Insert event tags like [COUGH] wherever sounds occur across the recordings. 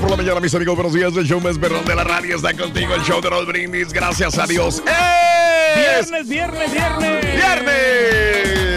Por la mañana, mis amigos. Buenos días. El show más perrón de la radio está contigo. El show de los brindis. Gracias a Dios. ¡Es Viernes, viernes, viernes. viernes!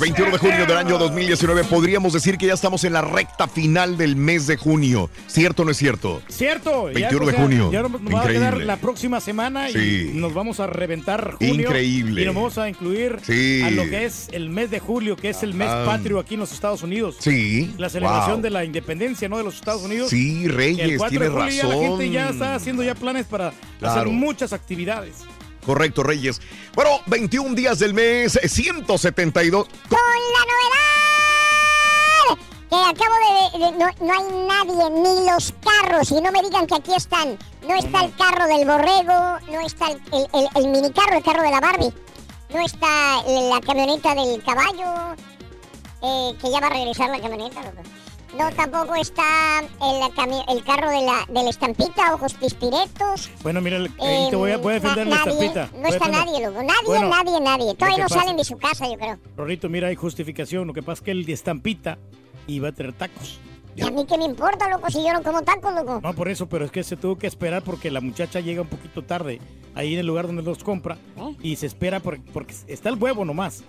21 de junio del año 2019. Podríamos decir que ya estamos en la recta final del mes de junio. ¿Cierto o no es cierto? Cierto. 21 de junio. Ya nos va a quedar la próxima semana Sí. y nos vamos a reventar junio. Increíble. Y nos vamos a incluir Sí. a lo que es el mes de julio, que es el mes Ah. patrio aquí en los Estados Unidos. Sí. La celebración Wow. de la independencia, ¿no? De los Estados Unidos. Sí, Reyes, 4 de tienes julio ya la razón. gente ya está haciendo ya planes para Claro. hacer muchas actividades. Correcto, Reyes. Bueno, 21 días del mes, 172. con la novedad que acabo de, de- no, no hay nadie ni los carros y no me digan que aquí están no está el carro del borrego no está el, el, el, el minicarro el carro de la Barbie no está la camioneta del caballo eh, que ya va a regresar la camioneta loco. No tampoco está el, el carro de la, de la estampita ojos pispiretos Bueno, mira, ahí te voy a, voy a Eh, defender na- la nadie, estampita. no está nadie loco nadie Bueno, nadie nadie todavía no pasa- salen de su casa yo creo Rorrito, mira, hay justificación. Lo que pasa es que el de estampita iba a tener tacos. y a mí qué me importa loco si yo no como tacos loco No, por eso, pero es que se tuvo que esperar porque la muchacha llega un poquito tarde ahí en el lugar donde los compra ¿Eh? y se espera por- porque está el huevo nomás.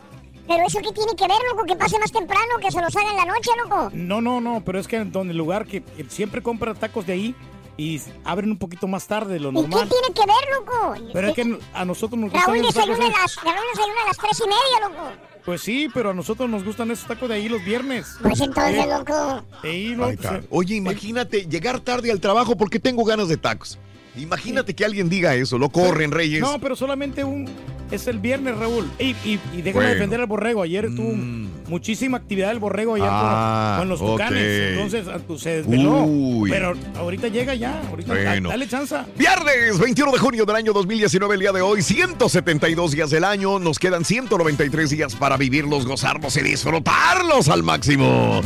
Pero eso qué tiene que ver, loco, que pase más temprano, que se los haga en la noche, loco. No, no, no, pero es que en donde el lugar que que siempre compra tacos de ahí y abren un poquito más tarde de lo ¿Y qué normal. tiene que ver, loco? Pero es que a nosotros nos gustan Raúl desayuna, las, Raúl desayuna a las tres y media, loco. Pues sí, pero a nosotros nos gustan esos tacos de ahí los viernes. Pues entonces, loco. Sí, Ahí pues, eh, Oye, imagínate llegar tarde al trabajo porque tengo ganas de tacos. Imagínate que alguien diga eso, lo corren, Reyes. No, pero solamente un. Es el viernes, Raúl. Y, y, y déjame Bueno. defender al borrego. Ayer tuvo Mm. muchísima actividad el borrego allá Ah, con, los tucanes. Entonces ah, pues, se desveló. Uy. Pero ahorita llega ya. Ahorita Bueno. dale chance. Viernes 21 de junio del año 2019, el día de hoy, 172 días del año, nos quedan 193 días para vivirlos, gozarlos y disfrutarlos al máximo.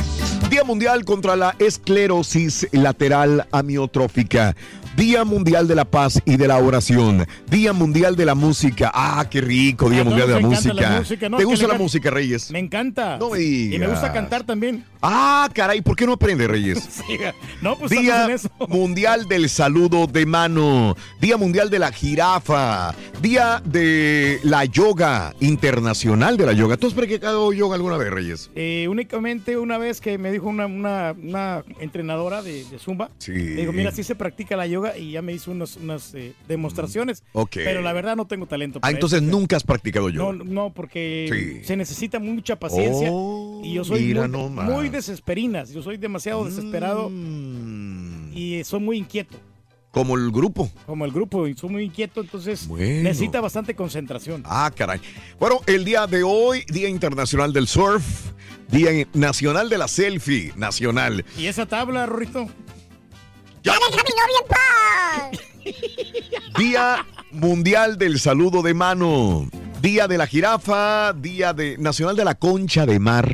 Día Mundial contra la esclerosis lateral amiotrófica. Día Mundial de la Paz y de la Oración. Día Mundial de la Música. Ah, qué rico, Día Mundial de la Música. la música, ¿no? ¿Te gusta la música, Reyes? Me encanta. No me Y me gusta cantar también. Ah, caray, ¿por qué no aprende, Reyes? [LAUGHS] Sí, no, pues Día en eso. [LAUGHS] Mundial del Saludo de Mano. Día Mundial de la Jirafa. Día de la Yoga Internacional de la Yoga. ¿Tú has practicado yoga alguna vez, Reyes? Eh, únicamente una vez que me dijo una, una, una entrenadora de, de Zumba, Sí. me dijo, mira, sí se practica la yoga y ya me hizo unos- unas eh, demostraciones. Ok. Pero la verdad no tengo talento. Ah, entonces eso. nunca has practicado No, yoga. no, porque Sí. se necesita mucha paciencia Oh, y yo soy muy, muy desesperinas. Yo soy demasiado desesperado Mm. y soy muy inquieto, Como el grupo. como el grupo, y soy muy inquieto, entonces Bueno. necesita bastante concentración. Ah, caray. Bueno, el día de hoy, Día Internacional del Surf, Día Nacional de la Selfie, nacional. ¿Y esa tabla, Rorrito? [LAUGHS] Día Mundial del Saludo de Mano. Día de la Jirafa, Día de Nacional de la Concha de Mar.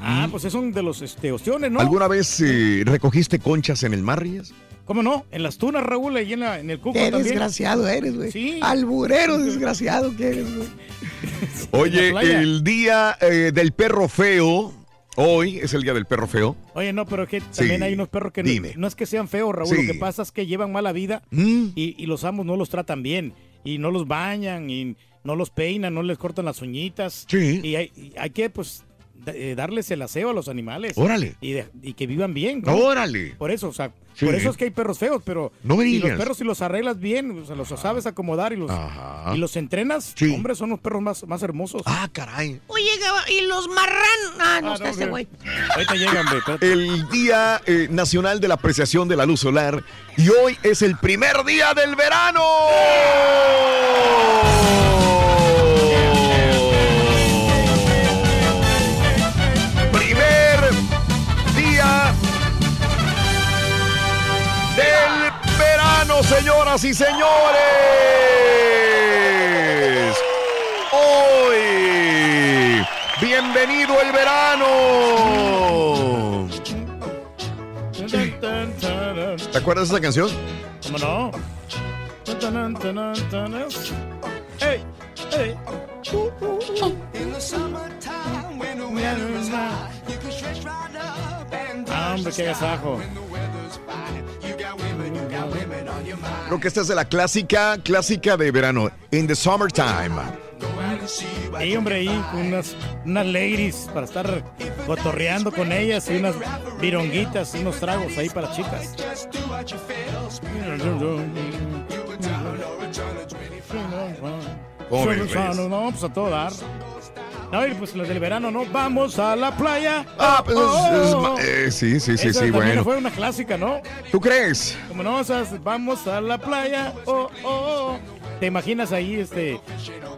Ah, pues son de los este, ostiones, ¿no? ¿Alguna vez eh, recogiste conchas en el mar, Rías? ¿Cómo no? En las tunas, Raúl, ahí en, la- en el cuco Qué también. desgraciado eres, güey. Sí. Alburero [LAUGHS] desgraciado que eres, güey. Oye, el Día eh, del Perro Feo. Hoy es el Día del Perro Feo. Oye, no, pero es que también hay unos perros que no, no es que sean feos, Raúl. Sí. Lo que pasa es que llevan mala vida Mm. y, y los amos no los tratan bien. Y no los bañan y no los peinan, no les cortan las uñitas. Sí. Y hay, y hay que, pues, eh, darles el aseo a los animales. Órale. Y, de- y que vivan bien. ¿no? Órale. Por eso, o sea, Sí. por eso es que hay perros feos, pero No me si digas. los perros si los arreglas bien, o sea, los sabes acomodar y los, Ajá. y los entrenas, Sí. hombre, son los perros más, más hermosos. Ah, caray. Oye, y los marranos. Ah, no, Ah, está no, ese güey. Ahorita llegan, güey. El Día eh, Nacional de la Apreciación de la Luz Solar. Y hoy es el primer día del verano. Primer señoras y señores. Hoy, bienvenido el verano. ¿Te acuerdas de esa canción? ¿Cómo no? Tan, tan, tan, tan, tan. ¡Ey! ¡Ey! Ah, hombre, qué agasajo. Creo que esta es de la clásica, clásica de verano. In the summertime. Ahí, hombre, ahí, unas, unas ladies para estar cotorreando con ellas y unas vironguitas y unos tragos ahí para chicas. ¿Cómo ves, Reyes? No, pues a todo dar. No, y pues los del verano, no, vamos a la playa. Ah, pues es- es Oh, oh. eh, sí, sí, sí, Esa sí, también bueno. fue una clásica, ¿no? ¿Tú crees? Como no, o sea, vamos a la playa. Oh, oh, oh. ¿Te imaginas ahí, este,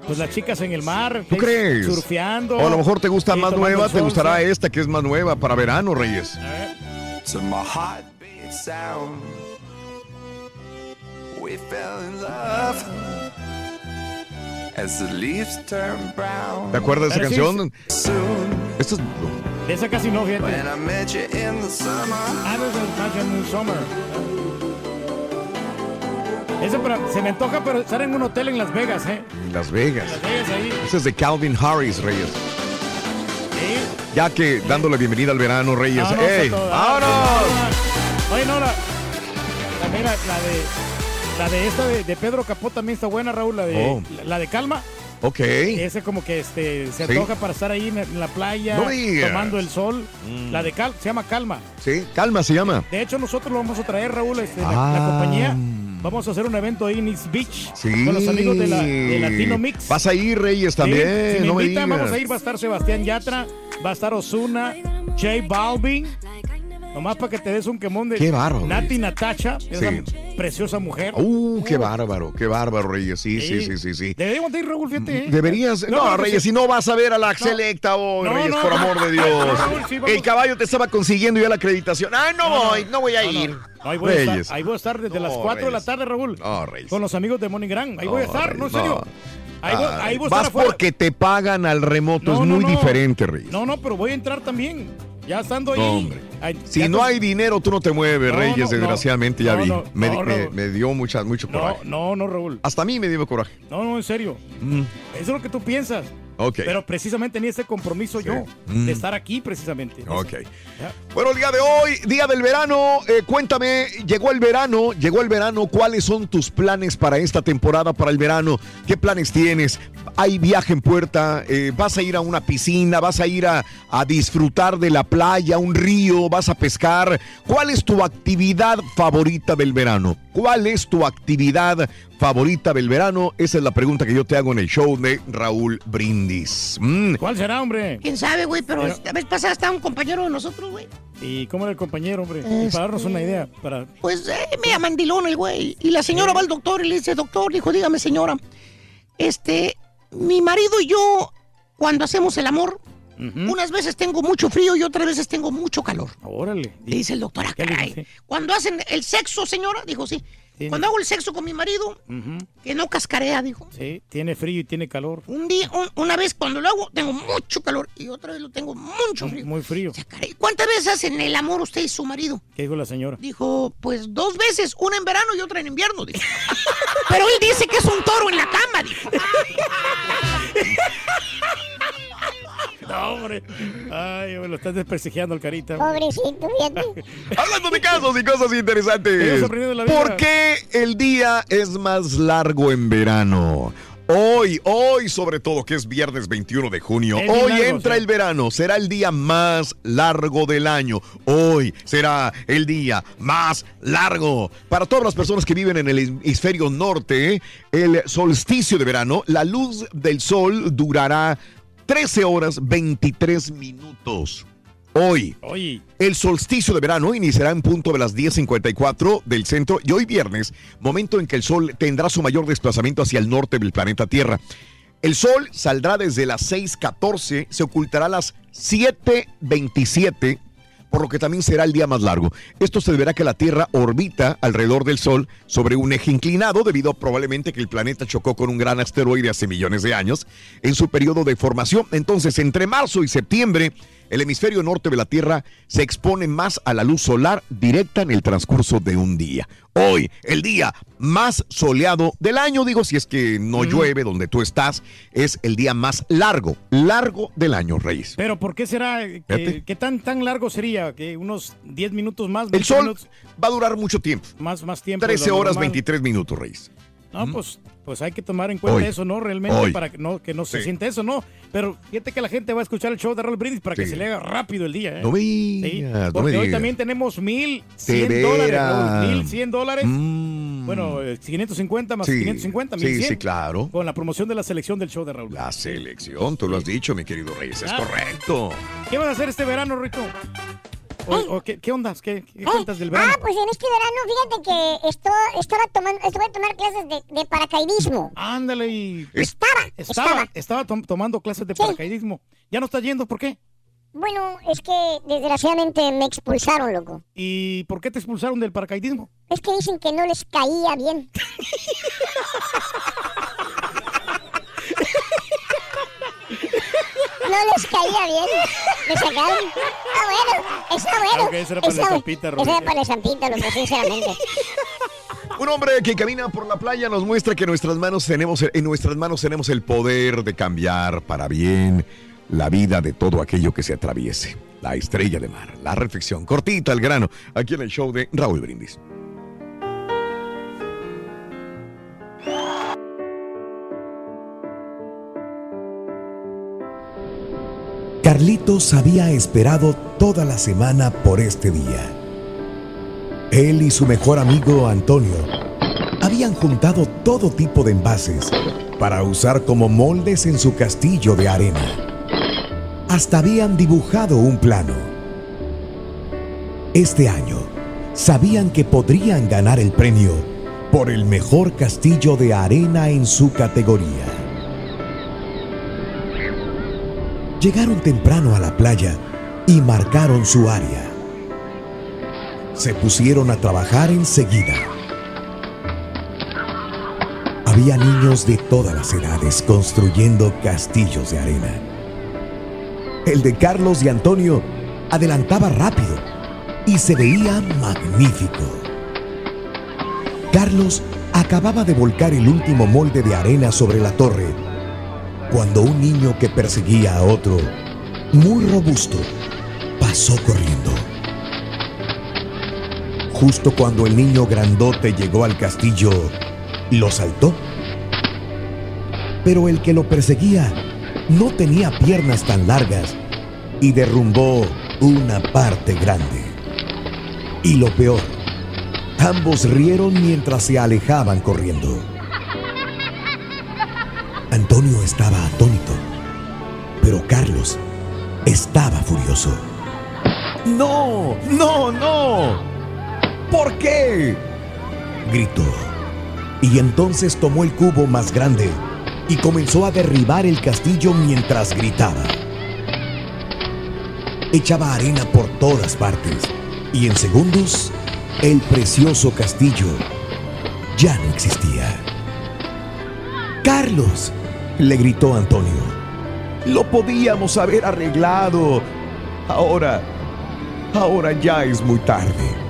pues las chicas en el mar? ¿Tú crees? Surfeando. O a lo mejor te gusta más nueva, te gustará sí. esta que es más nueva para verano, Reyes. To my heartbeat sound, we fell in love. As the leaves turn brown. ¿Te acuerdas de esa Pero sí, canción? Es- De esa casi no, fíjate. when I met you in the summer. Summer. Ese se me antoja, pero estar en un hotel en Las Vegas, ¿eh? en Las Vegas. Las Vegas ahí. Esta es de Calvin Harris, Reyes. Sí. Ya que dándole bienvenida al verano, Reyes. Vámonos ¡Ey! ¡Vámonos! Oye, no, la, también la, la de la de esta de, de Pedro Capó también está buena, Raúl, la de Oh. la, la de Calma. Ok. Ese como que este se Sí. antoja para estar ahí en, en la playa No. Mm. tomando el sol. La de Cal se llama Calma. Sí, calma se llama. De hecho, nosotros lo vamos a traer, Raúl, este, la, la Ah. compañía. Vamos a hacer un evento ahí en East Beach Sí. con los amigos de, la, de Latino Mix. Vas a ir, Reyes, Sí, también. si me no me invitan, digas. vamos a ir. Va a estar Sebastián Yatra, va a estar Osuna, J Balvin. Nomás para que te des un quemón de Qué bárbaro, Nati. Natacha, esa Sí. preciosa mujer. Uh, qué bárbaro, qué bárbaro, Reyes. Sí, sí, sí, sí, sí. Deberíamos de ir, Raúl, fíjate. ¿eh? Deberías. No, Reyes, si no vas a ver a la Selecta hoy, Reyes, por amor de Dios. Sí. El caballo te estaba consiguiendo ya la acreditación. ¡Ay, no, No, voy! No voy a ir. No, ahí, voy a Reyes. estar, ahí voy a estar desde las 4 de la tarde, Raúl. Reyes. Con los amigos de Morning Gran. Ahí voy a estar, no, en serio. Ahí voy, Ay, ahí voy a vas estar afuera. porque te pagan al remoto, es muy diferente, Reyes. No, no, pero voy a entrar también. Ya estando ahí. No, hombre. Si no hay dinero, tú no te mueves, No, Reyes, no, desgraciadamente, ya vi. me, dio mucha, mucho No, coraje. no, no, Raúl. Hasta a mí me dio coraje. No, no, en serio. Mm, Eso es lo que tú piensas. Ok. Pero precisamente ni ese compromiso yo Mm. de estar aquí precisamente. Ok. Bueno, el día de hoy, día del verano, eh, cuéntame, llegó el verano, llegó el verano, ¿cuáles son tus planes para esta temporada, para el verano? ¿Qué planes tienes? ¿Hay viaje en puerta? Eh, ¿Vas a ir a una piscina? ¿Vas a ir a, a disfrutar de la playa, un río? ¿Vas a pescar? ¿Cuál es tu actividad favorita del verano? ¿Cuál es tu actividad favorita del verano? Esa es la pregunta que yo te hago en el show de Raúl Brindis. Mm, ¿Cuál será, hombre? ¿Quién sabe, güey? Pero, Pero- la vez pasada estaba un compañero de nosotros, güey. ¿Y cómo era el compañero, hombre? Y Este- para darnos una idea, para... Pues eh, me mandilón el güey. Y la señora va al doctor y le dice, doctor, dijo, dígame, señora, este, mi marido y yo, cuando hacemos el amor, unas veces tengo mucho frío y otras veces tengo mucho calor. Órale. Le dice el doctor, ah, ¿Qué le caray. dice? Cuando hacen el sexo, señora, dijo, sí. Tiene- Cuando hago el sexo con mi marido, que no cascarea, dijo. Sí, tiene frío y tiene calor. Un día, un- una vez cuando lo hago, tengo mucho calor y otra vez lo tengo mucho frío. Muy frío. ¿Cuántas veces hacen el amor usted y su marido? ¿Qué dijo la señora? Dijo, pues dos veces, una en verano y otra en invierno, dijo. [LAUGHS] Pero él dice que es un toro en la cama, dijo. [LAUGHS] [LAUGHS] No, hombre. Ay, me lo estás desprestigiando el carita. Pobrecito, fíjate. [LAUGHS] Hablando de casos y cosas interesantes. ¿Por qué el día es más largo en verano? Hoy, hoy sobre todo, que es viernes 21 de junio, Es hoy largo, entra sí. el verano, será el día más largo del año. Hoy será el día más largo. Para todas las personas que viven en el hemisferio norte, el solsticio de verano, la luz del sol durará 13 horas 23 minutos. Hoy. Oye, El solsticio de verano iniciará en punto de las 10.54 del centro y hoy viernes, momento en que el sol tendrá su mayor desplazamiento hacia el norte del planeta Tierra. El sol saldrá desde las 6.14, se ocultará a las 7.27, por lo que también será el día más largo. Esto se deberá a que la Tierra orbita alrededor del Sol sobre un eje inclinado debido a probablemente que el planeta chocó con un gran asteroide hace millones de años en su periodo de formación. Entonces, entre marzo y septiembre, el hemisferio norte de la Tierra se expone más a la luz solar directa en el transcurso de un día. Hoy, el día más soleado del año, digo, si es que no llueve donde tú estás, es el día más largo, largo del año, Reyes. pero ¿por qué será? eh. Que, ¿Qué tan, tan largo sería? ¿Que unos 10 minutos más? El 20 sol minutos va a durar mucho tiempo. más, más tiempo. de 13 lo horas normal? 23 minutos, Reyes. No, pues, pues hay que tomar en cuenta Hoy. eso, ¿no? Realmente Hoy. para que no, que no se Sí. siente eso, ¿no? Pero fíjate que la gente va a escuchar el show de Raúl Brindis para que Sí. se le haga rápido el día, ¿eh? No me Sí, me porque hoy digas. también tenemos mil De cien dólares, veras. Mil cien dólares. Mm. Bueno, eh, 550 más Sí, 550, sí, 1100. sí, claro. Con la promoción de la selección del show de Raúl. La selección, tú lo has dicho, mi querido Reyes, es Ah. correcto. ¿Qué vas a hacer este verano, Rito? ¿O, o qué, qué ondas? ¿Qué, qué cuentas del verano? Ah, pues en este verano, fíjate que esto, estaba tomando, estuve a tomar clases de, de paracaidismo. Ándale y... Estaba, Estaba, estaba. estaba tom- tomando clases de Sí. paracaidismo. ¿Ya no estás yendo? ¿Por qué? Bueno, es que desgraciadamente me expulsaron, loco. ¿Y por qué te expulsaron del paracaidismo? Es que dicen que no les caía bien. [LAUGHS] No les caía bien. Me sacaron. Ah, bueno, está bueno. Ok, esa era para la Está- estampita, era para la estampita, loco, sinceramente. Un hombre que camina por la playa nos muestra que nuestras manos tenemos, en nuestras manos tenemos el poder de cambiar para bien la vida de todo aquello que se atraviese. La estrella de mar, la reflexión cortita al grano, aquí en el show de Raúl Brindis. Carlitos había esperado toda la semana por este día. Él y su mejor amigo Antonio habían juntado todo tipo de envases para usar como moldes en su castillo de arena. Hasta habían dibujado un plano. Este año sabían que podrían ganar el premio por el mejor castillo de arena en su categoría. Llegaron temprano a la playa y marcaron su área. Se pusieron a trabajar enseguida. Había niños de todas las edades construyendo castillos de arena. El de Carlos y Antonio adelantaba rápido y se veía magnífico. Carlos acababa de volcar el último molde de arena sobre la torre cuando un niño que perseguía a otro, muy robusto, pasó corriendo. Justo cuando el niño grandote llegó al castillo, lo saltó. Pero el que lo perseguía no tenía piernas tan largas y derrumbó una parte grande. Y lo peor, ambos rieron mientras se alejaban corriendo. Antonio estaba atónito, pero Carlos estaba furioso. ¡No! ¡No! ¡No! ¿Por qué? gritó. Y entonces tomó el cubo más grande y comenzó a derribar el castillo mientras gritaba. Echaba arena por todas partes y en segundos el precioso castillo ya no existía. Carlos, le gritó Antonio, lo podíamos haber arreglado. Ahora, ahora ya es muy tarde.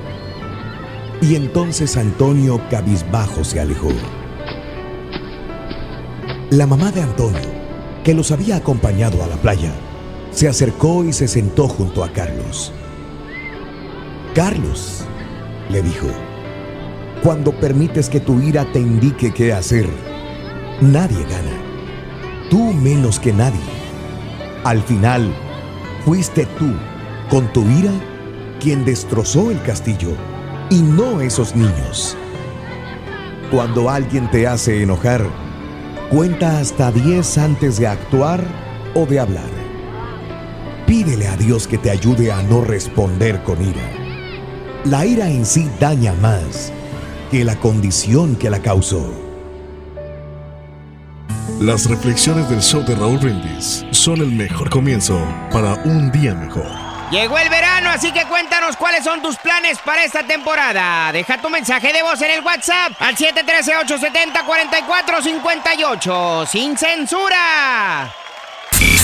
Y entonces Antonio cabizbajo se alejó. La mamá de Antonio, que los había acompañado a la playa, se acercó y se sentó junto a Carlos. Carlos, le dijo, cuando permites que tu ira te indique qué hacer, nadie gana. Tú menos que nadie. Al final, fuiste tú, con tu ira, quien destrozó el castillo y no esos niños. Cuando alguien te hace enojar, cuenta hasta 10 antes de actuar o de hablar. Pídele a Dios que te ayude a no responder con ira. La ira en sí daña más que la condición que la causó. Las reflexiones del show de Raúl Brindis son el mejor comienzo para un día mejor. Llegó el verano, así que cuéntanos cuáles son tus planes para esta temporada. Deja tu mensaje de voz en el WhatsApp al 713-870-4458. ¡Sin censura!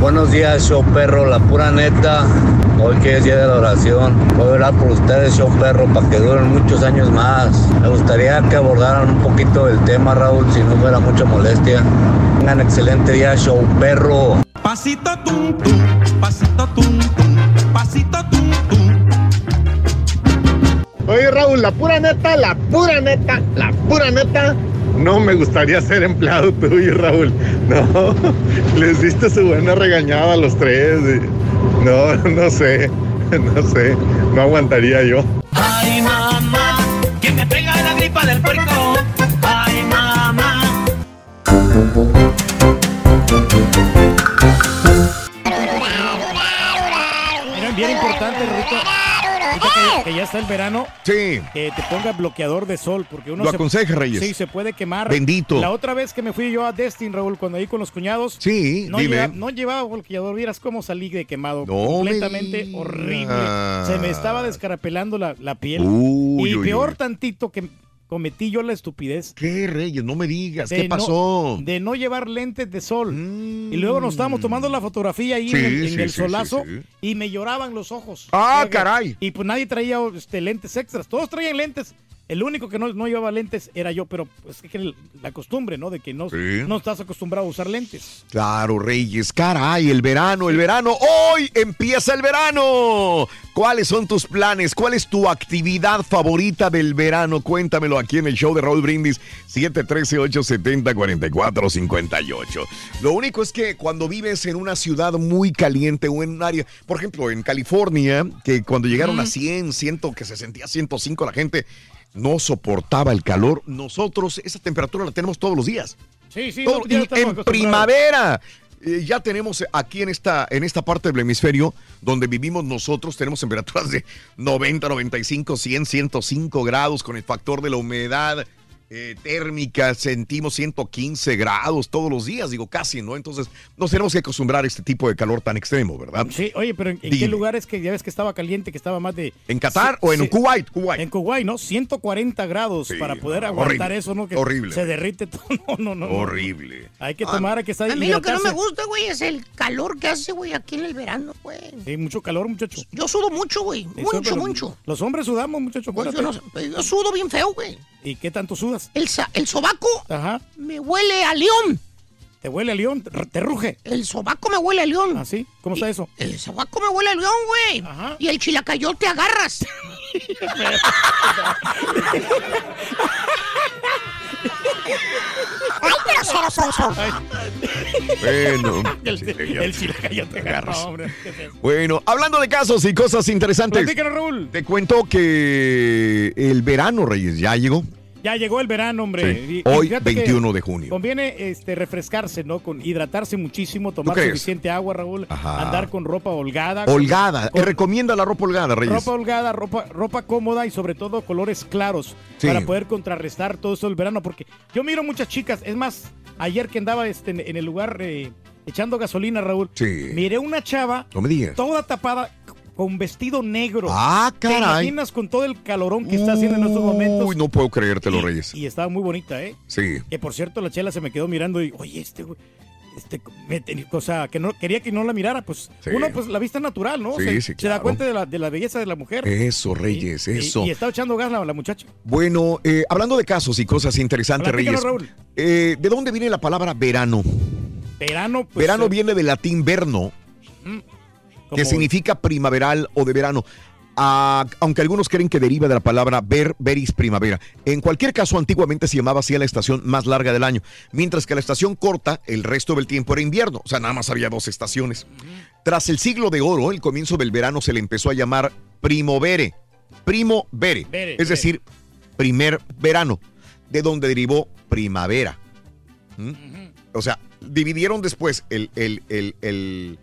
Buenos días, show perro, la pura neta. Hoy que es día de la oración, voy a orar por ustedes, show perro, para que duren muchos años más. Me gustaría que abordaran un poquito del tema, Raúl, si no fuera mucha molestia. Tengan excelente día, show perro. Pasito tum tum, pasito tum tum, pasito tum tum. Oye Raúl, la pura neta, la pura neta, la pura neta. No me gustaría ser empleado tuyo, Raúl. No, les diste su buena regañada a los tres. No, no sé, no sé, no aguantaría yo. Ay, mamá, que me pega la gripa del puerco. Ay, mamá. Bien importante, Rito. Que, que ya está el verano, Sí. que te ponga bloqueador de sol, porque uno Lo se- aconseja, Reyes. Sí, se puede quemar. Bendito. La otra vez que me fui yo a Destin, Raúl, cuando ahí con los cuñados, Sí, no, dime. lleva- no llevaba bloqueador, vieras cómo salí de quemado, No me completamente horrible. Se me estaba descarapelando la, la piel. Uy, y uy, peor uy. tantito que cometí yo la estupidez. ¿Qué, Reyes? No me digas. ¿Qué no- pasó? de no llevar lentes de sol. Y luego nos estábamos tomando la fotografía ahí Sí, en el, en sí, el sí, solazo y me lloraban los ojos. Ah, Oiga, caray. Y pues nadie traía este, lentes extras. Todos traían lentes. El único que no, no llevaba lentes era yo, pero pues, es que la costumbre, ¿no? De que no, Sí. no estás acostumbrado a usar lentes. Claro, Reyes, caray, el verano, el verano. Hoy empieza el verano. ¿Cuáles son tus planes? ¿Cuál es tu actividad favorita del verano? Cuéntamelo aquí en el show de Raúl Brindis, 713-870-4458. Lo único es que cuando vives en una ciudad muy caliente o en un área, por ejemplo, en California, que cuando llegaron a 100, 100, que se sentía 105 la gente, no soportaba el calor. Nosotros esa temperatura la tenemos todos los días. Sí, sí. Todo- no, ya en, primavera. Eh, ya tenemos aquí en esta, en esta parte del hemisferio donde vivimos nosotros, tenemos temperaturas de 90, 95, 100, 105 grados con el factor de la humedad eh, térmica, sentimos 115 grados todos los días, digo casi, ¿no? Entonces nos tenemos que acostumbrar a este tipo de calor tan extremo, ¿verdad? Sí, oye, pero ¿en, en qué lugares que ya ves que estaba caliente, que estaba más de... ¿En Qatar Sí, o en sí. Kuwait? Kuwait. En Kuwait, ¿no? 140 grados Sí, para poder no, aguantar horrible, eso, ¿no? Que horrible. Se derrite todo. [LAUGHS] No, no, no. no. Horrible. Hay que tomar, hay que estar A mí lo que no me gusta, güey, es el calor que hace, güey, aquí en el verano, güey. Sí, mucho calor, muchacho. Yo sudo mucho, güey. Mucho, pero mucho. Los hombres sudamos, muchacho, Pues acuérdate. yo, no sé, yo sudo bien feo, güey. ¿Y qué tanto sudas? El, el sobaco Ajá. me huele a león. te huele a león, te ruge. El sobaco me huele a león. ¿Ah, sí? ¿Cómo está eso? El sobaco me huele a león, güey. Y el chilacayote agarras. [LAUGHS] ¡Ay, grosero sonso! Bueno, [LAUGHS] El, ya- el chilacayote agarras. Bueno, hablando de casos y cosas interesantes. Raúl. Te cuento que el verano, Reyes, ya llegó. Ya llegó el verano, hombre. Sí. Y- Hoy, fíjate que 21 de junio. Conviene este, refrescarse, ¿no? Con hidratarse muchísimo, tomar suficiente agua, Raúl. Ajá. Andar con ropa holgada. Holgada. con- recomienda la ropa holgada, Reyes. Ropa holgada, ropa, ropa cómoda y sobre todo colores claros Sí. para poder contrarrestar todo eso el verano. Porque yo miro muchas chicas, es más, ayer que andaba este, en, en el lugar eh, echando gasolina, Raúl, Sí. miré una chava No me digas. toda tapada con vestido negro. Ah, ¿Te caray. imaginas con todo el calorón que está haciendo en estos momentos? Uy, no puedo creértelo, Reyes. Y estaba muy bonita, ¿eh? Sí. Que por cierto, la chela se me quedó mirando y, oye, este güey. Este, me o sea, que no quería que no la mirara, pues Sí. uno, pues la vista natural, ¿no? Sí, se, sí, se da claro. cuenta de la, de la belleza de la mujer. Eso, Reyes, Y- eso. Y, estaba echando gas la, la muchacha. Bueno, eh, hablando de casos y cosas interesantes, Reyes. Raúl. eh, ¿De dónde viene la palabra verano? Verano, pues. verano eh, viene del latín verno, que significa primaveral o de verano. Ah, aunque algunos creen que deriva de la palabra ver, veris primavera. En cualquier caso, antiguamente se llamaba así a la estación más larga del año, mientras que la estación corta, el resto del tiempo era invierno. O sea, nada más había dos estaciones. Tras el siglo de oro, el comienzo del verano se le empezó a llamar primovere. Primovere. Vere, es vere. decir, primer verano, de donde derivó primavera. ¿Mm? O sea, dividieron después el, el, el, el-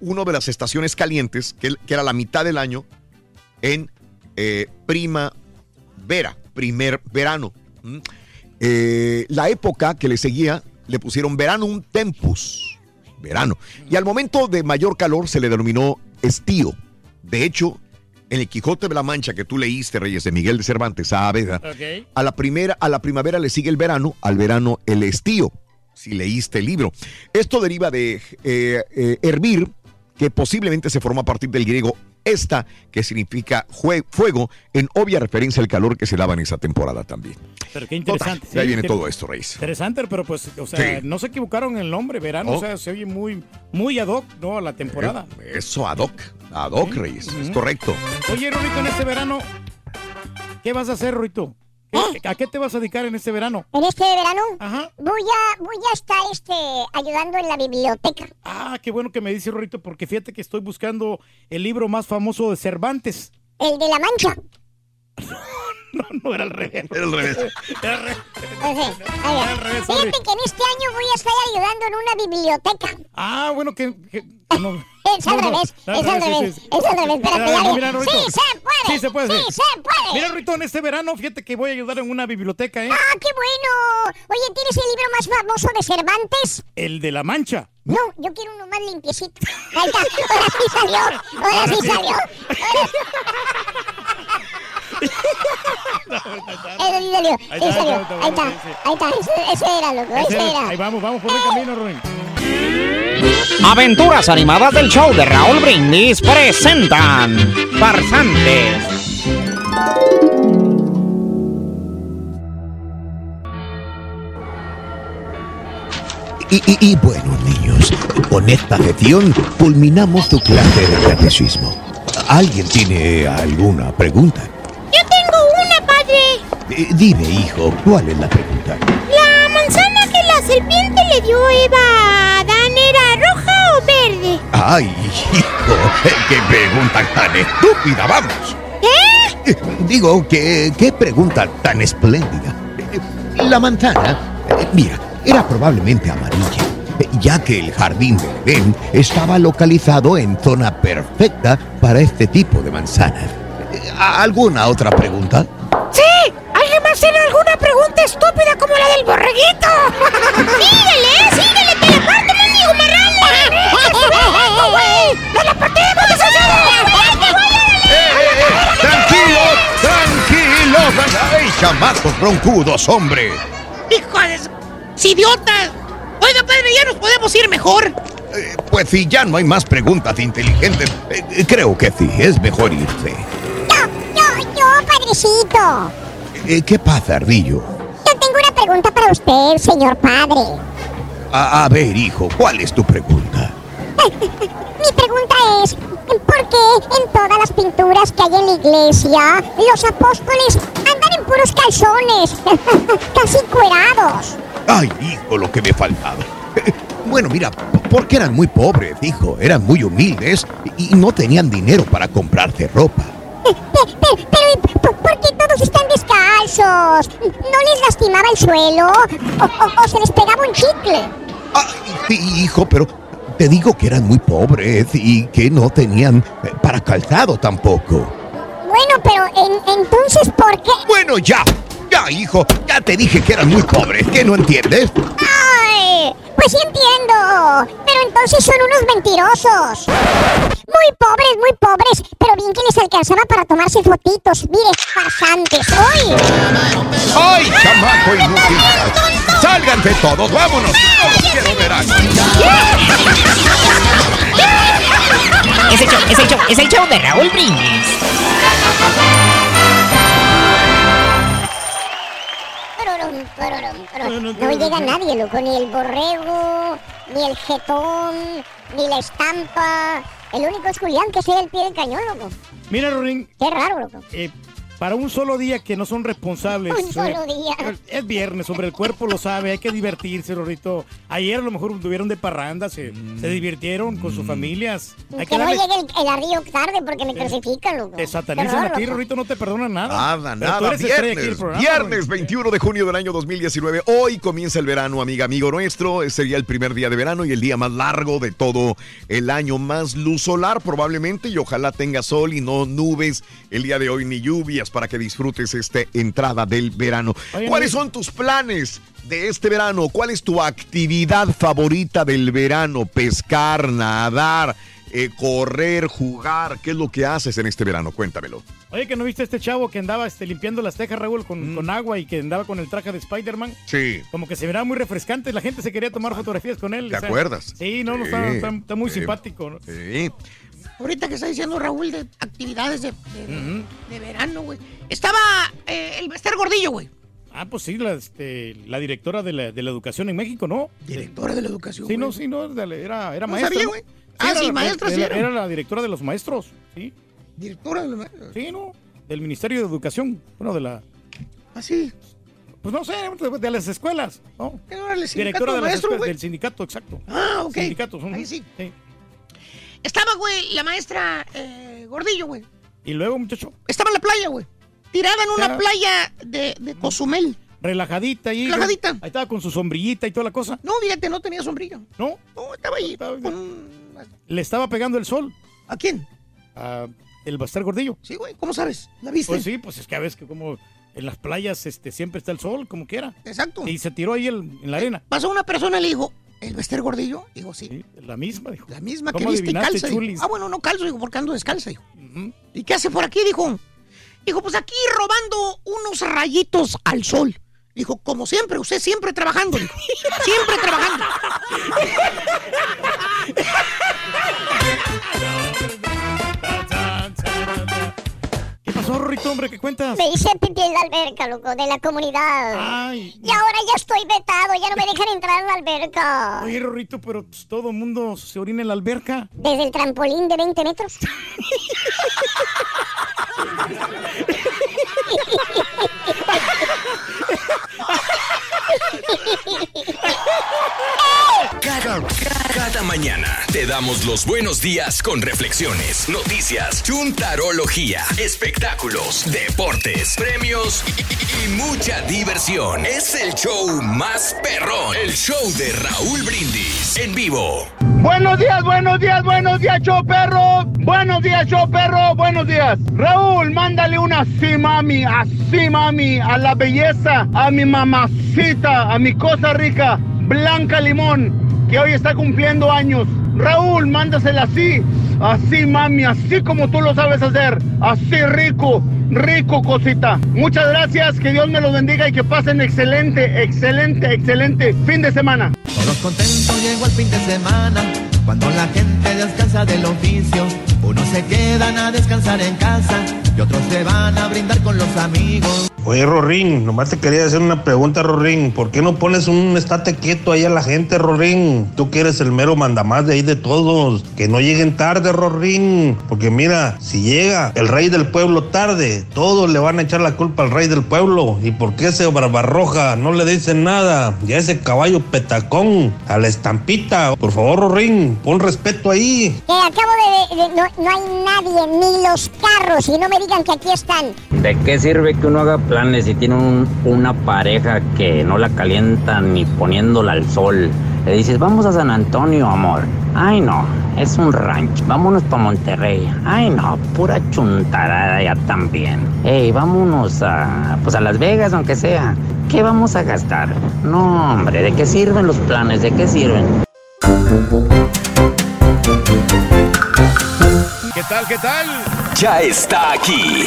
uno de las estaciones calientes, que, que era la mitad del año, en eh, primavera, primer verano. ¿Mm? Eh, la época que le seguía le pusieron veranum tempus, verano. Y al momento de mayor calor se le denominó estío. De hecho, en el Quijote de la Mancha que tú leíste, Reyes de Miguel de Cervantes Saavedra, Ok. a la primera, a la primavera le sigue el verano, al verano el estío, si leíste el libro. Esto deriva de eh, eh, hervir, que posiblemente se forma a partir del griego esta, que significa fuego, en obvia referencia al calor que se daba en esa temporada también. Pero qué interesante. Total, ahí viene todo esto, Reyes. Interesante, pero pues, o sea, Sí. no se equivocaron en el nombre, verano, Oh. o sea, se oye muy, muy ad hoc, ¿no? A la temporada. Eh, Eso, ad hoc, ad hoc, Reyes, es correcto. Oye, Rorito, en este verano, ¿qué vas a hacer, Rorito? ¿Qué- ¿A qué te vas a dedicar en este verano? En este verano Ajá. voy a voy a estar este ayudando en la biblioteca. Ah, qué bueno que me dice Rorito, porque fíjate que estoy buscando el libro más famoso de Cervantes. El de la mancha. [LAUGHS] No, no era al revés. Era al revés. Era al revés. Sorry. fíjate que en este año voy a estar ayudando en una biblioteca. Ah, bueno, que... que- no. Es al No, revés, al es al sí, revés, sí, sí. es al revés, espérate, Mira, ya, mira, ya. Rorito. Sí se puede. Sí se puede. Sí se puede. Mira, Rorito, en este verano, fíjate que voy a ayudar en una biblioteca, ¿eh? Ah, qué bueno. Oye, ¿tienes el libro más famoso de Cervantes? El de la Mancha. No, yo quiero uno más limpiecito. Ahí está, ahora sí salió, ahora sí salió. Ahora sí salió, [LAUGHS] Ahí está, salió. ahí está, Ahí está, sí, sí. ahí está, ese, ese era, loco, Ese ese era. Ahí vamos, vamos por el camino, Rorín. Aventuras animadas del show de Raúl Brindis presentan Farsantes. Y, y- y bueno, niños, con esta sesión culminamos tu clase de catecismo. ¿Alguien tiene alguna pregunta? Yo tengo una, padre. Eh, dime, hijo, ¿cuál es la pregunta? La manzana que la serpiente le dio a Eva a Adán era roja o verde. Ay, hijo, eh, qué pregunta tan estúpida, vamos. ¿Qué? Eh, Digo, que, qué pregunta tan espléndida. Eh, La manzana, eh, mira, era probablemente amarilla, eh, ya que el jardín del Edén estaba localizado en zona perfecta para este tipo de manzanas. Eh, ¿Alguna otra pregunta? ¡Sí! ¿Alguien más tiene alguna pregunta estúpida como la del borreguito? [LAUGHS] ¡Síguele, síguele, te la parto, mendigo marrano! ¡Eso, güey! ¡No la partimos, ¡Tranquilos! ¡Tranquilos! ¡Ay, chamacos broncudos, hombre! ¡Hijo de... ¡Idiotas! Oiga, padre, ya nos podemos ir mejor. Eh, Pues si ya no hay más preguntas inteligentes, eh, eh, creo que sí, es mejor irse. Yo, yo, padrecito. Eh, ¿Qué pasa, Ardillo? Pregunta usted, señor padre. A, a ver, hijo, ¿cuál es tu pregunta? [LAUGHS] Mi pregunta es, ¿por qué en todas las pinturas que hay en la iglesia los apóstoles andan en puros calzones, [LAUGHS] casi cuerados? Ay, hijo, lo que me faltaba. [LAUGHS] Bueno, mira, porque eran muy pobres, hijo. Eran muy humildes y no tenían dinero para comprarte ropa. Pe- pe- Pero, ¿y por ¿No les lastimaba el suelo? ¿O, o- o se les pegaba un chicle? Sí, hijo, pero te digo que eran muy pobres y que no tenían eh, para calzado tampoco. Bueno, pero en- entonces, ¿por qué? Bueno, ya, ya, hijo, ya te dije que eran muy pobres. ¿Qué no entiendes? ¡Ay! Pues sí entiendo. Pero entonces son unos mentirosos. Muy pobres, muy pobres. Pero bien que les alcanzaba para tomarse fotitos. Mire, farsantes. ¡Hoy! ¡Ay, chamaco inútil! ¡Sálganse todos! ¡Vámonos! ¡No los quiero ver aquí! Es el show, es el show, es el show de Raúl Brindis. No llega nadie, loco. Ni el borrego, ni el jetón, ni la estampa. El único es Julián que sea el pie del cañón, loco. Mira, Rorín. Qué raro, loco. eh, para un solo día que no son responsables. Un solo eh, día. Es viernes, hombre, el cuerpo lo sabe, hay que divertirse, Rorrito. Ayer a lo mejor tuvieron de parranda, se, se divirtieron con sus familias. Hay Que que no llegue el, el tarde porque me crucifican, loco. Te satanizan a ti, Rorrito, no te perdonan nada. Nada, Pero tú nada. eres estrella aquí Viernes, programa, viernes 21 de junio del año 2019. Hoy comienza el verano, amiga, amigo nuestro. Sería el primer día de verano y el día más largo de todo el año. Más luz solar probablemente y ojalá tenga sol y no nubes el día de hoy ni lluvias para que disfrutes esta entrada del verano. Oye, ¿Cuáles son tus planes? De este verano, ¿cuál es tu actividad favorita del verano? Pescar, nadar, eh, correr, jugar. ¿Qué es lo que haces en este verano? Cuéntamelo. Oye, que no viste a este chavo que andaba este, limpiando las tejas, Raúl, con, con agua y que andaba con el traje de Spider-Man. Sí. Como que se miraba muy refrescante, la gente se quería tomar fotografías con él. ¿Te o sea, acuerdas? Sí, no, está, está- está muy sí. simpático. ¿no? Sí. Ahorita que está diciendo Raúl de actividades de, de- de verano, güey. Estaba eh, el Bester Gordillo, güey. Ah, pues sí, la, este, la directora de la, de la educación en México, ¿no? Directora de la educación. Sí, no, sí, no, era, era No maestra. sabía, güey. Ah, sí, la- maestra, sí era, la directora de los maestros, sí. Directora de la... Sí, ¿no? Del Ministerio de Educación, bueno, de la... ¿Ah, sí? Pues no sé, de, las escuelas, ¿no? ¿Qué no era el sindicato Directora de las maestro, escuelas, güey? del sindicato, exacto. Ah, ok. Sindicatos, Ahí sí. sí. Estaba, güey, la maestra eh, Gordillo, güey. Y luego, muchacho, Estaba en la playa, güey. Tirada en una Ya. playa de, de Cozumel. relajadita ahí. Relajadita. Ahí estaba con su sombrillita y toda la cosa. No, fíjate, no tenía sombrilla. ¿No? No, estaba ahí. Le estaba pegando el sol. ¿A quién? A el Bastar Gordillo. Sí, güey, ¿cómo sabes? ¿La viste? Pues sí, pues es que a veces que como en las playas este, siempre está el sol, como quiera. Exacto. Y se tiró ahí el- en la arena. Pasó una persona y le dijo, ¿el Bester Gordillo? Digo, sí. La misma, dijo. La misma que ¿Cómo viste y calza. dijo. Ah, bueno, no calzo, dijo, porque ando descalza, dijo. ¿Y qué hace por aquí? Dijo. Dijo, pues aquí robando unos rayitos al sol. Dijo, como siempre, usted siempre trabajando, dijo. Siempre trabajando. [LAUGHS] pasó, Rorrito, hombre? ¿Qué cuentas? Me hice pipí en la alberca, loco, de la comunidad. Ay. Y ahora ya estoy vetado, ya no me dejan entrar a la alberca. Oye, Rorrito, pero pues, todo el mundo se orina en la alberca. Desde el trampolín de 20 metros. [LAUGHS] [LAUGHS] Cada, mañana te damos los buenos días con reflexiones, noticias, chuntarología, espectáculos, deportes, premios y, mucha diversión. Es el show más perrón, el show de Raúl Brindis en vivo. Buenos días, buenos días, buenos días, show perro. Buenos días, show perro. Buenos días. Raúl, mándale una así, mami, así, mami, a la belleza, a mi mamacita, a mi cosa rica, Blanca Limón, que hoy está cumpliendo años. Raúl, mándasela así, así, mami, así como tú lo sabes hacer. Así rico, rico, cosita. Muchas gracias, que Dios me los bendiga y que pasen excelente, excelente, excelente fin de semana. Fin de semana, cuando la gente descansa del oficio. Unos se quedan a descansar en casa y otros se van a brindar con los amigos. Oye, Rorín, nomás te quería hacer una pregunta, Rorín. ¿Por qué no pones un estate quieto ahí a la gente, Rorín? Tú que eres el mero mandamás de ahí de todos. Que no lleguen tarde, Rorín. Porque mira, si llega el rey del pueblo tarde, todos le van a echar la culpa al rey del pueblo. ¿Y por qué ese barbarroja no le dicen nada? Y a ese caballo petacón, a la estampita. Por favor, Rorín, pon respeto ahí. Que acabo de... de- no, no hay nadie, ni los carros, y no me digan que aquí están. ¿De qué sirve que uno haga planes si tiene un- una pareja que no la calienta ni poniéndola al sol? Le dices, vamos a San Antonio, amor. Ay, no, es un rancho. Vámonos para Monterrey. Ay, no, pura chuntarada ya también. Ey, vámonos a, pues a Las Vegas, aunque sea. ¿Qué vamos a gastar? No, hombre, ¿de qué sirven los planes? ¿De qué sirven? ¿Qué tal? ¿Qué tal? Ya está aquí.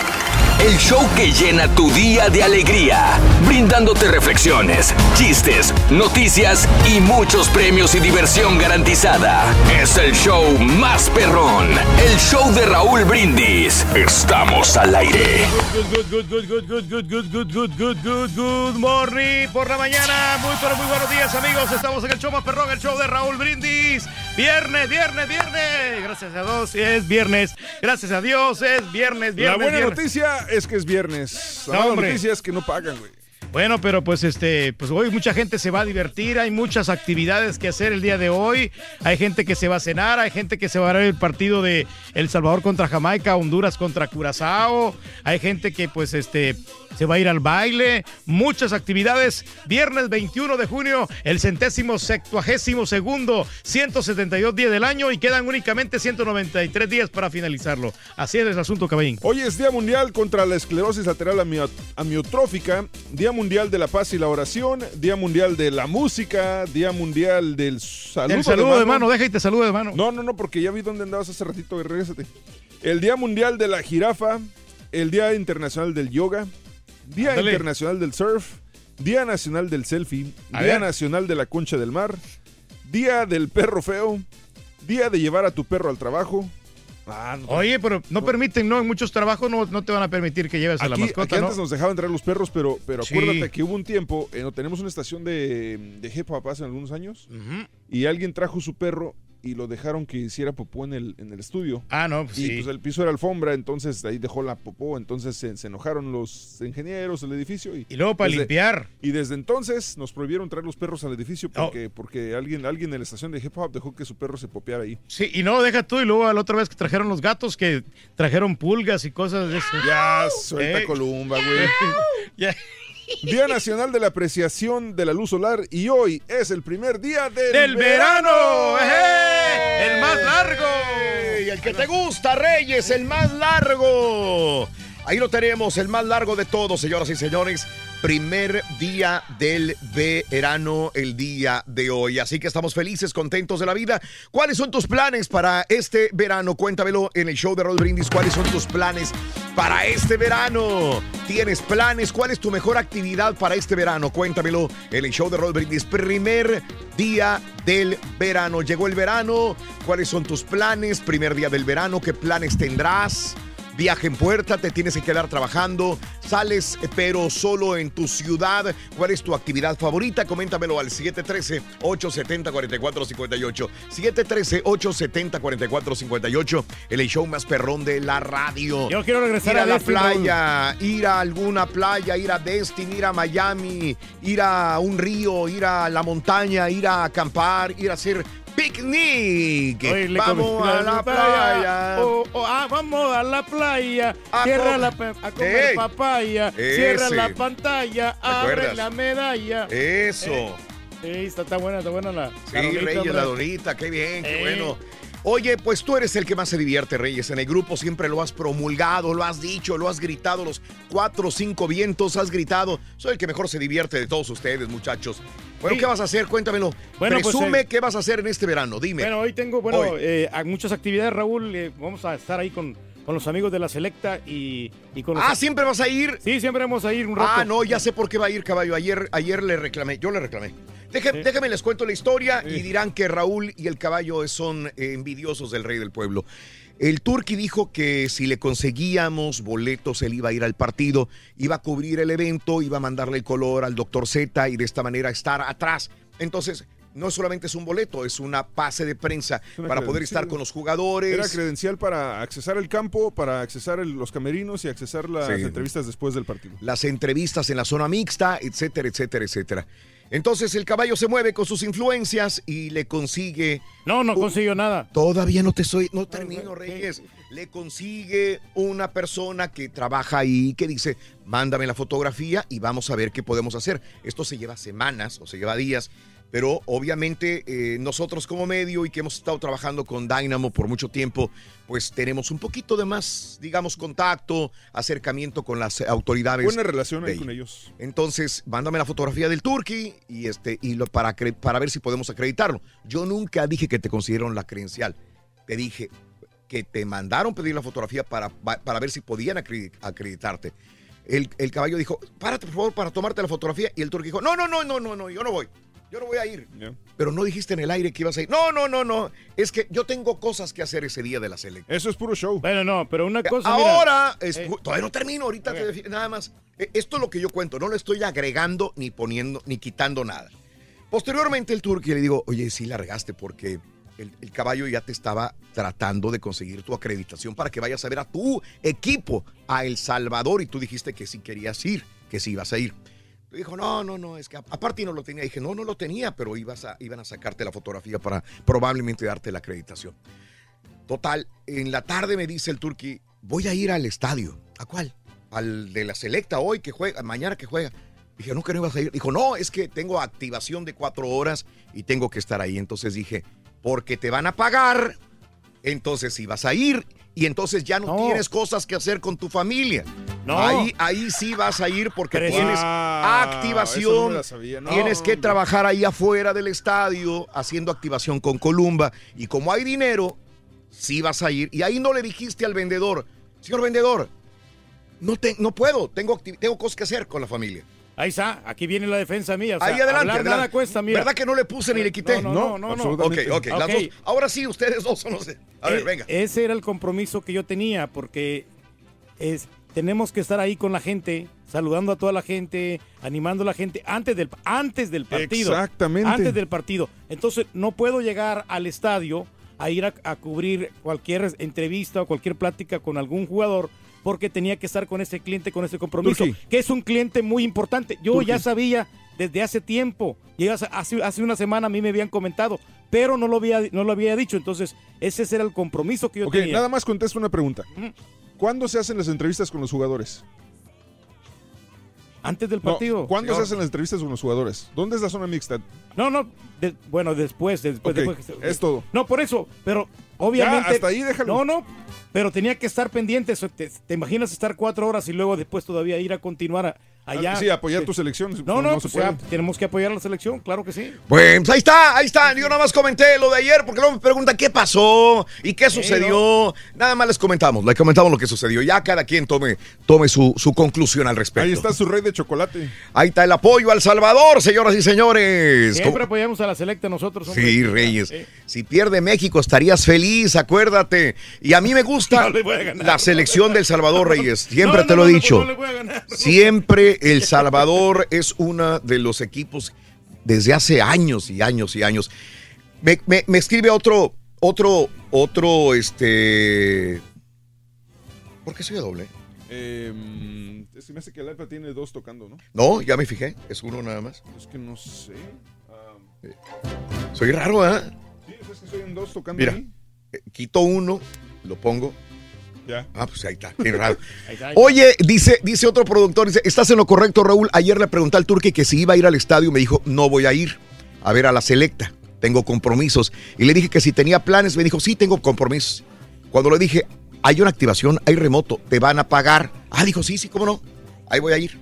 El show que llena tu día de alegría, brindándote reflexiones, chistes, noticias y muchos premios y diversión garantizada. Es el show más perrón, el show de Raúl Brindis. Estamos al aire. Good, good, good, good, good, good, good, good, good, good, good, good morning por la mañana. Muy, pero muy buenos días, amigos. Estamos en el show más perrón, el show de Raúl Brindis. Viernes, viernes, viernes. Gracias a Dios, es viernes. Gracias a Dios, es viernes, viernes. La buena viernes. noticia es que es viernes. La No, mala hombre. noticia es que no pagan, güey. Bueno, pero pues este, pues hoy mucha gente se va a divertir, hay muchas actividades que hacer el día de hoy. Hay gente que se va a cenar, hay gente que se va a ver el partido de El Salvador contra Jamaica, Honduras contra Curazao. Hay gente que pues este se va a ir al baile, muchas actividades. Viernes 21 de junio, el centésimo septuagésimo segundo, 172 días del año y quedan únicamente 193 días para finalizarlo. Así es el asunto, caballín. Hoy es Día Mundial contra la Esclerosis Lateral amio- Amiotrófica, Día Mundial de la Paz y la Oración, Día Mundial de la Música, Día Mundial del Saludo, El saludo de mano, deja y te saludo de mano. No, no, no, porque ya vi dónde andabas hace ratito, güey, regrésate. El Día Mundial de la Jirafa, el Día Internacional del Yoga, Día. Internacional del Surf, Día Nacional del Selfie, A Día ver. Nacional de la Concha del Mar, Día del Perro Feo, Día de llevar a tu perro al trabajo. Ah, no. Oye, pero no permiten, ¿no? En muchos trabajos no, no te van a permitir que lleves a la mascota, aquí ¿no? antes nos dejaban traer los perros, pero, pero Sí. acuérdate que hubo un tiempo, eh, no tenemos una estación de, de hip hop hace algunos años, y alguien trajo su perro y lo dejaron que hiciera popó en el, en el estudio. Ah, no, pues y sí. pues el piso era alfombra, entonces ahí dejó la popó, entonces se, se enojaron los ingenieros del edificio. Y, Y luego para desde- limpiar. Y desde entonces nos prohibieron traer los perros al edificio Oh. porque, porque alguien, alguien en la estación de hip hop dejó que su perro se popeara ahí. Sí, y no, deja tú, y luego la otra vez que trajeron los gatos, que trajeron pulgas y cosas de eso. Ya, suelta Ey. Columba, güey. [LAUGHS] Ya. Día Nacional de la Apreciación de la Luz Solar y hoy es el primer día del, ¡Del verano! ¡Ejé! ¡El más largo! Y el que te gusta, Reyes, el más largo. Ahí lo tenemos, el más largo de todos, señoras y señores. Primer día del verano, el día de hoy. Así que estamos felices, contentos de la vida. ¿Cuáles son tus planes para este verano? Cuéntamelo en el show de Roll Brindis. ¿Cuáles son tus planes para este verano? ¿Tienes planes? ¿Cuál es tu mejor actividad para este verano? Cuéntamelo en el show de Roll Brindis. Primer día del verano. Llegó el verano. ¿Cuáles son tus planes? Primer día del verano. ¿Qué planes tendrás? Viaje en puerta, te tienes que quedar trabajando, sales pero solo en tu ciudad. ¿Cuál es tu actividad favorita? Coméntamelo al 713-870-4458. 713-870-4458. El show más perrón de la radio. Yo quiero regresar ir a, a la playa, ir a alguna playa, ir a Destin, ir a Miami, ir a un río, ir a la montaña, ir a acampar, ir a hacer picnic. Vamos a la playa. Oh, oh, ah, vamos a la playa. A Cierra la a comer Ey. papaya. Cierra Ese. la pantalla. Abre la medalla. Eso. Eh, Sí, está, está buena, está buena la. Sí, la Reyes, la donita, qué bien, qué Eh. bueno. Oye, pues tú eres el que más se divierte, Reyes. En el grupo siempre lo has promulgado, lo has dicho, lo has gritado los cuatro o cinco vientos, has gritado. Soy el que mejor se divierte de todos ustedes, muchachos. Bueno, Sí. ¿qué vas a hacer? Cuéntamelo. Bueno, pues, Presume eh, qué vas a hacer en este verano, dime. Bueno, hoy tengo, bueno, Hoy. eh, muchas actividades, Raúl. eh, vamos a estar ahí con, con los amigos de la Selecta y, y con los. Ah, ¿siempre vas a ir? Sí, siempre vamos a ir un rato. Ah, no, ya sé por qué va a ir, caballo. Ayer, ayer le reclamé, yo le reclamé. Deje- Déjame les cuento la historia y dirán que Raúl y el caballo son eh, envidiosos del rey del pueblo. El Turqui dijo que si le conseguíamos boletos, él iba a ir al partido, iba a cubrir el evento, iba a mandarle el color al doctor Z y de esta manera estar atrás. Entonces, no solamente es un boleto, es una pase de prensa una para poder estar con los jugadores. Era credencial para accesar el campo, para accesar el- los camerinos y accesar las Sí. entrevistas después del partido. las entrevistas en la zona mixta, etcétera, etcétera, etcétera. Entonces el caballo se mueve con sus influencias y le consigue. No, no consiguió nada. Todavía no te soy, no termino, Reyes. Le consigue una persona que trabaja ahí que dice, mándame la fotografía y vamos a ver qué podemos hacer. Esto se lleva semanas o se lleva días. Pero obviamente eh, nosotros como medio y que hemos estado trabajando con Dynamo por mucho tiempo, pues tenemos un poquito de más, digamos, contacto, acercamiento con las autoridades. Buena relación ahí con ellos. entonces, mándame la fotografía del Turqui y este y lo, para, para ver si podemos acreditarlo. Yo nunca dije que te consiguieron la credencial. Te dije que te mandaron pedir la fotografía para, para ver si podían acredi- acreditarte. El, el caballo dijo, párate por favor para tomarte la fotografía. Y el Turqui dijo, no, no, no, no, no, no, yo no voy. Yo no voy a ir. Pero no dijiste en el aire que ibas a ir. No, no, no, no. Es que yo tengo cosas que hacer ese día de la selección. Eso es puro show. Bueno, no, pero una cosa. mira, Ahora, es- eh, todavía no termino, ahorita te defi- nada más. Eh, Esto es lo que yo cuento, no le estoy agregando ni poniendo ni quitando nada. Posteriormente el Turqui le digo, oye, sí la regaste porque el, el caballo ya te estaba tratando de conseguir tu acreditación para que vayas a ver a tu equipo a El Salvador y tú dijiste que sí querías ir, que sí ibas a ir. Dijo, no, no, no, es que aparte no lo tenía. Dije, no, no lo tenía, pero ibas a, iban a sacarte la fotografía para probablemente darte la acreditación. Total, en la tarde me dice el Turqui, voy a ir al estadio. ¿A cuál? Al de la selecta hoy que juega, mañana que juega. Dije, no, que no ibas a ir. Dijo, no, es que tengo activación de cuatro horas y tengo que estar ahí. Entonces dije, porque te van a pagar, entonces vas a ir y entonces ya no, tienes cosas que hacer con tu familia. No. Ahí, ahí sí vas a ir porque Pero tienes Ah, no activación. sabía, no, tienes que trabajar ahí afuera del estadio haciendo activación con Columba. Y como hay dinero, sí vas a ir. Y ahí no le dijiste al vendedor, señor vendedor, no, te, no puedo, tengo, tengo cosas que hacer con la familia. Ahí está, aquí viene la defensa mía. o sea, ahí adelante, hablar adelante. nada cuesta, mira. ¿Verdad que no le puse ni le quité? No, no, no, no, no. Ok, ok, las Ok. dos. Ahora sí, ustedes dos son los... de- A ver, Eh, venga. Ese era el compromiso que yo tenía, porque es, tenemos que estar ahí con la gente, saludando a toda la gente, animando a la gente antes del, antes del partido. Exactamente. Antes del partido. Entonces, no puedo llegar al estadio a ir a, a cubrir cualquier entrevista o cualquier plática con algún jugador porque tenía que estar con ese cliente, con ese compromiso, que es un cliente muy importante. Yo ya sabía desde hace tiempo, ya hace, hace- una semana a mí me habían comentado, pero no lo había, no lo había dicho. Entonces, ese era el compromiso que yo Ok, tenía. nada más contesto una pregunta. ¿Cuándo se hacen las entrevistas con los jugadores? Antes del No, partido. ¿Cuándo se hacen las entrevistas con los jugadores? ¿Dónde es la zona mixta? No, no, de- bueno, después, después, es todo. No, por eso, pero obviamente. Ya, hasta ahí déjalo. No, no, pero tenía que estar pendiente. ¿Te, te imaginas estar cuatro horas y luego después todavía ir a continuar a- allá? Ah, sí, apoyar tu selección. No, no, no se sea, puede. tenemos que apoyar a la selección, claro que sí. Pues ahí está, ahí está. Yo nada más comenté lo de ayer porque luego me preguntan qué pasó y qué sucedió. Nada más les comentamos, les comentamos lo que sucedió. Ya cada quien tome, tome su, su conclusión al respecto. Ahí está su rey de chocolate. Ahí está el apoyo al Salvador, señoras y señores. Siempre apoyamos a la selecta nosotros. hombre. Sí, Reyes. Eh, Si pierde México estarías feliz, acuérdate. Y a mí me gusta [LAUGHS] No le voy a ganar. la selección del Salvador, Reyes. [LAUGHS] Siempre No, te no, lo he no, dicho. no El Salvador [LAUGHS] es uno de los equipos desde hace años y años y años. Me, me- me escribe otro, otro, otro, este... ¿Por qué soy doble? Eh, me hace que el Alfa tiene dos tocando, ¿no? No, ya me fijé. Es uno nada más. Es que no sé. Ah, Soy raro, ¿eh? sí, es que soy en dos tocando Mira, ahí. eh, quito uno, lo pongo. Ya. Ah, pues ahí está, qué raro. [LAUGHS] Ahí está, ahí está. Oye, dice, dice otro productor, dice, estás en lo correcto, Raúl. Ayer le pregunté al Turque que si iba a ir al estadio, me dijo, no voy a ir a ver a la selecta, tengo compromisos. Y le dije que si tenía planes, me dijo, sí, tengo compromisos. Cuando le dije, hay una activación, hay remoto, te van a pagar. Ah, dijo, sí, sí, cómo no, ahí voy a ir.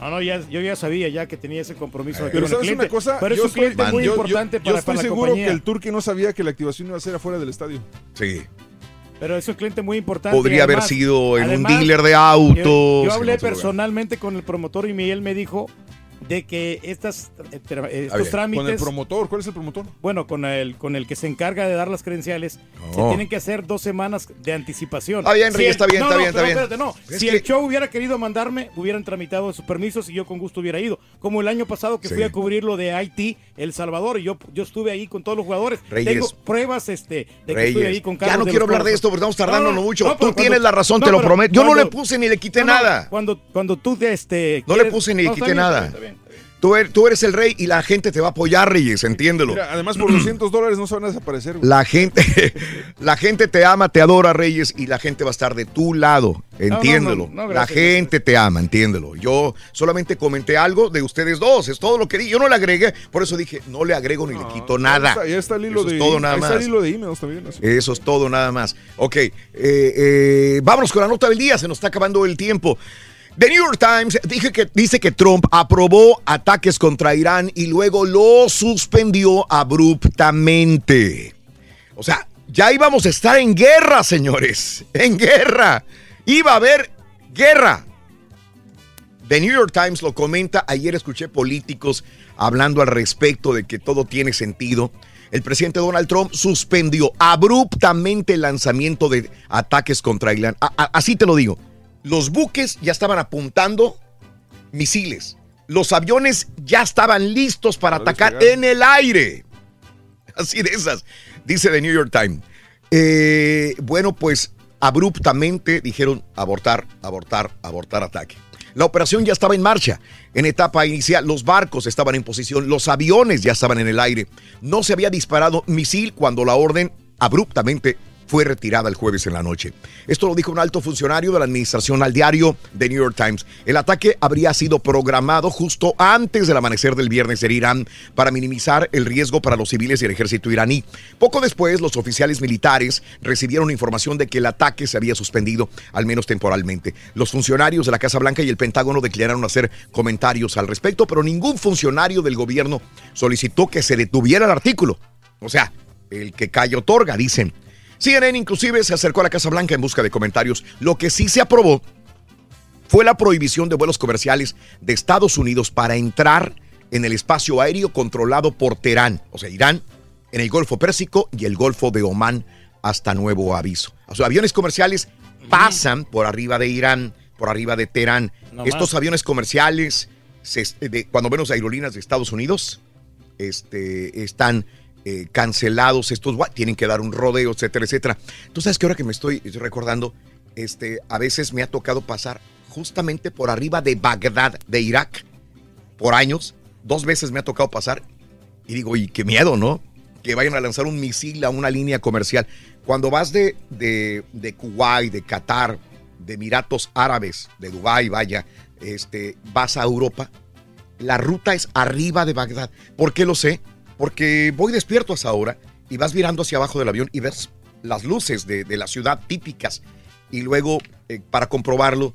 No, no, ya, yo ya sabía ya que tenía ese compromiso. de Pero ¿sabes cliente. una cosa? Pero es Yo un estoy- cliente muy yo- yo- importante yo para, estoy para la seguro compañía. que el Turque no sabía que la activación iba a ser afuera del estadio. Sí. Pero es un cliente muy importante. Podría y haber además- sido en un además, dealer de yo- autos. Yo, en hablé otro lugar. personalmente con el promotor y él me dijo de que estas, eh, eh, estos trámites... Con el promotor, ¿cuál es el promotor? Bueno, con el, con el que se encarga de dar las credenciales, se tienen que hacer dos semanas de anticipación. Está bien, Si Ricky, el- está bien, no, está no, bien, está bien. espérate, no. Es si que- el show hubiera querido mandarme, hubieran tramitado sus permisos y yo con gusto hubiera ido. Como el año pasado que Sí. fui a cubrir lo de Haití, El Salvador, y yo, yo estuve ahí con todos los jugadores. Reyes. Tengo pruebas este, de que estuve ahí con ya Carlos no de quiero hablar de esto porque estamos tardando No, no, mucho. no, Tú tienes la razón, no, te lo prometo. Yo no le puse ni le quité no, no, nada. Cuando, cuando tú este, No le puse ni le no, quité está nada. bien, está bien. Tú eres, tú eres el rey y la gente te va a apoyar, Reyes, entiéndelo. Mira, además por 200 dólares no se van a desaparecer. güey. La gente, [LAUGHS] la gente te ama, te adora, Reyes, y la gente va a estar de tu lado. Entiéndelo. no, no, la gracias, gente te ama, entiéndelo. Yo solamente comenté algo de ustedes dos, es todo lo que di. Yo no le agregué, por eso dije, no le agrego ni le quito nada. Ahí está, ya está el hilo Eso de es todo nada ahí está el hilo de emails también. así. Eso es todo nada más. Ok, eh, eh, vámonos con la nota del día, se nos está acabando el tiempo. The New York Times dije que, dice que Trump aprobó ataques contra Irán y luego lo suspendió abruptamente. O sea, ya íbamos a estar en guerra, señores. En guerra. Iba a haber guerra. The New York Times lo comenta. Ayer escuché políticos hablando al respecto de que todo tiene sentido. El presidente Donald Trump suspendió abruptamente el lanzamiento de ataques contra Irán. Así te lo digo. Los buques ya estaban apuntando misiles. Los aviones ya estaban listos para atacar en el aire. [LAUGHS] Así de esas, dice The New York Times. Eh, bueno, pues abruptamente dijeron abortar, abortar, abortar ataque. La operación ya estaba en marcha. En etapa inicial, los barcos estaban en posición, los aviones ya estaban en el aire. No se había disparado misil cuando la orden abruptamente fue retirada el jueves en la noche. Esto lo dijo un alto funcionario de la administración al diario The New York Times. El ataque habría sido programado justo antes del amanecer del viernes en Irán para minimizar el riesgo para los civiles y el ejército iraní. Poco después, los oficiales militares recibieron información de que el ataque se había suspendido, al menos temporalmente. Los funcionarios de la Casa Blanca y el Pentágono declararon hacer comentarios al respecto, pero ningún funcionario del gobierno solicitó que se detuviera el artículo. O sea, el que calla otorga, dicen. CNN inclusive se acercó a la Casa Blanca en busca de comentarios. Lo que sí se aprobó fue la prohibición de vuelos comerciales de Estados Unidos para entrar en el espacio aéreo controlado por Teherán, o sea, Irán, en el Golfo Pérsico y el Golfo de Omán hasta nuevo aviso. O sea, aviones comerciales pasan por arriba de Irán, por arriba de Teherán. No Estos aviones comerciales, se- de, cuando menos aerolíneas de Estados Unidos, este, están eh, cancelados, estos tienen que dar un rodeo, etcétera, etcétera. Tú sabes que ahora que me estoy recordando, este, a veces me ha tocado pasar justamente por arriba de Bagdad, de Irak, por años. Dos veces me ha tocado pasar y digo, y qué miedo, ¿no? Que vayan a lanzar un misil a una línea comercial. Cuando vas de, de, de Kuwait, de Qatar, de Emiratos Árabes, de Dubái, vaya, este, vas a Europa, la ruta es arriba de Bagdad. ¿Por qué lo sé? Porque voy despierto a esa hora y vas mirando hacia abajo del avión y ves las luces de, de la ciudad típicas. Y luego, eh, para comprobarlo,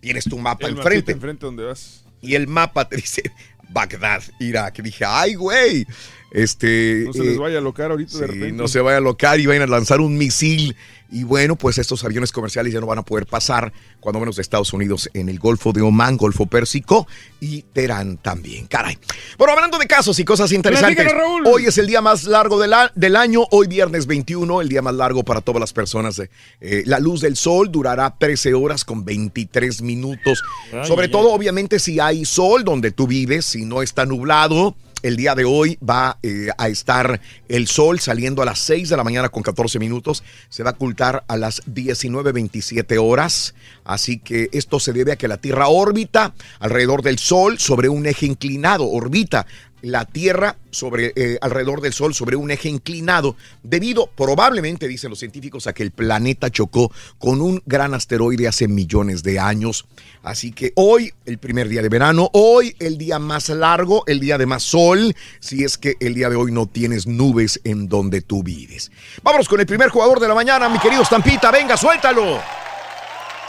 tienes tu mapa El enfrente. enfrente donde vas. Y el mapa te dice Bagdad, Irak. Dije, ay, güey. Este, No se les eh, vaya a locar ahorita de repente. no se vaya a locar y vayan a lanzar un misil. Y bueno, pues estos aviones comerciales ya no van a poder pasar, cuando menos de Estados Unidos, en el Golfo de Omán, Golfo Pérsico y Teherán también. Caray. Bueno, hablando de casos y cosas interesantes. Raúl. Hoy es el día más largo del, año, hoy viernes 21, el día más largo para todas las personas. Eh, la luz del sol durará 13 horas con 23 minutos. Ay, Sobre todo, obviamente, si hay sol donde tú vives, si no está nublado. El día de hoy va eh, a estar el sol saliendo a las 6 de la mañana con 14 minutos. Se va a ocultar a las 19.27 horas. Así que esto se debe a que la Tierra orbita alrededor del sol sobre un eje inclinado. Orbita la Tierra sobre, eh, alrededor del Sol sobre un eje inclinado, debido probablemente, dicen los científicos, a que el planeta chocó con un gran asteroide hace millones de años. Así que hoy, el primer día de verano, hoy el día más largo, el día de más sol, si es que el día de hoy no tienes nubes en donde tú vives. Vámonos con el primer jugador de la mañana, mi querido Stampita, venga, suéltalo.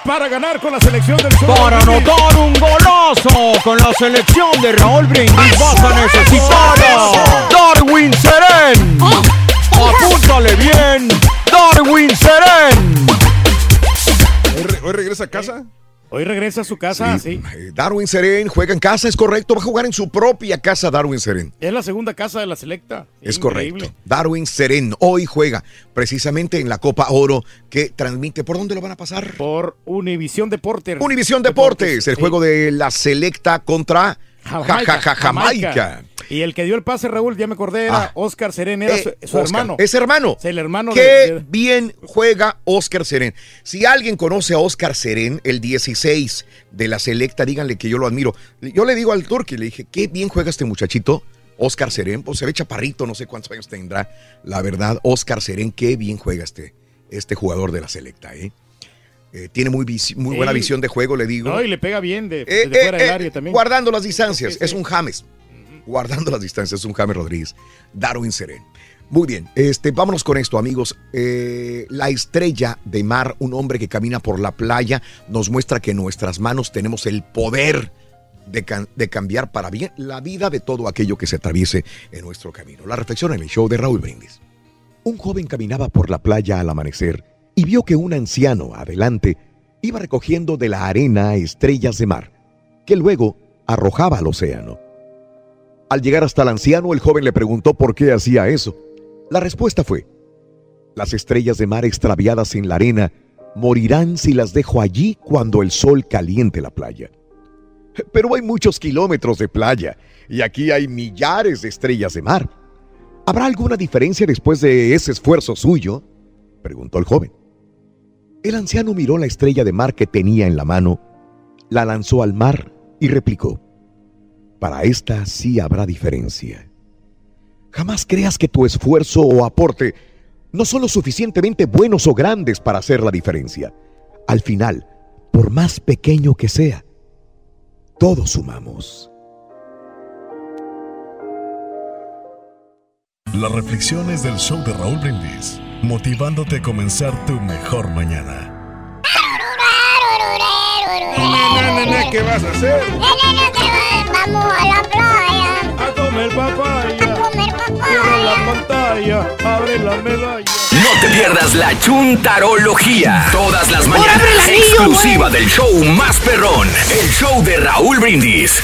Para ganar con la selección del sur. Para anotar un golazo con la selección de Raúl Brindis vas a necesitar a Darwin Seren. Apúntale bien, Darwin Seren. ¿Hoy, re- hoy regresa a casa? Hoy regresa a su casa, sí. Eh, Darwin Seren juega en casa, es correcto. Va a jugar en su propia casa Darwin Seren. Es la segunda casa de la selecta. Es Increíble. correcto. Darwin Seren hoy juega precisamente en la Copa Oro que transmite. ¿Por dónde lo van a pasar? Por Univisión Deportes. Univisión Deportes, el sí. juego de la selecta contra Jamaica, Ja, ja, ja, Jamaica. Jamaica. Y el que dio el pase, Raúl, ya me acordé, era Ah. Oscar Serén, era Eh, su, su Oscar, hermano. Es hermano. Es el hermano Qué de- de- bien juega Oscar Serén. Si alguien conoce a Oscar Serén, el 16 de la selecta, díganle que yo lo admiro. Yo le digo al Turqui, le dije, qué bien juega este muchachito. Oscar Serén, pues se ve chaparrito, no sé cuántos años tendrá. La verdad, Oscar Serén, qué bien juega este, este jugador de la selecta, ¿eh? Eh, tiene muy, buena visión de juego, le digo. No, y le pega bien de, Eh, eh, fuera del área también. Guardando las distancias, es un James. Guardando las distancias, un James Rodríguez. Darwin Seren. Muy bien, este, vámonos con esto, amigos. Eh, la estrella de mar, un hombre que camina por la playa, nos muestra que en nuestras manos tenemos el poder de, de cambiar para bien la vida de todo aquello que se atraviese en nuestro camino. La reflexión en el show de Raúl Brindis. Un joven caminaba por la playa al amanecer y vio que un anciano adelante iba recogiendo de la arena estrellas de mar, que luego arrojaba al océano. Al llegar hasta el anciano, el joven le preguntó por qué hacía eso. La respuesta fue, las estrellas de mar extraviadas en la arena morirán si las dejo allí cuando el sol caliente la playa. Pero hay muchos kilómetros de playa y aquí hay millares de estrellas de mar. ¿Habrá alguna diferencia después de ese esfuerzo suyo? preguntó el joven. El anciano miró la estrella de mar que tenía en la mano, la lanzó al mar y replicó, para esta sí habrá diferencia. Jamás creas que tu esfuerzo o aporte no son lo suficientemente buenos o grandes para hacer la diferencia. Al final, por más pequeño que sea, todos sumamos. Las reflexiones del show de Raúl Brindis, motivándote a comenzar tu mejor mañana. ¿Qué vas a hacer? Vamos a la playa. A comer papaya. A comer Cierra la pantalla, abre la medalla. No te pierdas la chuntarología. Todas las Ahora mañanas. anillo, exclusiva del show más perrón. El show de Raúl Brindis.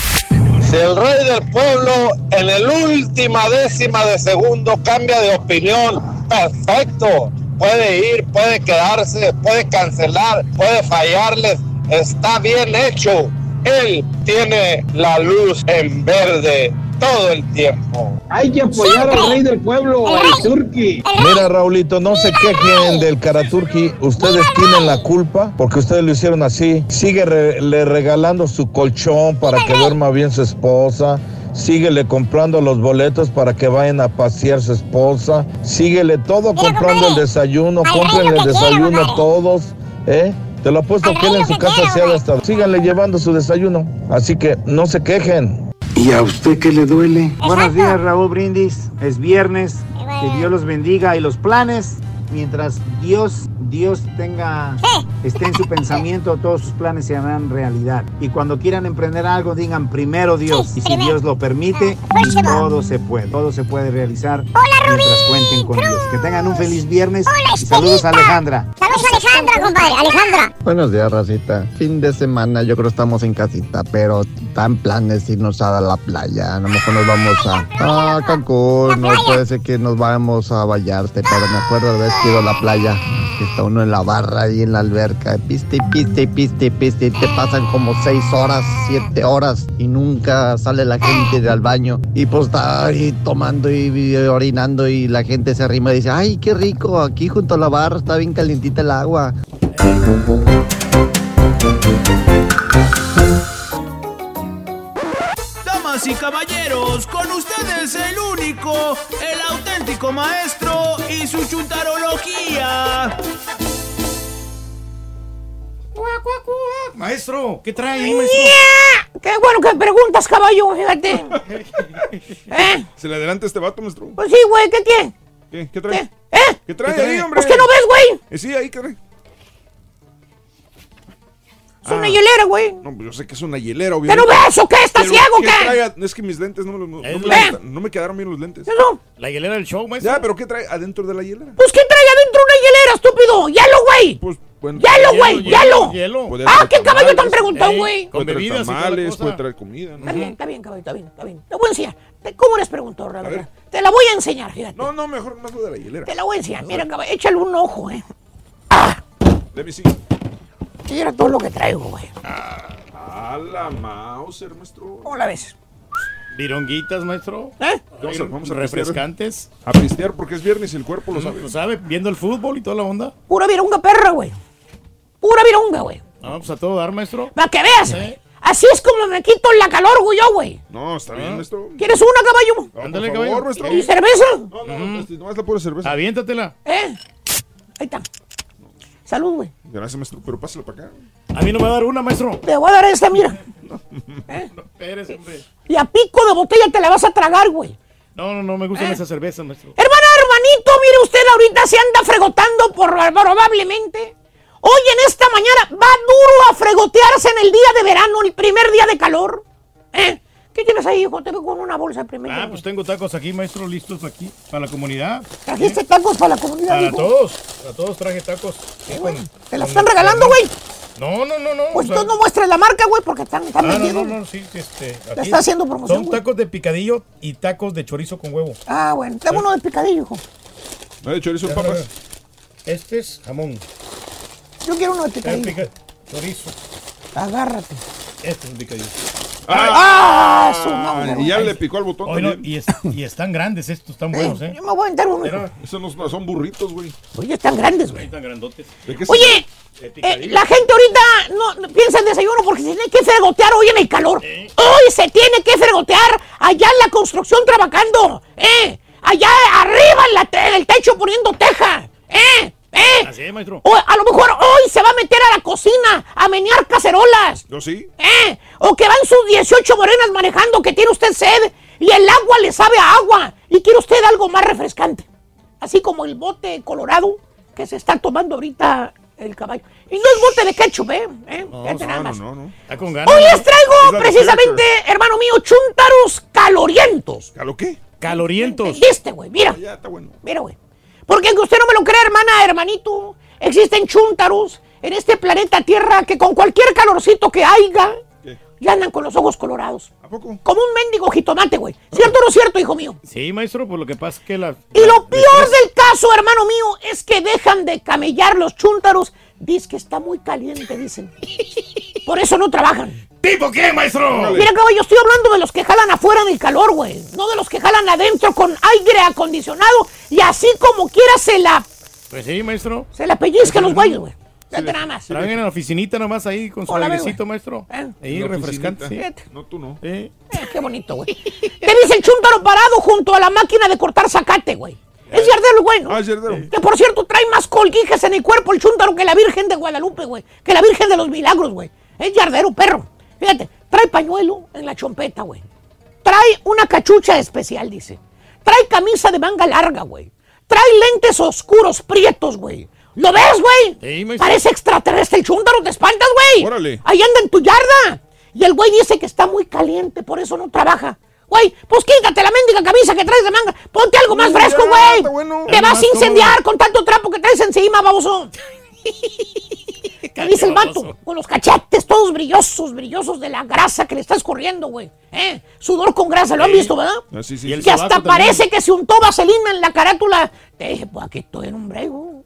Si el rey del pueblo en el última décima de segundo cambia de opinión, perfecto. Puede ir, puede quedarse, puede cancelar, puede fallarles. Está bien hecho. Él tiene la luz en verde todo el tiempo. Hay que apoyar al rey del pueblo, al turqui. Mira, Raulito, no se quejen del Karaturki. Ustedes tienen la culpa porque ustedes lo hicieron así. Sigue re- le regalando su colchón para que duerma bien su esposa. Síguele comprando los boletos para que vayan a pasear su esposa. Síguele todo comprando el desayuno. Compren el desayuno todos. ¿Eh? Te lo apuesto que él en su casa se ha gastado. Síganle llevando su desayuno. Así que no se quejen. ¿Y a usted qué le duele? Buenos días, Raúl Brindis. Es viernes. Que Dios los bendiga y los planes. Mientras Dios, Dios tenga, esté en su pensamiento, todos sus planes se harán realidad. Y cuando quieran emprender algo, digan primero Dios. Y si Dios lo permite, todo se puede. Todo se puede realizar mientras cuenten con Dios. Que tengan un feliz viernes. Y saludos a Alejandra. Saludos Alejandra, compadre. Alejandra. Buenos días, Racita. Fin de semana, yo creo que estamos en casita, pero tan planes irnos a la playa. A lo mejor nos vamos a, a Cancún, no puede ser que nos vayamos a Vallarte, pero me acuerdo de haber ido a la playa, que está uno en la barra y en la alberca, piste y piste y piste y piste, te pasan como seis horas, siete horas, y nunca sale la gente al baño. Y pues está ahí tomando y, y orinando, y la gente se arrima y dice, ay, qué rico, aquí junto a la barra está bien calientita el agua. Damas y caballeros, con ustedes el único, el auténtico maestro y su chuntarología. Maestro, ¿qué trae ahí, maestro? ¡Ya! ¡Qué bueno que preguntas, caballo! Fíjate. [LAUGHS] ¿Eh? ¿Se le adelanta este vato, maestro? Pues sí, güey, ¿qué tiene? ¿Qué? ¿Qué trae? ¿Eh? ¿Qué trae ¿Qué ahí, trae? hombre? Pues que no ves, güey. Eh, sí, ahí, ¿qué trae? Es una hielera, güey. No, pues yo sé que es una hielera, ¿Que obviamente. no ves o qué? ¿Estás Pero, ciego o ¿qué trae? No, es que mis lentes no, me- no, no me, la- gustan, no me quedaron bien los lentes. ¿Eso? La hielera del show, maestro. Ya, pero ¿qué trae adentro de la hielera? Pues ¿qué trae adentro una hielera? estúpido? ¡Hielo, güey! Pues, bueno, ¡Hielo, güey! ¡Hielo! hielo. Puede ¡Ah, qué caballo tan preguntado, Ey, güey! con Puede traer bebidas tamales, puede traer comida, ¿no? Está bien, está bien, caballo, está bien, está bien. Te voy a enseñar. ¿Cómo eres preguntador, la verdad? Te la voy a enseñar, fíjate. No, no, mejor más lo de la hielera. Te la voy a enseñar. Mira, caballo, échale un ojo, eh. Let me see. Mira todo lo que traigo, güey. A la Mauser, maestro. ¿Cómo la ves? Vironguitas, maestro. ¿Eh? Vamos a, vamos a Refrescantes. pistear. A pistear porque es viernes y el cuerpo lo sabe. ¿Lo sabe? Viendo el fútbol y toda la onda. Pura virunga perra, güey. Pura virunga, güey. No, pues a todo dar, maestro. Para que veas, güey. Así es como me quito la calor, güey, yo, güey. No, está bien, maestro. ¿Quieres una, caballo? No, Ándale, por favor, caballo. maestro. ¿Y cerveza? No, no, no, este, nomás la pura cerveza. Aviéntatela. ¿Eh? Ahí está. Salud, güey. Gracias, maestro, pero pásala para acá. A mí no me va a dar una, maestro. Te voy a dar esta, mira. [LAUGHS] Espérese, hombre. Y a pico de botella te la vas a tragar, güey. No, no, no me gustan esas cervezas, maestro. Hermana, hermanito, mire usted, ahorita se anda fregotando por probablemente. Hoy en esta mañana va duro a fregotearse en el día de verano, el primer día de calor. ¿Eh? ¿Qué tienes ahí, hijo? Te veo con una bolsa primero. Ah, pues tengo tacos aquí, maestro, listos aquí. Para la comunidad. ¿Trajiste tacos para la comunidad, Para hijo? todos. Para todos traje tacos. Sí, con- ¿Te la con- están regalando, güey? No, no, no, no. Pues o sea- tú no muestres la marca, güey, porque están, están Ah, no, vendiendo. no, no, sí, este. aquí está haciendo promoción, Son güey. tacos de picadillo y tacos de chorizo con huevo. Ah, bueno, dame uno de picadillo, hijo. No, de chorizo, papas. Este es jamón. Yo quiero uno de picadillo. pica- chorizo. Agárrate. Este es un picadillo. ¡Ah! su madre, y ya le picó al botón Oye, no, también. y, es- y están grandes estos, están buenos, ¿eh? Yo me voy a entrar uno. Esos no, no son burritos, güey. Oye, están grandes, güey. están grandotes. ¿De qué se- Oye, eh, la gente ahorita no, no piensa en desayuno porque se tiene que fregotear hoy en el calor. Hoy se tiene que fregotear allá en la construcción trabajando. ¿Eh? Allá arriba en, la en el techo poniendo teja. ¿Eh? ¿Eh? Así es, maestro. O a lo mejor hoy se va a meter a la cocina a menear cacerolas. Yo sí. ¿Eh? O que van sus 18 morenas manejando que tiene usted sed y el agua le sabe a agua y quiere usted algo más refrescante. Así como el bote colorado que se está tomando ahorita el caballo. Y no es bote de ketchup, ¿eh? ¿Eh? No, Fíjate nada no, más. no, no. Está con ganas. Hoy les Es traigo precisamente, hermano mío, chuntaros calorientos. ¿A lo qué? Calorientos. ¿Viste, güey? Mira. Ya está bueno. Mira, güey. Porque aunque usted no me lo crea, hermana, hermanito, existen chúntaros en este planeta Tierra que con cualquier calorcito que haya, ¿Qué? ya andan con los ojos colorados. ¿A poco? Como un mendigo jitomate, güey. ¿Cierto o no cierto, hijo mío? Sí, maestro, por lo que pasa es que la. Y lo peor del caso, hermano mío, es que dejan de camellar los chúntaros. Dice que está muy caliente, dicen. Por eso no trabajan. ¿Tipo qué, maestro? Mira, caballo, estoy hablando de los que jalan afuera del calor, güey. No de los que jalan adentro con aire acondicionado y así como quiera se la, Pues sí, maestro. se la pellizcan los güeyes, güey. Fíjate nada más. Traen en la oficinita nomás ahí con su Hola, airecito, maestro. ¿Eh? Ahí refrescante. Sí. No, tú no. Sí. Eh, qué bonito, güey. Te dice el chúntaro parado junto a la máquina de cortar zacate, güey. Es yardero, el güey, ¿no? Ah, es yardero. Que por cierto trae más colguijes en el cuerpo el chúntaro que la Virgen de Guadalupe, güey. Que la Virgen de los Milagros, güey. Es yardero, perro. Fíjate, trae pañuelo en la chompeta, güey. Trae una cachucha especial, dice. Trae camisa de manga larga, güey. Trae lentes oscuros, prietos, güey. ¿Lo ves, güey? Sí, maestro. Parece extraterrestre el chúntaro, te espantas, güey. Órale. Ahí anda en tu yarda. Y el güey dice que está muy caliente, por eso no trabaja. Güey, pues quítate la mendiga camisa que traes de manga. Ponte algo más Mm, fresco, güey. bueno. Te vas a incendiar con tanto trapo que traes encima, baboso. [LAUGHS] ¿Qué dice el vato? Con los cachetes todos brillosos, brillosos de la grasa que le está escurriendo, güey. ¿Eh? Sudor con grasa, ¿lo han visto, verdad? Ah, sí, sí. Que hasta también. parece que se untó vaselina en la carátula. Te dije, pues aquí estoy en un break, güey.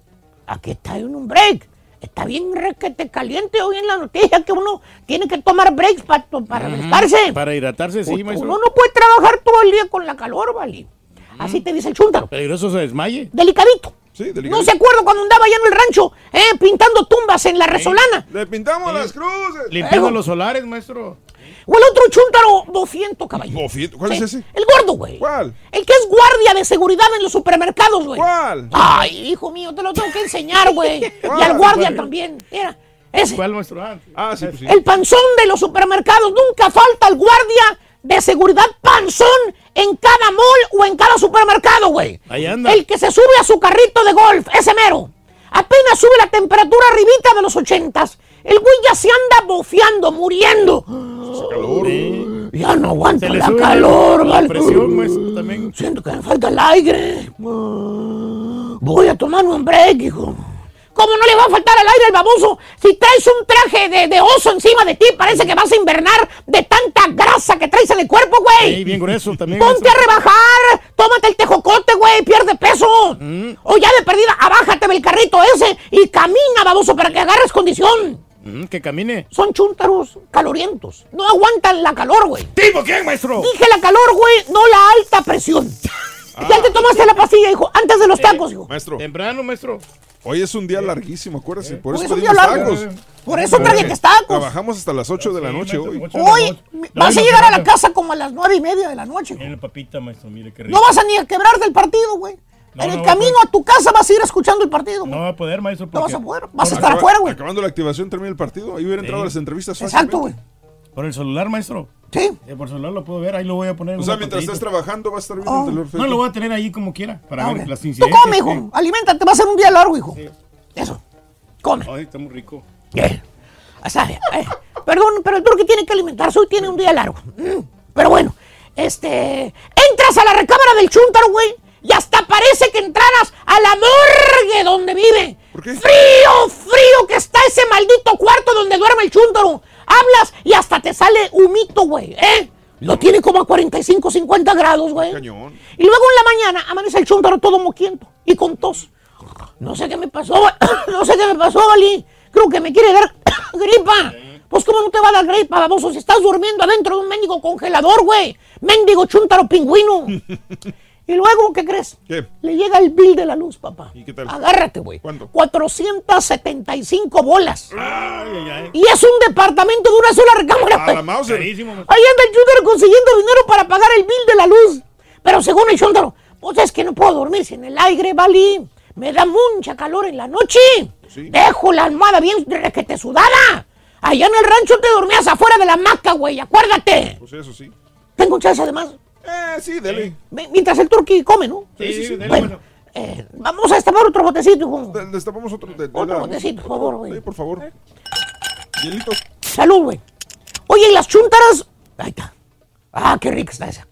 Aquí está en un break. Está bien requete caliente hoy en la noticia que uno tiene que tomar breaks pa- para refrescarse. Para hidratarse, sí, Uno maestro. no puede trabajar todo el día con la calor, ¿vale? Así te dice el chúntaro. Peligroso se desmaye. Delicadito. Sí, No se acuerda cuando andaba allá en el rancho, eh, pintando tumbas en la resolana. Le pintamos las cruces. Limpiando los solares, maestro. O el otro chúntaro bofiento, caballo. Bofiento. ¿Cuál Sí, es ese? El gordo, güey. ¿Cuál? El que es guardia de seguridad en los supermercados, güey. ¿Cuál? Ay, hijo mío, te lo tengo que enseñar, güey. [LAUGHS] Y al guardia ¿Cuál? también. Mira, ese. ¿Cuál, maestro? Ah, Ah, sí, pues sí. El panzón de los supermercados. Nunca falta el guardia de seguridad panzón en cada mall o en cada supermercado, güey. Ahí anda. El que se sube a su carrito de golf, ese mero. Apenas sube la temperatura arribita de los ochentas. El güey ya se anda bofeando, muriendo. Calor. Ya no aguanta la calor, la vale. presión, maestro, también. Siento que me falta el aire. Voy a tomarme un break, hijo. ¿Cómo no le va a faltar al aire el baboso? Si traes un traje de, de oso encima de ti, parece que vas a invernar de tanta grasa que traes en el cuerpo, güey. Sí, bien grueso también. Ponte a rebajar, tómate el tejocote, güey, pierde peso. Mm. O ya de perdida, abájate del carrito ese y camina, baboso, para que agarres condición. Mm, que camine. Son chúntaros calorientos. No aguantan la calor, güey. ¿Tipo quién, maestro? Dije la calor, güey, no la alta presión. [LAUGHS] Ya te tomaste la pastilla, hijo, antes de los tacos, hijo. Maestro, Temprano, maestro. Hoy es un día larguísimo, acuérdese. Por eso pedimos tacos. Por eso trajiste tacos. Trabajamos hasta las 8 de la noche hoy. Hoy vas a llegar a la casa como a las nueve y media de la noche. papita, maestro, mire qué rico. No vas a ni a quebrar del partido, güey. No, en el camino a tu casa vas a ir escuchando el partido. No va a poder, maestro. No vas a poder. Vas a estar Acaba- afuera, güey. Acabando la activación termina el partido. Ahí hubiera entrado las entrevistas Exacto, güey. Por el celular, maestro. Sí. Eh, por celular lo puedo ver, ahí lo voy a poner. O sea, mientras pantallita. estés trabajando va a estar viendo Oh. el teléfono. No, lo voy a tener ahí como quiera, para Ah, ver las Tú incidencias. come, hijo. Aliméntate, va a ser un día largo, hijo. Eso. Come. Ay, está muy rico. Eh, o sea, eh, perdón, pero el turqui tiene que alimentarse. Hoy tiene un día largo. Mm, Pero bueno, este. Entras a la recámara del chúntaro, güey. Y hasta parece que entraras a la morgue donde vive. Frío, frío que está ese maldito cuarto donde duerme el chúntaro. Hablas y hasta te sale humito, güey, ¿eh? Lo tiene como a 45, 50 grados, güey. Y luego en la mañana amanece el chúntaro todo moquiento y con tos. No sé qué me pasó, [COUGHS] no sé qué me pasó, Ali. Creo que me quiere dar [COUGHS] gripa. Pues cómo no te va a dar gripa, baboso, si estás durmiendo adentro de un mendigo congelador, güey. Mendigo chúntaro pingüino. [LAUGHS] y luego, ¿qué crees? ¿Qué? Le llega el bill de la luz, papá. ¿Y qué tal? Agárrate, güey. ¿Cuánto? 475 bolas. Ay, ay, ay. Y es un departamento de una sola recámara. A la. Carísimo, maestro. Ahí anda el chúntaro consiguiendo dinero para pagar el bill de la luz. Pero según el chúntaro, pues es que no puedo dormir sin el aire, Vali. Me da mucha calor en la noche. Dejo la almohada bien requete sudada. Allá en el rancho te dormías afuera de la hamaca, güey, acuérdate. Pues eso sí. Tengo chance además. Eh, sí, dele. Ve- Mientras el turqui come, ¿no? Sí, sí, sí. Bueno, eh, vamos a destapar otro botecito, hijo. De- Destapamos otro. De, de- Otro botecito, por favor, güey. Sí, por favor. Hielitos. Salud, güey. Oye, y las chúntaras. Ahí está. Ah, qué rica está esa.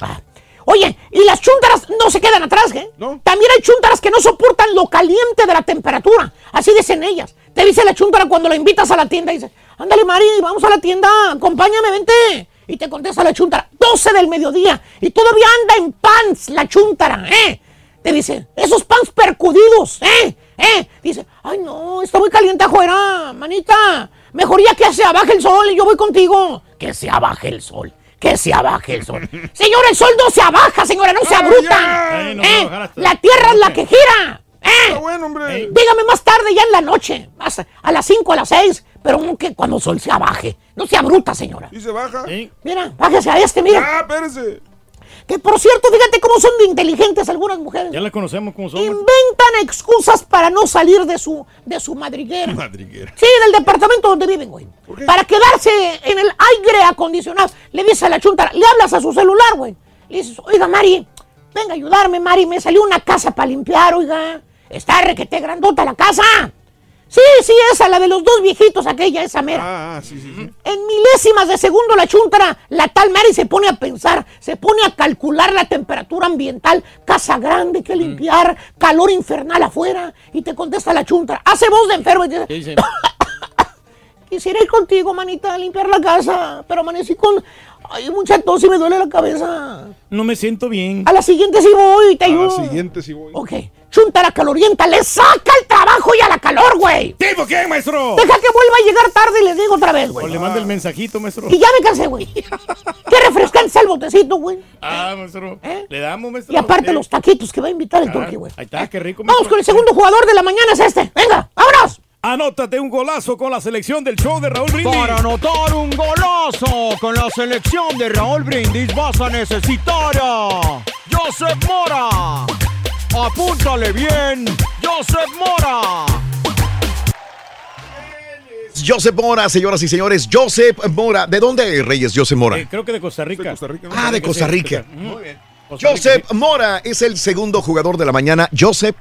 Ah. Oye, y las chúntaras no se quedan atrás, ¿eh? También hay chúntaras que no soportan lo caliente de la temperatura. Así dicen ellas. Te dice la chúntara cuando la invitas a la tienda. Dice, ándale, Mari, vamos a la tienda. Acompáñame, vente. Y te contesta la chúntara, 12 del mediodía. Y todavía anda en pants la chúntara, ¿eh? Te dice, esos pants percudidos, ¿eh? ¿Eh? Dice, ay no, está muy caliente afuera, manita. Mejor ya que se abaje el sol y yo voy contigo. Que se abaje el sol. Que se abaje el sol. [LAUGHS] Señora, el sol no se abaja, señora, no se abruta. ¿Eh? La tierra es la que gira. ¿Eh? Está bueno, hombre. Dígame más tarde, ya en la noche. Más a las 5, a las 6. Pero no que cuando el sol se abaje. No se abruta, señora. Y se baja. Mira, bájese a este, mira. Ah, espérese. Que por cierto, fíjate cómo son de inteligentes algunas mujeres. Ya la conocemos como somos. Inventan excusas para no salir de su, de su madriguera. Madriguera. Sí, del departamento donde viven, güey. Para quedarse en el aire acondicionado. Le dice a la chunta, le hablas a su celular, güey. Le dices, oiga, Mari, venga a ayudarme, Mari. Me salió una casa para limpiar, oiga. Está requete grandota la casa. Sí, sí, esa, la de los dos viejitos, aquella, esa mera. Ah, ah, sí, sí, sí. En milésimas de segundo la chuntara, la tal Mary se pone a pensar, se pone a calcular la temperatura ambiental, casa grande que limpiar, calor infernal afuera, y te contesta la chuntara, hace voz de enfermo y dice, [COUGHS] quisiera ir contigo, manita, a limpiar la casa, pero amanecí con, ay, mucha tos y me duele la cabeza. No me siento bien. A la siguiente sí voy, te A la ayudo. siguiente sí voy. Ok, chuntara calorienta, le saca el trabajo y a la calor, güey. ¿Tipo qué, maestro? Deja que vuelva a llegar tarde y le digo otra vez, O güey. le manda el mensajito, maestro. Y ya me cansé, güey. [LAUGHS] Qué refrescante el botecito, güey. Ah, maestro. Le damos, maestro. Y aparte Eh. los taquitos que va a invitar el Ah, turqui, güey. Ahí está, qué rico. Vamos con el segundo jugador de la mañana, es este. Venga, vámonos. Anótate un golazo con la selección del show de Raúl Brindis. Para anotar un golazo con la selección de Raúl Brindis vas a necesitar a Joseph Mora. Apúntale bien, Joseph Mora. Joseph Mora, señoras y señores. Joseph Mora. ¿De dónde, Reyes, Joseph Mora? Eh, creo que de Costa Rica. Ah, de Costa Rica. Muy bien. Costa Rica, Joseph Mora es el segundo jugador de la mañana. Joseph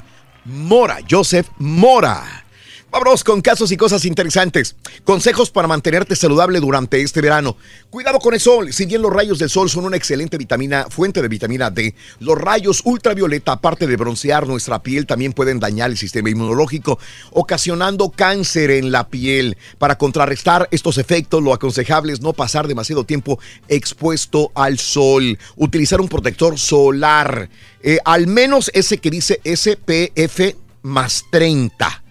Mora. Joseph Mora. Vámonos con casos y cosas interesantes. Consejos para mantenerte saludable durante este verano. Cuidado con el sol. Si bien los rayos del sol son una excelente vitamina, fuente de vitamina D, los rayos ultravioleta, aparte de broncear nuestra piel, también pueden dañar el sistema inmunológico, ocasionando cáncer en la piel. Para contrarrestar estos efectos, lo aconsejable es no pasar demasiado tiempo expuesto al sol. Utilizar un protector solar, eh, al menos ese que dice SPF más 30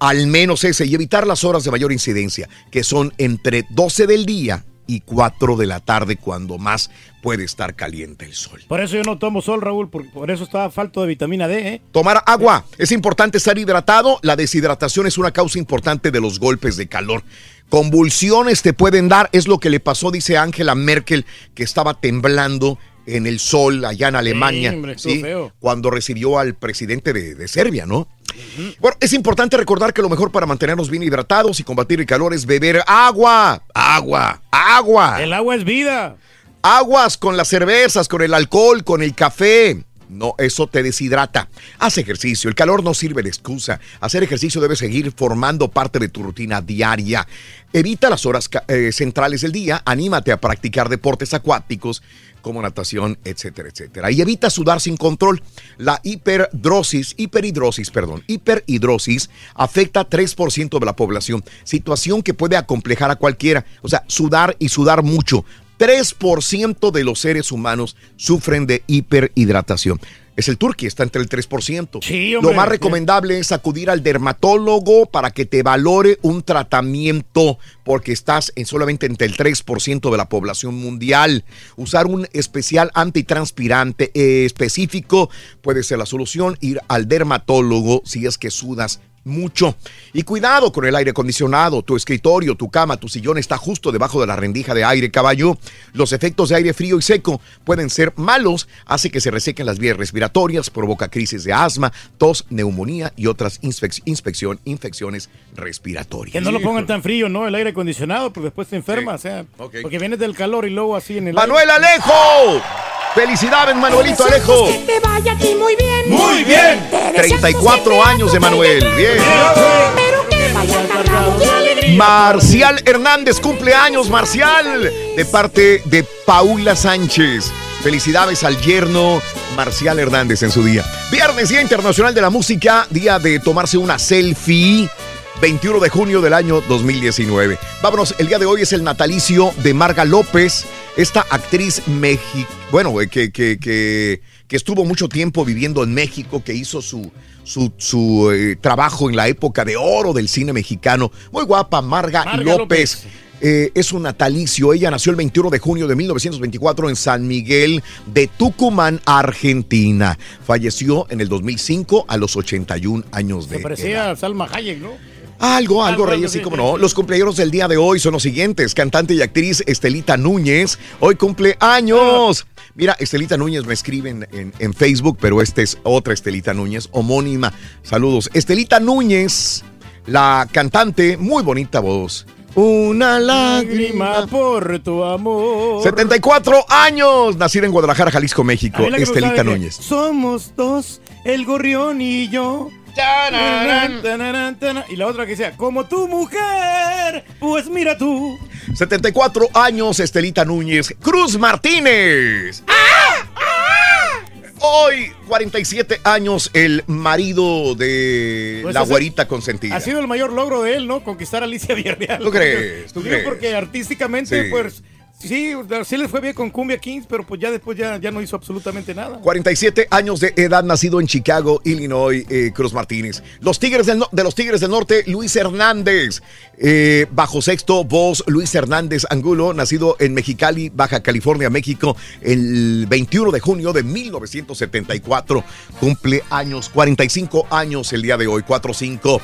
al menos ese, y evitar las horas de mayor incidencia, que son entre 12 del día y 4 de la tarde, cuando más puede estar caliente el sol. Por eso yo no tomo sol, Raúl, por, por eso estaba falto de vitamina D, ¿eh? Tomar agua. Es importante estar hidratado. La deshidratación es una causa importante de los golpes de calor. Convulsiones te pueden dar. Es lo que le pasó, dice Angela Merkel, que estaba temblando en el sol allá en Alemania. hombre, ¿sí? feo. Cuando recibió al presidente de, de Serbia, ¿no? Bueno, es importante recordar que lo mejor para mantenernos bien hidratados y combatir el calor es beber agua. Agua, agua. El agua es vida. Aguas con las cervezas, con el alcohol, con el café. No, eso te deshidrata. Haz ejercicio. El calor no sirve de excusa. Hacer ejercicio debe seguir formando parte de tu rutina diaria. Evita las horas eh, centrales del día. Anímate a practicar deportes acuáticos como natación, etcétera, etcétera. Y evita sudar sin control. La hiperdrosis, hiperhidrosis, perdón, hiperhidrosis afecta a 3% de la población. Situación que puede acomplejar a cualquiera. O sea, sudar y sudar mucho. 3% de los seres humanos sufren de hiperhidratación. Es el turqui, está entre el 3%. Lo hombre. más recomendable es acudir al dermatólogo para que te valore un tratamiento, porque estás en solamente entre el 3% de la población mundial. Usar un especial antitranspirante eh, específico puede ser la solución. Ir al dermatólogo si es que sudas mucho. Y cuidado con el aire acondicionado. Tu escritorio, tu cama, tu sillón está justo debajo de la rendija de aire, caballo. Los efectos de aire frío y seco pueden ser malos. Hace que se resequen las vías respiratorias, provoca crisis de asma, tos, neumonía y otras inspec- inspección, infecciones respiratorias. Que no lo pongan tan frío, ¿no? El aire acondicionado, porque después te enfermas, o sea, porque vienes del calor y luego así en el ¡Manuel aire. Alejo! ¡Felicidades, Manuelito Alejo! Que te vaya a ti muy bien. Muy bien. Te deseamos 34 que años de Manuel. Bien. Pero que vaya cargado de alegría. Marcial Hernández, cumpleaños, Marcial, de parte de Paula Sánchez. Felicidades al yerno Marcial Hernández en su día. Viernes, Día Internacional de la Música, día de tomarse una selfie. 21 de junio del año 2019. Vámonos, el día de hoy es el natalicio de Marga López, esta actriz mexicana, bueno, eh, que, que, que, que estuvo mucho tiempo viviendo en México, que hizo su, su, su, eh, trabajo en la época de oro del cine mexicano. Muy guapa, Marga, Marga López. Eh, es un natalicio. Ella nació el 21 de junio de 1924 en San Miguel de Tucumán, Argentina. Falleció en el 2005 a los 81 años de Se edad. parecía a Salma Hayek, ¿no? Algo, algo, Algo, Rey, algo, así sí, como no. Los cumpleaños del día de hoy son los siguientes. Cantante y actriz Estelita Núñez. Hoy cumple años. Mira, Estelita Núñez me escriben en, en Facebook, pero esta es otra Estelita Núñez, homónima. Saludos. Estelita Núñez, la cantante, muy bonita voz. Una lágrima. por tu amor. 74 años, nacida en Guadalajara, Jalisco, México. Estelita Núñez. Somos dos, el gorrión y yo. Y la otra que decía, como tu mujer, pues mira tú. 74 años, Estelita Núñez. Cruz Martínez. Hoy, 47 años, el marido de Pues la güerita consentida. Ha sido el mayor logro de él, ¿no? Conquistar a Alicia Villarreal. ¿Tú crees? ¿Tú crees? Porque artísticamente, Sí. pues, sí, sí les fue bien con Cumbia Kings, pero pues ya después ya, ya no hizo absolutamente nada. 47 años de edad, nacido en Chicago, Illinois, eh, Cruz Martínez. Los Tigres del de los Tigres del Norte, Luis Hernández. Eh, bajo sexto, voz Luis Hernández Angulo, nacido en Mexicali, Baja California, México, el 21 de junio de 1974. Cumple años, 45 años el día de hoy, 4-5.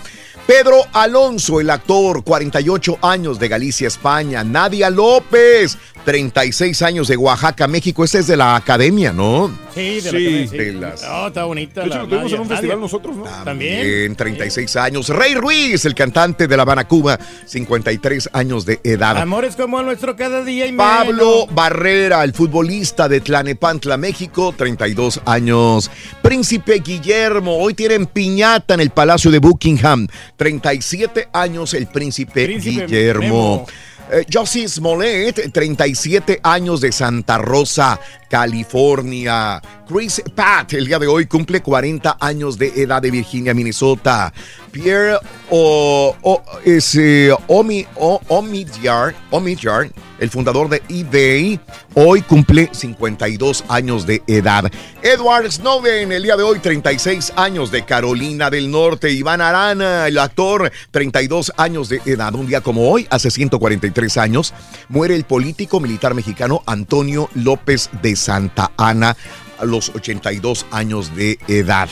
Pedro Alonso, el actor, 48 años de Galicia, España. Nadia López, 36 años de Oaxaca, México. Este es de la academia, ¿no? Sí, de la Sí. academia, sí. De las- No, está bonita. De hecho, la lo tuvimos en un festival Nadia. nosotros, ¿no? También. En 36 años. Rey Ruiz, el cantante de La Habana, Cuba, 53 años de edad. Amores como el nuestro cada día y Pablo Barrera, el futbolista de Tlanepantla, México, 32 años. Príncipe Guillermo, hoy tienen piñata en el Palacio de Buckingham. 37 años el Príncipe, Príncipe Guillermo. Eh, Josie Smollett, 37 años de Santa Rosa, California. Chris Pat, el día de hoy cumple 40 años de edad de Virginia, Minnesota. Pierre o, o- es, eh, Omi, o- Omidyar, Omidyar, el fundador de eBay, hoy cumple 52 años de edad. Edward Snowden, el día de hoy 36 años de Carolina del Norte. Iván Arana, el actor, 32 años de edad. Un día como hoy, hace 143 años, muere el político militar mexicano Antonio López de Santa Ana a los 82 años de edad.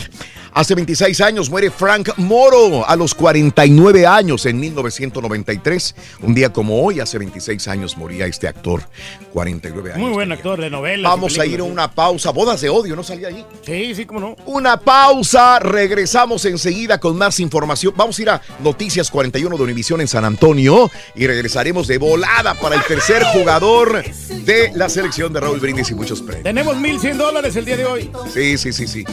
Hace 26 años muere Frank Moro a los 49 años en 1993. Un día como hoy, hace 26 años moría este actor, 49 años. Muy buen actor de novelas. Vamos a ir a una pausa. Bodas de odio, ¿no salía ahí? Sí, sí, cómo no. Una pausa, regresamos enseguida con más información. Vamos a ir a Noticias 41 de Univisión en San Antonio y regresaremos de volada para el tercer jugador de la selección de Raúl Brindis y muchos premios. Tenemos 1100 dólares el día de hoy. Sí, sí, sí, sí.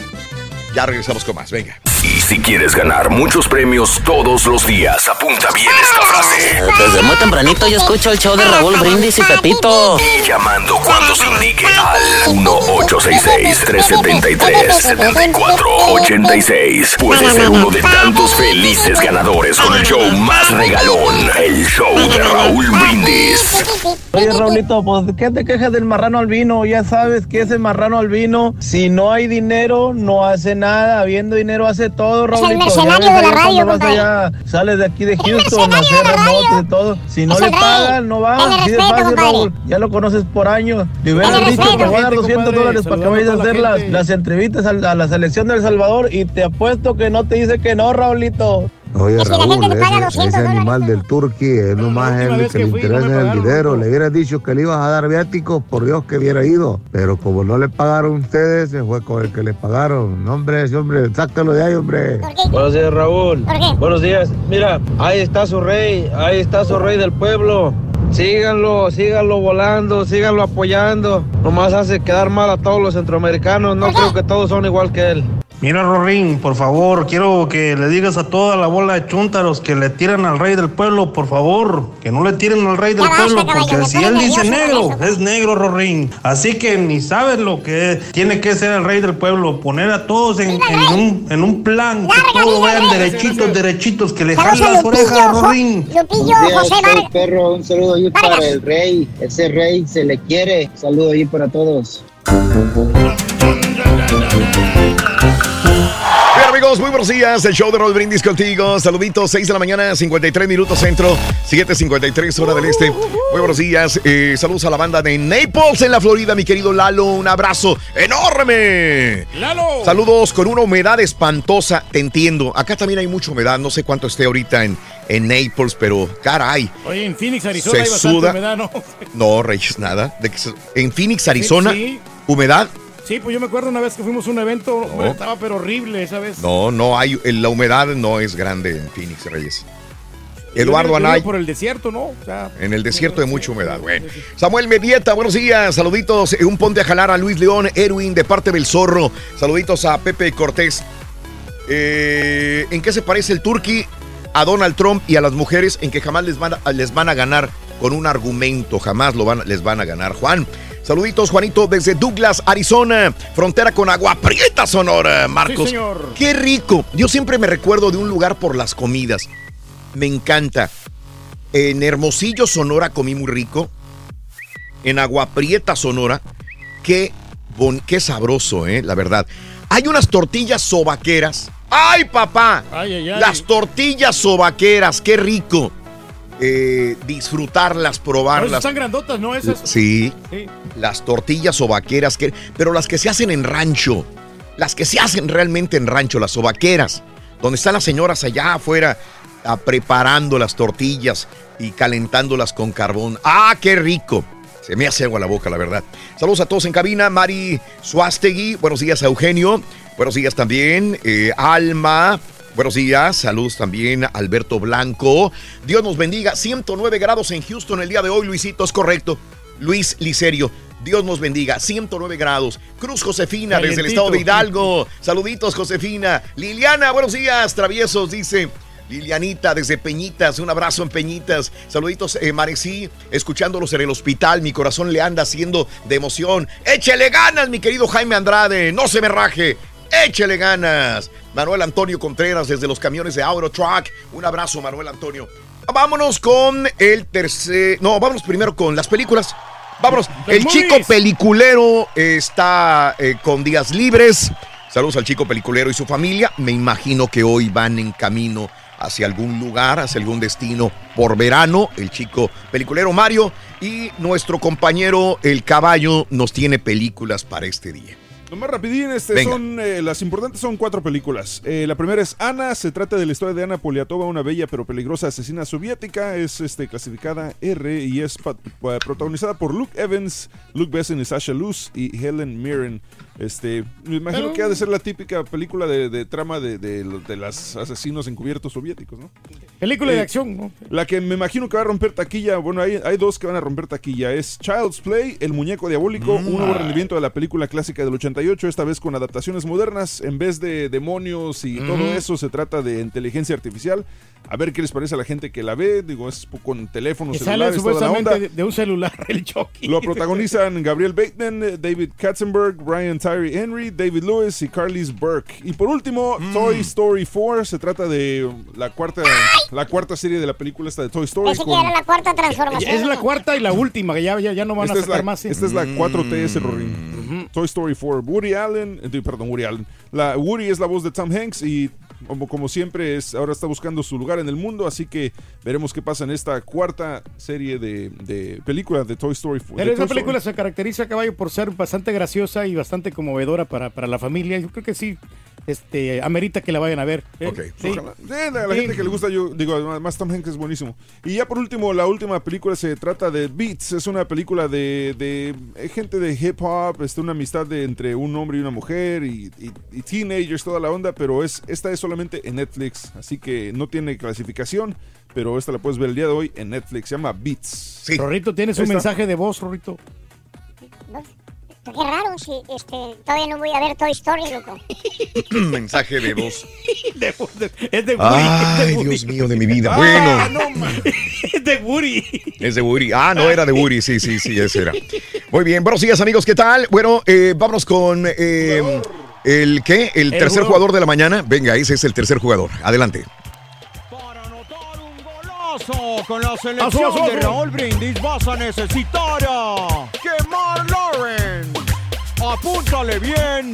Ya regresamos con más, venga. Y si quieres ganar muchos premios todos los días, apunta bien esta frase. Desde muy tempranito yo escucho el show de Raúl Brindis y Pepito. Y llamando cuando se indique al 1-866-373-7486. Puedes ser uno de tantos felices ganadores con el show más regalón, el show de Raúl Brindis. Oye, Raulito, pues ¿qué te quejas del marrano albino? Ya sabes que ese marrano albino, si no hay dinero, no hace nada. Habiendo dinero, hace todo, el Raulito. Ya mercenario de la radio, compadre. allá, sales de aquí de Houston a hacer remotos y todo. Si no Es le el pagan, no vas. Dale Así de respeto, fácil. Raúl. Ya lo conoces por años. Le hubieras dicho, te voy a dar Gente, 200 compadre, dólares para que vayas a hacer la las, las entrevistas a, la- a la selección de El Salvador y te apuesto que no te dice que no, Raulito. Oye, Raúl, gente le paga ese, 200 ese animal del turqui es nomás el que que le no interesa me el dinero. Le hubieras dicho que le ibas a dar viáticos, por Dios que hubiera ido. Pero como no le pagaron ustedes, se fue con el que le pagaron. No, hombre, ese hombre, sácalo de ahí, hombre. ¿Por qué? Buenos días, Raúl. ¿Por qué? Buenos días. Mira, ahí está su rey, ahí está su rey del pueblo. Síganlo, síganlo volando, síganlo apoyando. Nomás hace quedar mal a todos los centroamericanos. No creo que todos son igual que él. Mira, Rorín, por favor, quiero que le digas a toda la bola de chúntaros que le tiran al rey del pueblo, por favor, que no le tiren al rey del Ya pueblo, porque si él dice negro, es negro, Rorín. Así que ni sabes lo que tiene que ser el rey del pueblo, poner a todos en, en un, en un plan, que Larga todos rey. derechitos, derechitos, que le a las orejas, Rorín. Lupillo, José Vargas. perro, un saludo ahí Vargas. para el rey. Ese rey se le quiere. Saludo ahí para todos. Amigos, muy buenos días. El show de Roll Brindis contigo. Saluditos, 6 de la mañana, 53 minutos centro, 7:53 hora del este. Muy buenos días. Eh, saludos a la banda de Naples en la Florida, mi querido Lalo. Un abrazo enorme. ¡Lalo! Saludos con una humedad espantosa. Te entiendo. Acá también hay mucha humedad. No sé cuánto esté ahorita en, en Naples, pero caray. Oye, en Phoenix, Arizona Se hay bastante suda. humedad, ¿no? No, Reyes, nada. De que se- en Phoenix, Arizona, Sí, humedad. Sí, pues yo me acuerdo una vez que fuimos a un evento, hombre, estaba pero horrible esa vez. No, no hay. La humedad no es grande en Phoenix, Reyes. Eduardo Anay. por el desierto, ¿no? O sea, En el desierto hay mucha humedad, bueno. Samuel Medieta, buenos días. Saluditos. eh, Un ponte a jalar a Luis León, Erwin, de parte del Zorro. Saluditos a Pepe Cortés. Eh, ¿En qué se parece el Turqui a Donald Trump y a las mujeres? En que jamás les van a, les van a ganar con un argumento. Jamás lo van, les van a ganar. Juan. Saluditos, Juanito, desde Douglas, Arizona, frontera con Agua Prieta, Sonora, Marcos. Sí, señor. Qué rico. Yo siempre me recuerdo de un lugar por las comidas. Me encanta. En Hermosillo, Sonora, comí muy rico. En Agua Prieta, Sonora. Qué, bon- qué sabroso, ¿eh? La verdad. Hay unas tortillas sobaqueras. ¡Ay, papá! Ay, ay, ay. Las tortillas sobaqueras, qué rico. Eh, disfrutarlas, probarlas. esas están grandotas, ¿no? Esas. Sí, Sí. las tortillas sobaqueras, que, pero las que se hacen en rancho, las que se hacen realmente en rancho, las sobaqueras, donde están las señoras allá afuera ah, preparando las tortillas y calentándolas con carbón. ¡Ah, qué rico! Se me hace agua la boca, la verdad. Saludos a todos en cabina. Mari Suastegui. Buenos días a Eugenio. Buenos días también. eh, Alma. Buenos días. Saludos también a Alberto Blanco. Dios nos bendiga. 109 grados en Houston el día de hoy, Luisito. Es correcto. Luis Licerio. Dios nos bendiga. 109 grados. Cruz Josefina desde el estado de Hidalgo. Saluditos, Josefina. Liliana, buenos días. Traviesos, dice. Lilianita desde Peñitas, un abrazo en Peñitas. Saluditos, eh, Marecí, escuchándolos en el hospital. Mi corazón le anda haciendo de emoción. Échele ganas, mi querido Jaime Andrade. No se me raje. Échele ganas. Manuel Antonio Contreras desde los camiones de Truck. Un abrazo, Manuel Antonio. Vámonos con el tercer. No, vámonos primero con las películas. Vámonos. El chico peliculero está eh, con días libres. Saludos al chico peliculero y su familia. Me imagino que hoy van en camino hacia algún lugar, hacia algún destino por verano. El chico peliculero Mario y nuestro compañero El Caballo nos tiene películas para este día. Lo más rapidín, este, Venga. son, eh, las importantes son cuatro películas. Eh, la primera es Ana, se trata de la historia de Ana Poliatova, una bella pero peligrosa asesina soviética. Es este, clasificada R y es protagonizada por Luke Evans, Luke Besson y Sasha Luz y Helen Mirren. Este, me imagino que ha de ser la típica película de, de trama de, de, los- de los asesinos encubiertos soviéticos, ¿no? Película de Eh, acción, ¿no? La que me imagino que va a romper taquilla, bueno, hay, hay dos que van a romper taquilla. Es Child's Play, El Muñeco Diabólico, un nuevo rendimiento de la película clásica del 88, esta vez con adaptaciones modernas. En vez de demonios y todo Mm. eso, se trata de inteligencia artificial. A ver qué les parece a la gente que la ve. Digo, es con teléfonos Que sale celulares, toda la onda. supuestamente de, de un celular [LAUGHS] el Chucky. Lo protagonizan Gabriel Bateman, eh, David Katzenberg, Ryan Tyree Henry, David Lewis y Carlis Burke. Y por último, Mm. Toy Story 4. Se trata de la cuarta, la cuarta serie de la película esta de Toy Story. Pensé que con- era la cuarta transformación. Es la cuarta y la última, que ya, ya, ya no van esta a es sacar la, más. ¿eh? esta es la 4T ese Rorín. Toy Story 4. Woody Allen, eh, perdón, Woody Allen. La, Woody es la voz de Tom Hanks y como, como siempre es, ahora está buscando su lugar en el mundo, así que veremos qué pasa en esta cuarta serie de, de películas de Toy Story 4. Pero de esa película Story. se caracteriza, caballo, por ser bastante graciosa y bastante conmovedora para, para la familia. Yo creo que sí, este, amerita que la vayan a ver. ¿eh? Sí. Ojalá. Sí, la, la Sí. gente que le gusta, yo digo, además Tom Hanks es buenísimo. Y ya por último, la última película se trata de Beats. Es una película de, de, eh, gente de hip hop, este, una amistad de, entre un hombre y una mujer y, y- y teenagers, toda la onda. Pero es esta es solamente en Netflix, así que no tiene clasificación. Pero esta la puedes ver el día de hoy en Netflix. Se llama Beats. Rorrito, tienes un está. mensaje de voz, Rorrito. Qué raro, si este, todavía no voy a ver Toy Story, loco. [LAUGHS] Mensaje de voz. [LAUGHS] Es de Woody. Ay, es de Woody. Dios mío de mi vida. Ah, Bueno, [LAUGHS] Es de Woody. es de Woody. Ah, no, era de Woody. Sí, sí, sí, ese era. Muy bien. Buenos días, amigos. ¿Qué tal? Bueno, eh, vámonos con eh, el ¿qué? El, El tercer jugador. jugador de la mañana. Venga, ese es el tercer jugador. Adelante. Con la selección de. Raúl Brindis vas a necesitar a Quemar Lawrence. Apúntale bien.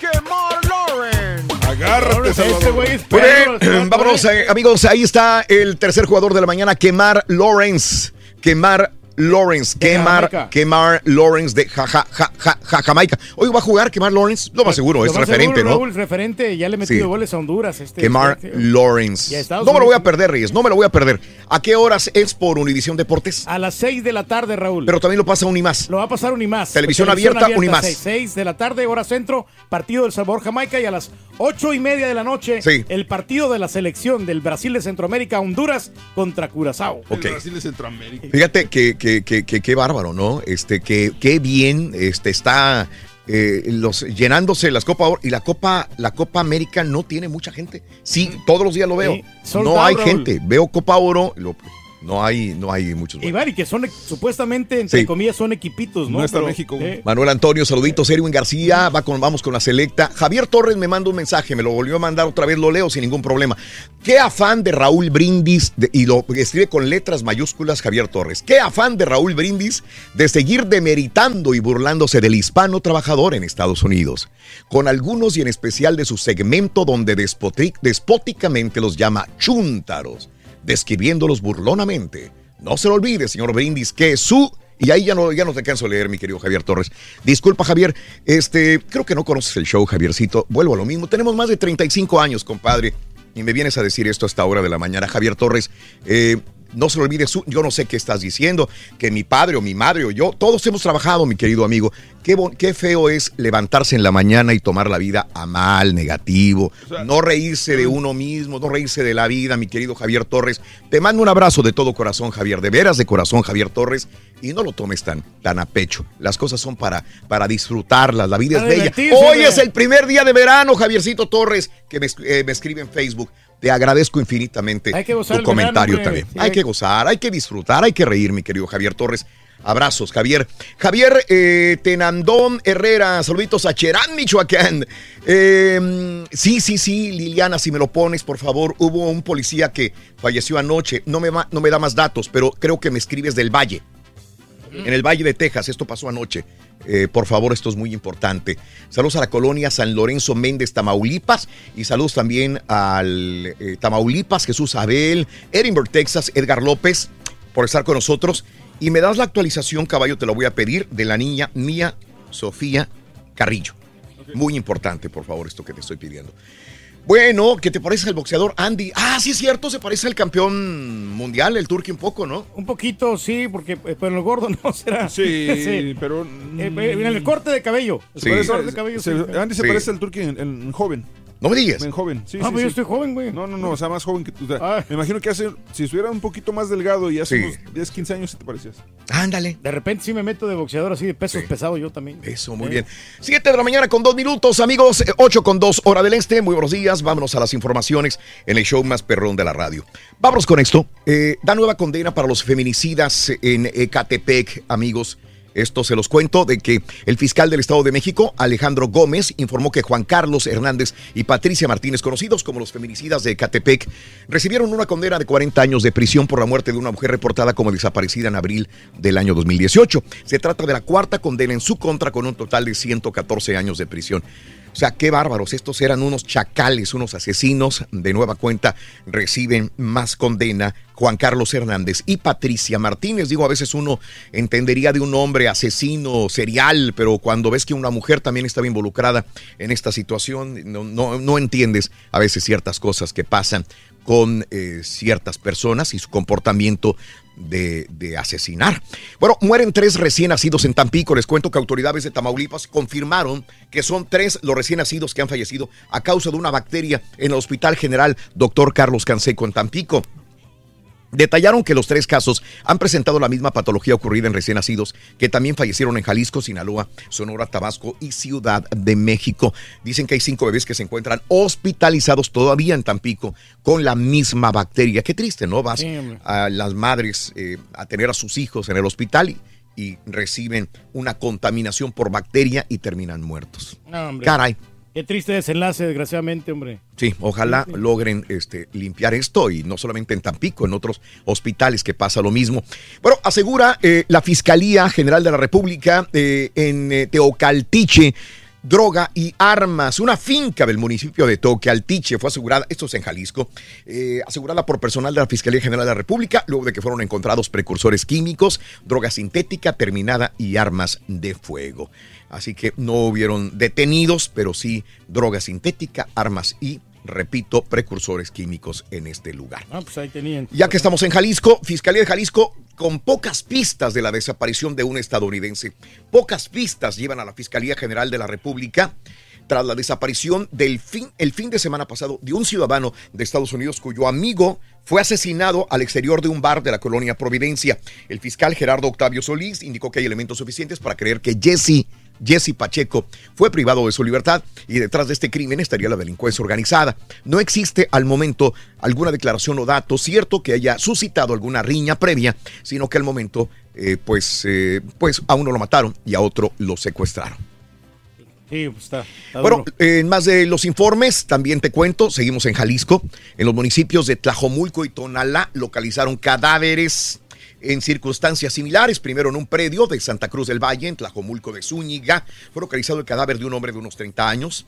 Quemar Lawrence. Agárrate, Este güey es perro, este vámonos, ¿eh? amigos. Ahí está el tercer jugador de la mañana, Quemar Lawrence. Quemar Lawrence. Quemar, Jamaica. Quemar Lawrence de ja, ja, ja, ja, ja- Jamaica. Hoy va a jugar Quemar Lawrence. Lo más seguro, es más referente, seguro, ¿no? Raúl, referente, ya le he metido Sí. goles a Honduras. Este, Quemar este- Lawrence. No me lo voy a perder, Reyes. No me lo voy a perder. ¿A qué horas es por Univisión Deportes? A las 6 de la tarde, Raúl. Pero también lo pasa Unimás. Lo va a pasar Unimás. Televisión abierta, Unimás. 6, de la tarde, hora centro, partido del Salvador Jamaica y a las 8 y media de la noche, Sí. el partido de la selección del Brasil de Centroamérica, Honduras contra Curazao. Ok. El Brasil de Centroamérica. Fíjate que, que, que, que- qué bárbaro, ¿no? Este, que qué bien este, está eh, los, llenándose las Copa Oro y la Copa, la Copa América no tiene mucha gente. Sí, todos los días lo veo. Sí, no hay gente. Veo Copa Oro, lo- no hay, no hay muchos. Y vale, que son supuestamente, entre Sí. comillas, son equipitos, ¿no? No está Pero, México. eh, Manuel Antonio, saluditos. Erwin García, va con, vamos con la selecta. Javier Torres me manda un mensaje, me lo volvió a mandar otra vez, lo leo sin ningún problema. Qué afán de Raúl Brindis, de- y lo escribe con letras mayúsculas Javier Torres. Qué afán de Raúl Brindis de seguir demeritando y burlándose del hispano trabajador en Estados Unidos. Con algunos y en especial de su segmento donde despóticamente los llama chúntaros, describiéndolos burlonamente. No se lo olvide, señor Brindis, que su y ahí ya no, ya no te canso de leer, mi querido Javier Torres. Disculpa, Javier. Este, creo que no conoces el show, Javiercito. Vuelvo a lo mismo. Tenemos más de 35 años, compadre. Y me vienes a decir esto a esta hora de la mañana. Javier Torres, eh, no se lo olvide, su, yo no sé qué estás diciendo, que mi padre o mi madre o yo, todos hemos trabajado, mi querido amigo. Qué, bon- qué feo es levantarse en la mañana y tomar la vida a mal, negativo, no reírse de uno mismo, no reírse de la vida, mi querido Javier Torres. Te mando un abrazo de todo corazón, Javier, de veras de corazón, Javier Torres, y no lo tomes tan, tan a pecho. Las cosas son para, para disfrutarlas, la vida es bella. Hoy es el primer día de verano, Javiercito Torres, que me, eh, me escribe en Facebook. Te agradezco infinitamente Hay que gozar tu comentario verano, también. Sí, hay hay- que gozar, hay que disfrutar, hay que reír, mi querido Javier Torres. Abrazos, Javier. Javier eh, Tenandón Herrera, saluditos a Cherán, Michoacán. Eh, sí, sí, sí, Liliana, si me lo pones, por favor. Hubo un policía que falleció anoche. No me, no me da más datos, pero creo que me escribes del Valle. En el Valle de Texas, esto pasó anoche. Eh, por favor, esto es muy importante. Saludos a la colonia San Lorenzo Méndez, Tamaulipas. Y saludos también al eh, Tamaulipas, Jesús Abel, Edinburgh, Texas, Edgar López, por estar con nosotros. Y me das la actualización, caballo, te lo voy a pedir, de la niña Mía Sofía Carrillo. Muy importante, por favor, esto que te estoy pidiendo. Bueno, ¿qué te parece el boxeador Andy? Ah, sí es cierto, se parece al campeón mundial, el turque un poco, ¿no? Un poquito, sí, porque eh, pero el gordo [LAUGHS] no será. Sí, pero. Eh, en el corte de cabello. El Se corte parece- de cabello, se- sí. Andy se Sí. parece al Turqui en, en joven. No me digas. En joven, sí, Ah, sí, pues yo estoy joven, güey. No, no, no, o sea, más joven que tú. o sea, Me imagino que hace, si estuviera un poquito más delgado y hace Sí. unos 10, 15 años, ¿sí te parecías? Ándale. De repente sí me meto de boxeador así de pesos pesados yo también. Eso, muy bien. Siete de la mañana con dos minutos, amigos. eh, Ocho con dos, hora del este. Muy buenos días. Vámonos a las informaciones en el show más perrón de la radio. Vámonos con esto. Eh, da nueva condena para los feminicidas en Ecatepec, amigos. Esto se los cuento de que el fiscal del Estado de México, Alejandro Gómez, informó que Juan Carlos Hernández y Patricia Martínez, conocidos como los feminicidas de Ecatepec, recibieron una condena de 40 años de prisión por la muerte de una mujer reportada como desaparecida en abril del año 2018. Se trata de la cuarta condena en su contra con un total de 114 años de prisión. Sea, qué bárbaros. Estos eran unos chacales, unos asesinos. De nueva cuenta reciben más condena Juan Carlos Hernández y Patricia Martínez. Digo, a veces uno entendería de un hombre asesino serial, pero cuando ves que una mujer también estaba involucrada en esta situación, no, no, no entiendes a veces ciertas cosas que pasan con eh, ciertas personas y su comportamiento de, de asesinar. Bueno, mueren tres recién nacidos en Tampico. Les cuento que autoridades de Tamaulipas confirmaron que son tres los recién nacidos que han fallecido a causa de una bacteria en el Hospital General Dr. Carlos Canseco en Tampico. Detallaron que los tres casos han presentado la misma patología ocurrida en recién nacidos que también fallecieron en Jalisco, Sinaloa, Sonora, Tabasco y Ciudad de México. Dicen que hay cinco bebés que se encuentran hospitalizados todavía en Tampico con la misma bacteria. Qué triste, ¿no? Vas a las madres eh, a tener a sus hijos en el hospital y, y reciben una contaminación por bacteria y terminan muertos. No. Caray. Qué triste desenlace, desgraciadamente, hombre. Sí, ojalá logren este, limpiar esto y no solamente en Tampico, en otros hospitales que pasa lo mismo. Bueno, asegura eh, la Fiscalía General de la República eh, en eh, Teocaltiche. Droga y armas. Una finca del municipio de Teocaltiche fue asegurada, esto es en Jalisco, eh, asegurada por personal de la Fiscalía General de la República, luego de que fueron encontrados precursores químicos, droga sintética terminada y armas de fuego. Así que no hubieron detenidos, pero sí droga sintética, armas y, repito, precursores químicos en este lugar. Ah, pues ahí tenían. Ya que estamos en Jalisco, Fiscalía de Jalisco, con pocas pistas de la desaparición de un estadounidense. Pocas pistas llevan a la Fiscalía General de la República tras la desaparición del fin, el fin de semana pasado de un ciudadano de Estados Unidos cuyo amigo fue asesinado al exterior de un bar de la colonia Providencia. El fiscal Gerardo Octavio Solís indicó que hay elementos suficientes para creer que Jesse Jesse Pacheco fue privado de su libertad y detrás de este crimen estaría la delincuencia organizada. No existe al momento alguna declaración o dato cierto que haya suscitado alguna riña previa, sino que al momento, eh, pues, eh, pues a uno lo mataron y a otro lo secuestraron. Sí, pues está. está Bueno, en más de los informes, también te cuento, seguimos en Jalisco. En los municipios de Tlajomulco y Tonalá localizaron cadáveres en circunstancias similares. Primero en un predio de Santa Cruz del Valle, en Tlajomulco de Zúñiga, fue localizado el cadáver de un hombre de unos 30 años.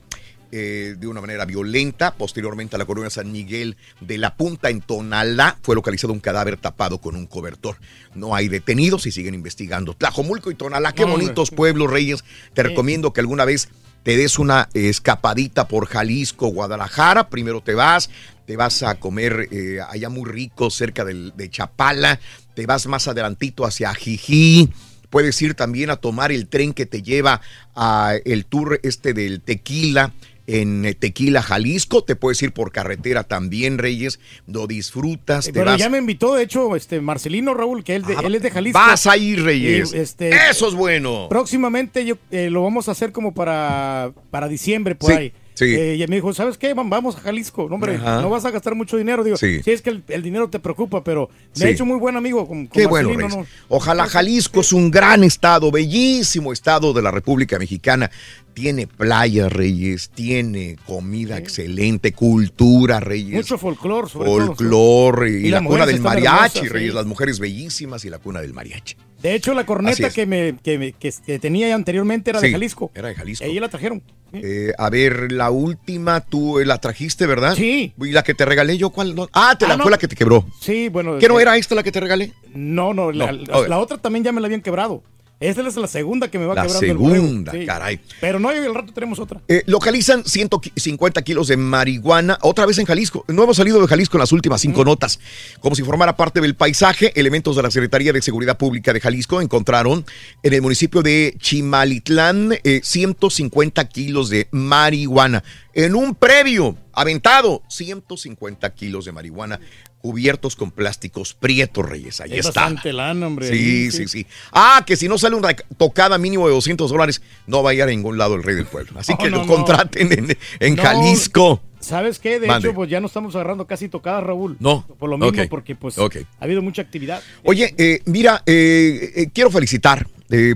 eh, de una manera violenta. Posteriormente a la colonia San Miguel de la Punta en Tonalá fue localizado un cadáver tapado con un cobertor. No hay detenidos y siguen investigando. Tlajomulco y Tonalá, qué No, bonitos pueblos, Reyes. Te recomiendo que alguna vez te des una escapadita por Jalisco, Guadalajara. Primero te vas, te vas a comer eh, allá muy rico cerca del- de Chapala, te vas más adelantito hacia Jijí. Puedes ir también a tomar el tren que te lleva a el tour este del tequila en eh, Tequila, Jalisco. Te puedes ir por carretera también, Reyes. Lo disfrutas. te Pero vas- ya me invitó, de hecho, este Marcelino Raúl, que él, de- Ah, él es de Jalisco. Vas a ir, Reyes. Y, este, Eso es bueno. Próximamente yo, eh, lo vamos a hacer como para, para diciembre, por Sí, ahí. Sí. Eh, y me dijo, ¿sabes qué? Vam- Vamos a Jalisco. No, hombre, Ajá. no vas a gastar mucho dinero. Digo, Sí. sí, es que el, el dinero te preocupa, pero me Sí. ha hecho muy buen amigo con, con Qué bueno. ¿no? Ojalá Jalisco es un gran estado, bellísimo estado de la República Mexicana. Tiene playas, Reyes, tiene comida excelente, cultura, Reyes. Mucho folclore, sobre todo. Folclore y, Y la cuna del mariachi, Reyes, las mujeres bellísimas y la cuna del mariachi. De hecho, la corneta que, me, que, me- que- que tenía anteriormente era de Jalisco. Era de Jalisco. Ahí la trajeron. Eh, a ver, la última tú eh, la trajiste, ¿verdad? Sí. ¿Y la que te regalé yo cuál? No? Ah, te Ah, la no. fue la que te quebró. Sí, bueno. ¿Qué no eh, era esta la que te regalé? No, no, la otra también ya me la habían quebrado. Esta es la segunda que me va La quebrando el segunda, sí. caray. Pero no, y al rato tenemos otra. Eh, localizan 150 kilos de marihuana, otra vez en Jalisco. No hemos salido de Jalisco en las últimas cinco notas. Como si formara parte del paisaje, elementos de la Secretaría de Seguridad Pública de Jalisco encontraron en el municipio de Chimalitlán eh, 150 kilos de marihuana. En un previo aventado, 150 kilos de marihuana cubiertos con plásticos prietos, Reyes. Ahí Es está. bastante lana, hombre. Sí, sí, sí. Ah, que si no sale una tocada mínimo de 200 dólares, no va a ir a ningún lado el rey del pueblo. Así No, que no, lo no. contraten en, Jalisco. ¿Sabes qué? De Mande. hecho, pues ya no estamos agarrando casi tocadas, Raúl. No. Por lo mismo, porque pues ha habido mucha actividad. Oye, eh, mira, eh, eh, quiero felicitar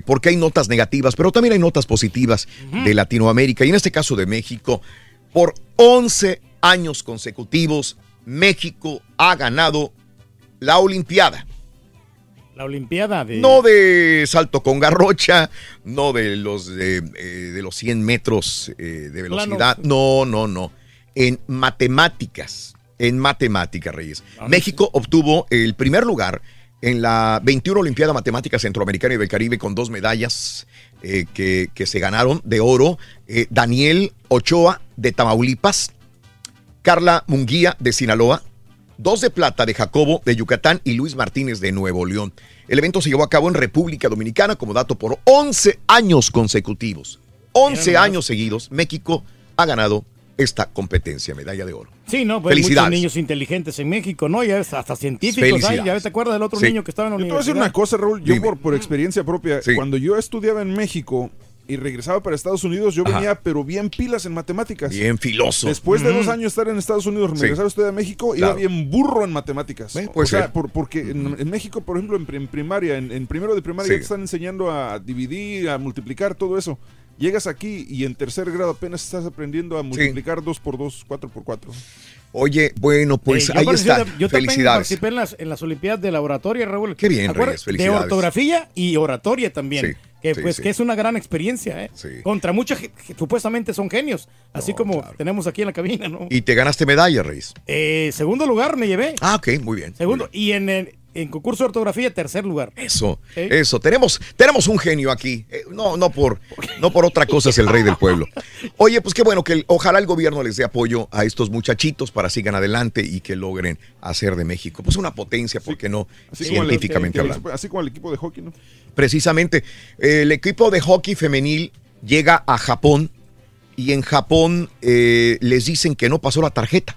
porque hay notas negativas, pero también hay notas positivas de Latinoamérica y en este caso de México. Por 11 años consecutivos, México ha ganado la Olimpiada. La Olimpiada de... No de salto con garrocha, no de los de, eh, de los 100 metros eh, de velocidad. No, no, no. En matemáticas. En matemáticas, Reyes. México obtuvo el primer lugar en la 21 Olimpiada Matemática Centroamericana y del Caribe con dos medallas eh, que, que se ganaron de oro. Eh, Daniel Ochoa de Tamaulipas, Carla Munguía de Sinaloa, dos de plata de Jacobo de Yucatán y Luis Martínez de Nuevo León. El evento se llevó a cabo en República Dominicana como dato por 11 años consecutivos. 11 Mira nomás. años seguidos, México ha ganado esta competencia, medalla de oro. Sí, no, pues hay muchos Felicidades. niños inteligentes en México, ¿no? Ya es hasta científicos hay. Ya te acuerdas del otro Sí. niño que estaba en la Yo te voy a decir universidad. una cosa, Raúl. Yo por, por experiencia propia, cuando yo estudiaba en México y regresaba para Estados Unidos, yo Ajá. venía pero bien pilas en matemáticas. Bien filoso. Después de dos años estar en Estados Unidos, Sí. regresar a estudiar a México, iba Claro. bien burro en matemáticas. puede o sea, por- porque en, en México, por ejemplo, en, pri- en primaria, en, en primero de primaria Sí. ya te están enseñando a dividir, a multiplicar, todo eso. Llegas aquí y en tercer grado apenas estás aprendiendo a multiplicar 2 por 2, 4 por 4. Oye, bueno, pues Eh, ahí está. Yo también Felicidades. participé en las, en las Olimpiadas de la oratoria, Raúl. Qué bien. Reyes, felicidades. De ortografía y oratoria también. Sí, que sí, pues sí. que es una gran experiencia, ¿eh? Contra mucha gente que supuestamente son genios, así como tenemos aquí en la cabina, ¿no? Y te ganaste medalla, Reyes. Eh, segundo lugar me llevé. Ah, ok, muy bien. Segundo. Y en, el- en concurso de ortografía, tercer lugar. Eso, Sí. eso. Tenemos, tenemos un genio aquí. Eh, no, no por, no por otra cosa es el rey del pueblo. Oye, pues qué bueno que el- ojalá el gobierno les dé apoyo a estos muchachitos para sigan adelante y que logren hacer de México, pues una potencia, ¿por qué no? Así como el- Científicamente hablando. Así como el equipo de hockey, ¿no? Precisamente, eh, el equipo de hockey femenil llega a Japón y en Japón eh, les dicen que no pasó la tarjeta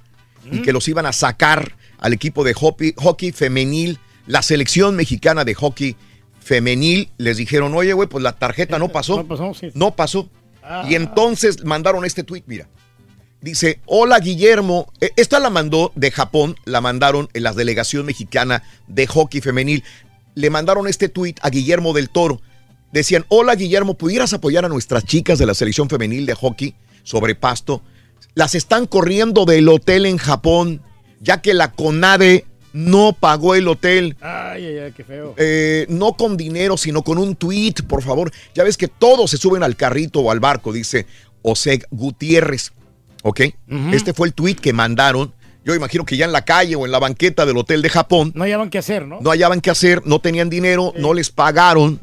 y que los iban a sacar al equipo de hockey, hockey femenil, la selección mexicana de hockey femenil. Les dijeron, oye, güey, pues la tarjeta no [LAUGHS] pasó. No pasó, sí. No pasó. Ah. Y entonces mandaron este tweet, mira. Dice, hola Guillermo. Eh, Esta la mandó de Japón, la mandaron en la delegación mexicana de hockey femenil. Le mandaron este tweet a Guillermo del Toro. Decían, hola Guillermo, ¿pudieras apoyar a nuestras chicas de la selección femenil de hockey sobre pasto? Las están corriendo del hotel en Japón, ya que la CONADE no pagó el hotel. Ay, ay, ay, qué feo. Eh, no con dinero, sino con un tweet, por favor. Ya ves que todos se suben al carrito o al barco, dice Oseg Gutiérrez. ¿Ok? Este fue el tweet que mandaron. Yo imagino que ya en la calle o en la banqueta del hotel de Japón No hallaban qué hacer, ¿no? no hallaban qué hacer, no tenían dinero, no les pagaron.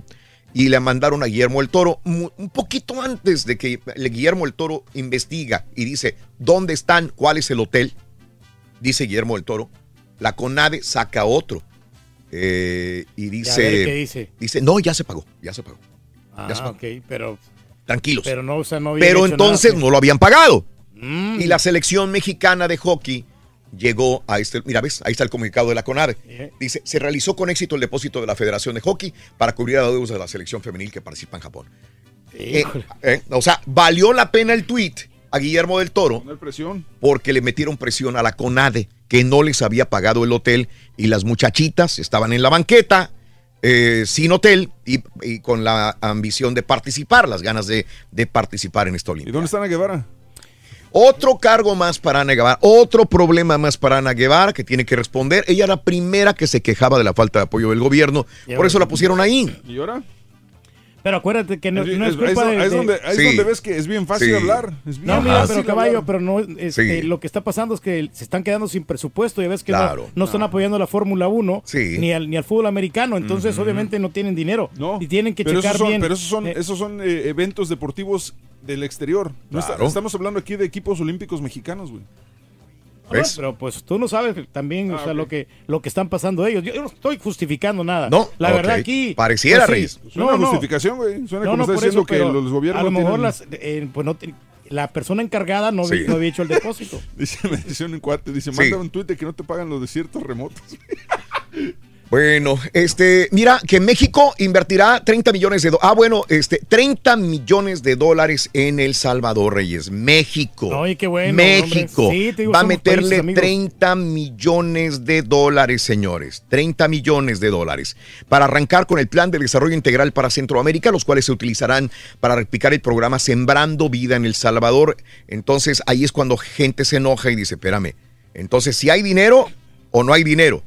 y le mandaron a Guillermo el Toro un poquito antes de que Guillermo el Toro investiga y dice, ¿dónde están? ¿Cuál es el hotel? Dice Guillermo el Toro. La CONADE saca otro. Eh, y dice, ver qué dice. dice, no, ya se pagó, ya se pagó. Ah, Ya se pagó. ok, pero, Tranquilos. pero no, o sea, no había Pero entonces nada. no lo habían pagado. Mm. Y la selección mexicana de hockey llegó a este. Mira, ves, ahí está el comunicado de la CONADE. Eh. Dice: se realizó con éxito el depósito de la Federación de Hockey para cubrir a deudas de la selección femenil que participa en Japón. Eh, eh, o sea, valió la pena el tweet a Guillermo del Toro presión. porque le metieron presión a la CONADE, que no les había pagado el hotel y las muchachitas estaban en la banqueta. eh, sin hotel y, y con la ambición de participar, las ganas de, de participar en esta ¿Y Olimpiada. dónde está Ana Guevara? Otro cargo más para Ana Guevara, otro problema más para Ana Guevara que tiene que responder. Ella era la primera que se quejaba de la falta de apoyo del gobierno, por eso la pusieron ahí. ¿Y ahora? Pero acuérdate que no, Es- no es es- culpa ahí de... es- ahí es de- donde, ahí es Sí. donde ves que es bien fácil Sí. hablar. Es bien No, mira, pero caballo, hablar. pero no, este, Sí. lo que está pasando es que se están quedando sin presupuesto. Ya ves que no- Claro. no, están apoyando la Fórmula 1 Sí. ni, al, ni al fútbol americano. Entonces, obviamente, no tienen dinero. No, y tienen que pero checar esos son, bien. Pero esos son, eh, esos son eh, eventos deportivos del exterior. No está- estamos hablando aquí de equipos olímpicos mexicanos, güey. ¿Ves? Pero pues tú no sabes también o Ah, sea, ok. lo que lo que están pasando ellos. Yo, yo no estoy justificando nada. No, la ok. verdad aquí Pareciera, pues, sí. Reyes. Suena No, no. justificación, güey. Suena No, como no, está diciendo eso, que los gobiernos a lo mejor tienen- las, eh, pues no la persona encargada no, Sí. no había hecho el depósito. [LAUGHS] Dice, me dice un cuate, dice, Sí. manda un tuit de que no te pagan los desiertos remotos. [LAUGHS] Bueno, este, mira que México invertirá 30 millones de dólares. Ah, bueno, este, 30 millones de dólares en El Salvador, Reyes. México. Oye, qué bueno, México. Sí, digo, va a meterle países amigos. 30 millones de dólares, señores. 30 millones de dólares. Para arrancar con el plan de desarrollo integral para Centroamérica, los cuales se utilizarán para replicar el programa Sembrando Vida en El Salvador. Entonces, ahí es cuando gente se enoja y dice, espérame, entonces, si hay dinero o no hay dinero.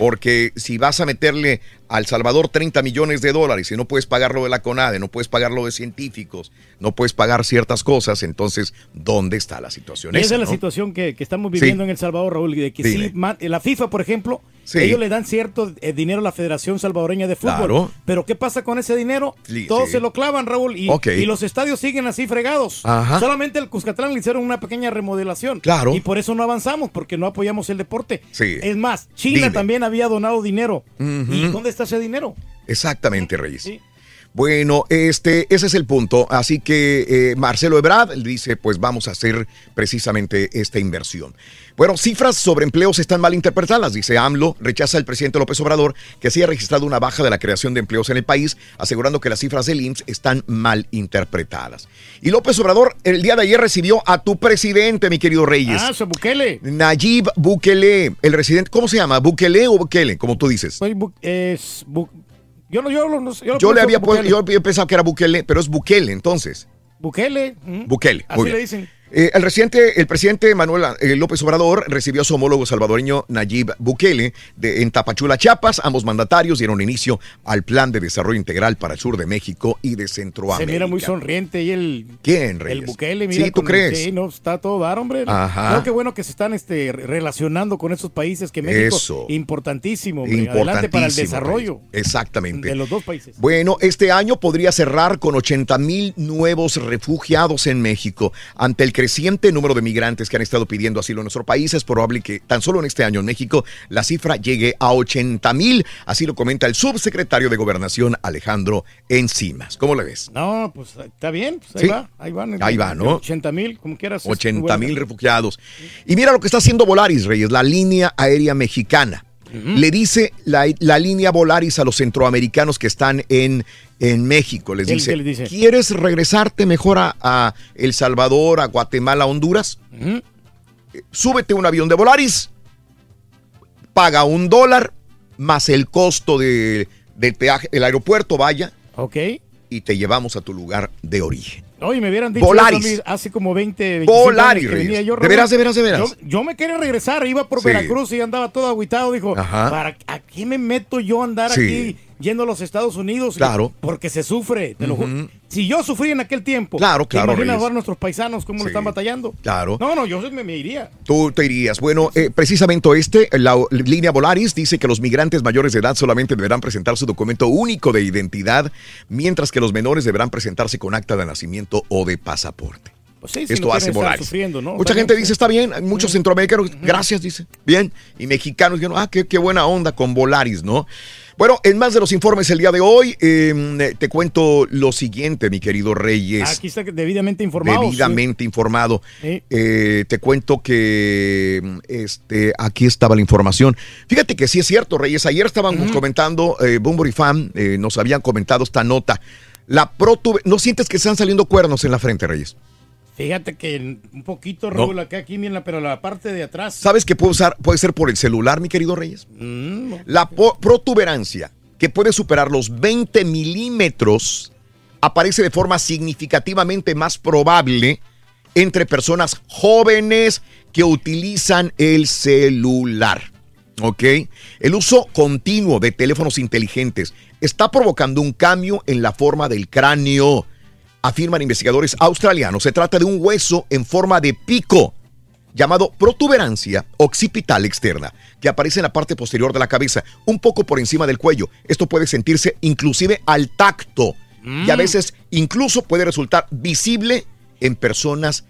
Porque si vas a meterle al Salvador 30 millones de dólares y no puedes pagar lo de la CONADE, no puedes pagar lo de científicos, no puedes pagar ciertas cosas, entonces, ¿dónde está la situación? Y esa es la situación que, que estamos viviendo Sí. en El Salvador, Raúl, de que sí, la FIFA, por ejemplo, Sí. ellos le dan cierto eh, dinero a la Federación Salvadoreña de Fútbol. Claro. Pero ¿qué pasa con ese dinero? Sí, Todos sí. se lo clavan, Raúl, y, y los estadios siguen así fregados. Ajá. Solamente el Cuscatlán le hicieron una pequeña remodelación. Claro. Y por eso no avanzamos, porque no apoyamos el deporte. Sí. Es más, China Dime. también había donado dinero. ¿Y dónde está ese dinero? Exactamente, Reyes. Sí. Bueno, este, ese es el punto. Así que eh, Marcelo Ebrard dice, pues vamos a hacer precisamente esta inversión. Bueno, cifras sobre empleos están mal interpretadas, dice AMLO. Rechaza el presidente López Obrador que se haya registrado una baja de la creación de empleos en el país, asegurando que las cifras del IMSS están mal interpretadas. Y López Obrador el día de ayer recibió a tu presidente, mi querido Reyes. Ah, Bukele. Nayib Bukele, el residente, ¿cómo se llama? ¿Bukele o Bukele? Como tú dices. Soy Bu- es Bu- yo no, yo, no yo, Yo le había puesto, yo, pensaba que era Bukele, pero es Bukele entonces. Bukele. ujú. Bukele. Así muy le dicen. Eh, el, reciente, el presidente Manuel eh, López Obrador recibió a su homólogo salvadoreño Nayib Bukele de, en Tapachula, Chiapas. Ambos mandatarios dieron inicio al plan de desarrollo integral para el sur de México y de Se Centroamérica. mira muy sonriente y el, ¿Quién, Reyes? el Bukele, mira. Sí, ¿tú crees? Sí, no, está todo dar, hombre. Ajá. Creo que bueno que se están este, re- relacionando con esos países que México, Eso. importantísimo, hombre. Adelante para el desarrollo Reyes. Exactamente. de los dos países. Bueno, este año podría cerrar con 80 mil nuevos refugiados en México. Ante el creciente número de migrantes que han estado pidiendo asilo en nuestro país, es probable que tan solo en este año en México la cifra llegue a 80 mil. Así lo comenta el subsecretario de Gobernación Alejandro Encimas. ¿Cómo le ves? No, pues está bien, pues ahí Sí. va, ahí van. Ahí va, ¿no? 80 mil, como quieras. es 80 muy mil refugiados. Y mira lo que está haciendo Volaris, Reyes, la línea aérea mexicana. Le dice la, la línea Volaris a los centroamericanos que están en, en México. Les ¿Qué- dice, qué les dice? ¿quieres regresarte mejor a, a El Salvador, a Guatemala, a Honduras? Eh, Súbete un avión de Volaris, paga un dólar más el costo de, del peaje, el aeropuerto, vaya, Ok. y te llevamos a tu lugar de origen. Oye, me hubieran dicho Volaris. eso hace como 20, 25 Volaris, años que venía yo. De veras, de veras, de veras. Yo, yo me quería regresar, iba por Sí. Veracruz y andaba todo aguitado. Dijo, Ajá. ¿para ¿a qué me meto yo a andar Sí. aquí yendo a los Estados Unidos. Claro. Porque se sufre, te juro. Ujú. Si yo sufrí en aquel tiempo, Claro, ¿te claro, imaginas Reyes. ahora nuestros paisanos cómo lo están batallando? Claro. No, no, yo me, me iría. Tú te irías. Bueno, eh, precisamente este, la línea Volaris dice que los migrantes mayores de edad solamente deberán presentar su documento único de identidad, mientras que los menores deberán presentarse con acta de nacimiento o de pasaporte. Pues sí, si Esto no hace Volaris. ¿no? Mucha gente dice, está bien, hay muchos centroamericanos, gracias, dice, bien, y mexicanos dijeron, ah, qué, qué buena onda con Volaris, ¿no? Bueno, en más de los informes el día de hoy, eh, te cuento lo siguiente, mi querido Reyes. Aquí está debidamente informado. Debidamente informado. Sí. Eh, te cuento que mm, este, aquí estaba la información. Fíjate que sí es cierto, Reyes. Ayer estábamos comentando, eh, Bumbury Fan eh, nos habían comentado esta nota. La protube- ¿No sientes que están saliendo cuernos en la frente, Reyes? Fíjate que un poquito, Raúl, acá, aquí, mira, pero la parte de atrás. ¿Sabes que puede, usar, puede ser por el celular, mi querido Reyes? Mm, La protuberancia, que puede superar los 20 milímetros, aparece de forma significativamente más probable entre personas jóvenes que utilizan el celular. ¿Ok? El uso continuo de teléfonos inteligentes está provocando un cambio en la forma del cráneo, afirman investigadores australianos. Se trata de un hueso en forma de pico llamado protuberancia occipital externa, que aparece en la parte posterior de la cabeza, un poco por encima del cuello. Esto puede sentirse inclusive al tacto y a Mm. veces incluso puede resultar visible en personas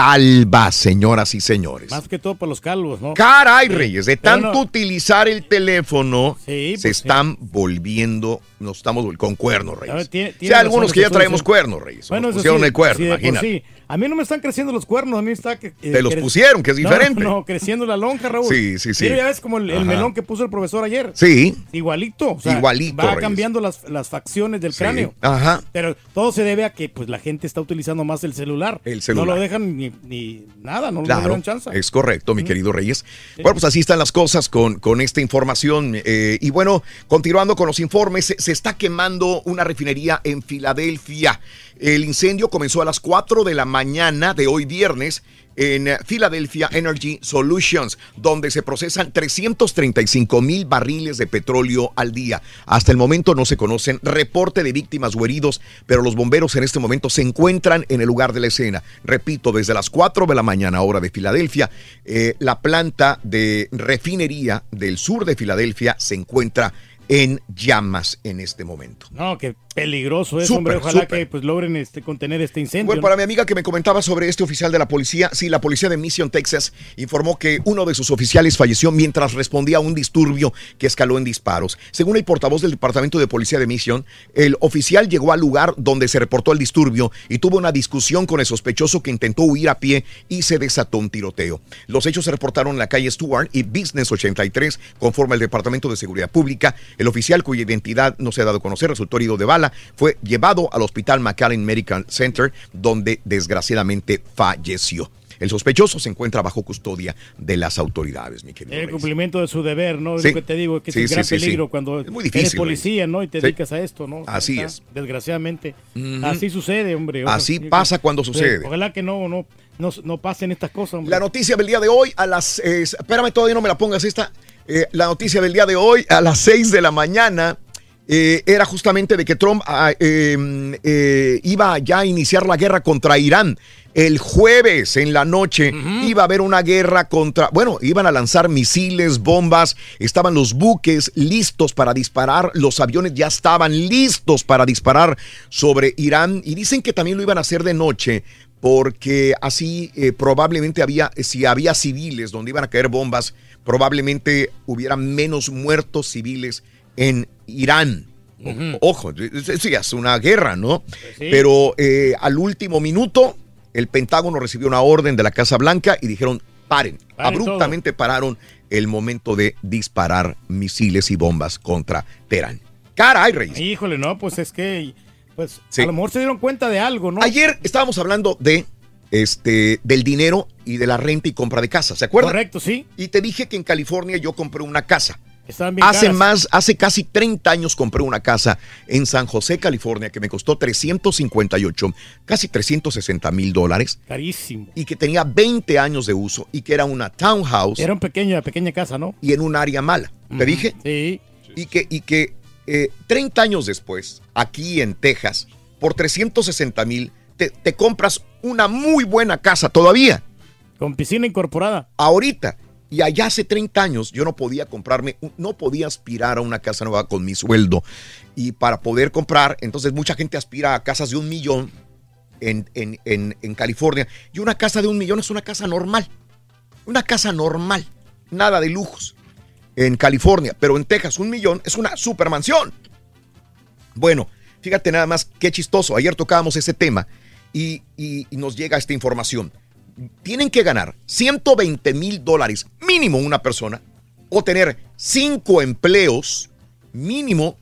calvas, señoras y señores. Más que todo para los calvos, ¿no? Caray, Sí. Reyes, de tanto no- utilizar el teléfono, Sí, se pues, están volviendo, nos estamos con cuernos, A ver, Reyes. tiene- Sí, tiene algunos que ya traemos cuernos, Reyes. Bueno, nos pusieron sí, el cuerno, sí, imagínate. A mí no me están creciendo los cuernos, a mí está que... Te los pusieron, que es diferente. No, creciendo la lonja, Raúl. Sí, sí, sí. Mira, ya ves como el, melón que puso el profesor ayer. Sí. Igualito. o sea, Igualito, Va Reyes. cambiando las, las facciones del Sí. cráneo. Ajá. Pero todo se debe a que pues la gente está utilizando más el celular. El celular. No lo dejan ni, ni nada, no Claro, le dan chance. es correcto, mi querido Reyes. Bueno, pues así están las cosas con, con esta información. eh, y bueno, continuando con los informes, se, se está quemando una refinería en Filadelfia. El incendio comenzó a las 4 de la mañana de hoy viernes en Philadelphia Energy Solutions, donde se procesan 335 mil barriles de petróleo al día. Hasta el momento no se conocen reporte de víctimas o heridos, pero los bomberos en este momento se encuentran en el lugar de la escena. Repito, desde las 4 de la mañana, hora de Filadelfia, eh, la planta de refinería del sur de Filadelfia se encuentra en llamas en este momento. No, qué peligroso es, Súper, hombre. Ojalá que pues logren este contener este incendio. Bueno, ¿no? para mi amiga que me comentaba sobre este oficial de la policía, sí, la policía de Mission, Texas, informó que uno de sus oficiales falleció mientras respondía a un disturbio que escaló en disparos. Según el portavoz del Departamento de Policía de Mission, el oficial llegó al lugar donde se reportó el disturbio y tuvo una discusión con el sospechoso que intentó huir a pie y se desató un tiroteo. Los hechos se reportaron en la calle Stewart y Business 83, conforme al Departamento de Seguridad Pública. El oficial, cuya identidad no se ha dado a conocer, resultó herido de bala, fue llevado al hospital McAllen Medical Center, donde desgraciadamente falleció. El sospechoso se encuentra bajo custodia de las autoridades, mi querido. El cumplimiento de su deber, ¿no? Es Sí. lo que te digo, que es un gran sí, peligro cuando Es muy eres difícil, policía, ¿no? Y te dedicas a esto, ¿no? Así es. Desgraciadamente. Así sucede, hombre. Así pasa cuando Sí, sucede. Ojalá que no, no, no, no pasen estas cosas, hombre. La noticia del día de hoy a las... eh, espérame, todavía no me la pongas esta. Eh, la noticia del día de hoy a las 6 de la mañana eh, era justamente de que Trump ah, eh, eh, iba ya a iniciar la guerra contra Irán. El jueves en la noche iba a haber una guerra contra, bueno, iban a lanzar misiles, bombas, estaban los buques listos para disparar, los aviones ya estaban listos para disparar sobre Irán y dicen que también lo iban a hacer de noche porque así eh, probablemente había, si había civiles donde iban a caer bombas, probablemente hubiera menos muertos civiles en Irán. O- Ojo, sí, es una guerra, ¿no? sí. Pero eh, al último minuto, el Pentágono recibió una orden de la Casa Blanca y dijeron, paren. Paren Abruptamente pararon el momento de disparar misiles y bombas contra Teherán. Caray, Reyes. Híjole, no, pues es que, pues Sí. a lo mejor se dieron cuenta de algo, ¿no? Ayer estábamos hablando de este del dinero y de la renta y compra de casa, ¿se acuerdan? Correcto, sí. Y te dije que en California yo compré una casa. Bien Hace caras. más, hace casi 30 años compré una casa en San José, California, que me costó 358, casi 360 mil dólares Carísimo. y que tenía 20 años de uso y que era una townhouse Era una pequeña, pequeña casa, ¿no? y en un área mala. ¿Te dije? Sí. Y que, y que eh, 30 años después, aquí en Texas, por 360 mil, te, te compras una muy buena casa todavía. Con piscina incorporada. Ahorita. Y allá hace 30 años yo no podía comprarme, no podía aspirar a una casa nueva con mi sueldo. Y para poder comprar, entonces mucha gente aspira a casas de un millón en, en- en- en California. Y una casa de un millón es una casa normal. Una casa normal. Nada de lujos. En California. Pero en Texas un millón es una supermansión. Bueno, fíjate nada más qué chistoso. Ayer tocábamos ese tema y, y- y nos llega esta información. Tienen que ganar 120 mil dólares mínimo una persona o tener cinco empleos mínimo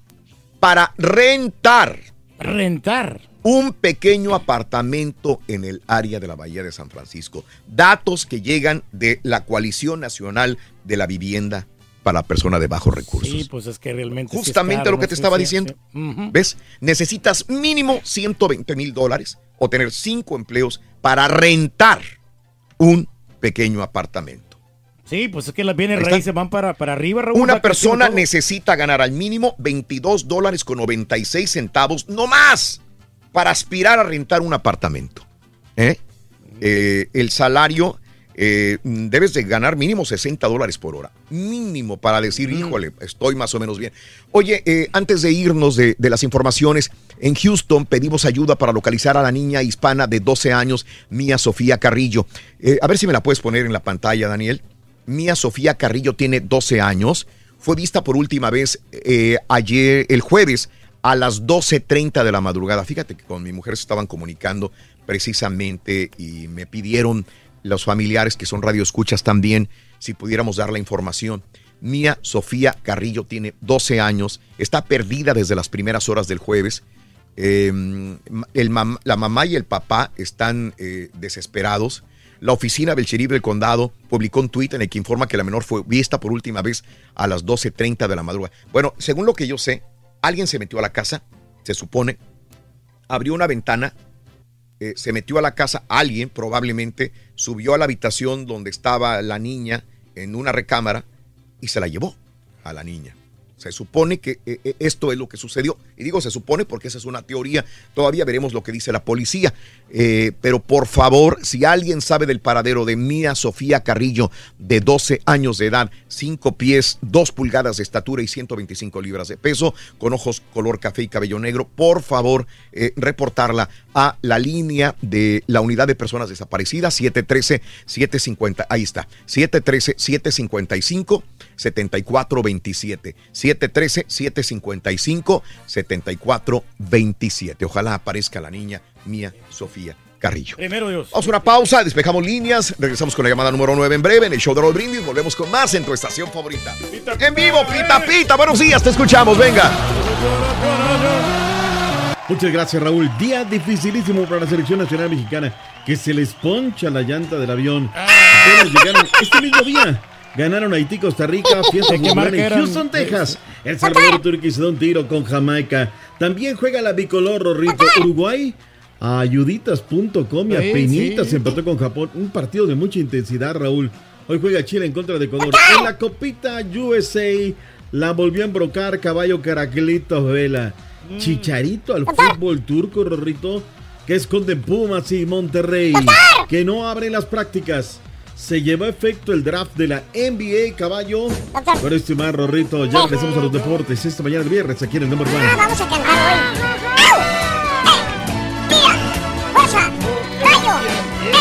para rentar. Rentar. Un pequeño apartamento en el área de la Bahía de San Francisco. Datos que llegan de la Coalición Nacional de la Vivienda para Personas de Bajos Recursos. Sí, pues es que realmente. sí Justamente caro, lo que te estaba diciendo. sí. ¿Ves? Necesitas mínimo 120 mil dólares o tener cinco empleos para rentar un pequeño apartamento. Sí, pues es que las bienes raíces van para, para arriba, Raúl. Una persona necesita ganar al mínimo 22 dólares con 96 centavos, no más, para aspirar a rentar un apartamento. ¿Eh? Eh, el salario eh, debes de ganar mínimo 60 dólares por hora. Mínimo para decir, híjole, estoy más o menos bien. Oye, eh, antes de irnos de, de las informaciones, en Houston pedimos ayuda para localizar a la niña hispana de 12 años, Mía Sofía Carrillo. Eh, a ver si me la puedes poner en la pantalla, Daniel. Mía Sofía Carrillo tiene 12 años. Fue vista por última vez ayer, el jueves, a las 12.30 de la madrugada. Fíjate que con mi mujer se estaban comunicando precisamente y me pidieron los familiares que son radioescuchas también si pudiéramos dar la información. Mía Sofía Carrillo tiene 12 años, está perdida desde las primeras horas del jueves. Eh, el la mamá y el papá están eh, desesperados. La oficina del sheriff del condado publicó un tuit en el que informa que la menor fue vista por última vez a las 12.30 de la madrugada. Bueno, según lo que yo sé, alguien se metió a la casa, se supone, abrió una ventana, eh, se metió a la casa, alguien probablemente subió a la habitación donde estaba la niña en una recámara y se la llevó a la niña. Se supone que eh, eh, esto es lo que sucedió. Y digo se supone porque esa es una teoría. Todavía veremos lo que dice la policía. Eh, pero por favor, si alguien sabe del paradero de Mía Sofía Carrillo, de 12 años de edad, 5 pies, 2 pulgadas de estatura y 125 libras de peso, con ojos color café y cabello negro, por favor, reportarla a la línea de la unidad de personas desaparecidas, 713-750. Ahí está, 713-755. 7427 713-755-7427. Ojalá aparezca la niña Mía Sofía Carrillo. Primero Dios. Vamos a una pausa, despejamos líneas, regresamos con la llamada número 9 en breve en el show de Roll Brindis. Volvemos con más en tu estación favorita. En vivo, Pita Pita. Buenos días, te escuchamos, venga. Muchas gracias, Raúl. Día dificilísimo para la selección nacional mexicana, que se les poncha la llanta del avión. Apenas llegaron este mismo día. Ganaron Haití, Costa Rica, [LAUGHS] fiesta ¿De qué popular en? Houston, Texas. El Salvador Turquía se da un tiro con Jamaica. También juega la bicolor Rorrito Uruguay. A ayuditas.com y Sí, Peñitas sí. empató con Japón. Un partido de mucha intensidad, Raúl. Hoy juega Chile en contra de Ecuador. En la copita USA la volvió a embrocar Caballo Caraclitos Vela. Chicharito al fútbol turco, Rorrito, que esconde Pumas y Monterrey, que no abren las prácticas. Se llevó a efecto el draft de la NBA, caballo. Con este más, Rorrito, ya regresamos a los deportes esta mañana de viernes aquí en el número Ah, uno. vamos a cantar hoy. ¡Au! ¡Eh! ¡Mira! ¡Fuerza! ¡Rayo!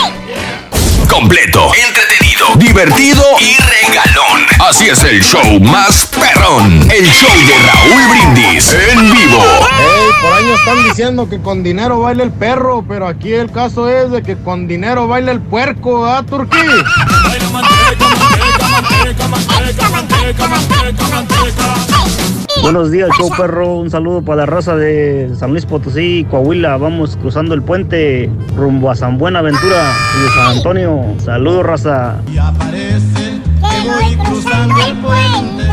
¡Ey! Completo, entretenido, divertido y regalón. Así es el show más perrón. El show de Raúl Brindis en vivo. Ey, por ahí están diciendo que con dinero baila el perro, pero aquí el caso es de que con dinero baila el puerco, ¿ah, Turquí? Buenos días, show perro. Un saludo para la raza de San Luis Potosí, Coahuila. Vamos cruzando el puente rumbo a San Buenaventura y de San Antonio. Saludos, raza. Que voy cruzando el puente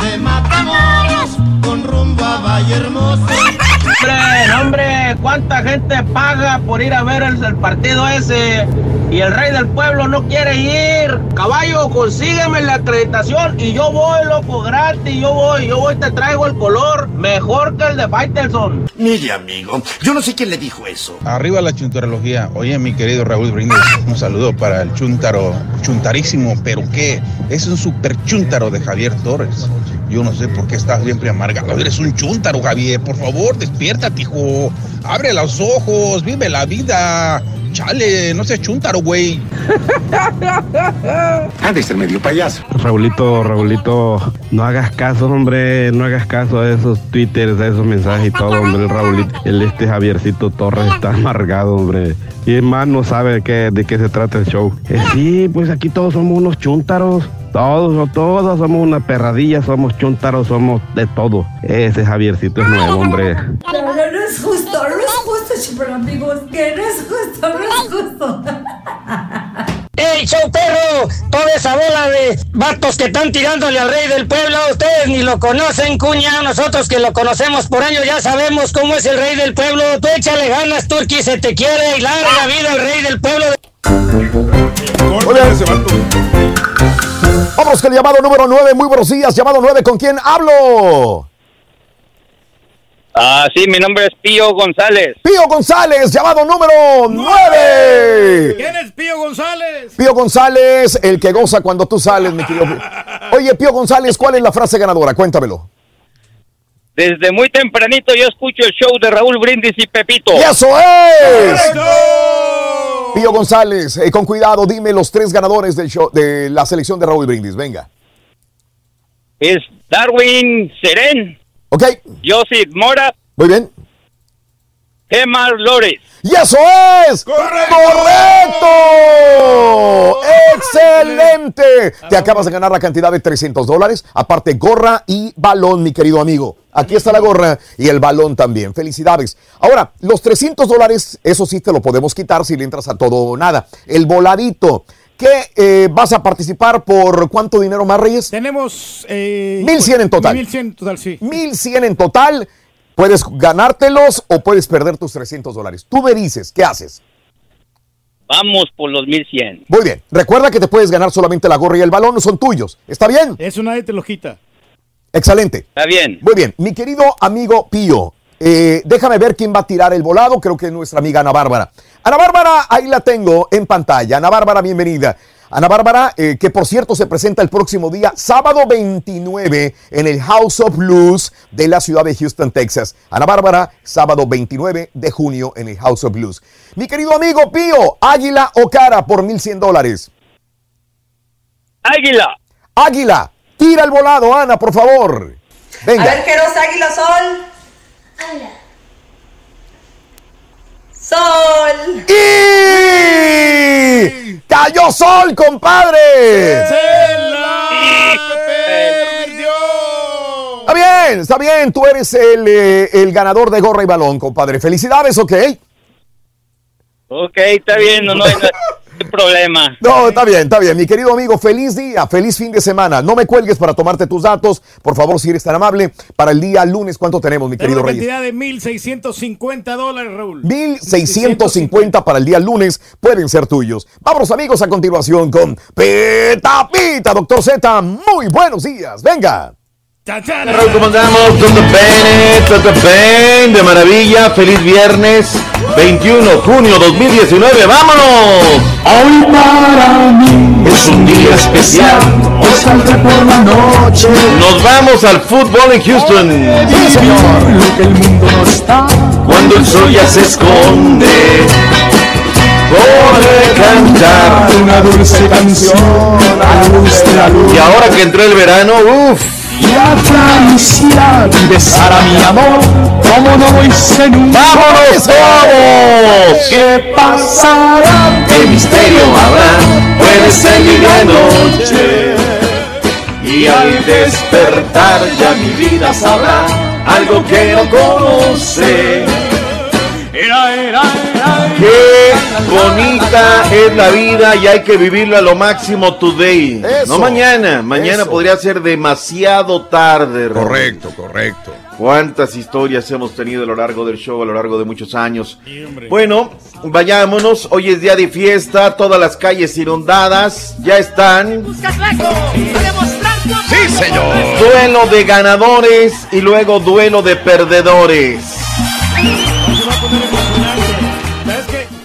de Matamoros con rumbo a Valle Hermoso. Hombre, hombre, cuánta gente paga por ir a ver el, el partido ese y el rey del pueblo no quiere ir. Caballo, consígueme la acreditación y yo voy, loco, gratis, yo voy, yo voy, te traigo el color mejor que el de Faitelson. Mire, amigo, yo no sé quién le dijo eso. Arriba la chuntarología. Oye, mi querido Raúl Brindis, un saludo para el chuntaro, chuntarísimo, pero qué, es un super chuntaro de Javier Torres. Yo no sé por qué estás siempre amargado. Eres un chuntaro, Javier. Por favor, despiértate, hijo. Abre los ojos, vive la vida. Chale, no seas chuntaro, güey. [LAUGHS] Ha de ser medio payaso. Raulito, Raulito, no hagas caso, hombre, no hagas caso a esos twitters, a esos mensajes y todo, hombre, el Raulito, el este Javiercito Torres está amargado, hombre. Y es más, no sabe de qué, de qué se trata el show. Eh, sí, pues aquí todos somos unos chúntaros. Todos, todos somos una perradilla, somos chúntaros, somos de todo. Ese Javiercito es nuevo, hombre. No, no, no es justo, no es justo, super amigos, que no es justo, no es justo. [LAUGHS] ¡Ey, show perro! Toda esa bola de vatos que están tirándole al rey del pueblo, ustedes ni lo conocen, cuña. Nosotros que lo conocemos por años ya sabemos cómo es el rey del pueblo. Tú échale ganas, Turki, se te quiere y larga vida el rey del pueblo. Vamos con el llamado número 9. Muy buenos días. Llamado 9, ¿con quién hablo? Ah, sí, mi nombre es Pío González. Pío González, llamado número 9. ¿Quién es Pío González? Pío González, el que goza cuando tú sales, mi querido. [LAUGHS] Oye, Pío González, ¿cuál es la frase ganadora? Cuéntamelo. Desde muy tempranito yo escucho el show de Raúl Brindis y Pepito. ¡Y eso es! Pío González, eh, con cuidado, dime los tres ganadores del show, de la selección de Raúl Brindis. Venga. Es Darwin Seren, Ok, Joseph Mora, muy bien. Gemma Lores. ¡Y eso es! ¡Correcto! ¡Excelente! Te acabas de ganar la cantidad de 300 dólares, aparte gorra y balón, mi querido amigo. Aquí está la gorra y el balón también. Felicidades. Ahora, los 300 dólares, eso sí te lo podemos quitar si le entras a todo o nada. El voladito. ¿Qué eh, vas a participar por cuánto dinero más, Reyes? Tenemos... Eh, 1100 en total. 1100 en total, sí. 1100 en total. Puedes ganártelos o puedes perder tus 300 dólares. Tú me dices, ¿qué haces? Vamos por los 1100. Muy bien. Recuerda que te puedes ganar solamente la gorra y el balón, son tuyos. ¿Está bien? Eso nadie te lo quita. Excelente. Está bien. Muy bien. Mi querido amigo Pío, eh, déjame ver quién va a tirar el volado. Creo que es nuestra amiga Ana Bárbara. Ana Bárbara, ahí la tengo en pantalla. Ana Bárbara, bienvenida. Ana Bárbara, eh, que por cierto se presenta el próximo día, sábado 29, en el House of Blues de la ciudad de Houston, Texas. Ana Bárbara, sábado 29 de junio en el House of Blues. Mi querido amigo Pío, Águila o Cara por 1100 dólares. Águila. Águila, tira el volado, Ana, por favor. Venga. A ver, Queros, Águila, Sol. Sol. ¡Y! ¡Cayó sol, compadre! Está bien, está bien. Tú eres el, eh, el ganador de gorra y balón, compadre. Felicidades, ¿ok? Ok, está bien, no, no hay no [LAUGHS] hay [LAUGHS] problema. No, está bien, está bien. Mi querido amigo, feliz día, feliz fin de semana. No me cuelgues para tomarte tus datos. Por favor, si eres tan amable, para el día lunes, ¿cuánto tenemos, mi querido Tenemos una Reyes? cantidad de 1.650 dólares, Raúl. 1650 para el día lunes pueden ser tuyos. Vámonos amigos a continuación con Peta Pita, doctor Z. Muy buenos días. Venga. Raúl, ¿cómo andamos? Todo bien, todo bien, de maravilla. Feliz viernes, 21 de junio 2019. ¡Vámonos! Hoy para mí Es un día especial. Hoy saldré por la noche. Nos vamos al fútbol en Houston. Lo que el mundo no está. Cuando el sol ya se esconde. Podré cantar una dulce canción a la luz de la luz. Y ahora que entró el verano, uff. Y acariciar y besar a mi amor como no hice nunca. ¡Vámonos todos! ¿Qué pasará? ¿Qué misterio habrá? Puede ser mi gran noche. Y al despertar ya mi vida sabrá algo que no conoce. Qué bonita es la vida y hay que vivirla a lo máximo today. Eso. No mañana. Mañana Eso. podría ser demasiado tarde. Correcto, correcto. Cuántas historias hemos tenido a lo largo del show, a lo largo de muchos años. Bueno, vayámonos. Hoy es día de fiesta, todas las calles inundadas ya están. Sí, señor. Duelo de ganadores y luego duelo de perdedores.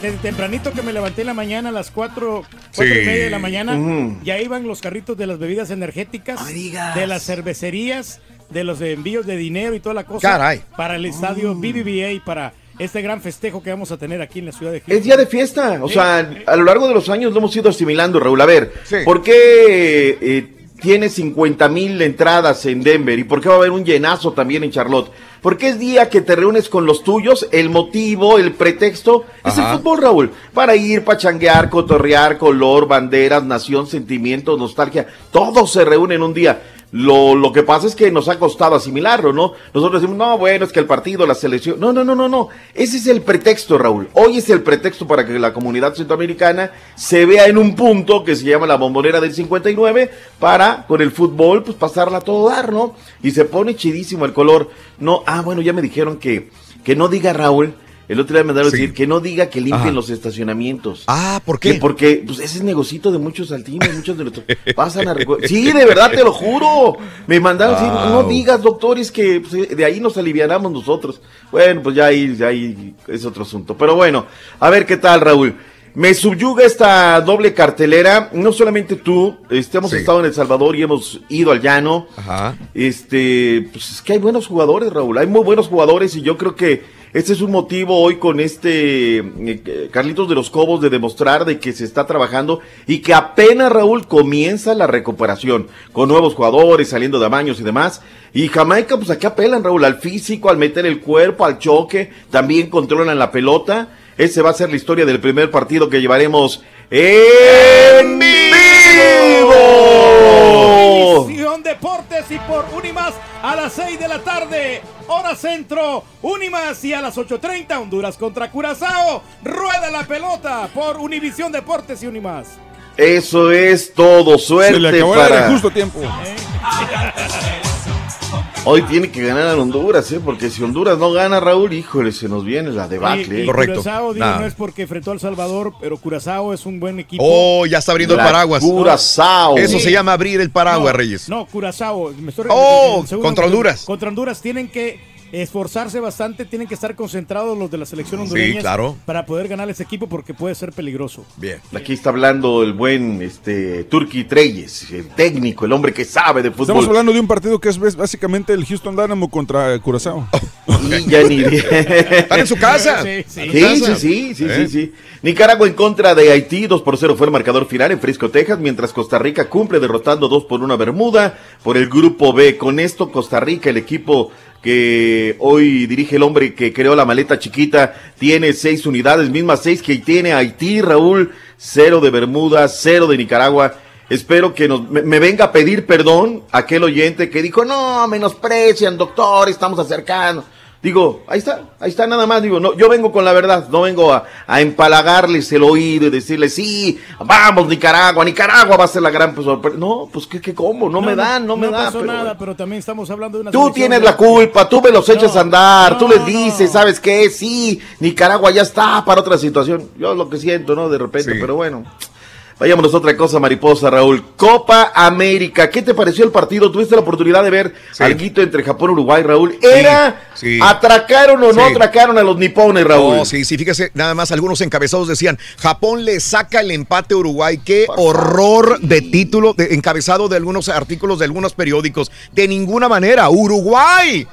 Desde tempranito que me levanté en la mañana a las 4, Sí. y media de la mañana, ya iban los carritos de las bebidas energéticas, de las cervecerías, de los envíos de dinero y toda la cosa Caray. para el estadio BBVA y para este gran festejo que vamos a tener aquí en la ciudad de Houston. Es día de fiesta. O Sí. sea, a lo largo de los años lo hemos ido asimilando, Raúl. A ver, Sí. ¿por qué eh, tiene 50 mil entradas en Denver? ¿Y por qué va a haber un llenazo también en Charlotte? Porque es día que te reúnes con los tuyos, el motivo, el pretexto es el fútbol, Raúl. Para ir, pachanguear, cotorrear, color, banderas, nación, sentimiento, nostalgia. Todo se reúne en un día. Lo, lo que pasa es que nos ha costado asimilarlo, ¿no? Nosotros decimos, no, bueno, es que el partido, la selección. No, no, no, no, no. Ese es el pretexto, Raúl. Hoy es el pretexto para que la comunidad centroamericana se vea en un punto que se llama la bombonera del 59 para, con el fútbol, pues pasarla a todo dar, ¿no? Y se pone chidísimo el color. No, ah, bueno, ya me dijeron que, que no diga Raúl. El otro día me mandaron a decir que no diga que limpien Ajá. los estacionamientos. Ah, ¿por Que qué? porque pues, ese es negocito de muchos saltinos, muchos de nuestros [LAUGHS] pasan a Sí, de verdad te lo juro. Me mandaron decir, no digas, doctores, que pues, de ahí nos alivianamos nosotros. Bueno, pues ya ahí, ya ahí es otro asunto. Pero bueno, a ver qué tal, Raúl. Me subyuga esta doble cartelera. No solamente tú, este, hemos Sí. estado en El Salvador y hemos ido al llano. Ajá. Este, pues es que hay buenos jugadores, Raúl. Hay muy buenos jugadores y yo creo que este es un motivo hoy con este eh, Carlitos de los Cobos de demostrar de que se está trabajando y que apenas Raúl comienza la recuperación con nuevos jugadores saliendo de amaños y demás. Y Jamaica, pues aquí apelan, Raúl, al físico, al meter el cuerpo, al choque, también controlan la pelota. Ese va a ser la historia del primer partido que llevaremos en vivo. Deportes y por Unimas a las 6 de la tarde, hora centro, Unimas y a las 8.30 Honduras contra Curazao. Rueda la pelota por Univisión Deportes y Unimas. Eso es todo. Suerte Se le acabó el aire para. justo tiempo. [LAUGHS] Hoy tiene que ganar a Honduras, ¿eh? Porque si Honduras no gana, Raúl, híjole, se nos viene la debacle. Y- y ¿eh? Curazao, digo, no es porque enfrentó al Salvador, pero Curazao es un buen equipo. Oh, ya está abriendo La el paraguas. Curazao. Eso Sí. se llama abrir el paraguas, No, Reyes. No, Curazao. Me estoy Oh, contra Honduras. Contra Honduras tienen que esforzarse bastante, tienen que estar concentrados los de la selección hondureña claro. para poder ganar ese equipo porque puede ser peligroso. Bien. Aquí está hablando el buen este, Turki Treyes, el técnico, el hombre que sabe de Estamos fútbol. hablando de un partido que es básicamente el Houston Dynamo contra Curazao. [LAUGHS] Y ya ni- [LAUGHS] Están en su casa. Sí, sí. Sí, sí, sí, sí, sí, sí. Nicaragua en contra de Haití, 2 por 0 fue el marcador final en Frisco, Texas, mientras Costa Rica cumple derrotando 2 por 1 a Bermuda por el grupo B. Con esto, Costa Rica, el equipo que hoy dirige el hombre que creó la maleta chiquita, tiene seis unidades, mismas seis que tiene Haití, Raúl, cero de Bermuda, cero de Nicaragua. Espero que nos, me, me venga a pedir perdón aquel oyente que dijo, no, menosprecian, doctor, estamos acercando. Digo, ahí está, ahí está nada más. Digo, no, yo vengo con la verdad, no vengo a, a empalagarles el oído y decirles, sí, vamos, Nicaragua, Nicaragua va a ser la gran pues, sorpresa. No, pues que, que cómo, no, me dan, no, me dan. pasó pero- nada, pero también estamos hablando de una Tú tienes de- la culpa, tú me los echas No, a andar, tú no, les dices, ¿sabes qué? Sí, Nicaragua ya está para otra situación. Yo lo que siento, ¿no? De repente, Sí. pero bueno. Vayámonos a otra cosa, mariposa, Raúl. Copa América, ¿qué te pareció el partido? ¿Tuviste la oportunidad de ver Sí. alguito entre Japón y Uruguay, Raúl? ¿Era sí. atracaron o no Sí. atracaron a los nipones, Raúl? Oh, sí, sí, fíjese, nada más algunos encabezados decían, Japón le saca el empate a Uruguay, qué horror de título, de encabezado de algunos artículos de algunos periódicos. De ninguna manera, Uruguay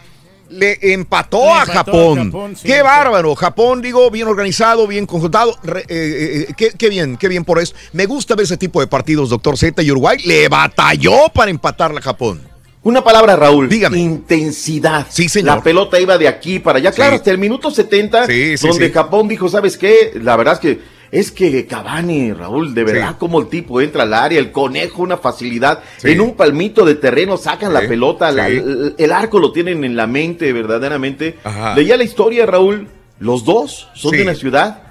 le empató, Le a empató a Japón. Sí, qué sí. bárbaro, Japón, digo, bien organizado, bien conjuntado, re- eh, eh, eh, qué, qué bien, qué bien por eso. Me gusta ver ese tipo de partidos, doctor Z, y Uruguay le batalló para empatarle a Japón. Una palabra, Raúl. Dígame. Intensidad. Sí, señor. La pelota iba de aquí para allá. Claro, Sí. hasta el minuto 70, Sí, sí, donde sí. Japón dijo, ¿sabes qué? La verdad es que es que Cavani, Raúl, de verdad, Sí. como el tipo entra al área, el conejo, una facilidad. Sí. En un palmito de terreno sacan la Sí, pelota, la- el, el arco lo tienen en la mente, verdaderamente. Ajá. Leía la historia, Raúl. Los dos son Sí. de una ciudad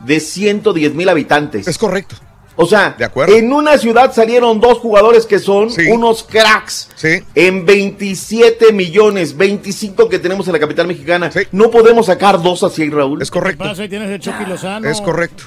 de 110 mil habitantes. Es correcto. O sea, De acuerdo. en una ciudad salieron dos jugadores que son unos cracks. Sí. En 27 millones, 25 que tenemos en la capital mexicana. No podemos sacar dos así, Raúl. Es correcto. Pasa, ahí tienes el Chucky Lozano. Es correcto.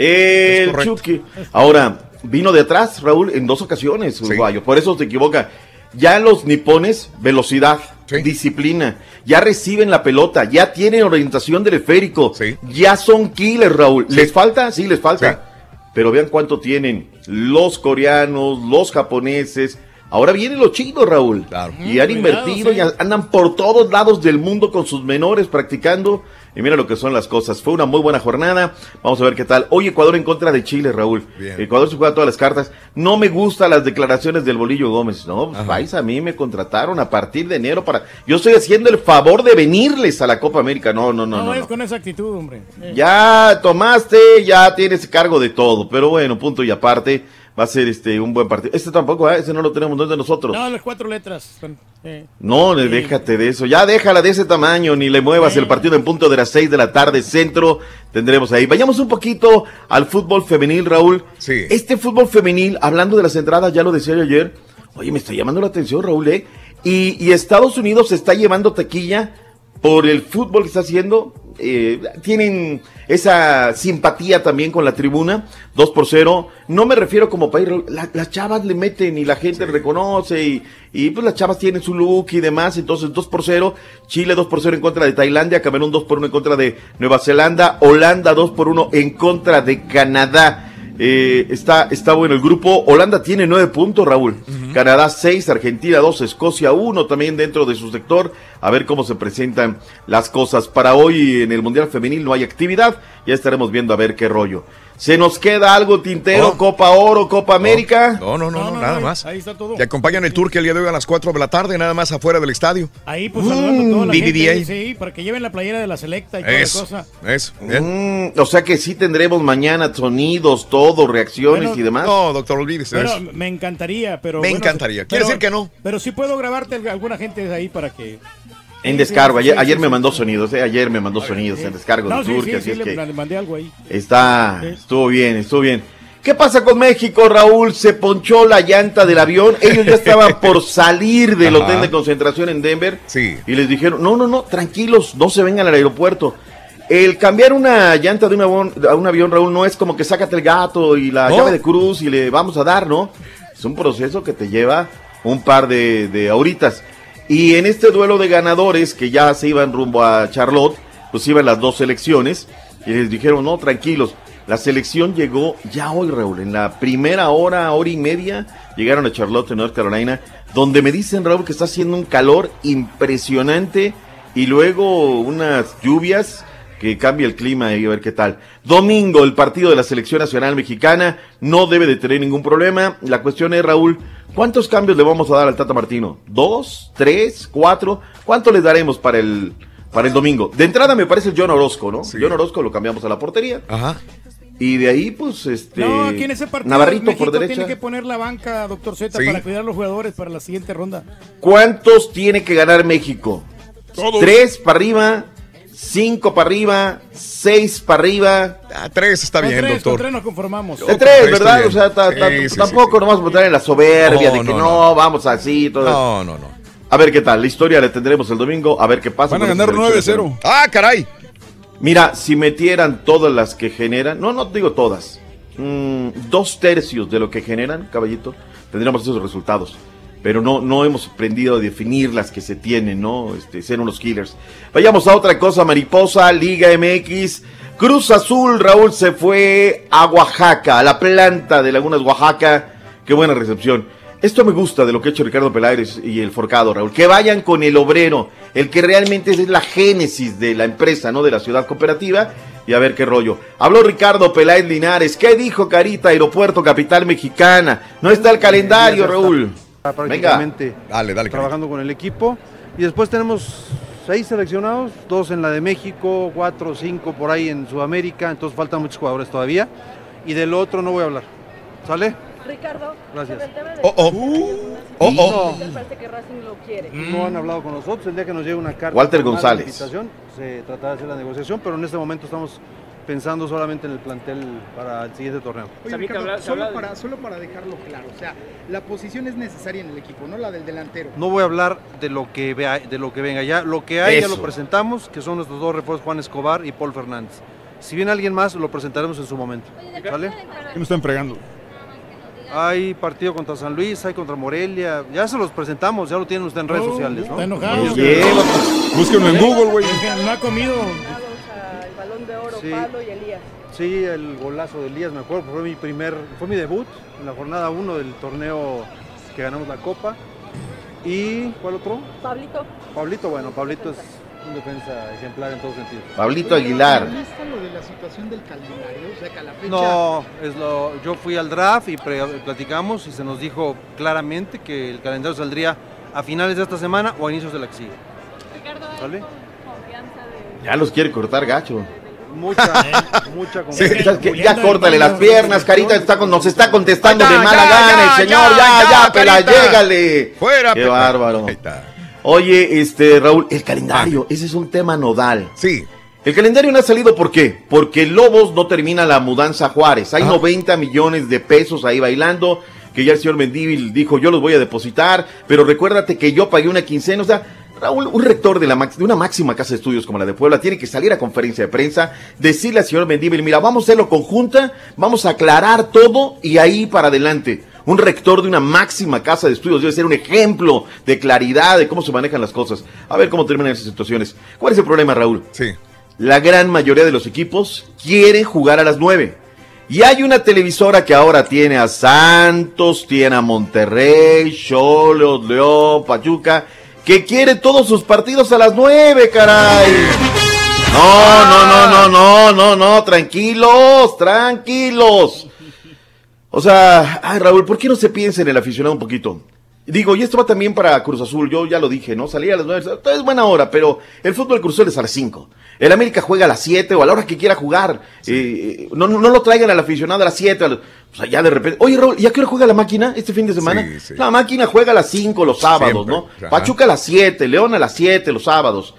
El. Chucky. Ahora, vino de atrás, Raúl, en dos ocasiones, uruguayo. Por eso se equivoca. Ya los nipones, velocidad, disciplina, ya reciben la pelota, ya tienen orientación del esférico, ya son killers, Raúl. ¿Les falta? Sí, les falta. Pero vean cuánto tienen los coreanos, los japoneses. Ahora vienen los chinos, Raúl. Y han invertido cuidado, y andan por todos lados del mundo con sus menores practicando. Y mira lo que son las cosas. Fue una muy buena jornada. Vamos a ver qué tal. Hoy Ecuador en contra de Chile, Raúl. Bien. Ecuador se juega todas las cartas. No me gustan las declaraciones del Bolillo Gómez. No, pues, vais, a mí me contrataron a partir de enero para. Yo estoy haciendo el favor de venirles a la Copa América. No, no, no, No, no. es no. con esa actitud, hombre. Eh. Ya tomaste, ya tienes cargo de todo. Pero bueno, punto y aparte. Va a ser este un buen partido. Este tampoco, ¿eh? ese no lo tenemos, no es de nosotros. No, las cuatro letras. son, eh. No, le- déjate de eso. Ya déjala de ese tamaño, ni le muevas. El partido en punto de las 6 de la tarde, centro, tendremos ahí. Vayamos un poquito al fútbol femenil, Raúl. Sí. Este fútbol femenil, hablando de las entradas, ya lo decía yo ayer. Oye, me está llamando la atención, Raúl, ¿eh? Y, y Estados Unidos se está llevando taquilla por el fútbol que está haciendo. Eh, tienen esa simpatía también con la tribuna, 2 por 0. No me refiero como país, la- las chavas le meten y la gente reconoce y, y pues las chavas tienen su look y demás. Entonces 2 por 0, Chile 2 por 0 en contra de Tailandia, Camerún 2 por 1 en contra de Nueva Zelanda, Holanda 2 por 1 en contra de Canadá. Eh, está, está bueno el grupo. Holanda tiene nueve puntos, Raúl. Canadá seis, Argentina dos, Escocia uno también dentro de su sector. A ver cómo se presentan las cosas. Para hoy en el Mundial Femenil no hay actividad. Ya estaremos viendo a ver qué rollo. ¿Se nos queda algo tintero? Oh. Copa Oro, Copa América. No, no, no, no, nada más. Ahí está todo. Te acompañan el tour que el día de hoy a las 4 de la tarde, nada más afuera del estadio. Ahí, pues, saludando a toda la BBVA. gente. Sí, para que lleven la playera de la selecta y toda Eso, la cosa. eso. Mm, o sea que sí tendremos mañana sonidos, todo, reacciones Bueno, y demás. No, doctor, olvídese eso. me encantaría, pero. Me bueno, encantaría. Quiere pero- decir que no. Pero sí puedo grabarte alguna gente de ahí para que. En descargo, ayer, ayer me mandó sonidos, eh, ayer me mandó sonidos en descargo No, de sí, Turquía, sí, así sí, es le que mandé algo ahí. está, estuvo bien, estuvo bien. ¿Qué pasa con México, Raúl? Se ponchó la llanta del avión, ellos ya estaban [LAUGHS] por salir del Ajá. hotel de concentración en Denver Sí. y les dijeron, no, no, no, tranquilos, no se vengan al aeropuerto. El cambiar una llanta de un avión, a un avión, Raúl, no es como que sácate el gato y la No. llave de cruz y le vamos a dar, ¿no? Es un proceso que te lleva un par de, de horitas. Y en este duelo de ganadores que ya se iban rumbo a Charlotte, pues iban las dos selecciones y les dijeron, no, tranquilos. La selección llegó ya hoy, Raúl, en la primera hora, hora y media, llegaron a Charlotte, en North Carolina, donde me dicen, Raúl, que está haciendo un calor impresionante y luego unas lluvias que cambia el clima y a ver qué tal. Domingo, el partido de la selección nacional mexicana no debe de tener ningún problema. La cuestión es, Raúl, ¿cuántos cambios le vamos a dar al Tata Martino? ¿Dos? ¿Tres? ¿Cuatro? ¿Cuánto les daremos para el, para el domingo? De entrada me parece el John Orozco, ¿no? John Orozco lo cambiamos a la portería. Ajá. Y de ahí, pues, este... No, aquí en ese partido Navarrito México por derecha. tiene que poner la banca, doctor Z, Sí. para cuidar a los jugadores para la siguiente ronda. ¿Cuántos tiene que ganar México? Todos. ¿Tres para arriba? ¿Cinco para arriba? ¿Seis para arriba? Ah, tres está bien, tres, doctor. con tres nos conformamos. De tres, ¿verdad? O sea, ta- ta- Sí, sí, tampoco nos vamos a botar en la soberbia No, de que no, no, no. vamos así. Todo No, no, no. A ver qué tal. La historia la tendremos el domingo. A ver qué pasa. Van a ganar selección. 9-0. Ah, caray. Mira, si metieran todas las que generan, no, no digo todas, mm, dos tercios de lo que generan, caballito, tendríamos esos resultados. Pero no, no hemos aprendido a definir las que se tienen, ¿no? Este, ser unos killers. Vayamos a otra cosa, mariposa, Liga MX. Cruz Azul, Raúl, se fue a Oaxaca, a la planta de Lagunas, Oaxaca. Qué buena recepción. Esto me gusta de lo que ha hecho Ricardo Peláez y el Forcado, Raúl. Que vayan con el obrero, el que realmente es la génesis de la empresa, ¿no? De la ciudad cooperativa. Y a ver qué rollo. Habló Ricardo Peláez Linares. ¿Qué dijo Carita, aeropuerto, capital mexicana? No está el calendario, Raúl. Venga. prácticamente Dale, dale. trabajando con el equipo. Y después tenemos seis seleccionados, dos en la de México, cuatro o cinco por ahí en Sudamérica, entonces faltan muchos jugadores todavía. Y del otro no voy a hablar. ¿Sale? Ricardo, Gracias. sobre el tema de Oh, oh. Oh, Oh, oh. Parece que Racing lo quiere. No han hablado con nosotros, el día que nos llegue una carta Walter formal de González. invitación, se tratará de hacer la negociación, pero en este momento estamos pensando solamente en el plantel para el siguiente torneo. Oye, Ricardo, solo, para, solo para dejarlo claro, o sea, la posición es necesaria en el equipo, no la del delantero. No voy a hablar de lo que vea, de lo que venga ya, lo que hay ya lo presentamos, que son nuestros dos refuerzos Juan Escobar y Paul Fernández. Si viene alguien más, lo presentaremos en su momento. ¿Sale? ¿Qué me están fregando? Hay partido contra San Luis, hay contra Morelia, ya se los presentamos, ya lo tienen usted en redes Oh, sociales, ¿no? está enojado. Búsquenlo en Google, güey. No ha comido. Balón de oro, Sí. Pablo y Elías. Sí, el golazo de Elías, me acuerdo, fue mi primer, fue mi debut en la jornada 1 del torneo que ganamos la Copa. ¿Y cuál otro? Pablito. Pablito, bueno, Pablito es un defensa ejemplar en todos sentidos. Pablito Aguilar. ¿Viste lo de la situación del calendario? O sea, que a la fecha... No, es lo, yo fui al draft y pre- platicamos y se nos dijo claramente que el calendario saldría a finales de esta semana o a inicios de la que sigue. ¿Sale? Ya los quiere cortar gacho. Mucha, [LAUGHS] mucha Sí, ya, córtale las piernas, Carita está con- nos está contestando de mala ya, gana ya, el señor, ya, ya, ya, ya, pela, llégale. Fuera, Qué Pepe. bárbaro. Ahí está. Oye, este, Raúl, el calendario, ese es un tema nodal. Sí. El calendario no ha salido, ¿por qué? Porque Lobos no termina la mudanza a Juárez. Hay 90 millones de pesos ahí bailando, que ya el señor Mendívil dijo, yo los voy a depositar, pero recuérdate que yo pagué una quincena, o sea, Raúl, un rector de, la, de una máxima casa de estudios como la de Puebla tiene que salir a conferencia de prensa, decirle al señor Mendívil, mira, vamos a hacerlo conjunta, vamos a aclarar todo y ahí para adelante. Un rector de una máxima casa de estudios debe ser un ejemplo de claridad, de cómo se manejan las cosas. A ver cómo terminan esas situaciones. ¿Cuál es el problema, Raúl? Sí. La gran mayoría de los equipos quiere jugar a las 9. Y hay una televisora que ahora tiene a Santos, tiene a Monterrey, Cholos, León, Pachuca, que quiere todos sus partidos a las 9, caray. No, no, no, no, no, no, no, tranquilos, tranquilos. O sea, ay Raúl, ¿por qué no se piensa en el aficionado un poquito? Digo, y esto va también para Cruz Azul, yo ya lo dije, ¿no? Salir a las nueve, es buena hora, pero el fútbol Cruz Azul es a las 5. El América juega a las 7 o a la hora que quiera jugar. Eh, no, no, no lo traigan al aficionado a las 7. O sea, ya de repente. Oye, Raúl, ¿y a qué hora juega la máquina este fin de semana? Sí, sí. La máquina juega a las 5 los sábados, Siempre, ¿no? ajá. Pachuca a las 7, León a las 7 los sábados.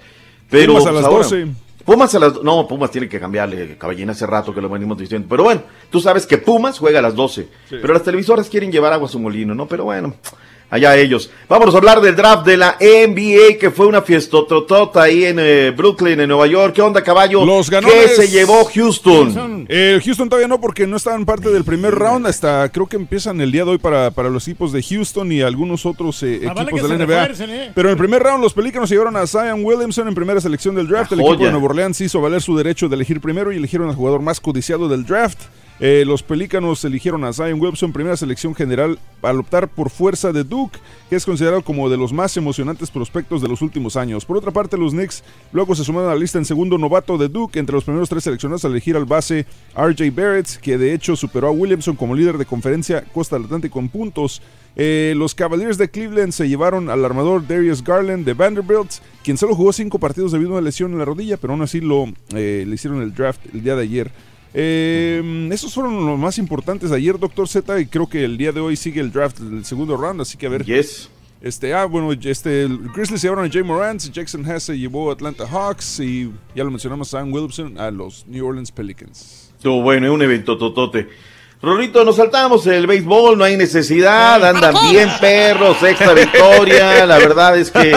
Pero, Pumas a pues, las ahora- 12. Pumas a las... No, Pumas tiene que cambiarle, caballín, hace rato que lo venimos diciendo. Pero bueno, tú sabes que Pumas juega a las 12. Pero las televisoras quieren llevar agua a su molino, ¿no? Pero bueno, allá ellos. Vámonos a hablar del draft de la NBA, que fue una fiestototota ahí en eh, Brooklyn, en Nueva York. ¿Qué onda, caballo? Los ¿Qué se llevó Houston? El Houston todavía no, porque no estaban parte del primer round. Hasta creo que empiezan el día de hoy para, para los equipos de Houston y algunos otros eh, Ah, vale equipos de la NBA. refuercen, ¿eh? Pero en el primer round, los Pelícanos llevaron a Zion Williamson en primera selección del draft. La El equipo de Nueva Orleans hizo valer su derecho de elegir primero y eligieron al jugador más codiciado del draft. Eh, los Pelícanos eligieron a Zion Williamson, primera selección general, al optar por fuerza de Duke, que es considerado como de los más emocionantes prospectos de los últimos años. Por otra parte, los Knicks luego se sumaron a la lista en segundo novato de Duke, entre los primeros tres seleccionados al elegir al base RJ Barrett, que de hecho superó a Williamson como líder de conferencia Costa del Atlántico en puntos. Eh, los Cavaliers de Cleveland se llevaron al armador Darius Garland de Vanderbilt, quien solo jugó cinco partidos debido a una lesión en la rodilla, pero aún así lo, eh, le hicieron el draft el día de ayer. Eh, esos fueron los más importantes de ayer, Doctor Z, y creo que el día de hoy sigue el draft del segundo round, así que a ver. Yes. Este, ah, bueno, este, el Grizzlies se llevaron a Jay Morant, Jackson Hess se llevó a Atlanta Hawks y ya lo mencionamos, Sam Wilson a los New Orleans Pelicans. Estuvo bueno, es un evento totote. Rolito, nos saltamos el béisbol, no hay necesidad, andan bien perros, sexta [LAUGHS] victoria, la verdad es que...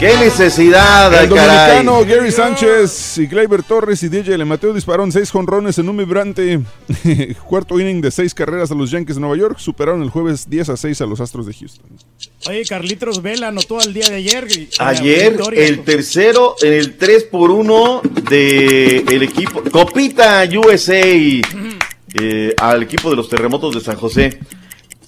¡Qué necesidad, El caray! dominicano Gary Sánchez y Gleyber Torres y DJ Le Mateo dispararon seis jonrones en un vibrante [LAUGHS] cuarto inning de seis carreras a los Yankees de Nueva York. Superaron el jueves 10 a 6 a los Astros de Houston. Oye, Carlitos Vela anotó al día de ayer. Ayer, el tercero en el 3 por 1 del equipo Copita USA eh, al equipo de los terremotos de San José.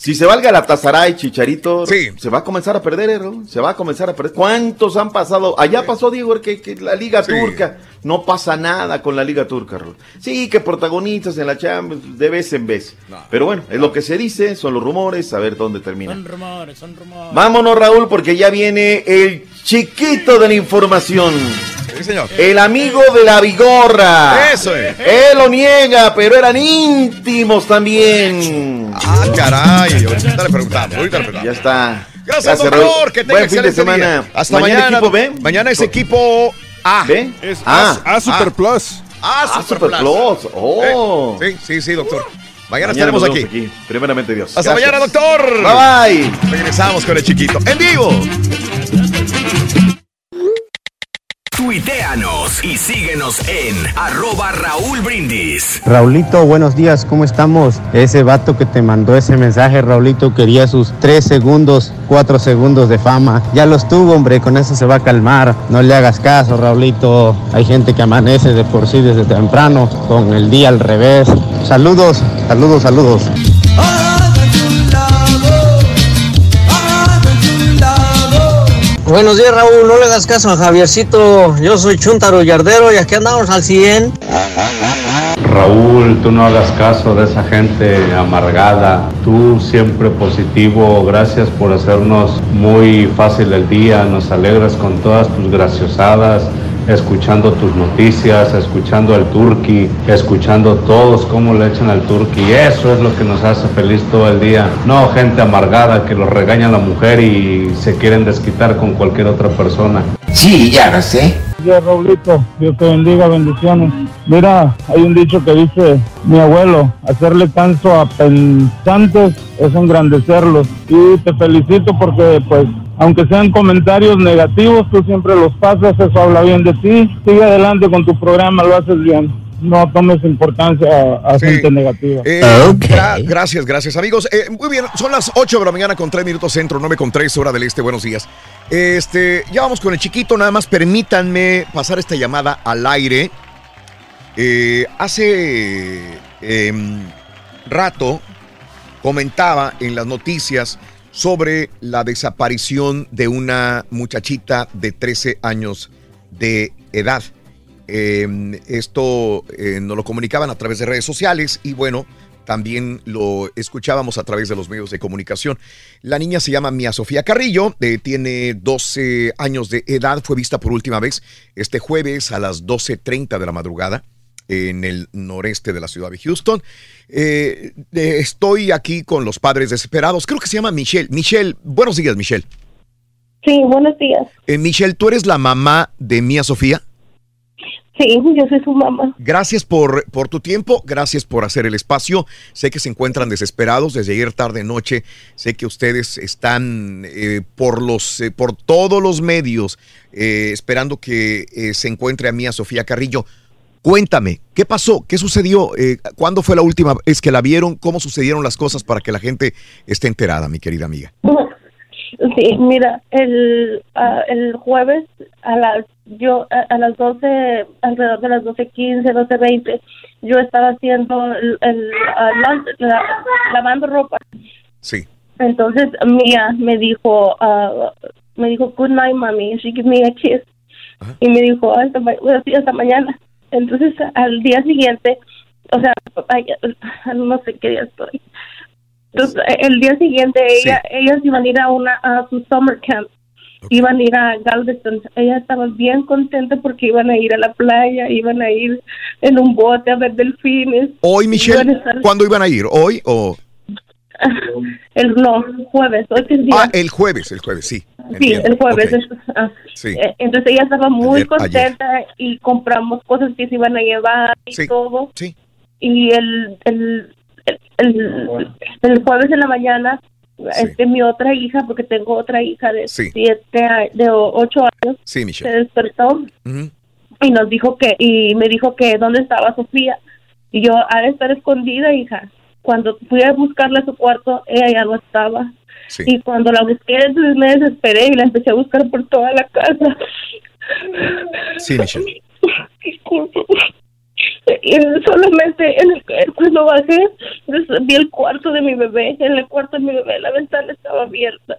Si se valga la Tazaray, Chicharito, se va a comenzar a perder, eh, Raúl, se va a comenzar a perder. ¿Cuántos han pasado? Allá pasó, Diego, que, que la Liga Turca. No pasa nada con la Liga Turca, Raúl. Sí, que protagonistas en la Champions, de vez en vez. Pero bueno, es lo que se dice, son los rumores, a ver dónde termina. Son rumores, son rumores. Vámonos, Raúl, porque ya viene el chiquito de la información. Sí, señor. El amigo de la vigorra. Eso es. Él lo niega, pero eran íntimos también. Ah, caray. Ahorita le preguntamos. Ahorita le preguntamos. Ya está. Gracias, Raúl. doctor. Que tenga Buen fin de excelente semana. día. Hasta mañana. mañana. equipo B. Mañana es equipo A. ¿B? Es Ah, A, A Super ah. Plus. Ah, Ah, Super, Super Plus. Oh. Eh, sí, sí, sí, doctor. Mañana, Mañana estaremos aquí. Primeramente Dios. Hasta Gracias. mañana, doctor. Bye bye. Regresamos con el chiquito. En vivo. Tuiteanos y síguenos en arroba Raúl Brindis. Raulito, buenos días, ¿cómo estamos? Ese vato que te mandó ese mensaje, Raulito, quería sus 3 segundos, 4 segundos de fama. Ya los tuvo, hombre, con eso se va a calmar. No le hagas caso, Raulito. Hay gente que amanece de por sí desde temprano, con el día al revés. Saludos, saludos, saludos. Buenos días, Raúl. No le hagas caso a Javiercito. Yo soy Chuntaro Yardero y aquí andamos al 100. Raúl, tú no hagas caso de esa gente amargada. Tú siempre positivo. Gracias por hacernos muy fácil el día. Nos alegras con todas tus graciosadas. Escuchando tus noticias, escuchando al turqui, escuchando todos cómo le echan al turqui. Eso es lo que nos hace feliz todo el día. No gente amargada que los regaña la mujer y se quieren desquitar con cualquier otra persona. Sí, ya lo sé. Dios, Raulito, Dios te bendiga, bendiciones. Mira, hay un dicho que dice mi abuelo, hacerle caso a pensantes es engrandecerlos. Y te felicito porque, pues, aunque sean comentarios negativos, tú siempre los pasas, eso habla bien de ti. Sigue adelante con tu programa, lo haces bien. No tomes importancia a, a gente negativa. Eh, gra- gracias, gracias, amigos. Eh, muy bien, son las 8 de la mañana con 3 minutos centro, 9 con 3 hora del este. Buenos días. Este, ya vamos con el chiquito, nada más permítanme pasar esta llamada al aire. Eh, hace em, rato comentaba en las noticias sobre la desaparición de una muchachita de 13 años de edad. Eh, esto eh, nos lo comunicaban a través de redes sociales y bueno, también lo escuchábamos a través de los medios de comunicación. La niña se llama Mía Sofía Carrillo, eh, tiene 12 años de edad, fue vista por última vez este jueves a las 12.30 de la madrugada en el noreste de la ciudad de Houston. Eh, eh, estoy aquí con los padres desesperados, creo que se llama Michelle. Michelle, buenos días Michelle. Sí, buenos días. Eh, Michelle, ¿tú eres la mamá de Mía Sofía? Sí, yo soy su mamá. Gracias por, por tu tiempo, gracias por hacer el espacio. Sé que se encuentran desesperados desde ayer tarde noche. Sé que ustedes están eh, por los eh, por todos los medios eh, esperando que se encuentre a Mía Sofía Carrillo. Cuéntame, ¿qué pasó? ¿Qué sucedió? Eh, ¿Cuándo fue la última vez que la vieron? ¿Cómo sucedieron las cosas para que la gente esté enterada, mi querida amiga? [LAUGHS] Sí, mira, el, ah, el jueves a las yo a, a las 12, alrededor de las 12.15, 12.20, yo estaba haciendo el, el, ah, la- la- lavando ropa. Sí. Entonces Mía me dijo, ah, me dijo, good night, mami. She gave me a kiss. Y me dijo, hasta mañana. Entonces al día siguiente, o sea, ay, no sé qué día estoy. Entonces, el día siguiente ella, ellas iban a ir a una a su summer camp. Iban a ir a Galveston. Ella estaba bien contenta porque iban a ir a la playa, iban a ir en un bote a ver delfines. Hoy, Iban Michelle, estar- ¿cuándo iban a ir? ¿Hoy o...? [LAUGHS] El no, jueves, hoy es día. Ah, el jueves, el jueves, sí. Sí, el jueves. Ah. Sí. Eh, Entonces ella estaba muy Ayer- contenta y compramos cosas que se iban a llevar y Sí, todo. Sí. Y el, el, el, el, el jueves en la mañana, este, mi otra hija, porque tengo otra hija de siete, a- de ocho años, se despertó y nos dijo que, y me dijo que dónde estaba Sofía. Y yo, ha de estar escondida, hija. Cuando fui a buscarla a su cuarto, ella ya no estaba. Sí. Y cuando la busqué, entonces me desesperé y la empecé a buscar por toda la casa. Sí, Michelle. Y solamente en el, cuando bajé, pues, vi el cuarto de mi bebé. En el cuarto de mi bebé la ventana estaba abierta.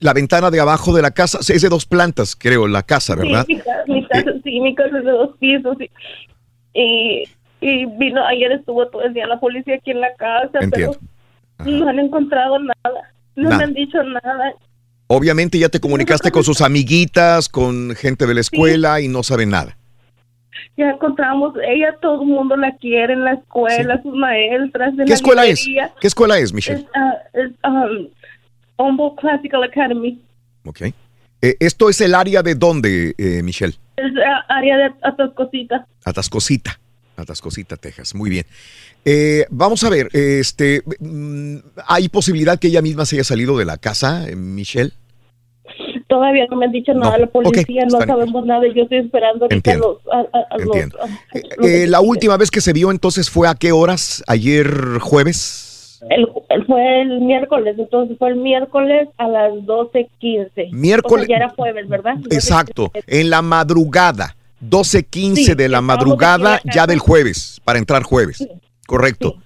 La ventana de abajo de la casa es de dos plantas, creo, la casa, ¿verdad? Sí, mi casa, mi casa, sí, mi casa es de dos pisos. Y, y, y vino, ayer estuvo todo el día la policía aquí en la casa, Entiendo. pero no han encontrado nada. No Nada. me han dicho nada. Obviamente ya te comunicaste con sus amiguitas, con gente de la escuela y no saben nada. Ya encontramos, ella todo el mundo la quiere en la escuela, sus maestras. en ¿Qué la escuela es? ¿Qué escuela es, Michelle? Es, es, um, Humboldt Classical Academy. Ok. Eh, ¿Esto es el área de dónde, eh, Michelle? Es ah, área de Atascosita. Atascosita. Atascosita, Texas. Muy bien. Eh, vamos a ver, este, mm, ¿hay posibilidad que ella misma se haya salido de la casa, eh, Michelle? Todavía no me han dicho nada la policía, no sabemos nada. Yo estoy esperando ahorita Entiendo, los, a- a- a los- Eh, la última vez que se vio entonces fue a qué horas? ¿Ayer jueves? el- fue el miércoles, entonces fue el miércoles a las 12.15. Miércoles- O sea, ya era jueves, ¿verdad? Exacto, en la madrugada, 12.15 Sí, de la madrugada ya del jueves, para entrar jueves. Correcto.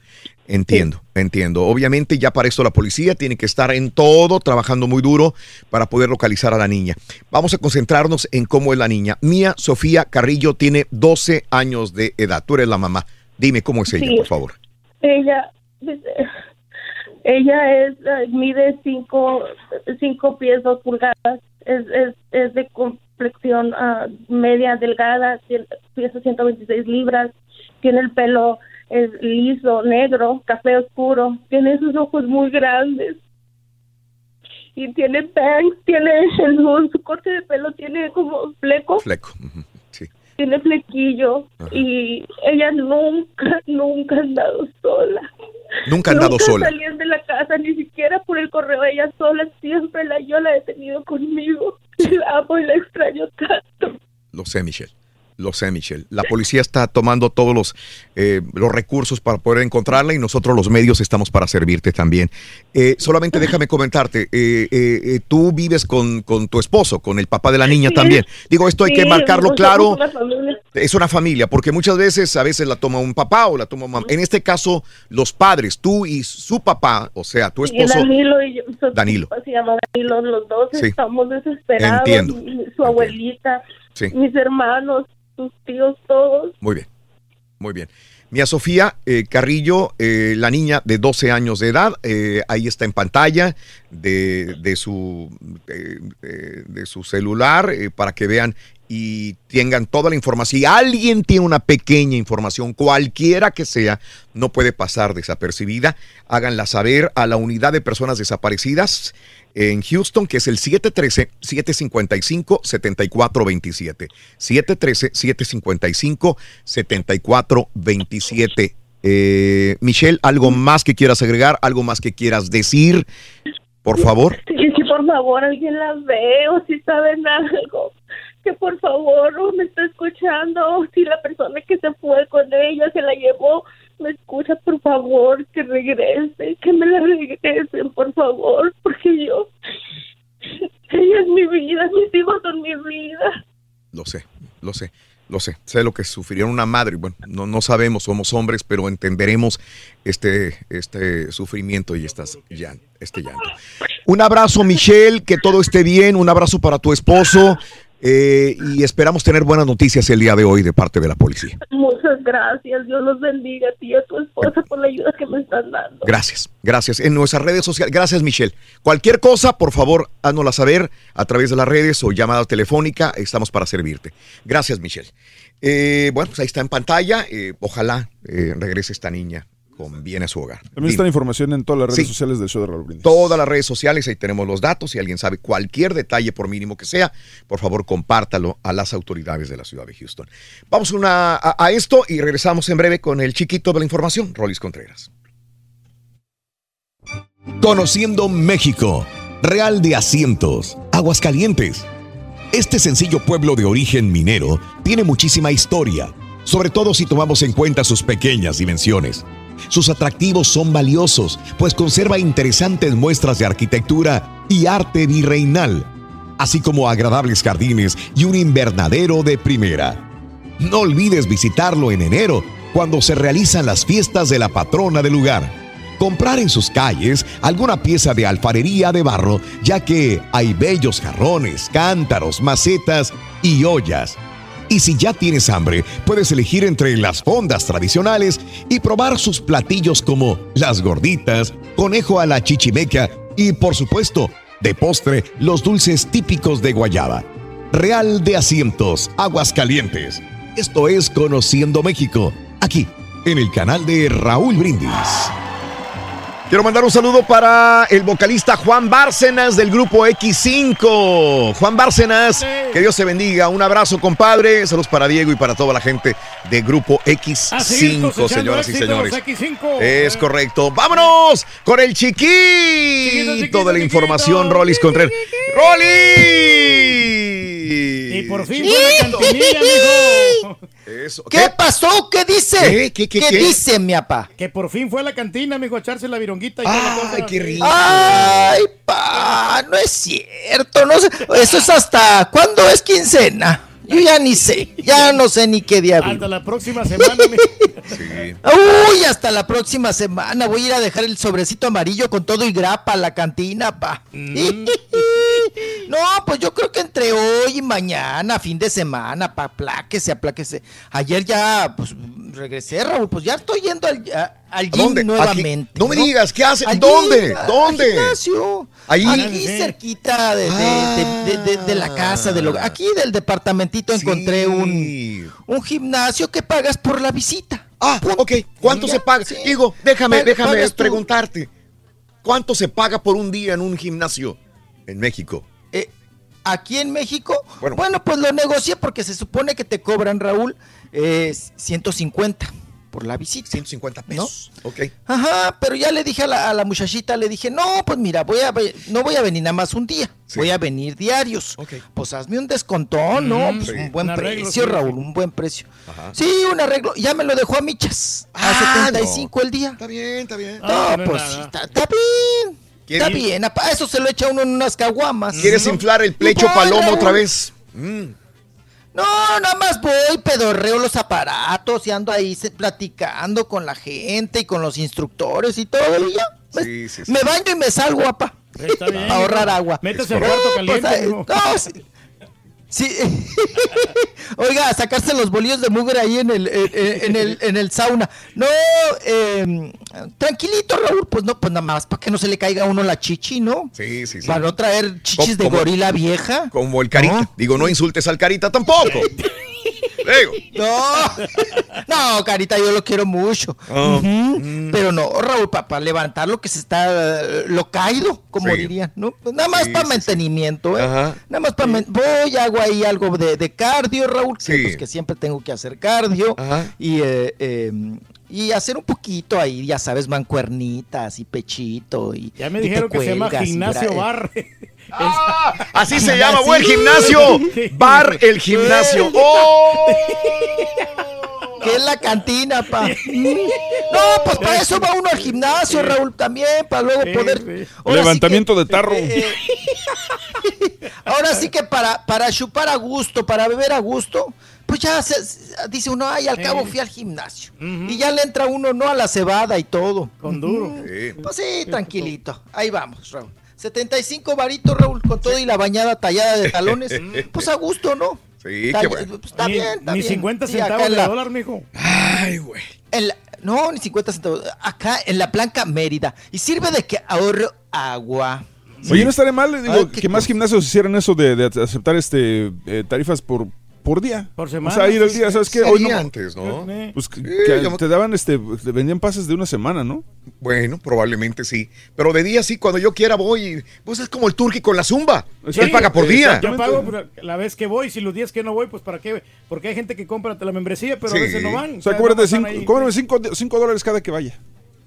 Entiendo, entiendo. Obviamente ya para esto la policía tiene que estar en todo, trabajando muy duro para poder localizar a la niña. Vamos a concentrarnos en cómo es la niña. Mía Sofía Carrillo tiene 12 años de edad. Tú eres la mamá. Dime cómo es ella, por favor. Ella, ella es, eh, mide cinco, cinco pies, dos pulgadas, es, es, es de complexión ah, media delgada, pesa 126 libras, tiene el pelo es liso, negro, café oscuro, tiene sus ojos muy grandes y tiene bangs, tiene [LAUGHS] en su, corte de pelo tiene como fleco, Fleco. Sí. tiene flequillo y ella nunca, [LAUGHS] nunca ha andado sola. Nunca ha andado Nunca sola. salían de la casa, ni siquiera por el correo, ella sola, siempre la yo la he tenido conmigo. [LAUGHS] La amo y la extraño tanto. Lo sé, Michelle. Lo sé, Michelle. La policía está tomando todos los, eh, los recursos para poder encontrarla y nosotros los medios estamos para servirte también. Eh, solamente déjame comentarte, eh, eh, eh, tú vives con, con tu esposo, con el papá de la niña Sí. también. Digo, esto hay que marcarlo claro. una familia. Es una familia, porque muchas veces, a veces la toma un papá o la toma mamá. En este caso, los padres, tú y su papá, o sea, tu Y esposo. Danilo y yo, su- Danilo. se llama Danilo, los dos Sí. estamos desesperados. Entiendo, Su abuelita, Sí. mis hermanos, tíos, todos. Muy bien, muy bien. Mía Sofía eh, Carrillo, eh, la niña de 12 años de edad, eh, ahí está en pantalla de, de su, de su celular para que vean y tengan toda la información. Si alguien tiene una pequeña información, cualquiera que sea, no puede pasar desapercibida. Háganla saber a la unidad de personas desaparecidas en Houston, que es el 713-755-7427. 713-755-7427. Eh, Michelle, ¿algo más que quieras agregar? ¿Algo más que quieras decir? Por favor. Sí, sí, por favor, alguien la ve o si saben algo, que por favor me está escuchando, si la persona que se fue con ella se la llevó, me escucha, por favor, que regrese, que me la regresen, por favor, porque yo, ella es mi vida, mis hijos son mi vida. Lo sé, lo sé, lo sé. Sé lo que sufriría una madre. Bueno, no, no sabemos, somos hombres, pero entenderemos este, este sufrimiento y estas llan- este llanto. Un abrazo, Michelle, que todo esté bien. Un abrazo para tu esposo. Eh, y esperamos tener buenas noticias el día de hoy de parte de la policía. Muchas gracias, Dios los bendiga a ti y a tu esposa por la ayuda que me están dando. Gracias, gracias. En nuestras redes sociales, gracias Michelle. Cualquier cosa, por favor, háznosla saber a través de las redes o llamada telefónica, estamos para servirte. Gracias Michelle. Eh, bueno, pues ahí está en pantalla. eh, ojalá regrese esta niña con bien a su hogar. También está la información en todas las redes Sí. sociales del show de Raúl Brindis. Todas las redes sociales, ahí tenemos los datos. Si alguien sabe cualquier detalle, por mínimo que sea, por favor compártalo a las autoridades de la ciudad de Houston. Vamos una, a, a esto y regresamos en breve con el chiquito de la información, Rolis Contreras. Conociendo México, Real de Asientos, Aguascalientes. Este sencillo pueblo de origen minero tiene muchísima historia, sobre todo si tomamos en cuenta sus pequeñas dimensiones. Sus atractivos son valiosos, pues conserva interesantes muestras de arquitectura y arte virreinal, así como agradables jardines y un invernadero de primera. No olvides visitarlo en enero, cuando se realizan las fiestas de la patrona del lugar. Comprar en sus calles alguna pieza de alfarería de barro, ya que hay bellos jarrones, cántaros, macetas y ollas. Y si ya tienes hambre, puedes elegir entre las fondas tradicionales y probar sus platillos como las gorditas, conejo a la chichimeca y, por supuesto, de postre, los dulces típicos de Guayaba. Real de Asientos, Aguascalientes. Esto es Conociendo México, aquí, en el canal de Raúl Brindis. Quiero mandar un saludo para el vocalista Juan Bárcenas del grupo X5. Juan Bárcenas, Que Dios te bendiga. Un abrazo, compadre. Saludos para Diego y para toda la gente de Grupo A seguir X5, cosechando señoras y señores. X5. Es correcto. Vámonos con el chiquito de la información, Rolis Contreras. ¡Rolly! Y por fin fue la cantinilla, mijo. Eso. ¿Qué pasó? ¿Qué dice? ¿Qué? ¿Qué, qué, qué? dice, mi papá? Que por fin fue a la cantina, mijo, a echarse la vironguita y. Ay, qué rico. Ay, pa, no es cierto. No sé. Eso es hasta. ¿Cuándo es quincena? Yo ya ni sé. Ya no sé ni qué día vivo. Hasta la próxima semana, mijo. Uy, hasta la próxima semana. Voy a ir a dejar el sobrecito amarillo con todo y grapa a la cantina, pa. [LAUGHS] [LAUGHS] No, pues yo creo que entre hoy y mañana, fin de semana, pa, apláquese, apláquese. Ayer ya, pues, regresé, Raúl, pues ya estoy yendo al, a- al gym dónde? nuevamente. Aquí- no me digas, ¿qué hace? Al ¿Dónde? gym, al ¿Dónde? gimnasio. Ahí. Aquí cerquita de, de- de- de- de- de la casa, del hogar. Aquí del departamentito encontré un, un gimnasio que pagas por la visita. Ah, ok. ¿Cuánto se paga? sí. Digo, déjame, Paga- déjame preguntarte. ¿Cuánto se paga por un día en un gimnasio en México? Eh, aquí en México, Bueno. bueno. pues lo negocié porque se supone que te cobran, Raúl, eh, 150 por la visita. 150 pesos. Ok. Ajá, pero ya le dije a la, a la muchachita, le dije, no, pues mira, voy a no voy a venir nada más un día, voy a venir diarios. Pues hazme un descontón, ¿no? Mm, Pues sí. un buen Un arreglo, precio, sí. Raúl, un buen precio. Ajá. Sí, un arreglo, ya me lo dejó a michas, Ah, a 75 el día. Está bien, está bien. No, Ah, no es pues está, está bien. ¿Quieres- Está bien, apa, eso se lo echa uno en unas caguamas. ¿Quieres ¿no? inflar el plecho paloma otra vez? Mm. No, nada más voy, pedorreo los aparatos y ando ahí se- platicando con la gente y con los instructores y todo. Y ya. Me, Sí, sí, sí. me baño y me salgo, guapa. Está bien. A ahorrar agua. Métase Es al cuarto Pues, caliente, ah, no, sí. [LAUGHS] Oiga, sacarse los bolillos de mugre ahí en el, en, en el, en el sauna. No, eh, tranquilito, Raúl. Pues no, pues nada más, para que no se le caiga a uno la chichi, ¿no? Sí, sí, sí. Para no traer chichis de gorila vieja. Como el carita. No. Digo, no insultes al carita tampoco. [LAUGHS] Digo. No, no, Carita, yo lo quiero mucho. Oh, Ujú. mm. Pero no, Raúl, para levantar lo que se está, eh, lo caído, como Sí. dirían, ¿no? Pues nada más Sí, para sí, mantenimiento, ¿eh? Ajá. Nada más para... Voy, hago ahí algo de, de cardio, Raúl, que, Sí. pues, que siempre tengo que hacer cardio. Ajá. Y, eh, eh, y hacer un poquito ahí, ya sabes, mancuernitas y pechito. Y, Ya me y te dijeron que se llama gimnasio bra- bar. Así se llama, Sí. buen gimnasio. Bar el gimnasio. ¡Oh! [LAUGHS] que es la cantina, pa. No, pues para eso va uno al gimnasio, Raúl, también, para luego poder. Ahora sí Levantamiento que- de tarro. eh, eh, [LAUGHS] ahora sí que para, para chupar a gusto, para beber a gusto, pues ya se- dice uno, ay, al cabo fui al gimnasio. Y ya le entra uno, no a la cebada y todo. Con duro. Sí. Pues sí, tranquilito. Ahí vamos, Raúl. 75 varitos, Raúl, con todo y la bañada tallada de talones. [LAUGHS] Pues a gusto, ¿no? Sí, Está- qué bueno. pues, está Ni, bien, está ni bien. 50 Sí, acá centavos en de la- dólar, mijo. Ay, güey. en la- no, ni 50 centavos. Acá en la Blanca Mérida. Y sirve de que ahorro agua. Oye, no estaría mal, digo, Ay, que más gimnasios hicieran eso de, de aceptar este eh, tarifas por, por día. Por O semana, sea, ir al día, ¿sabes qué? Hoy no. antes, ¿no? Pues que, te daban, este, te vendían pases de una semana, ¿no? Bueno, probablemente sí. Pero de día sí, cuando yo quiera voy. Pues es como el turqui con la zumba. Sí, Él paga por día. Yo pago la vez que voy, si los días que no voy, pues para qué, porque hay gente que compra la membresía, pero Sí. a veces no van. O sea, cóbrate más están cinco, ahí. cóbrame cinco, cinco dólares cada que vaya.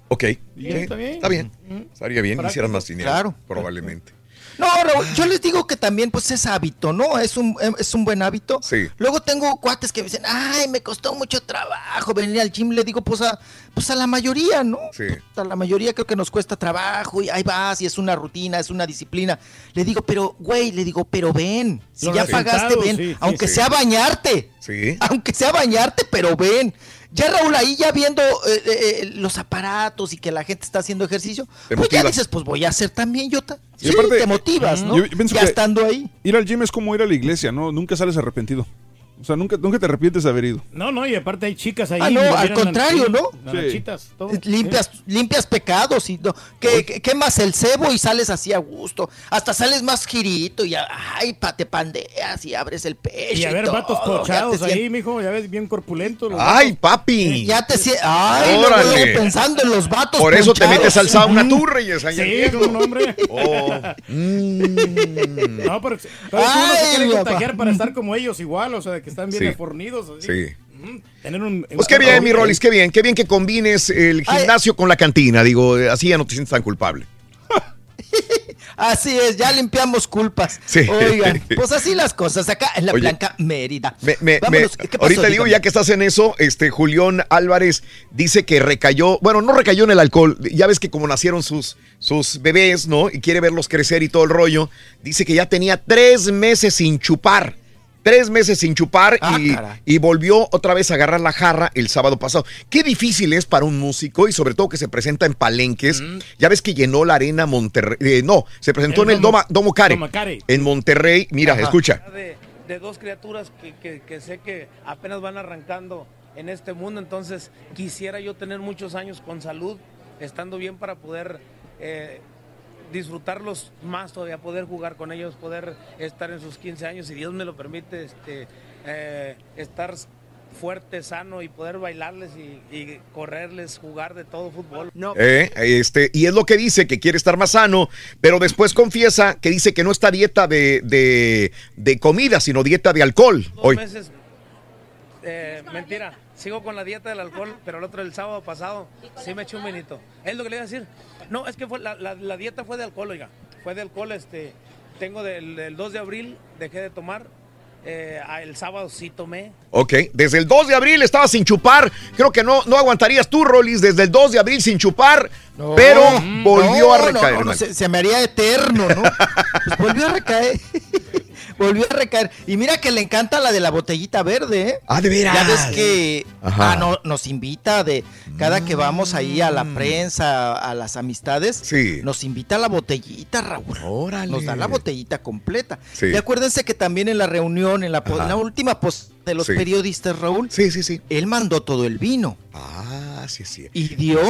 Ok. Bien, Sí, está bien. Está bien. Estaría bien hicieran más dinero. Claro. Probablemente. No, Raúl, yo les digo que también pues es hábito, ¿no? Es un, em, es un buen hábito. Sí. Luego tengo cuates que me dicen, ay, me costó mucho trabajo venir al gym. Le digo, pues a, pues a la mayoría, ¿no? Sí. A la mayoría creo que nos cuesta trabajo y ahí vas y es una rutina, es una disciplina. Le digo, pero, güey, le digo, pero ven. Si Los ya pagaste, ven. sí, sí, aunque sí. sea bañarte. Sí. Aunque sea bañarte, pero ven. Ya Raúl, ahí ya viendo eh, eh, los aparatos y que la gente está haciendo ejercicio, Te pues ya dices, pues voy a hacer también yo. ta- Y Sí, aparte, te motivas, ¿no? yo ya estando ahí. Ir al gym es como ir a la iglesia, ¿no? Nunca sales arrepentido. O sea, nunca, nunca te arrepientes de haber ido. No, no, y aparte hay chicas ahí. Ah, no, al contrario, sí, ¿no? nanachitas, todo. Limpias, limpias pecados y no. Que, que- quemas el cebo y sales así a gusto. Hasta sales más girito y ay, pa, te pandeas y abres el pecho. Y a ver, todo. vatos cochados ahí, mijo, ya ves, bien corpulentos. los Ay, vatos. papi. Ya te sientes. Ay, Órale. luego pensando en los vatos. Por eso te metes al sauna tú, Reyes. ahí Sí, como un hombre. [LAUGHS] Oh. Mm. No, pero, que uno se Ay, quiere contagiar para estar como ellos igual, o sea, de que están bien Sí. fornidos. Así. Sí. Tener un, Pues qué bien, mi Rolis, qué bien, qué bien que combines el gimnasio con la cantina. Digo, así ya no te sientes tan culpable. [LAUGHS] Así es, ya limpiamos culpas. Sí. Oigan, [LAUGHS] pues así las cosas acá en la Oye. Blanca Mérida. Me- me- Vámonos, me- ¿qué pasó? ahorita digo, ya que estás en eso, este Julián Álvarez dice que recayó, bueno, no recayó en el alcohol, ya ves que como nacieron sus, sus bebés, ¿no? Y quiere verlos crecer y todo el rollo, dice que ya tenía tres meses sin chupar. Tres meses sin chupar Ah, y, volvió otra vez a agarrar la jarra el sábado pasado. Qué difícil es para un músico y sobre todo que se presenta en palenques. Ya ves que llenó la arena Monterrey. eh, no, se presentó El en el Domo- Doma, Domo Care. Doma Care. En Monterrey. Mira, Ajá. escucha. De, de dos criaturas que, que- que sé que apenas van arrancando en este mundo, entonces quisiera yo tener muchos años con salud, estando bien para poder eh, disfrutarlos más todavía, poder jugar con ellos, poder estar en sus 15 años, si Dios me lo permite, este, eh, estar fuerte, sano y poder bailarles y, y correrles, jugar de todo fútbol. No. Eh, este, y es lo que dice, que quiere estar más sano, pero después confiesa que dice que no está dieta de, de, de comida, sino dieta de alcohol. dos Hoy. meses. eh, mentira, sigo con la dieta del alcohol, pero el otro el sábado pasado sí me eché un vinito. Es lo que le iba a decir. No, es que fue la, la- la dieta fue de alcohol, oiga. Fue de alcohol, este. Tengo del, del 2 de abril, dejé de tomar. eh, el sábado sí tomé. Ok, desde el 2 de abril estaba sin chupar. Creo que no, no aguantarías tú, Rolis, desde el 2 de abril sin chupar, pero volvió No, a recaer. no, no, man. se, se me haría eterno, ¿no? [LAUGHS] Pues volvió a recaer. Volvió a recaer. Y mira que le encanta la de la botellita verde, ¿eh? Ah, de veras. Ya ves que Ajá. ah, no, nos invita de cada que vamos ahí a la prensa, a las amistades, Mm. Sí. nos invita a la botellita, Raúl. Nos da la botellita completa. Sí. Y acuérdense que también en la reunión, en la, po- Ajá. en la última post de los Sí. periodistas, Raúl, sí, sí, sí. él mandó todo el vino. Ah, sí, sí. Y dio,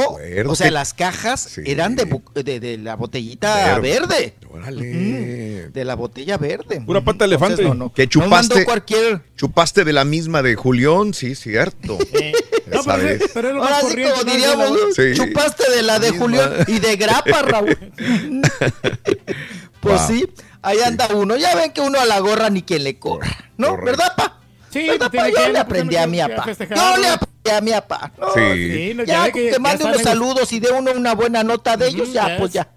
o sea, que- las cajas eran de, de, de la botellita Verde. verde. Órale. De la botella verde. Pura pata de Entonces, elefante. no, no. Que No mandó chupaste, cualquier. chupaste de la misma de Julián, sí, cierto. [LAUGHS] Ya No, pero, sabes. es- pero es lo más Ahora sí, como diríamos, Sí. chupaste de la de. Julián y de grapa, Raúl. [LAUGHS] Pues Wow. sí, ahí anda uno. Ya ven que uno a la gorra ni quien le corra, ¿no? Correcto. ¿Verdad, pa? Sí, Yo le aprendí a mi papá. Yo le aprendí a mi papá. No, Sí. Sí, no, Ya, que, ya mande unos saludos y dé uno una buena nota de ellos, ya, ya pues es. ya.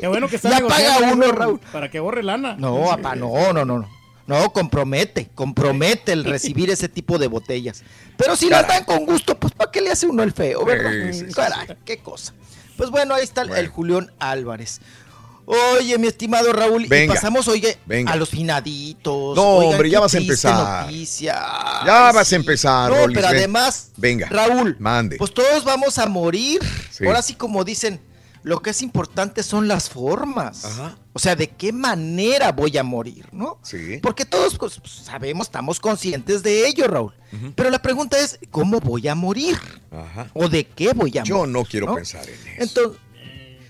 Qué bueno que [LAUGHS] está Ya paga uno, Raúl. Para que borre lana. No, papá, no, no, no, no. No, compromete, compromete el recibir ese tipo de botellas. Pero si las dan con gusto, pues ¿para qué le hace uno el feo, verdad? Sí, sí, sí, Caray, qué cosa. Pues bueno, ahí está el- el Julián Álvarez. Oye, mi estimado Raúl, Venga, y pasamos, oye, venga. a los finaditos. No, Oigan, hombre, ya vas a empezar. noticia. Ya Ay, vas sí. a empezar, No, Rolis, pero ven. además, Venga. Raúl, Mande. pues todos vamos a morir. Sí. Ahora sí, como dicen, lo que es importante son las formas. Ajá. O sea, de qué manera voy a morir, ¿no? Sí. Porque todos pues, sabemos, estamos conscientes de ello, Raúl. Pero la pregunta es, ¿cómo voy a morir? Ajá. ¿O de qué voy a morir? Yo no quiero ¿no? pensar en eso. Entonces,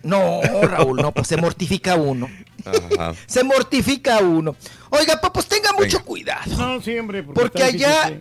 no, Raúl, no, pues se mortifica uno. Ajá. Se mortifica uno. Oiga, pa, pues tenga mucho Venga. cuidado. No, sí, hombre. Porque, Porque difícil, allá,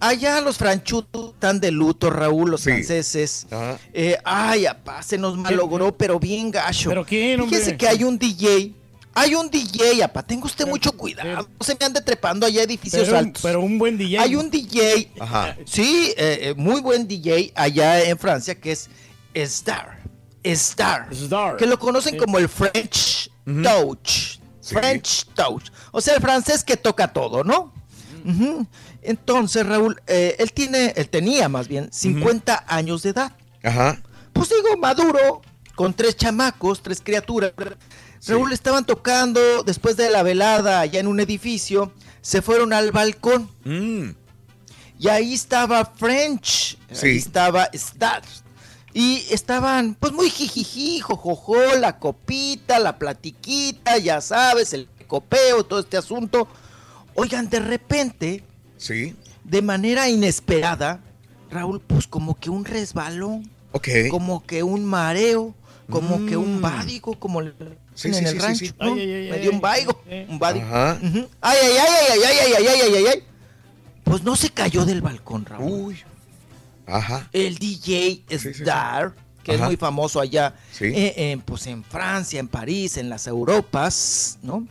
allá los franchutos están de luto, Raúl, los Sí. franceses. Ajá. Eh, ay, apá, se nos malogró, pero bien gacho. ¿Pero quién, hombre? Fíjese que hay un DJ. Hay un DJ, apá, tenga usted mucho cuidado. No se me ande trepando allá edificios Pero, un- altos. pero un buen DJ. Hay un DJ, Ajá. sí, eh, eh, muy buen DJ allá en Francia que es Star. Star. Star. Que lo conocen Sí. como el French Touch. Sí. French Touch. O sea, el francés que toca todo, ¿no? Ujú. Entonces, Raúl, eh, él tiene, él tenía más bien 50 años de edad. Ajá. Pues digo, maduro, con tres chamacos, tres criaturas. Raúl estaban tocando después de la velada allá en un edificio, se fueron al balcón Mm. y ahí estaba French, Sí. ahí estaba Star. Y estaban, pues muy jijiji, jojojo, la copita, la platiquita, ya sabes, el copeo, todo este asunto. Oigan, de repente, Sí. De manera inesperada, Raúl, pues como que un resbalón. Ok. Como que un mareo, como que un Mm. vádigo, como le Sí, en sí, el sí, rancho. sí. ¿no? Ay, ay, Me dio un vádigo, un vádigo. Ajá. Ay, ay, ay, ay, ay, ay, ay, ay, ay, ay, ay. Pues no se cayó del balcón, Raúl. Uy. Ajá. El DJ Star, que es muy famoso allá, eh, eh, pues en Francia, en París, en las Europas, ¿no?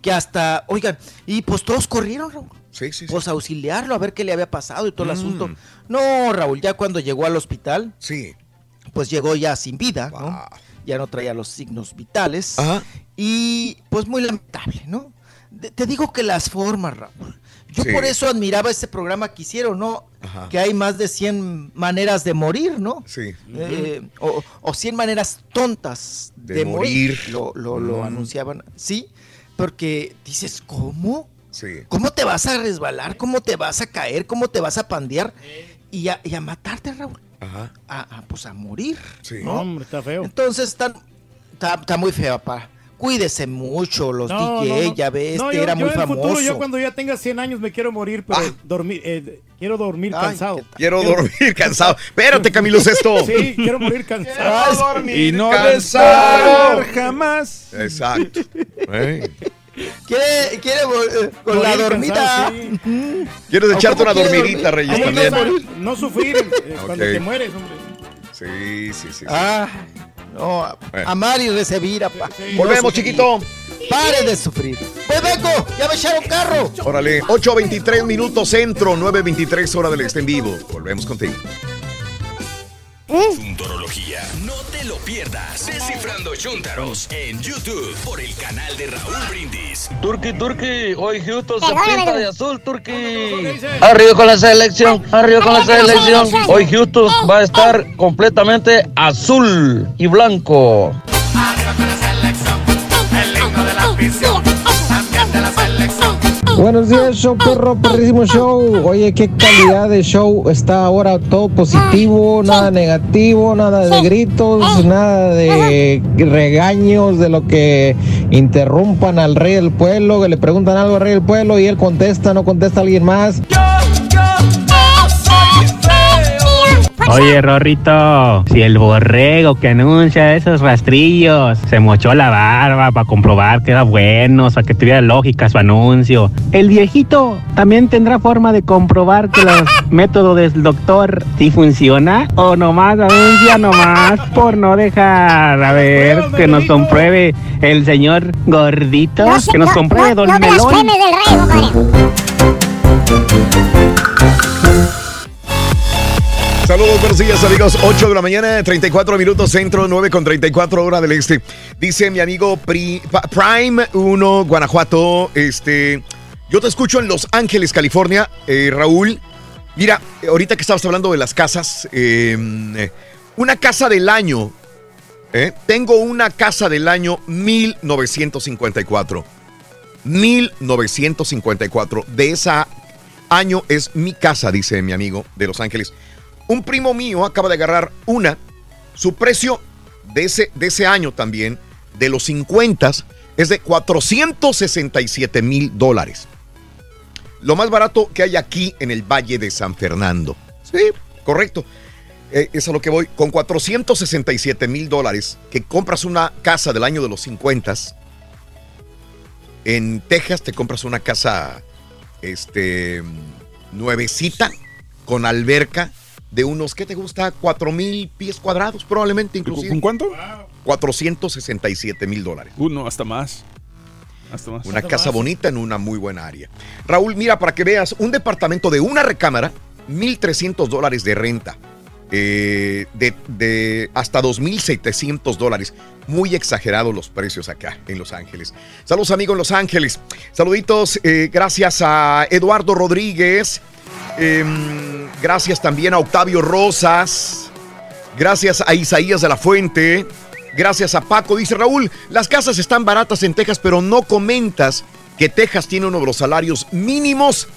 Que hasta, oigan, y pues todos corrieron, Raúl. Sí, sí. Pues auxiliarlo, a ver qué le había pasado y todo el Mm. asunto. No, Raúl, ya cuando llegó al hospital, Sí. pues llegó ya sin vida, ¿no? Ya no traía los signos vitales. Ajá. Y pues muy lamentable, ¿no? De- te digo que las formas, Raúl. Yo Sí. por eso admiraba ese programa que hicieron, ¿no? Ajá. Que hay más de 100 maneras de morir, ¿no? Sí. Eh, o, o 100 maneras tontas de, De morir. morir. Lo, lo- lo Mm. anunciaban, sí, porque dices, ¿cómo? Sí. ¿Cómo te vas a resbalar? ¿Cómo te vas a caer? ¿Cómo te vas a pandear? Y a, y a matarte, Raúl. Ajá. A, a, pues a morir. Sí. No, hombre, está feo. Entonces están, está, está muy feo, papá. Cuídese mucho, los No, DJ, no, no. ya ves, No, este yo- era yo muy en famoso. futuro, yo cuando ya tenga 100 años me quiero morir, pero Ah. dormir, eh, quiero dormir Ay, cansado. Quiero dormir [LAUGHS] cansado. Espérate, Camilo Sesto. [LAUGHS] Sí, quiero morir cansado. Y no cansado. jamás. Exacto. Ey. Quiere, quiere eh, con la dormida. cansado, sí. ¿Quieres ¿O echarte una dormidita, dormir? Reyes, Ay, también? no, no sufrir eh, cuando te mueres, hombre. Sí, sí, sí. sí. Ah, no, amar y recibir, papá. Sí, Volvemos, chiquito. Pare de sufrir. Pues vengo, ya me echaron carro. Órale, 8.23 minutos centro, 9.23 hora del este en vivo. Volvemos contigo. ¿Eh? Juntorología. No te lo pierdas. Descifrando Juntaros en YouTube por el canal de Raúl Brindis. Turqui, Turqui, hoy Houston se pinta de azul, Turqui. Arriba con la selección, arriba con la selección. Hoy Houston eh, va a estar eh. completamente azul y blanco. Arriba con la selección, el himno de la afición, también de la selección. Buenos días, show perro, perrísimo show. Oye, qué calidad de show está ahora, todo positivo, nada negativo, nada de gritos, nada de regaños, de lo que interrumpan al rey del pueblo, que le preguntan algo al rey del pueblo y él contesta, no contesta a alguien más. Oye, Rorrito, si el borrego que anuncia esos rastrillos se mochó la barba para comprobar que era bueno, o sea, que tuviera lógica su anuncio, el viejito también tendrá forma de comprobar que los [LAUGHS] métodos del doctor sí funciona o nomás anuncia nomás por no dejar, a ver, que nos compruebe el señor gordito, que nos compruebe Don Melón. Saludos, buenos días amigos. 8 de la mañana, 34 minutos centro, 9 con 34 hora del este. Dice mi amigo Prime 1, Guanajuato. Este, yo te escucho en Los Ángeles, California, eh, Raúl. Mira, ahorita que estabas hablando de las casas, eh, una casa del año. eh, tengo una casa del año 1954. 1954. De ese año es mi casa, dice mi amigo de Los Ángeles. Un primo mío acaba de agarrar una. Su precio de ese, de ese año también, de los 50, es de 467 mil dólares. Lo más barato que hay aquí en el Valle de San Fernando. Sí, correcto. Eh, es a lo que voy. Con 467 mil dólares, que compras una casa del año de los 50, en Texas te compras una casa este, nuevecita, con alberca, de unos, ¿qué te gusta? 4 mil pies cuadrados, probablemente inclusive. ¿Con cuánto? 467 mil dólares. Uh, no, hasta más. Hasta más. Una casa bonita en una muy buena área. Raúl, mira, para que veas, un departamento de una recámara, 1.300 dólares de renta. eh, de, de hasta 2.700 dólares. Muy exagerados los precios acá en Los Ángeles. Saludos amigos en Los Ángeles. Saluditos, eh, gracias a Eduardo Rodríguez. Em, gracias también a Octavio Rosas. Gracias a Isaías de la Fuente. Gracias a Paco. Dice Raúl, las casas están baratas en Texas, pero no comentas que Texas tiene uno de los salarios mínimos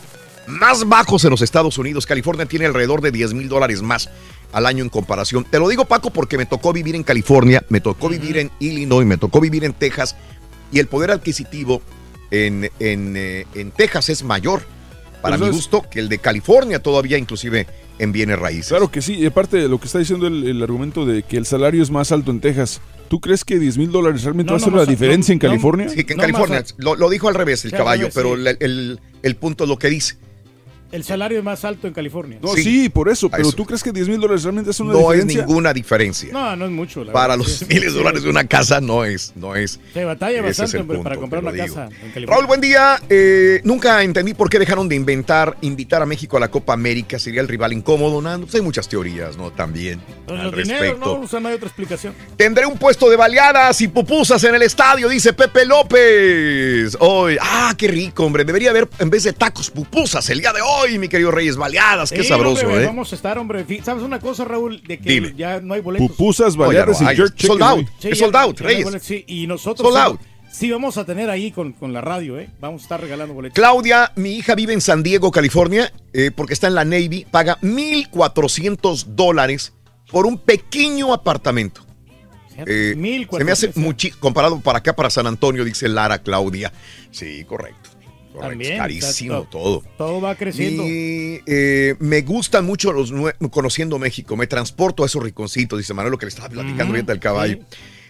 más bajos en los Estados Unidos. California tiene alrededor de 10 mil dólares más al año en comparación. Te lo digo, Paco, porque me tocó vivir en California, me tocó vivir en Illinois, me tocó vivir en Texas y el poder adquisitivo en, en, eh, en Texas es mayor. Para mi gusto, que el de California todavía inclusive en bienes raíces. Claro que sí, y aparte de lo que está diciendo el, el argumento de que el salario es más alto en Texas, ¿tú crees que 10 mil dólares realmente va a ser la diferencia en California? Sí, que en California, lo, lo dijo al revés el caballo, revés, pero sí. el, el- el punto es lo que dice. El salario es más alto en California. No, sí, por eso, pero eso. ¿tú crees que 10 mil dólares realmente es una No es diferencia? ninguna diferencia. No, no es mucho. la Para verdad, los sí. miles de dólares de una casa no es, no es. Se batalla Ese es bastante el hombre, para punto, comprar te una digo. casa en California. Raúl, buen día. Eh, nunca entendí por qué dejaron de inventar, invitar a México a la Copa América. Sería el rival incómodo. ¿no? Pues hay muchas teorías, ¿no? También Pues al los dineros, respecto. no, o sea, no hay otra explicación. Tendré un puesto de baleadas y pupusas en el estadio, dice Pepe López. Hoy, ah, qué rico, hombre. Debería haber, en vez de tacos, pupusas el día de hoy, mi querido Reyes. Baleadas, qué Sí, sabroso, hombre, ¿eh? Vamos a estar, hombre. ¿Sabes una cosa, Raúl? De que Dime. ya no hay boletos. Pupusas, baleadas no y jerk. Sold out. Sí, es sold out, Reyes. boletos, sí, y nosotros Sold sí, out. sí vamos a tener ahí con, con la radio, ¿eh? Vamos a estar regalando boletos. Claudia, mi hija vive en San Diego, California, eh, porque está en la Navy, paga 1.400 dólares por un pequeño apartamento. Eh, se me hace mucho comparado para acá, para San Antonio, dice Lara Claudia. Sí, correcto. Correcto. También, carísimo está- todo. Todo va creciendo. Y eh, me gustan mucho los conociendo México. Me transporto a esos rinconcitos, dice Manuel, lo que le estaba platicando Ujú, ahorita el caballo.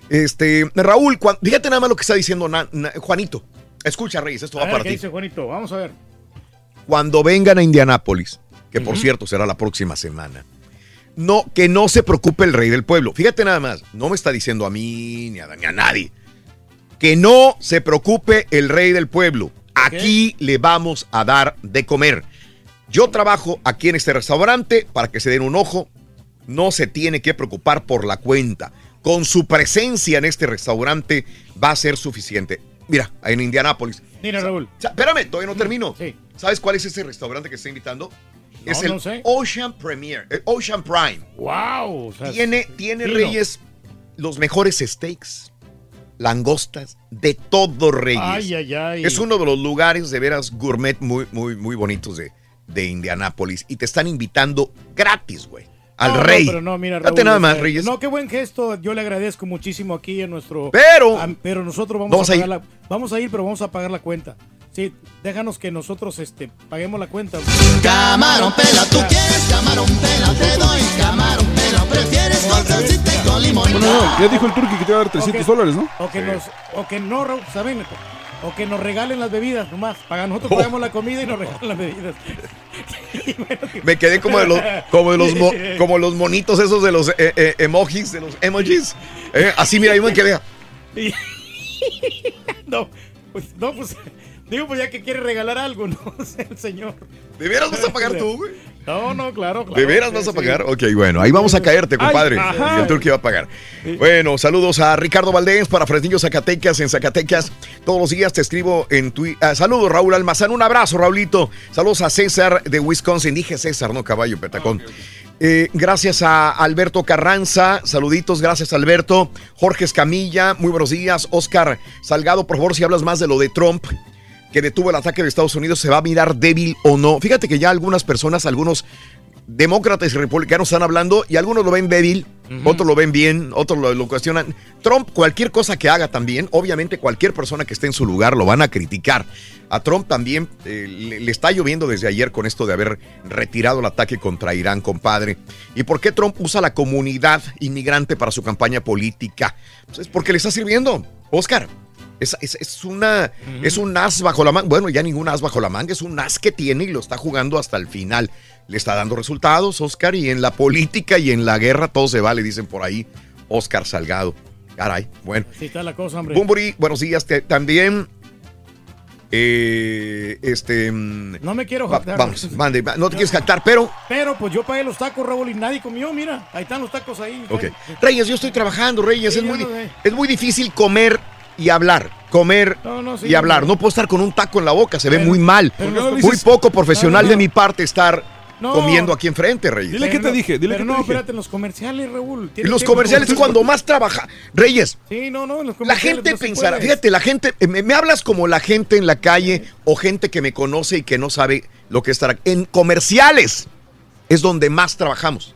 Este, Raúl, fíjate nada más lo que está diciendo Na- Na- Juanito. Escucha, Reyes, esto A va ver, para ¿qué ti. dice Juanito? Vamos a ver. Cuando vengan a Indianápolis, que por cierto será la próxima semana, no, que no se preocupe el rey del pueblo. Fíjate nada más, no me está diciendo a mí ni a, ni a nadie. Que no se preocupe el rey del pueblo. Aquí le vamos a dar de comer. Yo trabajo aquí en este restaurante para que se den un ojo. No se tiene que preocupar por la cuenta. Con su presencia en este restaurante va a ser suficiente. Mira, en Indianápolis. Mira, Raúl. Sa- Espérame, todavía no termino. ¿Sabes cuál es ese restaurante que está invitando? No, es el no sé. Ocean Premier, el Ocean Prime. ¡Wow! tiene tiene fino. Reyes los mejores steaks, langostas, de todo Reyes. Ay, ay, ay. Es uno de los lugares de veras gourmet muy, muy, muy bonitos de, de Indianápolis. Y te están invitando gratis, güey. Al No, no, rey. pero no, mira, Date Raúl, nada más, este, Reyes. No, qué buen gesto. Yo le agradezco muchísimo aquí en nuestro. Pero- a- pero nosotros vamos, Vamos a a pagar ir. la. Vamos a ir, pero vamos a pagar la cuenta. Sí, déjanos que nosotros este, paguemos la cuenta. Camarón pela, tú quieres camarón pela, te doy camarón prefieres con salsita y con limón. Bueno, no, ya dijo el turqui que te va a dar 300 Ok. dólares, ¿no? O que nos, o que no, Raúl, ¿saben? O que nos regalen las bebidas, nomás. Para nosotros Oh. pagamos la comida y nos regalan las bebidas. [LAUGHS] Me quedé como de los, como de los, mo- [LAUGHS] como los monitos esos de los eh, eh, emojis, de los emojis. Eh, así, mira, yo me quedé. [LAUGHS] No, pues, no, pues, digo, pues ya que quiere regalar algo, ¿no? El señor. ¿De veras vas a pagar tú, güey? No, no, claro, claro. ¿De veras vas a sí. pagar? Ok, bueno, ahí vamos a caerte, compadre. Y el turqui va a pagar. Bueno, saludos a Ricardo Valdés para Fresnillo Zacatecas en Zacatecas. Todos los días te escribo en Twitter. saludos, Raúl Almazán. Un abrazo, Raulito. Saludos a César de Wisconsin. Dije César, no caballo, petacón. Eh, gracias a Alberto Carranza, saluditos, gracias Alberto. Jorge Escamilla, muy buenos días. Oscar Salgado, por favor, si hablas más de lo de Trump, que detuvo el ataque de Estados Unidos, ¿se va a mirar débil o no? Fíjate que ya algunas personas, algunos demócratas y republicanos están hablando y algunos lo ven débil, otros lo ven bien, otros lo, lo cuestionan. Trump, cualquier cosa que haga también, obviamente cualquier persona que esté en su lugar lo van a criticar. A Trump también eh, le, le está lloviendo desde ayer con esto de haber retirado el ataque contra Irán, compadre. ¿Y por qué Trump usa la comunidad inmigrante para su campaña política? Pues es porque le está sirviendo, Oscar. Es, es- es una, es un as bajo la manga. Bueno, ya ningún as bajo la manga, es un as que tiene y lo está jugando hasta el final. Le está dando resultados, Oscar, y en la política y en la guerra todo se vale, dicen por ahí. Oscar Salgado. Caray, bueno. Así está la cosa, hombre. Bumburi, buenos días. te- también, eh, este... mm, No me quiero va- jactar. vamos, mande, no te quieres jactar, pero... Pero pues yo pagué los tacos, Raúl, y nadie comió, mira. Ahí están los tacos ahí. Ok. Reyes, yo estoy trabajando, Reyes. Sí, es, muy, sé. es muy difícil comer y hablar. Comer No, no, sí, y hablar. no. Puedo estar con un taco en la boca, se ve Pero- muy mal. muy dices- poco profesional No, no, de mi parte estar No. comiendo aquí enfrente, Reyes. Dile que te dije, dile Pero que no, te dije. espérate, en los comerciales, Raúl. En Tienes los que- comerciales es cuando más trabaja. Reyes, Sí, no, no, en los la comerciales gente no se pensará, fíjate, la gente, eh, me, me hablas como la gente en la calle o gente que me conoce y que no sabe lo que es estar aquí. En comerciales es donde más trabajamos.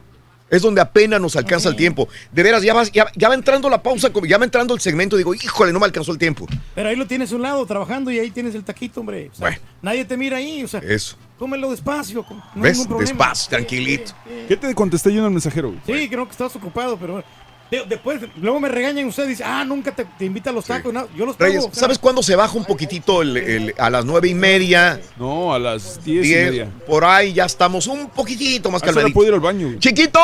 Es donde apenas nos alcanza el tiempo. De veras, ya, vas- ya, ya va entrando la pausa, como ya va entrando el segmento. Digo, híjole, no me alcanzó el tiempo. Pero ahí lo tienes a un lado trabajando y ahí tienes el taquito, hombre. O sea, Bueno. Nadie te mira ahí, o sea. Eso. cómelo despacio. No hay ¿Ves? ningún problema. Despacio, tranquilito. ¿Qué te contesté yo en el mensajero? Sí, creo que estabas ocupado, pero de- después, luego me regañan ustedes, dicen, ah, nunca te, te invita a los tacos. no, yo los pago. Reyes, ¿sabes cuándo se baja un poquitito el- el- a las nueve y media? No, a las diez, y media. por ahí ya estamos un poquitito más A esa hora calmaditos. puedo ir al baño. Chiquito,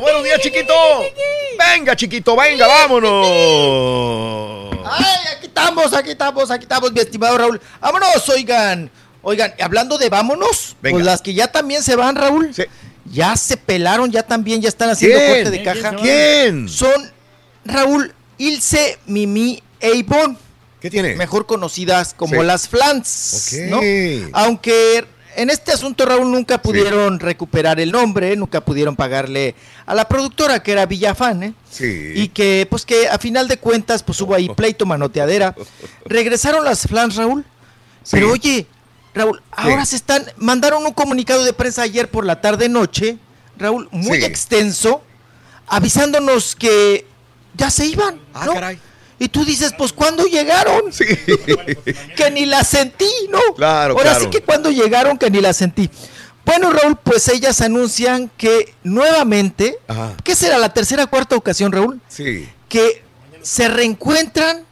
buenos días, chiquito. Venga, chiquito, venga, vámonos. Ay, aquí estamos, aquí estamos, aquí estamos, mi estimado Raúl. Vámonos, oigan. Oigan, hablando de vámonos, Venga. pues las que ya también se van, Raúl. Ya se pelaron, ya también, ya están haciendo ¿Quién? corte de caja. ¿Quién? Son Raúl, Ilse, Mimi e Ivonne. ¿Qué tiene? Mejor conocidas como Sí. las Flans. Ok. ¿no? Aunque en este asunto, Raúl, nunca pudieron recuperar el nombre, nunca pudieron pagarle a la productora, que era Villafán, ¿eh? Sí. Y que, pues que a final de cuentas, pues hubo ahí [LAUGHS] pleito, manoteadera. Regresaron las Flans, Raúl. Pero oye, Raúl, ahora se están, mandaron un comunicado de prensa ayer por la tarde noche, Raúl, muy Sí. extenso, avisándonos que ya se iban. Ah, ¿no? caray. Y tú dices, pues ¿cuándo llegaron? Sí. [LAUGHS] que ni la sentí, ¿no? Claro, Ahora claro. sí que cuando llegaron que ni la sentí. Bueno, Raúl, pues ellas anuncian que nuevamente, Ajá. ¿qué será la tercera o cuarta ocasión, Raúl? Sí. Que se reencuentran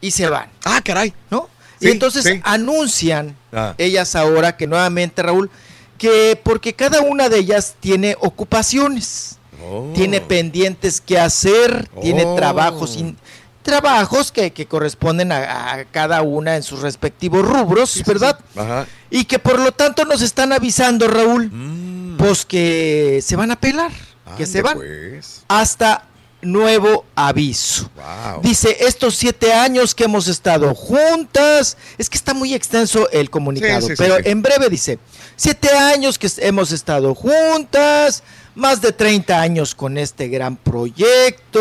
y se van. Ah, caray. ¿No? Sí, y entonces sí. anuncian Ah. ellas ahora que nuevamente, Raúl, que porque cada una de ellas tiene ocupaciones, Oh. tiene pendientes que hacer, tiene Oh. trabajos in- trabajos que, que corresponden a, a cada una en sus respectivos rubros, ¿verdad? Ajá. Y que por lo tanto nos están avisando, Raúl, Mm. pues que se van a pelar, que se van pues. hasta nuevo aviso. Wow. Dice, estos siete años que hemos estado juntas, es que está muy extenso el comunicado, Sí, sí, sí, pero sí. en breve dice, siete años que hemos estado juntas, más de 30 años con este gran proyecto,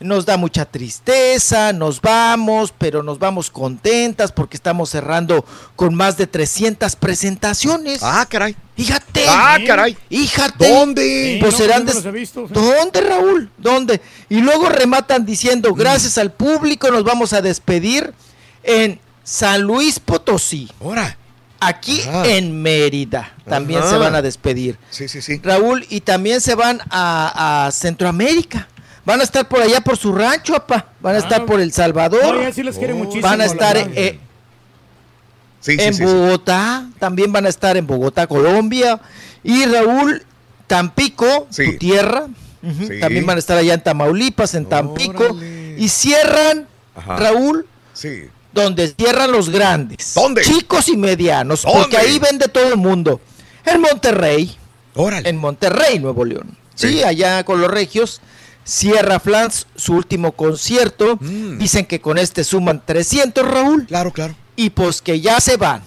nos da mucha tristeza, nos vamos, pero nos vamos contentas porque estamos cerrando con más de 300 presentaciones. Ah, caray. Fíjate. Ah, caray. Fíjate. ¿Dónde? Pues no, serán he visto, sí. ¿Dónde, Raúl? ¿Dónde? Y luego rematan diciendo, gracias al público nos vamos a despedir en San Luis Potosí. Ahora. Aquí Ajá. en Mérida también Ajá. se van a despedir. Sí, sí, sí. Raúl, y también se van a, a Centroamérica. Van a estar por allá por su rancho, papá. Van a estar por El Salvador. No, sí muchísimo, Van a estar eh, Sí, en sí, sí. Bogotá, también van a estar en Bogotá, Colombia. Y Raúl, Tampico, Sí. tu tierra. También van a estar allá en Tamaulipas, en Tampico. Y cierran, Ajá. Raúl, Sí. Donde cierran los grandes. ¿Dónde? Chicos y medianos, ¿Dónde? porque ahí vende todo el mundo. En Monterrey, Órale. en Monterrey, Nuevo León. Sí, Sí. allá con los regios. Cierra Flans su último concierto. Mm. Dicen que con este suman 300, Raúl. Claro, claro. Y pues que ya se van.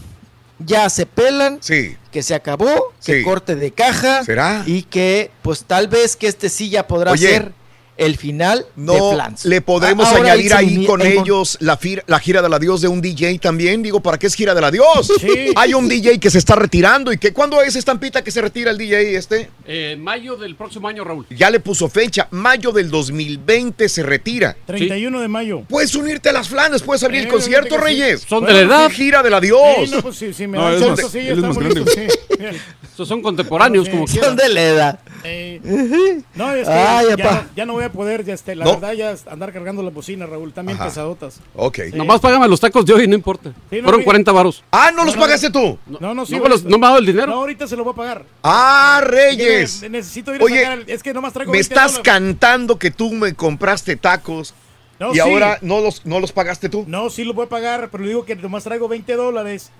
Ya se pelan. Sí. Que se acabó. Que corte de caja. ¿Será? Y que pues tal vez que este sí ya podrá Oye. ser el final de No, Flans. le podremos ahora añadir ahí con ellos la, fir- la gira del adiós de un DJ también. Digo, ¿para qué es gira del adiós? Sí. Hay un DJ que se está retirando y que ¿cuándo es estampita que se retira el DJ este? Eh, mayo del próximo año, Raúl. Ya le puso fecha, mayo del 2020 se retira. 31 de mayo. Puedes unirte a las flanes, puedes abrir el Eh, concierto, fíjate que sí. Reyes. Son de la edad. Gira del adiós. Sí, no, pues sí, sí, sí, sí. Estos son contemporáneos, Sí, como sí. quieran. Son de la edad. Eh, no, es que Ay, ya, ya no voy a poder, ya este, la No. verdad, ya andar cargando la bocina, Raúl, también Ajá. pesadotas. Ok. Sí. Nomás págame los tacos de hoy, no importa. Sí, no, Fueron oye. 40 varos. Ah, ¿no los pagaste tú? No, no, sí. no, me los- ahorita- no me ha dado el dinero. No, ahorita se lo voy a pagar. Ah, Reyes. Ne- Necesito ir a Oye, sacar el- es que nomás traigo Me 20 estás dólares. cantando que tú me compraste tacos No, y sí. ahora no los, no los pagaste tú. No, sí lo voy a pagar, pero le digo que nomás traigo 20 dólares.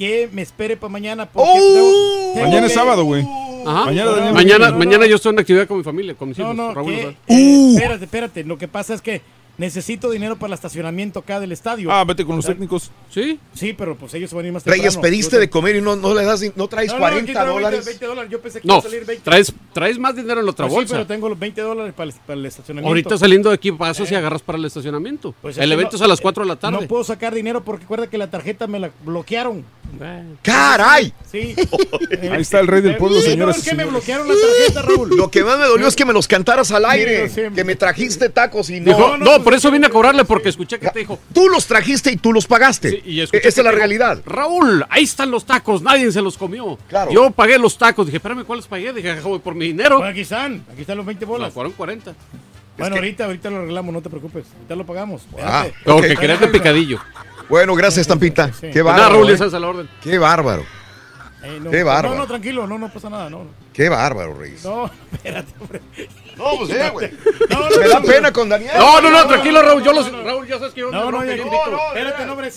Que me espere para mañana. Porque ¡Oh! tengo- tengo Mañana es sábado, güey. Ajá. Mañana, mañana, no, no. mañana yo estoy en actividad con mi familia, con mis No, hijos. no, Raúl, que, ¿sabes? eh, espérate, espérate. Lo que pasa es que necesito dinero para el estacionamiento acá del estadio. Ah, vete con los técnicos. Sí. Sí, pero pues ellos se van a ir más Reyes, temprano. pediste Yo- de comer y no, no le das, no traes No, no, 40 aquí traigo 20 dólares. 20 dólares. Yo pensé que No, iba a salir 20. traes traes más dinero en la otra Pues sí, bolsa. pero tengo los 20 dólares para el, para el estacionamiento. Ahorita saliendo de aquí pasas y agarras para el estacionamiento. Pues el evento no- es a las 4 de la tarde. No puedo sacar dinero porque recuerda que la tarjeta me la bloquearon. ¡Caray! Sí. [LAUGHS] Ahí está el rey del pueblo, Sí, no, señoras es y que me señores. bloquearon la tarjeta, Raúl. Lo que más me dolió es que me los cantaras al aire. Sí, sí. Que me trajiste tacos y no. Dijo, no, por eso vine a cobrarle, porque escuché que te dijo. Tú los trajiste y tú los pagaste. Sí, y escuché Esa es la dijo, realidad. Raúl, ahí están los tacos, nadie se los comió. Claro. Yo pagué los tacos, dije, espérame, ¿cuáles pagué? Dije, "Ajá, voy por mi dinero. Aquí están, aquí están los 20 bolas. No, fueron 40. Bueno, ahorita, ahorita lo arreglamos, no te preocupes. Ahorita lo pagamos. Ah, Espérate. Ok. querías de picadillo. Bueno, gracias, Tampita. Sí. Qué Nada, bárbaro. Raúl, ¿eh? esa es la orden. Qué bárbaro. Eh, no, Qué bárbaro. No, no, tranquilo, no, no pasa nada, no. no. Qué bárbaro, Reyes. No, [LAUGHS] espérate, hombre. No, pues eh, güey. No, Me da pena con Daniel. No, no, no, tranquilo, Raúl. Yo los, Raúl, ya sabes que yo No, no, ya, yo no, no, espérate, no, hombre.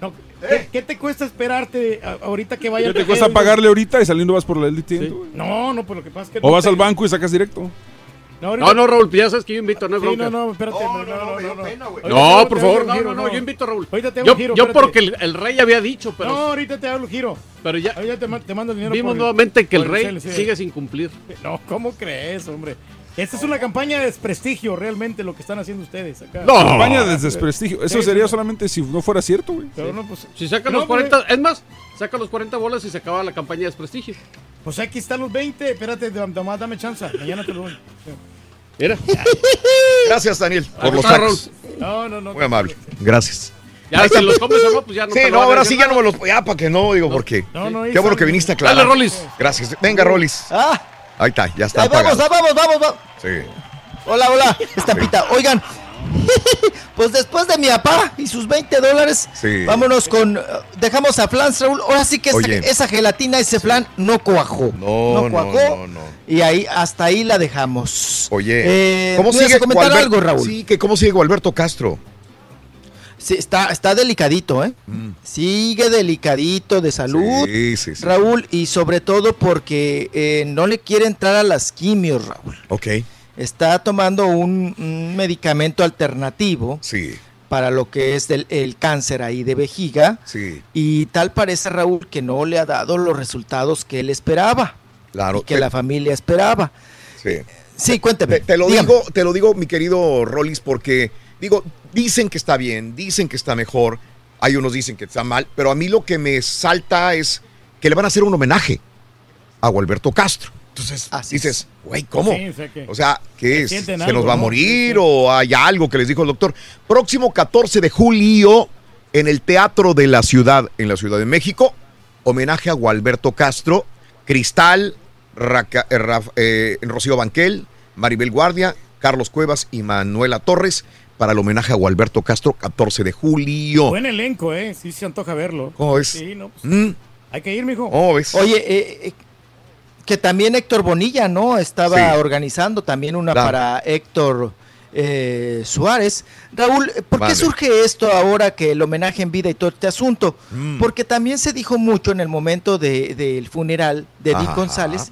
No, ¿qué, qué te cuesta esperarte ahorita que vaya ¿Qué te cuesta pagarle ahorita y saliendo vas por la Elite? güey? No, no, pues lo que pasa es que. O no vas te- al banco y sacas directo. No, No, no, Raúl, ya sabes que yo invito, no Sí, bronca. no, no, espérate. No, no, no, no. por favor, no, no, no, yo invito a Raúl. Ahorita te hago Yo, un giro. yo porque el, el rey había dicho, pero, No, ahorita te hago el giro. pero ya Ahorita te, ma- te mando el dinero. vimos por- nuevamente que el rey sí. sigue sin cumplir. No, ¿cómo crees, hombre? Esta es una campaña de desprestigio, realmente, lo que están haciendo ustedes acá. No. Campaña de desprestigio. Eso Sí, sería sí. solamente si no fuera cierto, güey. Pero no, pues, Si saca No, los 40, es más, saca los 40 bolas y se acaba la campaña de desprestigio. pues aquí están los 20. Espérate, nomás dame chance. Mañana te lo doy. [LAUGHS] Mira, [LAUGHS] Gracias, Daniel, por los tacos. No, no, no. Muy amable. Gracias. ya si los comes o no, pues ya no Sí, no, ahora sí ya no me los. Ya, para que no, digo, porque. No, no, Qué bueno que viniste a aclarar. Dale, Rolis. Gracias. Venga, Rolis. Ah, Ahí está, ya está ahí vamos, ah, vamos, vamos, vamos. Sí. Hola, hola, estampita. Oigan, [LAUGHS] pues después de mi papá y sus 20 dólares, Sí. vámonos con. uh, dejamos a flan, Raúl. Ahora sí que esa, gelatina, ese flan, no cuajó. No, no, cuajó. no, no. Y ahí, hasta ahí la dejamos. Oye, Eh, ¿cómo ¿me ibas sigue comentar Gualber- algo, Raúl? Sí, que cómo sigue Gualberto Castro. Sí, está, está delicadito, ¿eh? Sigue delicadito de salud. Mm. Sí, sí, sí. Raúl, y sobre todo porque eh, no le quiere entrar a las quimios, Raúl. Ok. Está tomando un, un medicamento alternativo Sí, para lo que es del, el cáncer ahí de vejiga. sí, Y tal parece, Raúl, que no le ha dado los resultados que él esperaba, claro. y que Te- la familia esperaba. sí. Sí, cuénteme. Te, te lo dígame. digo, te lo digo, mi querido Rolis, porque digo, dicen que está bien, dicen que está mejor, hay unos dicen que está mal, pero a mí lo que me salta es que le van a hacer un homenaje a Gualberto Castro. Entonces Así dices, güey, ¿cómo? Sí, o sea que- O sea, ¿qué es? ¿Se algo, nos va a morir o hay algo que les dijo el doctor? Próximo 14 de julio en el Teatro de la Ciudad, en la Ciudad de México, homenaje a Gualberto Castro, Cristal, Raca- eh, Raf- eh, Rocío Banquel, Maribel Guardia, Carlos Cuevas y Manuela Torres para el homenaje a Gualberto Castro, 14 de julio. Buen elenco, ¿eh? Sí se antoja verlo. ¿Cómo ves? Sí, no, pues, Mm, hay que ir, mijo. ¿Cómo ves? Oye, eh, eh, que también Héctor Bonilla, ¿no? Estaba Sí. organizando también una Claro. para Héctor eh, Suárez. Raúl, ¿por Vale. qué surge esto ahora que el homenaje en vida y todo este asunto? Mm. Porque también se dijo mucho en el momento de- del funeral de Ajá. González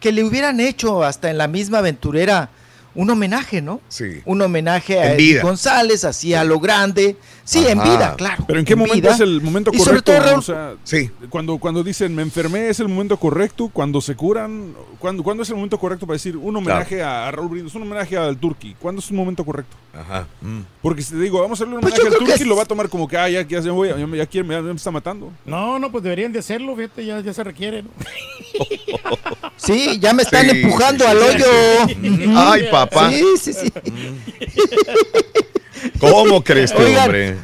que le hubieran hecho hasta en la misma aventurera un homenaje, ¿no? Sí. Un homenaje a Edith. González, así a lo grande. Sí, en vida, claro. Pero ¿en qué momento vida. es el momento Y sobre correcto? todo, Raúl, o sea, Sí. cuando, cuando dicen me enfermé es el momento correcto, cuando se curan, cuando, ¿cuándo es el momento correcto para decir un homenaje a, a Raúl Brindis, un homenaje al Turqui? ¿Cuándo es un momento correcto? Ajá. mm. Porque si te digo, vamos a hacerle un Pues homenaje yo al Turqui, es- lo va a tomar como que, ah, ya, ya, ya, voy, ya, me- ya ya me está matando. No, no, pues deberían de hacerlo, fíjate, ya, ya se requiere. ¿no? [LAUGHS] Sí, ya me están Sí, empujando sí, al sí, hoyo. Ay, papá. Sí, sí, sí. ¿Cómo crees tú, Oigan, hombre?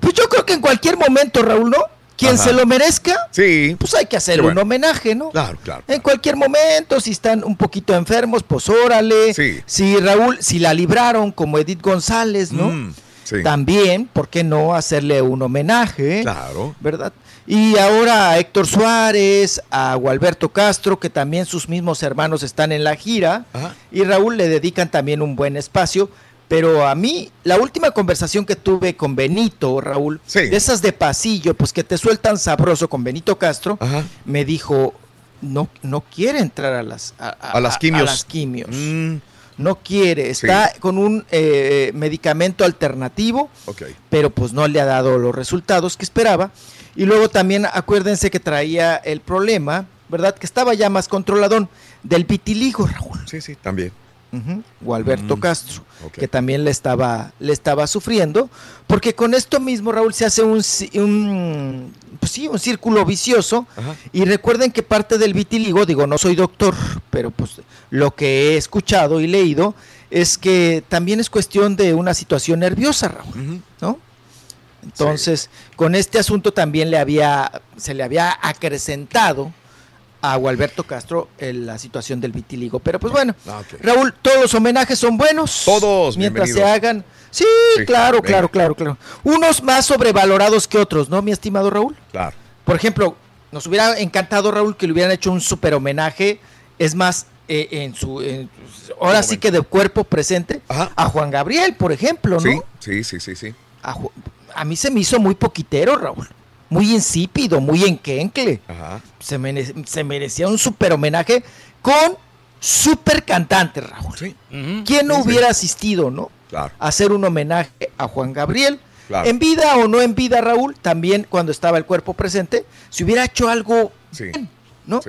Pues yo creo que en cualquier momento, Raúl, ¿no? Quien Ajá. se lo merezca, Sí. pues hay que hacerle bueno. un homenaje, ¿no? Claro, claro. En cualquier momento, si están un poquito enfermos, pues órale. Sí. Si Raúl, si la libraron como Edith González, ¿no? Mm, sí. También, ¿por qué no hacerle un homenaje? Claro. ¿Verdad? Y ahora a Héctor Suárez, a Gualberto Castro, que también sus mismos hermanos están en la gira. Ajá. Y Raúl le dedican también un buen espacio. Pero a mí, la última conversación que tuve con Benito, Raúl, Sí. de esas de pasillo, pues que te sueltan sabroso con Benito Castro, Ajá. me dijo, no, no quiere entrar a las, a, A las quimios. a las quimios. Mm, No quiere, está con un eh, medicamento alternativo, pero pues no le ha dado los resultados que esperaba. Y luego también acuérdense que traía el problema ¿verdad? Que estaba ya más controladón del vitiligo, Raúl. Sí, sí, también. O Alberto Mm, Castro, que también le estaba, le estaba sufriendo, porque con esto mismo, Raúl, se hace un, pues sí, un círculo vicioso, y recuerden que parte del vitiligo, digo, no soy doctor, pero pues lo que he escuchado y leído es que también es cuestión de una situación nerviosa, Raúl, ¿no? Entonces, con este asunto también le había, se le había acrecentado a Gualberto Castro en la situación del vitiligo. Pero pues bueno, Raúl, todos los homenajes son buenos. Todos, Mientras se hagan. Sí, Sí, claro, claro, claro, claro. Unos más sobrevalorados que otros, ¿no, mi estimado Raúl? Claro. Por ejemplo, nos hubiera encantado, Raúl, que le hubieran hecho un super homenaje. Es más, eh, en su. en- ahora sí que de cuerpo presente. A Juan Gabriel, por ejemplo, ¿no? Sí, sí, sí, sí, sí. A, a mí se me hizo muy poquitero, Raúl. Muy insípido, muy enquencle. Se, mere- se merecía un super homenaje con super cantante, Raúl. ¿Quién no Sí, sí. hubiera asistido, no? Claro. A hacer un homenaje a Juan Gabriel. Claro. En vida o no en vida, Raúl, también cuando estaba el cuerpo presente, se hubiera hecho algo bien, ¿no?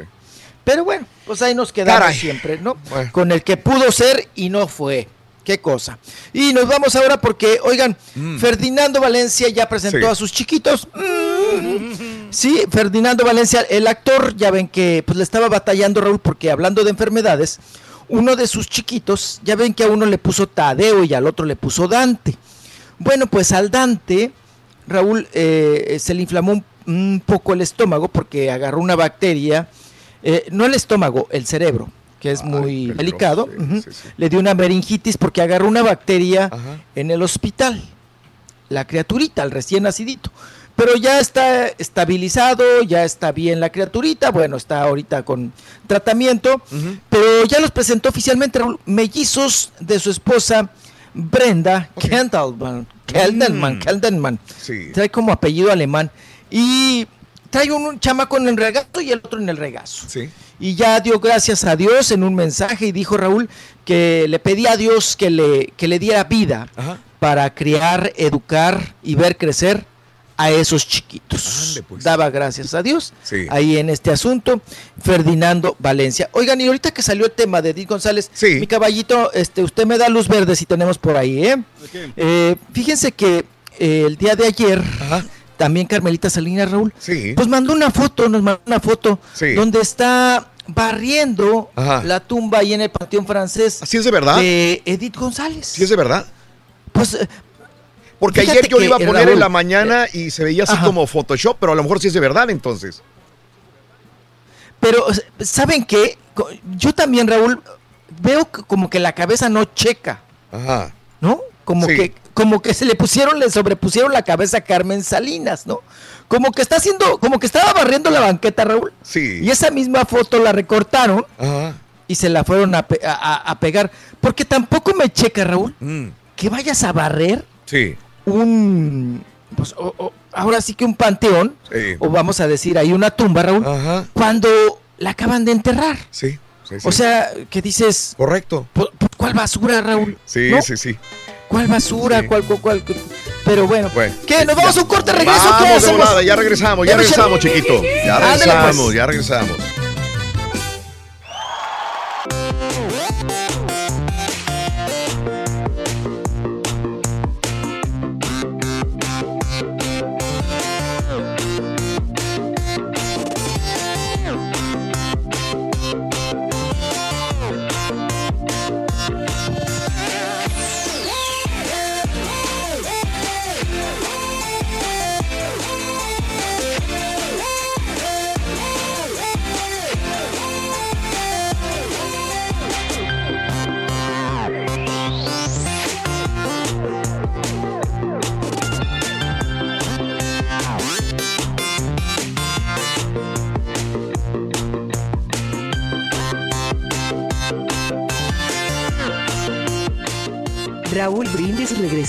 Pero bueno, pues ahí nos quedamos Caray. siempre, ¿no? Con el que pudo ser y no fue. Qué cosa. Y nos vamos ahora porque, oigan, Ferdinando Valencia ya presentó Mm. Sí. a sus chiquitos. Mm. Sí, Ferdinando Valencia, el actor, ya ven que pues le estaba batallando Raúl porque hablando de enfermedades, uno de sus chiquitos, ya ven que a uno le puso Tadeo y al otro le puso Dante. Bueno, pues al Dante, Raúl, eh, se le inflamó un, un poco el estómago porque agarró una bacteria, eh, no el estómago, el cerebro, que es muy delicado. Le dio una meningitis porque agarró una bacteria en el hospital. La criaturita, el recién nacidito. Pero ya está estabilizado, ya está bien la criaturita, bueno, está ahorita con tratamiento, pero ya los presentó oficialmente Raúl, mellizos de su esposa Brenda Kendelman, Keldenman, Keldenman. Trae como apellido alemán. Y trae un, un chamaco en el regazo y el otro en el regazo. Y ya dio gracias a Dios en un mensaje y dijo Raúl que le pedía a Dios que le, que le diera vida para criar, educar y ver crecer a esos chiquitos. Daba gracias a Dios Sí. ahí en este asunto. Ferdinando Valencia. Oigan, y ahorita que salió el tema de Edith González, mi caballito, este, usted me da luz verde si tenemos por ahí, ¿eh? Eh, fíjense que eh, el día de ayer, también Carmelita Salinas Raúl, pues mandó una foto, nos mandó una foto donde está barriendo Ajá. la tumba ahí en el Panteón Francés. ¿Así es de verdad? De Edith González. ¿Sí es de verdad? Pues. eh, Porque fíjate ayer yo lo iba a poner Raúl, en la mañana y se veía así Ajá. como Photoshop, pero a lo mejor sí es de verdad entonces. Pero, ¿saben qué? Yo también, Raúl, veo como que la cabeza no checa, Ajá. ¿no? Como Sí. que como que se le pusieron, le sobrepusieron la cabeza a Carmen Salinas, ¿no? Como que está haciendo, como que estaba barriendo la banqueta, Raúl. Sí. Y esa misma foto la recortaron Ajá. y se la fueron a, pe- a- a- pegar. Porque tampoco me checa, Raúl, Mm. que vayas a barrer Sí. un, pues, o- o- ahora sí que un panteón, Sí. o vamos a decir ahí una tumba, Raúl, cuando la acaban de enterrar. Sí. sí, sí. O sea, que dices... Correcto. ¿Cuál basura, Raúl? Sí, ¿No? sí, sí. ¿Cuál basura? ¿Cuál, cuál, cuál? Pero bueno, Bueno, ¿qué? ¿Nos vamos a un corte regreso? Vamos ¿Qué hacemos? ya regresamos, ya regresamos, chiquito. Ya Ándale, pues. regresamos, ya regresamos.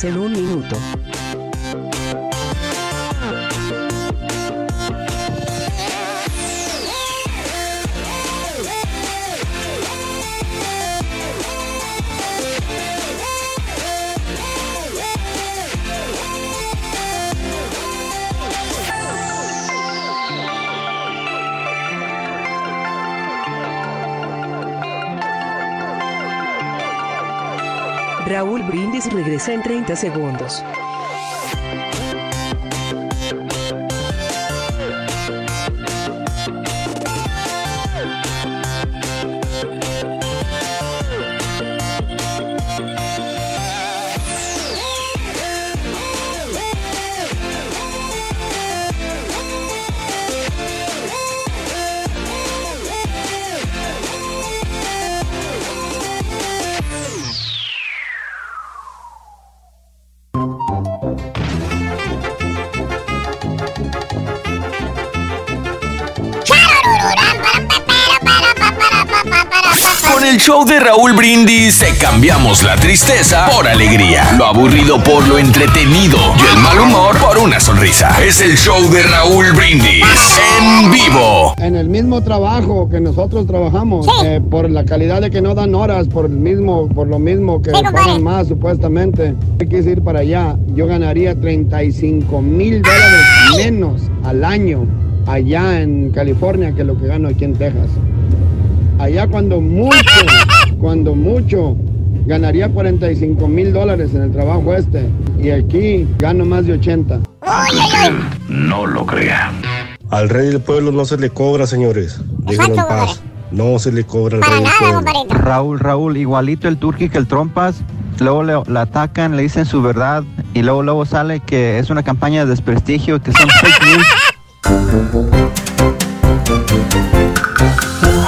En un minuto. Regresa en 30 segundos. Raúl Brindis te cambiamos la tristeza por alegría, lo aburrido por lo entretenido y el mal humor por una sonrisa. Es el show de Raúl Brindis en vivo. En el mismo trabajo que nosotros trabajamos, eh, por la calidad de que no dan horas, por el mismo, por lo mismo que pagan más supuestamente, hay que ir para allá. Yo ganaría 35 mil dólares menos al año allá en California que lo que gano aquí en Texas. Allá cuando mucho, cuando mucho, ganaría 45 mil dólares en el trabajo este. Y aquí gano más de 80. No lo crea. Al rey del pueblo no se le cobra, señores. Déjenlo en paz. No se le cobra al rey del pueblo. Raúl, Raúl, igualito el turqui que el trompas. Luego le, la atacan, le dicen su verdad y luego luego sale que es una campaña de desprestigio, que son fake news.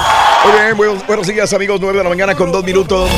[LAUGHS] Muy bien, buenos, buenos días amigos, 9 de la mañana con 2 minutos.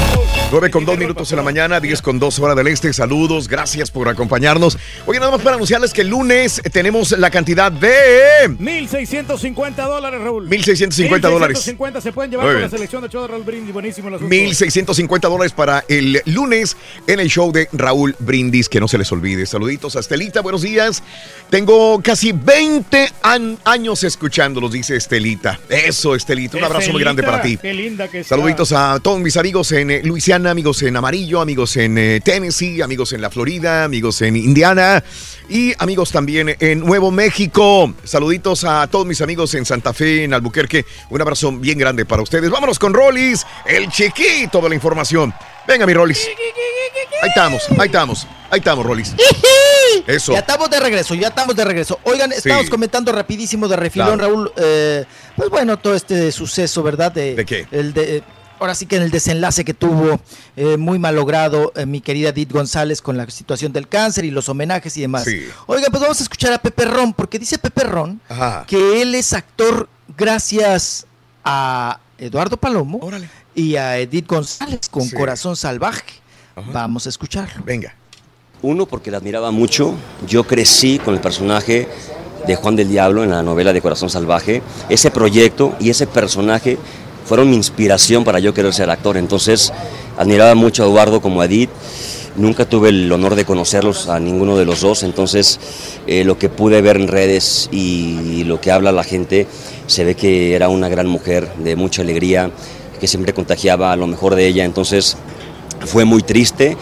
9 con 2 minutos en la mañana, 10 con 2 hora del este. Saludos, gracias por acompañarnos. Oye, nada más para anunciarles que el lunes tenemos la cantidad de 1.650 dólares, Raúl. 1.650 dólares. 1.650 se pueden llevar con la selección de show de Raúl Brindis. Buenísimo el asunto. 1.650 dólares para el lunes en el show de Raúl Brindis, que no se les olvide. Saluditos a Estelita, buenos días. Tengo casi 20 an- años escuchándolos, dice Estelita. Eso, Estelita, un abrazo muy grande para ti. Qué linda que está. Saluditos a todos mis amigos en eh, Luisiana, amigos en Amarillo, amigos en eh, Tennessee, amigos en la Florida, amigos en Indiana y amigos también en Nuevo México. Saluditos a todos mis amigos en Santa Fe, en Albuquerque. Un abrazo bien grande para ustedes. Vámonos con Rollis, el chiquito de la información. Venga, mi Rollis. Ahí estamos, ahí estamos, ahí estamos, Rollis. Eso. Ya estamos de regreso, ya estamos de regreso. Oigan, estamos Sí. comentando rapidísimo de refilón, Claro. Raúl. eh, pues bueno, todo este suceso, ¿verdad? De, ¿De qué? El de, ahora sí que en el desenlace que tuvo eh, muy malogrado eh, mi querida Edith González con la situación del cáncer y los homenajes y demás. Sí. Oigan, pues vamos a escuchar a Pepe Ron, porque dice Pepe Ron Ajá. que él es actor gracias a Eduardo Palomo y a Edith González con Sí. Corazón Salvaje. Vamos a escucharlo. Venga. Uno, porque la admiraba mucho. Yo crecí con el personaje de Juan del Diablo en la novela de Corazón Salvaje. Ese proyecto y ese personaje fueron mi inspiración para yo querer ser actor. Entonces, admiraba mucho a Eduardo como a Edith. Nunca tuve el honor de conocerlos a ninguno de los dos, entonces eh, lo que pude ver en redes y lo que habla la gente, se ve que era una gran mujer de mucha alegría, que siempre contagiaba lo mejor de ella, entonces fue muy triste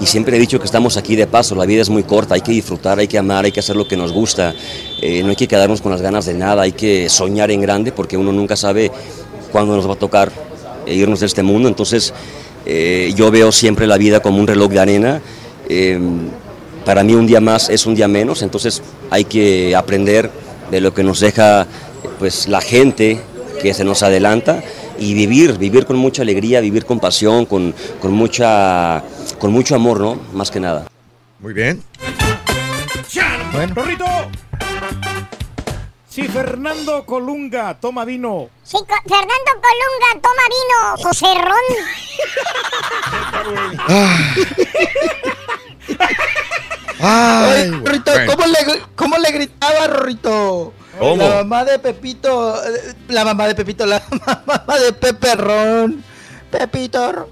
y siempre he dicho que estamos aquí de paso, la vida es muy corta, hay que disfrutar, hay que amar, hay que hacer lo que nos gusta, eh, no hay que quedarnos con las ganas de nada, hay que soñar en grande porque uno nunca sabe cuándo nos va a tocar irnos de este mundo, entonces eh, yo veo siempre la vida como un reloj de arena, eh, para mí un día más es un día menos, entonces hay que aprender de lo que nos deja pues la gente que se nos adelanta y vivir, vivir con mucha alegría, vivir con pasión, con, con mucha, con mucho amor, ¿no? Más que nada. Muy bien. Bueno. Si Fernando Colunga toma vino. Co- Fernando Colunga toma vino, Joserrón. [LAUGHS] Ay, Rorrito, bueno. ¿cómo, le, ¿cómo le gritaba, Rorrito? ¿Cómo? La mamá de Pepito, eh, la mamá de Pepito, la [LAUGHS] mamá de Pepe Ron. Pepito Ron.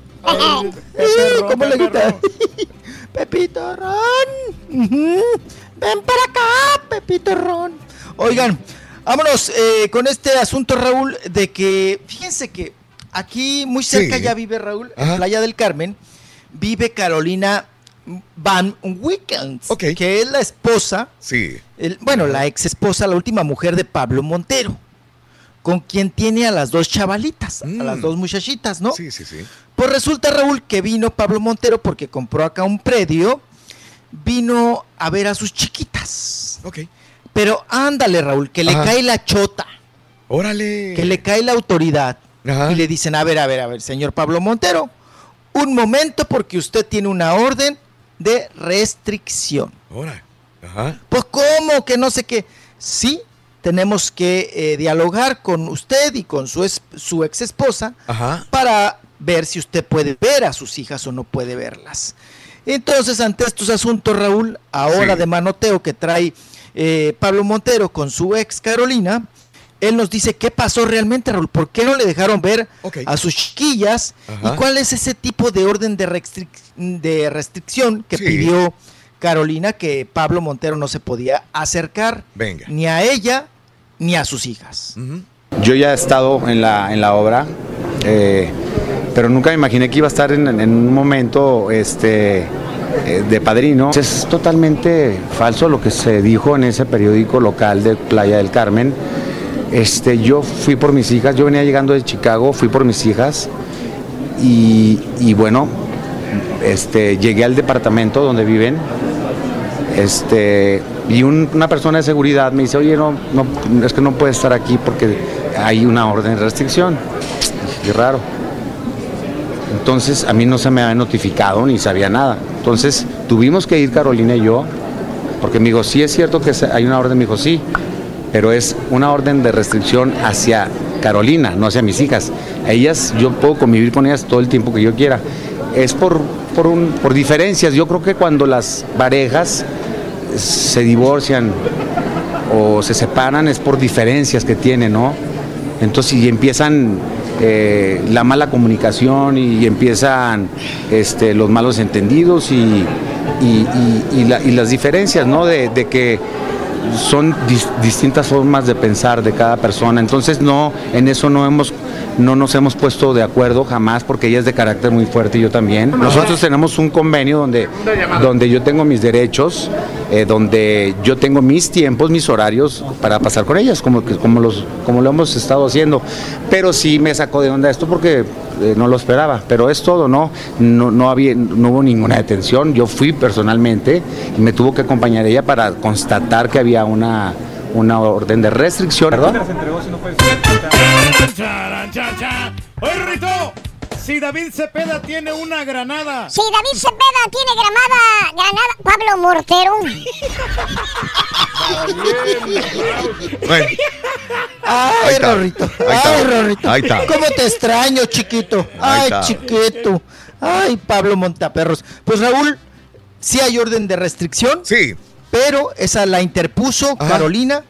Pepe Ron, ¿Cómo le Pepe grita? [LAUGHS] Pepito Ron. Ven para acá, Pepito Ron. Oigan, vámonos eh, con este asunto, Raúl, de que, fíjense que aquí muy cerca Sí. ya vive Raúl, en. Playa del Carmen, vive Carolina Van Weekends, que es la esposa, Sí. el- bueno, la ex esposa, la última mujer de Pablo Montero. con quien tiene a las dos chavalitas, a las dos muchachitas, ¿no? Mm. Sí, sí, sí. Pues resulta, Raúl, que vino Pablo Montero porque compró acá un predio, vino a ver a sus chiquitas. Ok. Pero ándale, Raúl, que le Ajá. cae la chota, Órale. que le cae la autoridad. Ajá. Y le dicen, a ver, a ver, a ver, señor Pablo Montero, un momento porque usted tiene una orden de restricción. Ahora. Ajá. Pues cómo que no sé qué. Sí, tenemos que eh, dialogar con usted y con su, es- su ex esposa Ajá. para ver si usted puede ver a sus hijas o no puede verlas. Entonces, ante estos asuntos, Raúl, ahora Sí. de manoteo que trae eh, Pablo Montero con su ex Carolina, él nos dice qué pasó realmente, Raúl, por qué no le dejaron ver a sus chiquillas Ajá. y cuál es ese tipo de orden de, restric- de restricción que Sí. pidió Carolina que Pablo Montero no se podía acercar Venga. ni a ella ni a sus hijas. Yo ya he estado en la, en la obra, eh, pero nunca me imaginé que iba a estar en, en un momento este, eh, de padrino. Es totalmente falso lo que se dijo en ese periódico local de Playa del Carmen. Este, yo fui por mis hijas, yo venía llegando de Chicago, fui por mis hijas y, bueno, este, llegué al departamento donde viven este, y un- una persona de seguridad me dice, oye, no, no, es que no puede estar aquí porque hay una orden de restricción. Qué raro. Entonces a mí no se me había notificado ni sabía nada. Entonces tuvimos que ir Carolina y yo, porque me dijo, sí es cierto que hay una orden, me dijo, sí, pero es una orden de restricción hacia Carolina, no hacia mis hijas. Ellas, yo puedo convivir con ellas todo el tiempo que yo quiera. Es por, por, un, por diferencias. Yo creo que cuando las parejas se divorcian o se separan es por diferencias que tienen, ¿no? Entonces, y empiezan eh, la mala comunicación y, empiezan este, los malos entendidos y, y- y- y la- y las diferencias, ¿no? De, de que son dis- distintas formas de pensar de cada persona. Entonces, no, en eso no hemos no nos hemos puesto de acuerdo jamás porque ella es de carácter muy fuerte y yo también. Nosotros tenemos un convenio donde, donde yo tengo mis derechos, eh, donde yo tengo mis tiempos, mis horarios para pasar con ellas, como, como, los, como lo hemos estado haciendo. Pero sí me sacó de onda esto porque eh, no lo esperaba, pero es todo, ¿no? No, no, había, no hubo ninguna detención. Yo fui personalmente y me tuvo que acompañar ella para constatar que había una, una orden de restricción. ¿Perdón? Oye, Rito, si David Cepeda tiene una granada. Si David Cepeda tiene gramada, granada, Pablo Mortero. Bueno, Ay. Rorrito. Ay, Rorrito. Ahí está. ¿Cómo te extraño, chiquito? Ay, chiquito. Ay, Pablo Montaperros. Pues Raúl, sí hay orden de restricción. Sí. Pero esa la interpuso Carolina.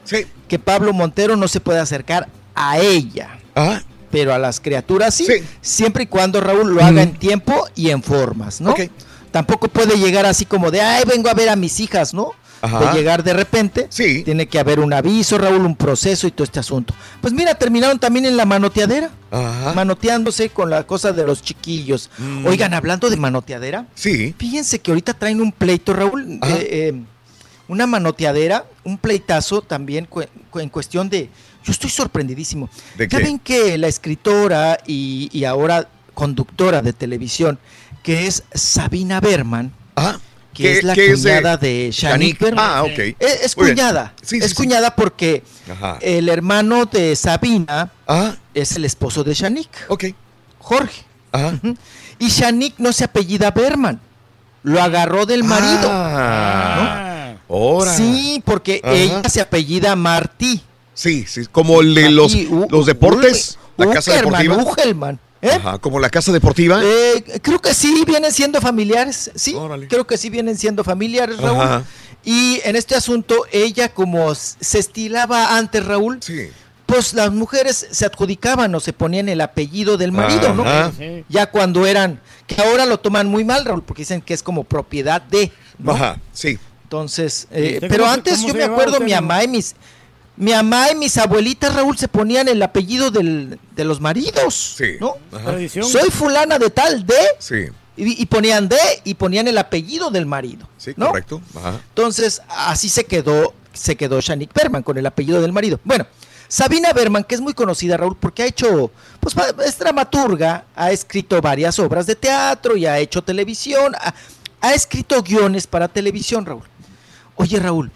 Que Pablo Montero no se puede acercar a ella. Pero a las criaturas sí. Siempre y cuando Raúl lo haga en tiempo y en formas, ¿no? Tampoco puede llegar así como de, ay, vengo a ver a mis hijas, ¿no? Ajá. De llegar de repente. Sí. Tiene que haber un aviso, Raúl, un proceso y todo este asunto. Pues mira, terminaron también en la manoteadera. Ajá. Manoteándose con la cosa de los chiquillos. Mm. Oigan, hablando de manoteadera. Sí. Fíjense que ahorita traen un pleito, Raúl. Eh, eh, una manoteadera, un pleitazo también cu- en cuestión de... Yo estoy sorprendidísimo. ¿De ya qué? ven que la escritora y, y ahora conductora de televisión, que es Sabina Berman, que ¿Qué- es la qué es de cuñada de, Shanique Shanique? Berman. Ah, ok. Es, cuñada. Sí, sí, es sí. cuñada porque Ajá. el hermano de Sabina es el esposo de Shanique. Ok. Jorge. Ujú. Y Shanique no se apellida Berman. Lo agarró del marido. Ah, ahora. Sí, porque Ajá. ella se apellida Martí. Sí, sí, como el de los, los deportes, U- la casa Uckerman, deportiva. Ugelman, ¿eh? Ajá, como la casa deportiva. Eh, creo que sí vienen siendo familiares, sí. Creo que sí vienen siendo familiares, Raúl. Ajá. Y en este asunto, ella como se estilaba antes, Raúl, pues las mujeres se adjudicaban o se ponían el apellido del marido, ¿no? Ajá. Ya cuando eran, que ahora lo toman muy mal, Raúl, porque dicen que es como propiedad de. ¿no? Ajá, sí. Entonces, eh, ¿Usted pero antes yo me acuerdo, mi no? mamá y mis, mi mamá y mis abuelitas, Raúl, se ponían el apellido del- de los maridos, Sí. ¿no? Ajá. Soy fulana de tal, de, Sí, y, y ponían de, y ponían el apellido del marido, sí, ¿no? correcto. Ajá. Entonces, así se quedó, se quedó Shanique Berman con el apellido del marido. Bueno, Sabina Berman, que es muy conocida, Raúl, porque ha hecho, pues es dramaturga, ha escrito varias obras de teatro y ha hecho televisión, ha, ha escrito guiones para televisión, Raúl. Oye, Raúl,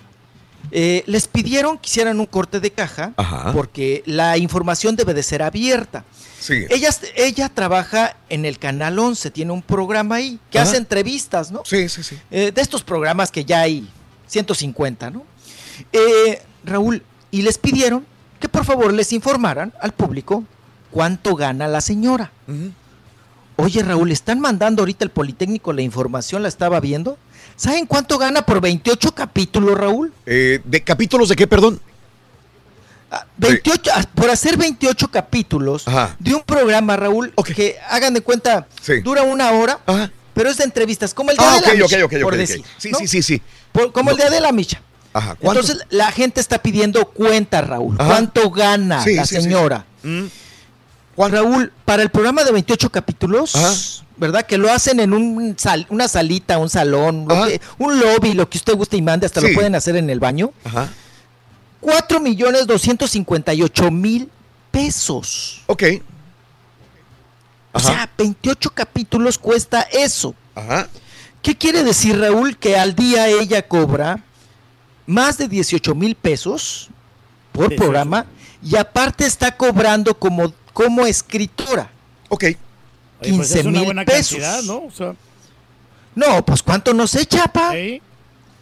eh, les pidieron que hicieran un corte de caja Ajá. porque la información debe de ser abierta. Sí. Ella, ella trabaja en el Canal 11, tiene un programa ahí que Ajá. hace entrevistas, ¿no? Sí, sí, sí. Eh, de estos programas que ya hay 150, ¿no? Eh, Raúl, y les pidieron que por favor les informaran al público cuánto gana la señora. Oye, Raúl, están mandando ahorita el Politécnico la información, la estaba viendo. ¿Saben cuánto gana por 28 capítulos, Raúl? Eh, ¿De capítulos de qué, perdón? 28, ah, por hacer 28 capítulos Ajá. de un programa, Raúl, que hagan de cuenta, Sí. dura una hora, pero es de entrevistas, como el día Ah, de la Micha, ok, ok, por ok. decir. Sí, ¿no? sí, sí, sí. Por- como el día de la micha. Ajá. Entonces la gente está pidiendo cuenta, Raúl. Ajá. ¿Cuánto gana Sí, la señora? Raúl, para el programa de 28 capítulos, ¿verdad? Que lo hacen en un sal- una salita, un salón, lo que- un lobby, lo que usted guste y mande, hasta Sí. lo pueden hacer en el baño. Ajá. 4 millones 258 mil pesos. Ok. O sea, 28 capítulos cuesta eso. Ajá. ¿Qué quiere decir, Raúl? Que al día ella cobra más de 18 mil pesos por 18. programa y aparte está cobrando como, como escritora. Ok. Oye, pues 15 es una mil buena pesos. cantidad, ¿no? O sea, No, pues ¿cuánto nos echa, pa? sí,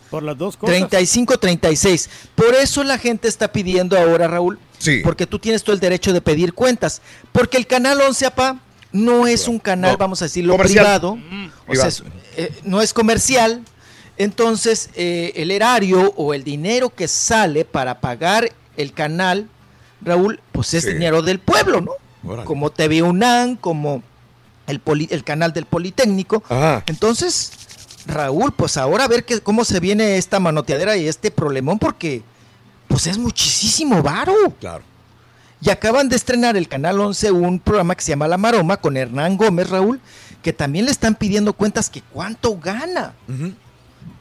por las dos cosas. 35, 36. Por eso la gente está pidiendo ahora, Raúl, Sí. porque tú tienes todo el derecho de pedir cuentas. Porque el canal 11, apa, no es un canal, No. vamos a decirlo, Comercial. privado. Mm, O sea, es- eh, no es comercial. Entonces, eh, el erario o el dinero que sale para pagar el canal, Raúl, pues es Sí. dinero del pueblo, ¿no? Órale. Como TV UNAM, como el, poli- el canal del Politécnico. Ajá. Entonces, Raúl, pues ahora a ver qué, cómo se viene esta manoteadera y este problemón, porque pues es muchísimo varo. Claro. Y acaban de estrenar el Canal 11 un programa que se llama La Maroma con Hernán Gómez, Raúl, que también le están pidiendo cuentas que cuánto gana.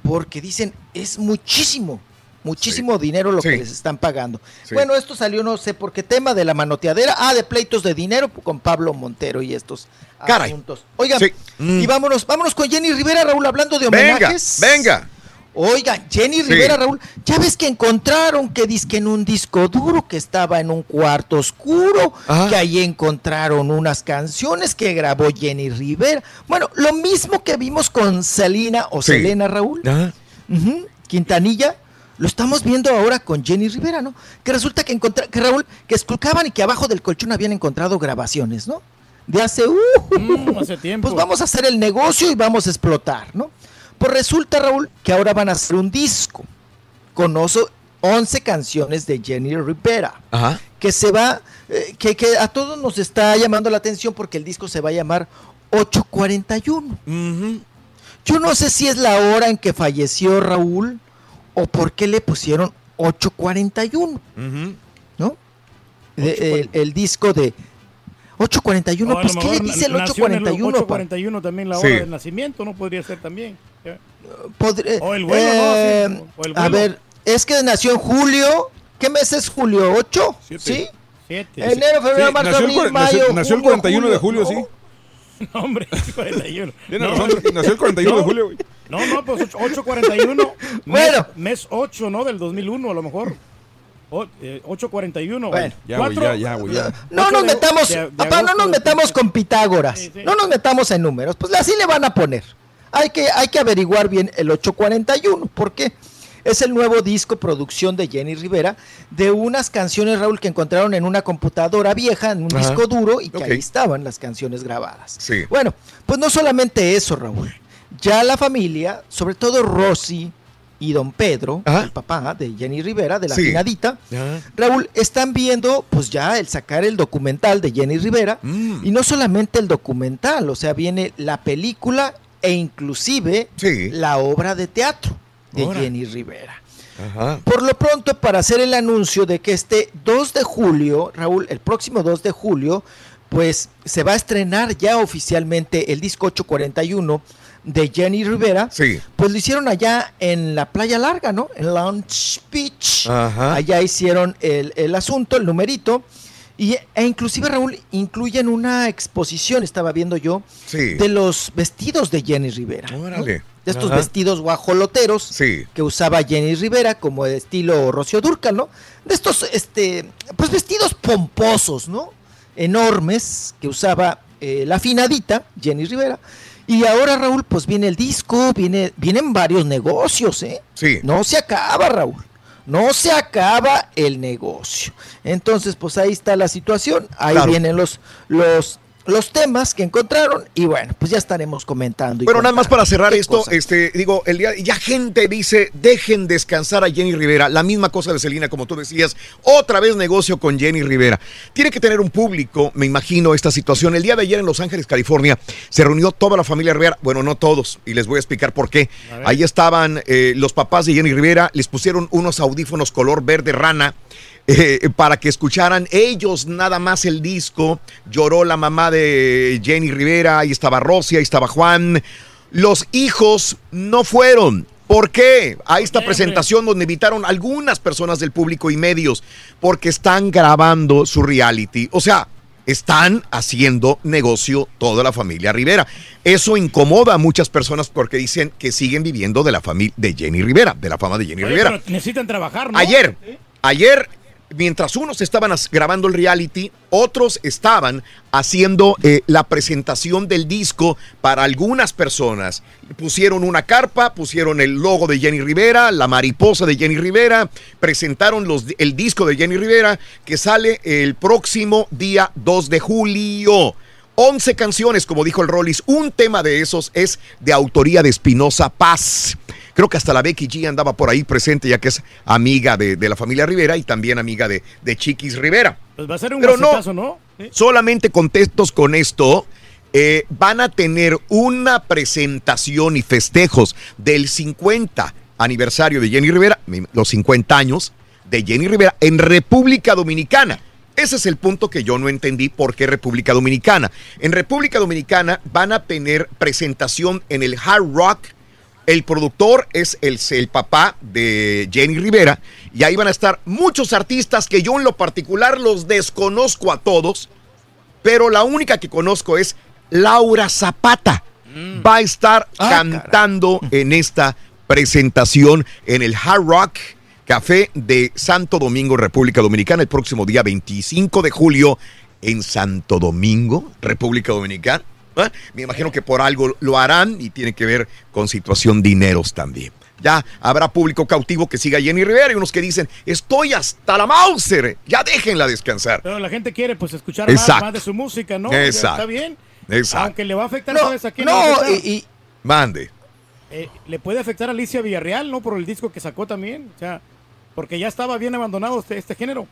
Porque dicen, es muchísimo, muchísimo dinero lo Sí. que les están pagando. Sí. Bueno, esto salió no sé por qué tema de la manoteadera, ah, de pleitos de dinero con Pablo Montero y estos Caray. asuntos. Oigan, Sí. Mm. y vámonos, vámonos con Jenny Rivera, Raúl, hablando de homenajes. venga. Oigan, Jenny. Rivera, Raúl, ya ves que encontraron que disque en un disco duro que estaba en un cuarto oscuro, Ajá. que ahí encontraron unas canciones que grabó Jenny Rivera. Bueno, lo mismo que vimos con Selena o. Selena, Raúl, Quintanilla, lo estamos viendo ahora con Jenny Rivera, ¿no? Que resulta que que Raúl, que esculcaban y que abajo del colchón habían encontrado grabaciones, ¿no? De hace, uh, Mm, hace [LAUGHS] tiempo. pues vamos a hacer el negocio y vamos a explotar, ¿no? Pues resulta, Raúl, que ahora van a hacer un disco con oso- 11 canciones de Jenny Rivera, Ajá. que se va, eh, que, que a todos nos está llamando la atención porque el disco se va a llamar 841. Yo no sé si es la hora en que falleció Raúl o por qué le pusieron 841, ¿no? De- el, el disco de 841, O a pues ¿qué le dice el nació en 841? pa? 841 también la Sí. hora de nacimiento, ¿no? Podría ser también. Podré- O el vuelo, eh, ¿no? Sí, o el A vuelo. ver, es que nació en julio. ¿Qué mes es julio? ¿8? ¿Sí? Siete. Enero, febrero, Sí, marzo, nació, el, abril, nació- mayo. nació el junio, 41 de julio, ¿no? sí. [LAUGHS] No, hombre, 41. Tiene No, razón, nació el 41 de [LAUGHS] julio, güey. No, no, pues 8- 841. [LAUGHS] Bueno. Mes, mes 8, ¿no? Del 2001, a lo mejor. O- eh, 841. Bueno. Ya, güey, ya, ya, güey, ya. No nos de- metamos, de- de papá, no nos metamos con Pitágoras. Sí, sí. No nos metamos en números. Pues así le van a poner. Hay que, hay que averiguar bien el 841. ¿Por qué? Es el nuevo disco producción de Jenny Rivera de unas canciones, Raúl, que encontraron en una computadora vieja, en un Ajá. disco duro, y que ahí estaban las canciones grabadas. Sí. Bueno, pues no solamente eso, Raúl. Ya la familia, sobre todo Rosy y don Pedro, Ajá. el papá de Jenny Rivera, de la finadita. Raúl, están viendo pues ya el sacar el documental de Jenny Rivera Mm. y no solamente el documental, o sea, viene la película e inclusive Sí. la obra de teatro de Ahora. Jenny Rivera. Ajá. Por lo pronto, para hacer el anuncio de que este 2 de julio, Raúl, el próximo 2 de julio, pues se va a estrenar ya oficialmente el disco 841 de Jenny Rivera, Sí. pues lo hicieron allá en la Playa Larga, ¿no? En Lounge Beach. Ajá. Allá hicieron el, el asunto, el numerito. Y, e inclusive, Raúl, incluyen una exposición, estaba viendo yo, Sí. de los vestidos de Jenny Rivera. De estos Ajá. vestidos guajoloteros Sí. que usaba Jenny Rivera como de estilo Rocío Durcal, ¿no? De estos, este, pues vestidos pomposos, ¿no? Enormes que usaba eh, la finadita Jenny Rivera. Y ahora, Raúl, pues viene el disco, viene, vienen varios negocios, ¿eh? Sí. No se acaba, Raúl. No se acaba el negocio. Entonces, pues ahí está la situación. Ahí Claro. vienen los, los, los temas que encontraron. Y bueno, pues ya estaremos comentando. y Pero nada más para cerrar ¿Qué esto, cosa? este, digo, el día, ya gente dice, dejen descansar a Jenny Rivera. La misma cosa de Celina, como tú decías, otra vez negocio con Jenny Rivera. Tiene que tener un público, me imagino, esta situación. El día de ayer en Los Ángeles, California, se reunió toda la familia Rivera. Bueno, no todos, y les voy a explicar por qué. Ahí estaban eh, los papás de Jenny Rivera, les pusieron unos audífonos color verde rana. [LAUGHS] eh, para que escucharan ellos nada más el disco. Lloró la mamá de Jenny Rivera, ahí estaba Rosy, ahí estaba Juan. Los hijos no fueron. ¿Por qué? A esta presentación donde invitaron algunas personas del público y medios, porque están grabando su reality. O sea, están haciendo negocio toda la familia Rivera. Eso incomoda a muchas personas porque dicen que siguen viviendo de la familia de Jenny Rivera, de la fama de Jenny Oye, Rivera. pero necesitan trabajar, ¿no? Ayer, ayer, mientras unos estaban grabando el reality, otros estaban haciendo eh, la presentación del disco para algunas personas. Pusieron una carpa, pusieron el logo de Jenny Rivera, la mariposa de Jenny Rivera, presentaron los, el disco de Jenny Rivera que sale el próximo día 2 de julio. 11 canciones, como dijo el Rollis. Un tema de esos es de autoría de Espinosa Paz. Creo que hasta la Becky G andaba por ahí presente, ya que es amiga de, de la familia Rivera y también amiga de, de Chiquis Rivera. Pues va a ser un Pero no. ¿no? Solamente contestos con esto. eh, van a tener una presentación y festejos del 50 aniversario de Jenny Rivera, los 50 años de Jenny Rivera en República Dominicana. Ese es el punto que yo no entendí por qué República Dominicana. En República Dominicana van a tener presentación en el Hard Rock. El productor es el, el papá de Jenny Rivera y ahí van a estar muchos artistas que yo en lo particular los desconozco a todos, pero la única que conozco es Laura Zapata. Va a estar cantando en esta presentación en el Hard Rock Café de Santo Domingo, República Dominicana, el próximo día 25 de julio en Santo Domingo, República Dominicana. ¿Ah? Me imagino que por algo lo harán y tiene que ver con situación dineros también. Ya habrá público cautivo que siga a Jenny Rivera y unos que dicen, estoy hasta la Mauser, ya déjenla descansar. Pero la gente quiere pues escuchar más, de su música, ¿no? Exacto. Está bien. Exacto. Aunque le va a afectar, No, ¿sabes a quién no, y- y- Mande. Eh, le puede afectar a Alicia Villarreal, ¿no? Por el disco que sacó también. O sea, porque ya estaba bien abandonado este, este género.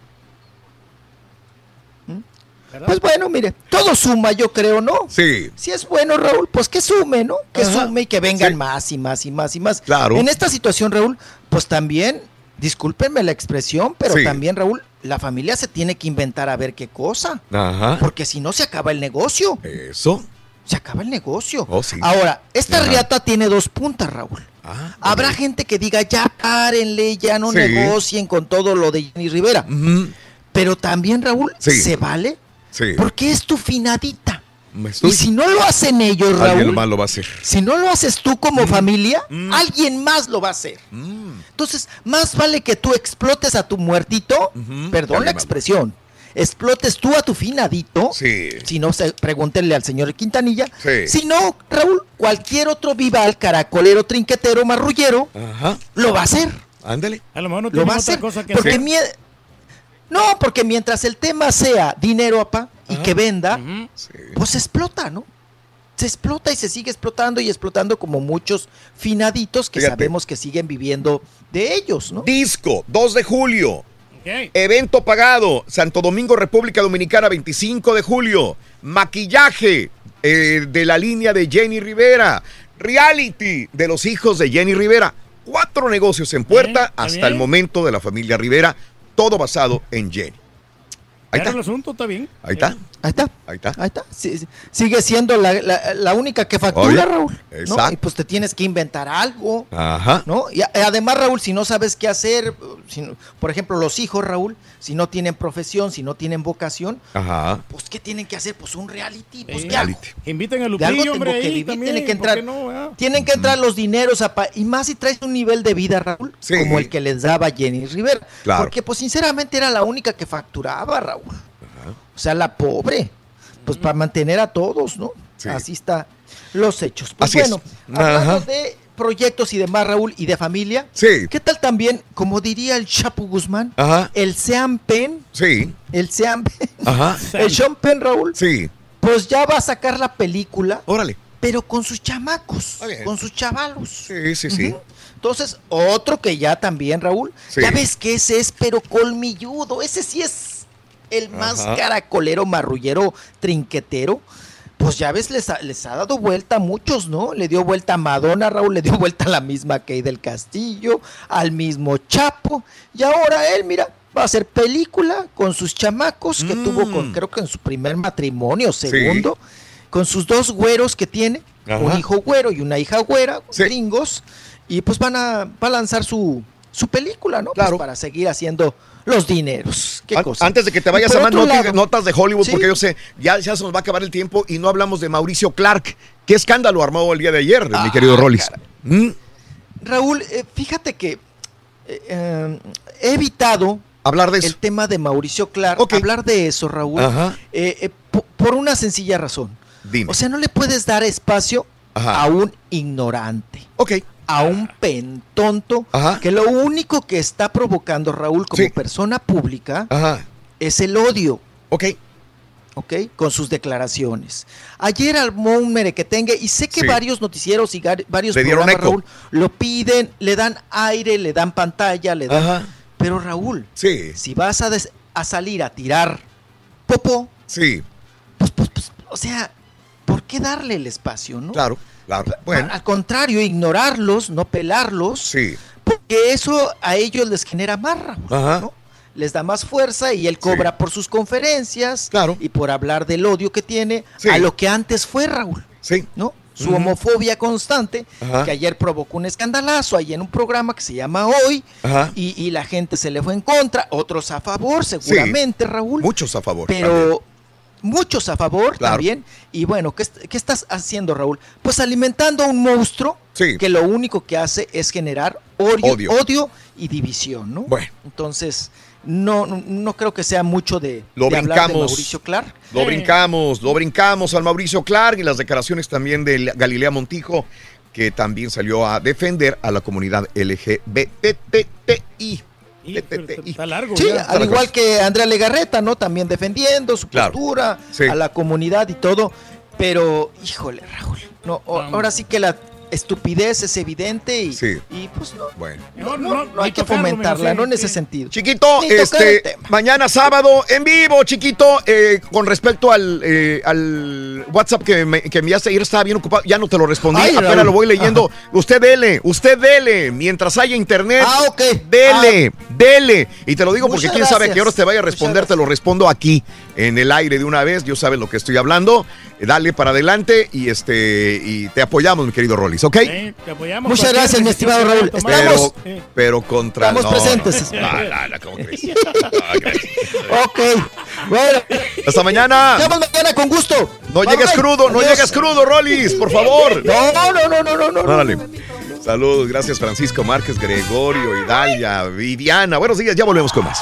¿Verdad? Pues bueno, mire, todo suma, yo creo, ¿no? Sí. Si es bueno, Raúl, pues que sume, ¿no? Que Ajá. sume y que vengan Sí. más y más y más y más. Claro. En esta situación, Raúl, pues también, discúlpenme la expresión, pero Sí. también, Raúl, la familia se tiene que inventar a ver qué cosa. Ajá. Porque si no, se acaba el negocio. Eso. Se acaba el negocio. Oh, sí. Ahora, esta Ajá. riata tiene dos puntas, Raúl. Habrá gente que diga, ya párenle, ya no negocien con todo lo de Jenny Rivera. Pero también, Raúl. ¿se vale? Sí. Porque es tu finadita. Estoy- Y si no lo hacen ellos, Alguien Raúl, más lo va a hacer. si no lo haces tú como Mm. familia, alguien más lo va a hacer. Entonces, más vale que tú explotes a tu muertito, perdón la expresión, explotes tú a tu finadito. Sí. Si no, se, pregúntenle al señor Quintanilla. Sí. Si no, Raúl, cualquier otro vival, caracolero, trinquetero, marrullero, Ajá. lo va a hacer. Ándale. A lo mejor no tiene otra hacer. cosa que Porque hacer. mie- No, porque mientras el tema sea dinero, apa, y que venda, pues se explota, ¿no? Se explota y se sigue explotando y explotando como muchos finaditos que Fíjate. sabemos que siguen viviendo de ellos, ¿no? Disco, 2 de julio. Evento pagado, Santo Domingo, República Dominicana, 25 de julio. Maquillaje eh, de la línea de Jenny Rivera. Reality de los hijos de Jenny Rivera. Cuatro negocios en puerta hasta bien. el momento de la familia Rivera. Todo basado en Jenny. Ahí está. el asunto está bien. Ahí está. Ahí está. Ahí está. Ahí está. Sí, sí. sigue siendo la, la- la única que factura, Obvio. Raúl. ¿no? Exacto. Y pues te tienes que inventar algo. Ajá. ¿No? Y a- además, Raúl, si no sabes qué hacer, si no- por ejemplo, los hijos, Raúl, si no tienen profesión, si no tienen vocación, Ajá. pues ¿qué tienen que hacer? Pues un reality, pues Sí. de algo. Inviten a De algo Lupillo, tengo hombre, que vivir, también, tiene que ¿por entrar, qué no, ah? tienen que entrar los dineros, a pa- y más si traes un nivel de vida, Raúl, como el que les daba Jenny Rivera. Claro. Porque pues sinceramente era la única que facturaba, Raúl. O sea, la pobre, pues para mantener a todos, ¿no? Así está los hechos. Pues Así es. bueno, hablando de proyectos y demás, Raúl, y de familia, Sí. ¿qué tal también, como diría el Chapo Guzmán, Ajá. el Sean Penn, Sí. el Sean Penn, Ajá. [LAUGHS] el Sean Penn, Raúl, Sí. pues ya va a sacar la película. Órale. Pero con sus chamacos, con sus chavalos. Sí, sí, sí. Entonces, otro que ya también, Raúl, Sí. ya ves que ese es pero colmilludo, ese sí es el más Ajá. caracolero, marrullero, trinquetero. Pues ya ves, les ha, les ha dado vuelta a muchos, ¿no? Le dio vuelta a Madonna, Raúl, le dio [LAUGHS] vuelta a la misma Kay del Castillo, al mismo Chapo. Y ahora él, mira, va a hacer película con sus chamacos que tuvo Mm. con, creo que en su primer matrimonio, segundo, con sus dos güeros que tiene, Ajá. un hijo güero y una hija güera, gringos, y pues van a, va a lanzar su, su película, ¿no? Pues para seguir haciendo los dineros. ¿Qué cosa? Antes de que te vayas por a más lado- notas de Hollywood, Sí. porque yo sé, ya, ya se nos va a acabar el tiempo y no hablamos de Mauricio Clark. ¿Qué escándalo armó el día de ayer, Ah, mi querido Rollis? ¿Mm? Raúl, eh, fíjate que eh, eh, he evitado hablar de eso. el tema de Mauricio Clark, hablar de eso, Raúl, Ajá. eh, eh, po- por una sencilla razón. Dime. O sea, no le puedes dar espacio Ajá. a un ignorante. Ok. A un pentonto que lo único que está provocando, Raúl, como persona pública, es el odio. Ok. Ok, con sus declaraciones. Ayer armó un merequetengue y sé que Sí. varios noticieros y varios programas. Raúl, lo piden, le dan aire, le dan pantalla, le dan... Ajá. Pero Raúl, Sí. si vas a, des- a salir a tirar popo, Sí. o sea, ¿por qué darle el espacio, no? Claro, claro. Bueno. Al contrario, ignorarlos, no pelarlos, Sí. porque eso a ellos les genera más, Raúl, Ajá. ¿no? Les da más fuerza y él cobra por sus conferencias y por hablar del odio que tiene Sí. a lo que antes fue Raúl. Sí. ¿No? Su homofobia constante, Ajá. que ayer provocó un escandalazo ahí en un programa que se llama Hoy, y, y la gente se le fue en contra, otros a favor, seguramente, Raúl. Muchos a favor. Pero también. Muchos a favor Claro. también. Y bueno, ¿qué, qué estás haciendo, Raúl? Pues alimentando a un monstruo que lo único que hace es generar odio, Odio. odio. y división, ¿no? Bueno. Entonces, no, no, no creo que sea mucho de, Lo de hablar de brincamos. Mauricio Clark. Lo brincamos, lo brincamos al Mauricio Clark y las declaraciones también de Galilea Montijo, que también salió a defender a la comunidad LGBTI. Está largo. Sí, ya. al igual que Andrea Legarreta, ¿no? También defendiendo su Claro. postura Sí. a la comunidad y todo. Pero, híjole, Raúl, no, o- ahora sí que la estupidez es evidente y, Sí. y pues no, Bueno. no, no, no hay que fomentarla, ¿no? En ese sentido. Chiquito, este, mañana sábado en vivo, chiquito, eh, con respecto al, eh, al WhatsApp que me, que enviaste ayer, estaba bien ocupado, ya no te lo respondí, Ay, apenas lo voy leyendo. Usted dele, usted dele, mientras haya internet, Ah, ok. dele, dele. Y te lo digo porque Muchas quién sabe a qué horas te vaya a responder, te lo respondo aquí, en el aire de una vez, yo sabes lo que estoy hablando. Eh, Dale para adelante y este y te apoyamos, mi querido Rollis, ¿ok? Sí, te apoyamos. Muchas gracias, mi estimado Raúl. Estamos- Pero, pero contra Estamos no, presentes. No, no, no, ¿cómo crees? Ok, bueno. Hasta mañana. Nos vemos mañana con gusto. No Bye, llegues crudo, no Adiós. llegues crudo, Rollis, por favor. No, no, no, no, no, no. Órale. Saludos, gracias Francisco Márquez, Gregorio, Idalia, Viviana. Buenos días, ya volvemos con más.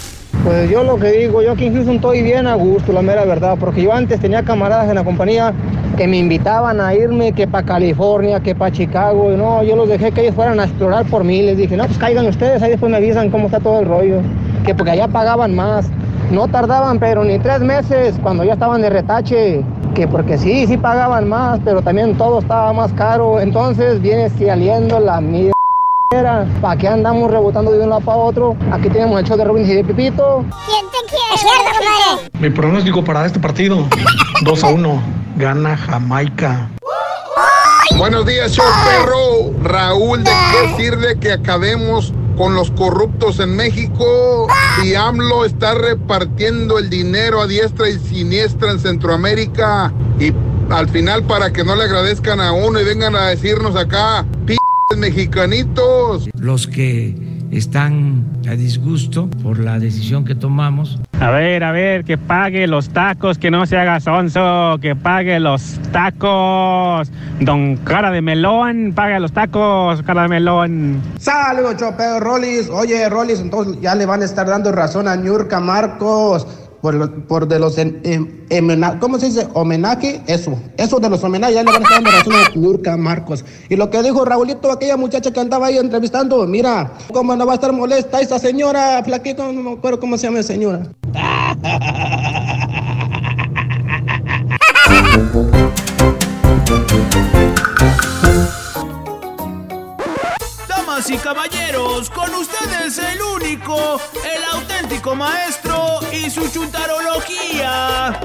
Pues yo lo que digo, yo aquí en Houston estoy bien a gusto, la mera verdad, porque yo antes tenía camaradas en la compañía que me invitaban a irme que para California, que para Chicago, y no, yo los dejé que ellos fueran a explorar por mí, les dije, no, pues caigan ustedes, ahí después me avisan cómo está todo el rollo, que porque allá pagaban más, no tardaban, pero ni tres meses, cuando ya estaban de retache, que porque sí, sí pagaban más, pero también todo estaba más caro. Entonces viene saliendo la mierda. ¿Para qué andamos rebotando de un lado para otro? Aquí tenemos el show de Robin y de Pipito. ¿Quién te quiere? Es cierto, compadre. Mi pronóstico para este partido, [LAUGHS] 2 a 1, gana Jamaica. Buenos días, show perro. Raúl, ¿de qué sirve que acabemos con los corruptos en México? Si AMLO está repartiendo el dinero a diestra y siniestra en Centroamérica y al final para que no le agradezcan a uno y vengan a decirnos acá, p mexicanitos. Los que están a disgusto por la decisión que tomamos. A ver, a ver, que pague los tacos, que no se haga sonso, que pague los tacos. Don Cara de Melón, pague los tacos, Cara de Melón. Saludos, Chopeo Rollis. Oye, Rollis, entonces ya le van a estar dando razón a Ñurka Marcos. Por, por de los en- em- ¿cómo se dice? Homenaje, eso. Eso de los homenajes ya le van a estar Marcos. Y lo que dijo Raulito, aquella muchacha que andaba ahí entrevistando, mira, cómo no va a estar molesta esa señora, flaquito, no me acuerdo cómo se llama esa señora. [LAUGHS] y caballeros, con ustedes el único, el auténtico maestro y su chuntarología.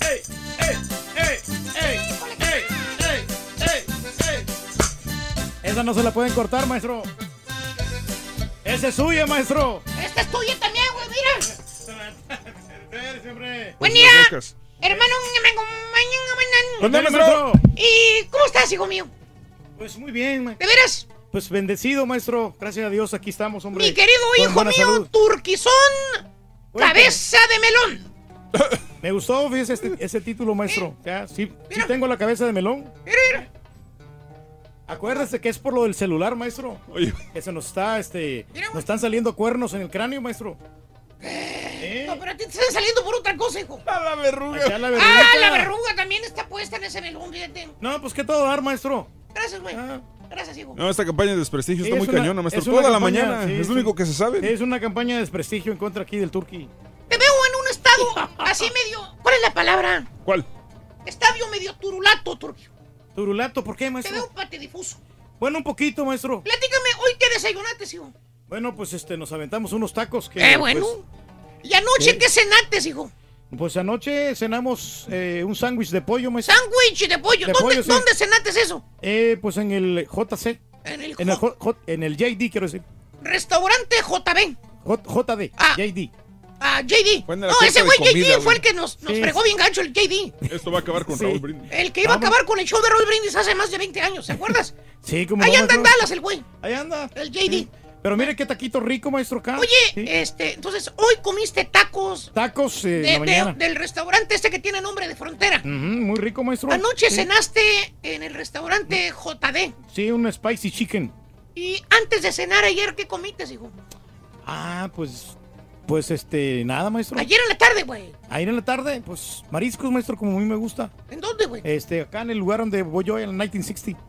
¡Ey, ey, ey, ey, ey, ey, ey! Esa no se la pueden cortar, maestro. ese es suya, maestro. Esta es tuya también, güey, mira. [LAUGHS] Buen día. Pues, hermano. ¿Dónde, maestro? ¿Y cómo estás, hijo mío? Pues muy bien, ma- ¿De veras? Pues bendecido, maestro. Gracias a Dios, aquí estamos, hombre. Mi querido Con hijo mío, salud. turquizón, cabeza de melón. Me gustó, fíjese, este- ese título, maestro. Ya, sí, sí tengo la cabeza de melón. Acuérdese que es por lo del celular, maestro. Que se nos está, este, nos están saliendo cuernos en el cráneo, maestro. No, pero a ti te están saliendo por otra cosa, hijo. A la verruga. Acá la Ah, verruguita. la verruga también está puesta en ese melón, fíjate. No, pues qué todo dar, maestro. Gracias, güey. Gracias, hijo. No, esta campaña de desprestigio Sí, está es muy una- cañona, maestro. Toda la mañana. sí, es lo único que se sabe. Es una campaña de desprestigio en contra aquí del Turqui. Te veo en un estado así medio. ¿Cuál es la palabra? ¿Cuál? Estadio medio turulato, Turquio. Turulato, ¿por qué, Te maestro? veo patidifuso. Bueno, un poquito, maestro. Platícame, hoy qué desayunaste, hijo. Bueno, pues este, nos aventamos unos tacos que. Qué bueno. ¿Y anoche ¿Qué? qué cenaste, hijo? Pues, pues anoche cenamos eh, un sándwich de pollo, maestro. Sándwich de pollo. De ¿Dónde, pollo, sí. ¿Dónde cenaste eso? Eh, pues en el JC. En el, En el, J- J- en el JD, quiero decir. restaurante JB. J- JD. JD. Ah, JD. En la No, ese güey comida, JD fue el que nos, nos Sí. fregó bien gancho, el JD. Esto va a acabar con Sí. Raúl Brindis. El que iba a acabar con el show de Roll Brindis hace más de 20 años, ¿se acuerdas? [LAUGHS] Sí, como Ahí anda en Dallas el güey. Ahí anda. El JD. Pero mire qué taquito rico, maestro acá. Oye, Sí. este, entonces hoy comiste tacos Tacos eh, de- la de- del restaurante este que tiene nombre de frontera. Ujú, muy rico, maestro. Anoche Sí. cenaste en el restaurante JD. Sí, un spicy chicken. Y antes de cenar ayer, ¿qué comiste, hijo? Ah, pues. Pues este, nada, maestro. Ayer en la tarde, güey. Ayer en la tarde, pues mariscos, maestro, como a mí me gusta. ¿En dónde, güey? Este, acá en el lugar donde voy yo, en el 1960.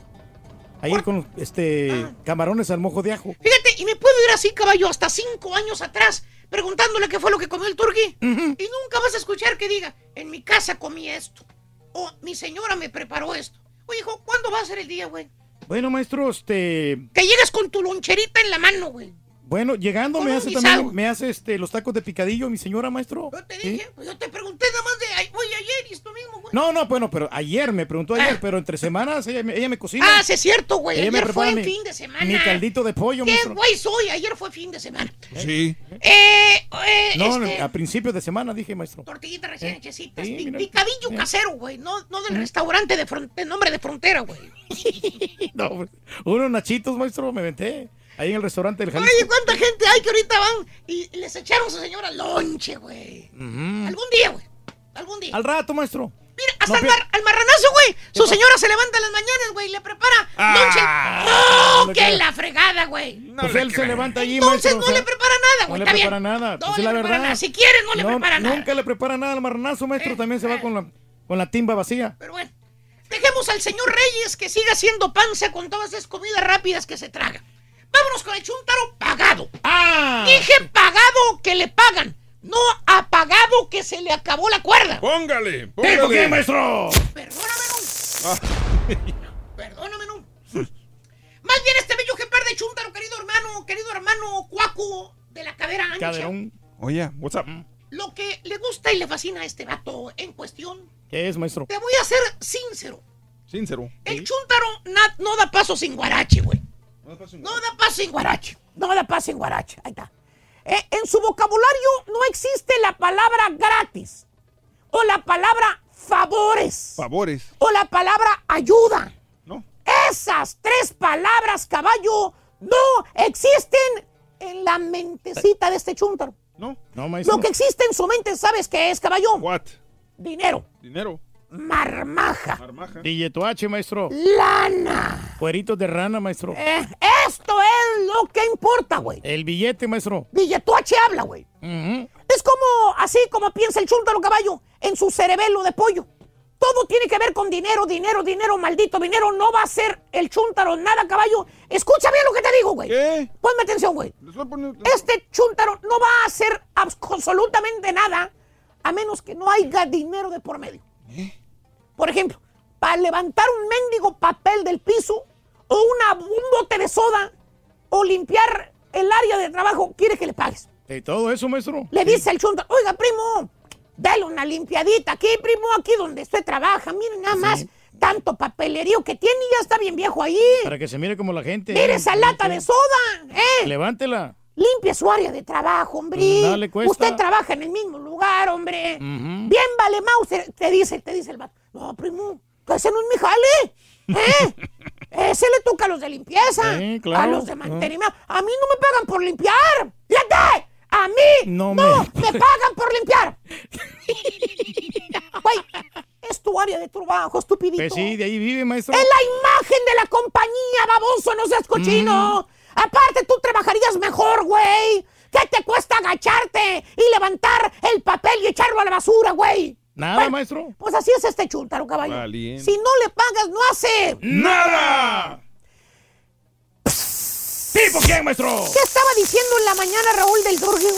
Ayer con este camarones al mojo de ajo. Fíjate, y me puedo ir así, caballo, hasta cinco años atrás, preguntándole qué fue lo que comió el turqui. Y nunca vas a escuchar que diga, en mi casa comí esto. O mi señora me preparó esto. Oye, hijo, ¿cuándo va a ser el día, güey? Bueno, maestro, este. Que llegues con tu loncherita en la mano, güey. Bueno, llegando me hace guisado. también, me hace este los tacos de picadillo, mi señora, maestro. Yo te ¿Sí? dije, pues yo te pregunté nada más de ay, hoy ayer y esto mismo, güey. No, no, bueno, pero ayer me preguntó ayer, pero entre semanas ella, me- ella me cocina. Ah, sí es cierto, güey. Ella me Ayer fue prepara en mi- fin de semana. Mi caldito de pollo, ¿Qué güey soy? Ayer fue fin de semana. Sí. Eh, eh, No, este, a principios de semana dije, maestro. tortillita recién hechecitas. Sí, mira. Picadillo casero, güey. No, no del restaurante de, de nombre de frontera, güey. [LAUGHS] No, pues, unos nachitos, maestro, me venté. Ahí en el restaurante del Jalisco. Oye, ¿cuánta gente hay que ahorita van y les echaron a su señora lonche, güey? Algún día, güey. Algún día. Al rato, maestro. Mira, hasta No, al, pero- mar- al marranazo, güey. Su señora se levanta en las mañanas, güey, y le prepara lonche. no ¡No! le ¡Qué creo. la fregada, güey! pues él se levanta allí, Entonces maestro. no o sea, le prepara nada, No güey. le está bien. prepara nada. No pues le es la prepara verdad. nada. Si quiere, no le prepara nada. Nunca le prepara nada al marranazo, maestro. También se va con la, con la timba vacía. Pero bueno, dejemos al señor Reyes que siga haciendo panza con todas esas comidas rápidas que se traga. Vámonos con el chuntaro pagado. Ah. Dije pagado que le pagan, no apagado que se le acabó la cuerda. Póngale, ¿Tipo qué, póngale. maestro? Perdóname, no. Ah. [LAUGHS] Perdóname, no. Más bien este bello ejemplar de chuntaro, querido hermano, querido hermano cuaco de la cadera ancha. Caderón. Oye, what's up? Lo que le gusta y le fascina a este vato en cuestión, ¿Qué es, maestro? te voy a ser sincero. Sincero. El chúntaro na- no da paso sin guarache, güey. No da paso sin guarache. No da paso sin guarache. Ahí está. Eh, en su vocabulario no existe la palabra gratis. O la palabra favores. Favores. O la palabra ayuda. No. Esas tres palabras, caballo, no existen en la mentecita de este chúntaro. No. No, maestro. Lo que existe en su mente, ¿sabes qué es, caballo? What? Dinero. Dinero. Marmaja. Marmaja. Billeto H, maestro. Lana. Cueritos de rana, maestro. Eh, esto es lo que importa, güey. El billete, maestro. Billetuache habla, güey. Es como, así como piensa el chúntaro caballo en su cerebelo de pollo. Todo tiene que ver con dinero, dinero, dinero, maldito dinero. No va a ser el chúntaro nada, caballo. Escucha bien lo que te digo, güey. ¿Qué? Ponme atención, güey. Poner- Este chúntaro no va a hacer absolutamente nada a menos que no haya dinero de por medio. Por ejemplo, para levantar un mendigo papel del piso o una, un bote de soda o limpiar el área de trabajo, quiere que le pagues. ¿Y todo eso, maestro? Le dice el chúntaro, oiga, primo, dale una limpiadita aquí, primo, aquí donde usted trabaja. Miren nada más, tanto papelerío que tiene y ya está bien viejo ahí. Para que se mire como la gente. Mire esa lata de soda, ¿eh? Levántela. Limpie su área de trabajo, hombre. Mm, dale, cuesta. Usted trabaja en el mismo lugar, hombre. Bien vale Mauser, te dice, te dice el vato. No, primo, ese no es mi jale. ¿Eh? ese le toca a los de limpieza. Sí, claro. A los de mantenimiento. A mí no me pagan por limpiar. Fíjate. A mí No no, me- me... pagan por limpiar. Güey, es tu área de trabajo, estupidito. Pues sí, de ahí vive, maestro. Es la imagen de la compañía, baboso, no seas cochino. Aparte, tú trabajarías mejor, güey. ¿Qué te cuesta agacharte y levantar el papel y echarlo a la basura, güey? Nada, Bueno, maestro. Pues así es este chúntaro, caballo. Valiente. Si no le pagas, no hace. ¡Nada! ¿Tipo quién, maestro? ¿Qué estaba diciendo en la mañana Raúl del Turgio?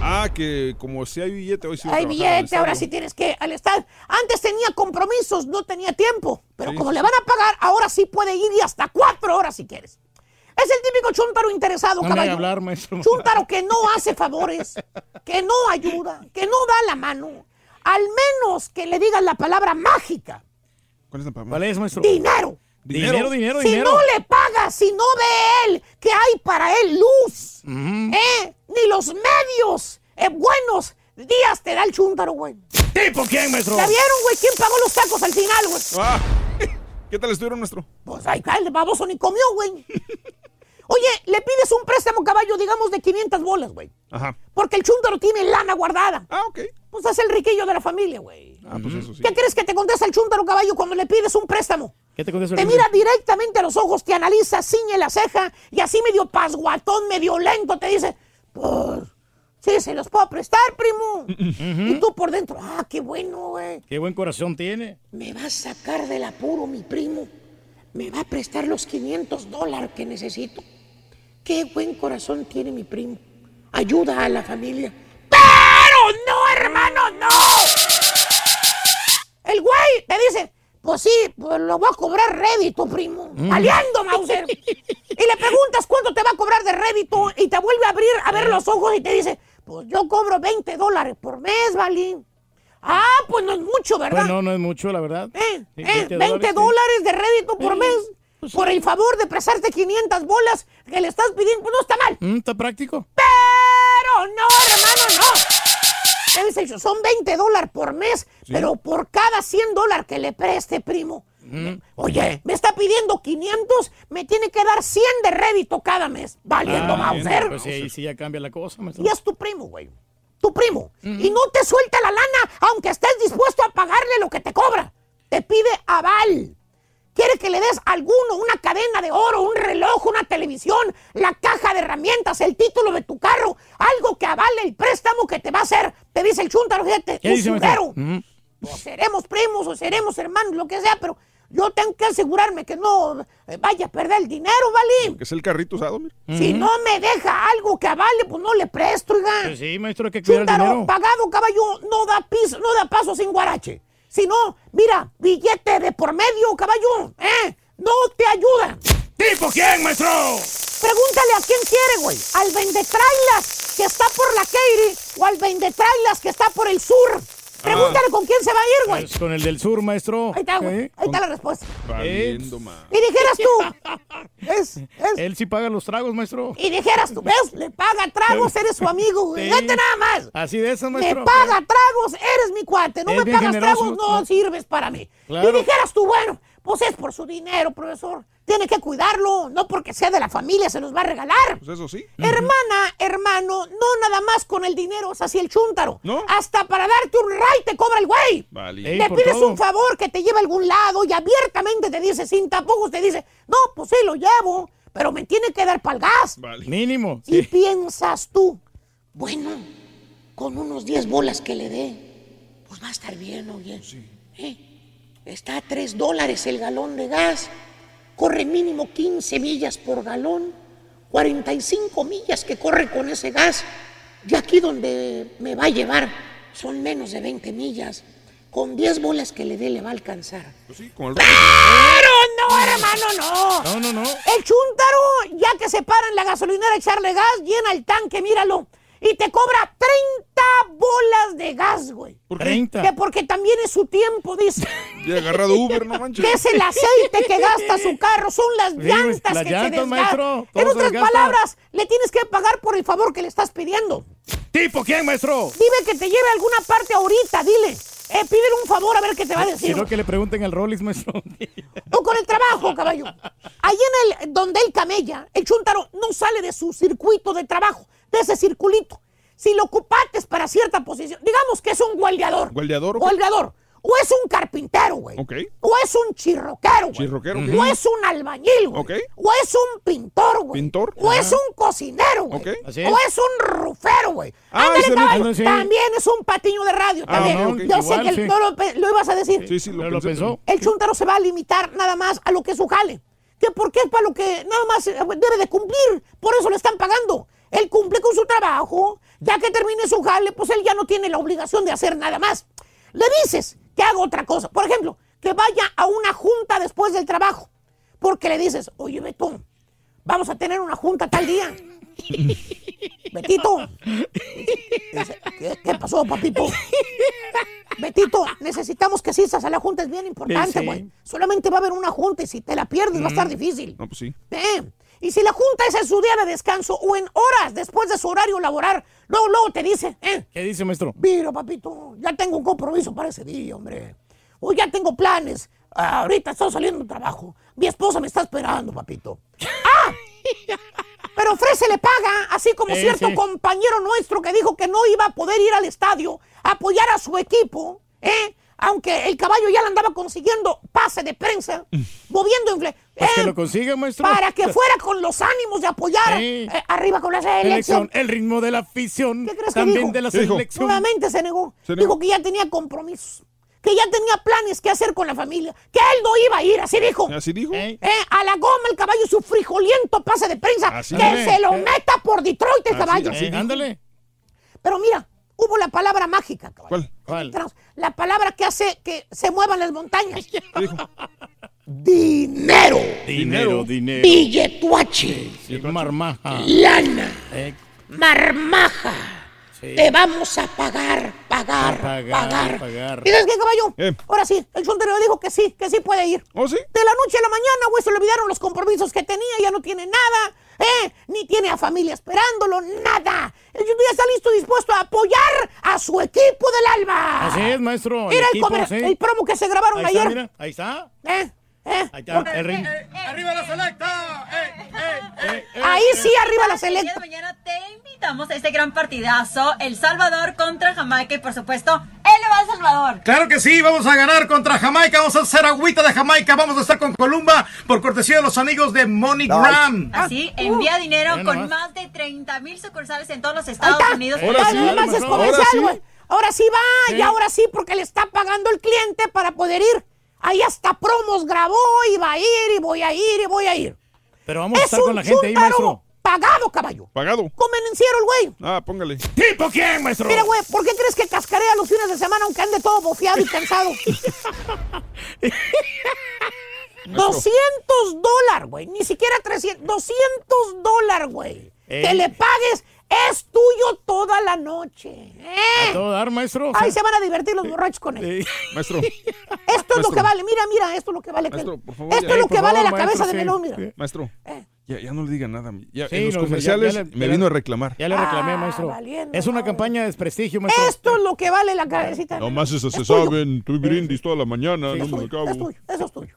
Ah, que como si hay billete, hoy sí Hay billete, ahora sí tienes que al estar. Antes tenía compromisos, no tenía tiempo. Pero Sí, como le van a pagar, ahora sí puede ir y hasta cuatro horas si quieres. Es el típico chúntaro interesado, No me caballo. hablar, maestro. Chúntaro que no hace favores, que no ayuda, que no da la mano. Al menos que le digas la palabra mágica. ¿Cuál es la palabra? ¿Cuál es, maestro? Dinero. Dinero, dinero, si dinero. no le pagas, si no ve él que hay para él luz, Ujú. ¿eh? ni los medios eh, buenos días te da el chúntaro, güey. ¿Tipo quién, maestro? ¿Ya vieron, güey? ¿Quién pagó los tacos al final, güey? Ah, [LAUGHS] ¿Qué tal estuvieron nuestro? Pues ahí cae, el baboso ni comió, güey. Oye, le pides un préstamo caballo, digamos, de 500 bolas, güey. Ajá. Porque el chúntaro tiene lana guardada. Ah, ok. Pues es el riquillo de la familia, güey. Ah, pues eso sí. ¿Qué crees que te contesta el chúntaro caballo cuando le pides un préstamo? ¿Qué te contesta el Te mira directamente a los ojos, te analiza, ciñe la ceja y así medio pasguatón, medio lento te dice, pues, sí, se los puedo prestar, primo. Y tú por dentro, ah, qué bueno, güey. Qué buen corazón tiene. Me va a sacar del apuro mi primo. Me va a prestar los 500 dólares que necesito. Qué buen corazón tiene mi primo. Ayuda a la familia. ¡Pero no, El güey te dice, pues sí, pues lo voy a cobrar rédito, primo. Aliando, Mauser. y le preguntas cuánto te va a cobrar de rédito y te vuelve a abrir a ver los ojos y te dice, pues yo cobro 20 dólares por mes, Valín. Ah, pues no es mucho, ¿verdad? Pues no, no es mucho, la verdad. Eh, Sí, eh, 20 20 sí. dólares de rédito por mes. pues por el favor de prestarte 500 bolas que le estás pidiendo, pues no está mal. Mm, ¿Está práctico? Pero no, hermano, no. Son 20 dólares por mes, pero por cada 100 dólares que le preste, primo. Mm. Oye, me está pidiendo 500, me tiene que dar 100 de rédito cada mes. Valiendo Ah, Mauser. Pues sí, sí ya cambia la cosa, maestro. Y es tu primo, güey. Tu primo. Y no te suelta la lana, aunque estés dispuesto a pagarle lo que te cobra. Te pide aval. Quiere que le des alguno, una cadena de oro, un reloj, una televisión, la caja de herramientas, el título de tu carro, algo que avale el préstamo que te va a hacer. Te dice el chúntaro, fíjate, ¿Qué un sudero. Mm. O seremos primos o seremos hermanos, lo que sea, pero yo tengo que asegurarme que no eh, vaya a perder el dinero, ¿vale? Que es el carrito usado, mira. Si no me deja algo que avale, pues no le presto, oiga. Pues sí, maestro, hay que cuidar el Chúntaro, dinero. pagado, caballo, no da piso, no da paso sin guarache. Si no, mira, billete de por medio, caballo, ¿eh? No te ayuda. ¿Tipo quién, maestro? Pregúntale a quién quiere, güey. Al vendetrailas que está por la Keiri o al vendetrailas que está por el sur. Pregúntale con quién se va a ir, güey. Pues con el del sur, maestro. Ahí está, güey. ¿Eh? Ahí está la respuesta. Valiendo. Y dijeras tú, [LAUGHS] es, es. Él sí paga los tragos, maestro. Y dijeras tú, ¿ves? Le paga tragos, eres su amigo, güey. Sí. Fíjate nada más. Así de eso, Me maestro. paga tragos, eres mi cuate. No Es me pagas generoso, tragos, no sirves para mí. Claro. Y dijeras tú, bueno, pues es por su dinero, profesor. Tiene que cuidarlo, no porque sea de la familia, se los va a regalar. Pues eso sí. Hermana, hermano, no nada más con el dinero es así el chúntaro. ¿No? Hasta para darte un ray te cobra el güey. Vale. Ey, Le por pides todo. un favor que te lleve a algún lado y abiertamente te dice, sin tapujos, te dice, no, pues sí, lo llevo, pero me tiene que dar pa'l gas. Vale. Mínimo. Y sí. piensas tú, bueno, con unos 10 bolas que le dé, pues va a estar bien, oye. ¿Eh? Está a 3 dólares el galón de gas. Corre mínimo 15 millas por galón. 45 millas que corre con ese gas. Y aquí donde me va a llevar son menos de 20 millas. Con 10 bolas que le dé le va a alcanzar. Pues sí, como el Pero no, hermano, no. No, no, no. El chúntaro, ya que se para en la gasolinera a echarle gas, llena el tanque, míralo. Y te cobra 30 bolas de gas, güey. ¿Por qué? 30. Que porque también es su tiempo, dice. [LAUGHS] Ya he agarrado Uber, no manches. Que es el aceite que gasta su carro, son las llantas que llantas, se desgastan. maestro, En otras palabras, le tienes que pagar por el favor que le estás pidiendo. ¿Tipo quién, maestro? Dime que te lleve a alguna parte ahorita, dile. Eh, pídele un favor a ver qué te va a decir. Quiero que le pregunten al Rollis, maestro. [LAUGHS] O con el trabajo, caballo. Ahí en el donde él camella, el chúntaro no sale de su circuito de trabajo, de ese circulito. Si lo ocupates para cierta posición, digamos que es un guardiador. ¿Guardiador, ok? Guardiador. O es un carpintero, güey. Ok. O es un chirroquero, güey. Chirroquero. O es un albañil, güey. Ok. O es un pintor, güey. Pintor, O ajá. es un cocinero, güey. Ok. Así O es. un rufero, güey. Ah, Ándale, sí. También es un patiño de radio, Ah, también. Yo sé que sí. no lo, ibas a decir. Sí, sí, lo, Pero lo pensé. pensó. El chúntaro se va a limitar nada más a lo que es su jale. Que porque es para lo que nada más eh, debe de cumplir. Por eso le están pagando. Él cumple con su trabajo. Ya que termine su jale, pues él ya no tiene la obligación de hacer nada más. Le dices que haga otra cosa. Por ejemplo, que vaya a una junta después del trabajo. Porque le dices, oye, Beto, vamos a tener una junta tal día. [LAUGHS] Betito. Dice, ¿Qué, qué pasó, papito? [LAUGHS] Betito, necesitamos que asistas a la junta, es bien importante, Sí. güey. Solamente va a haber una junta y si te la pierdes va a estar difícil. No, pues sí. Eh, Y si la junta es en su día de descanso o en horas después de su horario laboral, luego, luego te dice, eh, ¿Qué dice, maestro? mira, papito, ya tengo un compromiso para ese día, hombre. O ya tengo planes. Ah, ahorita estoy saliendo de trabajo. Mi esposa me está esperando, papito. [LAUGHS] ¡Ah! Pero Frese le paga, así como Sí, cierto sí. compañero nuestro que dijo que no iba a poder ir al estadio a apoyar a su equipo, ¿eh? Aunque el caballo ya le andaba consiguiendo pase de prensa, [LAUGHS] moviendo infle- Pues que ¿eh? lo consiga, maestro. para que [LAUGHS] fuera con los ánimos de apoyar Sí. eh, arriba con la Selección, el ritmo de la afición. ¿Qué crees que También dijo? de la selección. Nuevamente se negó. Se negó. Dijo que ya tenía compromisos, que ya tenía planes que hacer con la familia, que él no iba a ir, así dijo. ¿Así dijo? Eh, a la goma el caballo su frijoliento pase de prensa, Así que se lo meta por Detroit el Así- caballo. así Eh, ándale. Pero mira, hubo la palabra mágica, caballo. ¿Cuál? La palabra que hace que se muevan las montañas. [LAUGHS] Dinero. Dinero, dinero. Billetuache. Sí, marmaja. Lana. Eh, Marmaja. sí. Te vamos a pagar, pagar, A pagar, pagar. pagar. ¿Y sabes qué, caballo? Eh. Ahora sí, el sondero dijo que sí, que sí puede ir. ¿Oh, sí? De la noche a la mañana, güey, se le olvidaron los compromisos que tenía, ya no tiene nada, ¿eh? Ni tiene a familia esperándolo, nada. El Junior ya está listo, dispuesto a apoyar a su equipo del alma. Así es, maestro. el Mira el, equipo, sí. el promo que se grabaron Ahí está, ayer. mira. Ahí está. ¿Eh? ¿Eh? Ahí está. El ring. ¡Arriba la selecta! Eh, eh, Ahí sí, arriba la El día de selecta. mañana te invitamos a este gran partidazo, El Salvador contra Jamaica y por supuesto, él le va a El Salvador. Claro que sí, vamos a ganar contra Jamaica, vamos a hacer agüita de Jamaica, vamos a estar con Columba por cortesía de los amigos de MoneyGram. Así, envía dinero con más de 30 mil sucursales en todos los Estados. Unidos. Ahora Ah, sí, va, Sí. y ahora sí, porque le está pagando el cliente para poder ir. Ahí hasta promos grabó y va a ir y voy a ir y voy a ir. Pero vamos a Es estar con la gente ahí, maestro. pagado, caballo. ¿Pagado? Convenenciero el güey. Ah, póngale. ¿Tipo quién, maestro? Mira, güey, ¿por qué crees que cascarea los fines de semana aunque ande todo bofeado y cansado? [LAUGHS] 200 dólares, güey. Ni siquiera 300. 200 dólares, güey. Ey. Que le pagues es tuyo toda la noche. A ¿eh? todo dar, maestro. Ahí se van a divertir los borrachos con él. Maestro. [LAUGHS] Esto es lo que vale. Mira, mira, esto es lo que vale. Maestro, por favor, esto ya. es lo que vale la cabeza de melón, mira. Maestro, ya, ya no le diga nada. Ya, Sí, en los comerciales ya le- me vino a reclamar. Ya le reclamé, Ah, maestro. valiendo Es una campaña de desprestigio, maestro. Esto es lo que vale la cabecita. de Nomás eso se tuyo. saben. Tuve brindis toda la mañana. No me acabo. Es tuyo, eso es tuyo.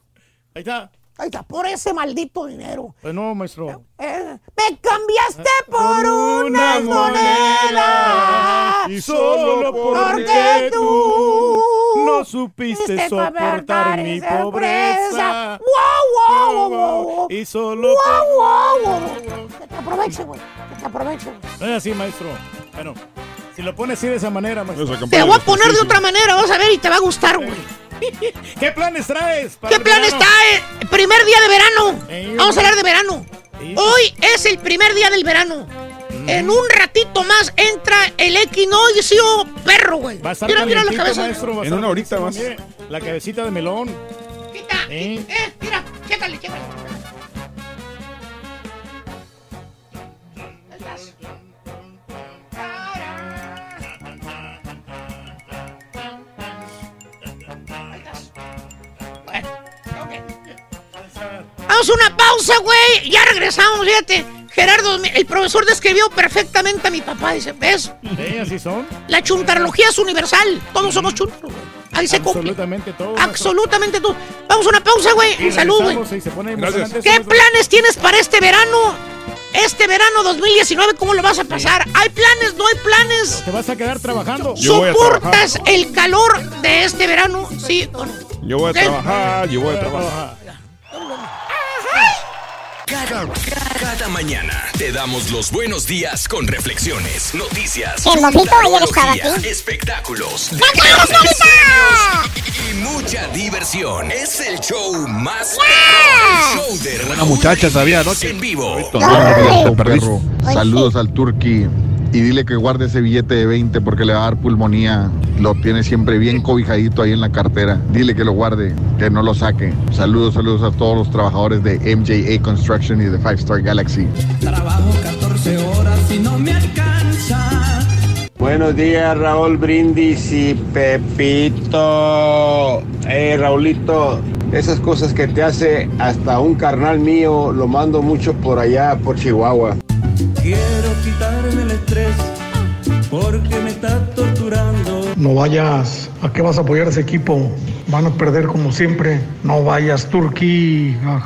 Ahí está. Ahí está, por ese maldito dinero. Pues no, maestro. Eh, me cambiaste por una unas monedas. Y solo porque tú no supiste soportar mi pobreza. ¡Wow, wow, wow, wow! Y solo ¡Wow, wow, wow! Que te aproveche, güey. Que te aproveche. güey. No es así, maestro. Bueno, si lo pones así de esa manera, maestro. Te voy a poner de otra manera, vas a ver y te va a gustar, güey. [LAUGHS] ¿Qué planes traes? para ¿Qué el plan verano? está? eh? Primer día de verano. Ey, Vamos a hablar de verano. Hoy es el primer día del verano. Mm. En un ratito más entra el equinoccio perro, güey. Va a estar Mira, mira la cabeza. maestro. va a En una horita más. mire, La cabecita de melón. ¿Eh? Eh, mira, chécale, chécale. A una pausa, güey. Ya regresamos, fíjate. Gerardo, el profesor describió perfectamente a mi papá. Dice, ¿ves? Sí, así son. La chuntarología es universal. Todos somos chuntaros, güey. Ahí se cumple. Absolutamente todo. Absolutamente todo. Vamos a una pausa, güey. Saludo, güey. ¿Qué planes tienes para este verano? Este verano 2019, ¿cómo lo vas a pasar? ¿Hay planes? ¿No hay planes? Te vas a quedar trabajando. ¿Soportas el calor de este verano? Sí o no. Yo voy a ¿Qué? trabajar, yo voy a trabajar. Cada, cada mañana te damos los buenos días con reflexiones, noticias, El mojito ayer estaba tecnología, aquí. espectáculos, ¡Ya quieres, y mucha diversión. Es el show más el show de Una Raúl muchacha sabía anoche. en vivo. Ay. perro. Saludos al Turqui y dile que guarde ese billete de 20 porque le va a dar pulmonía. Lo tiene siempre bien cobijadito ahí en la cartera. Dile que lo guarde, que no lo saque. Saludos, saludos a todos los trabajadores de MJA Construction y de Five Star Galaxy. Trabajo 14 horas y no me alcanza. Buenos días, Raúl Brindis y Pepito. Eh, Raulito, esas cosas que te hace hasta un carnal mío, lo mando mucho por allá, por Chihuahua. Quiero quitarme el estrés porque me está torturando. No vayas. ¿A qué vas a apoyar a ese equipo? Van a perder como siempre. No vayas, Turquí. Ah,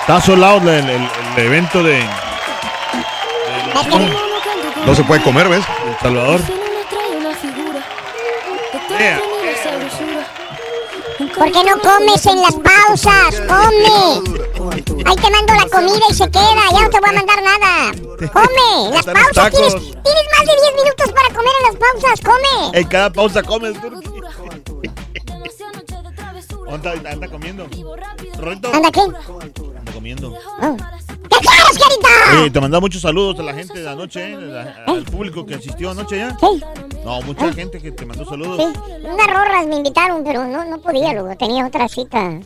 Está solado el, el- el evento de No se puede comer, ¿ves? El Salvador. ¿Por qué no comes en las pausas? ¡Come! Ahí te mando la comida y se queda. Ya no te voy a mandar nada. ¡Come! En las pausas tienes, más de 10 minutos para comer en las pausas. ¡Come! En cada pausa come el Turqui. ¿Dónde [LAUGHS] anda, anda comiendo? ¿Anda qué? Anda comiendo. Oh. ¿Qué quieres, Carita? Oye, te mandaba muchos saludos a la gente de anoche, eh, la- al público que asistió anoche ya. Sí. No, mucha gente que te mandó saludos. Sí, unas rorras me invitaron, pero no, no podía, luego tenía otra cita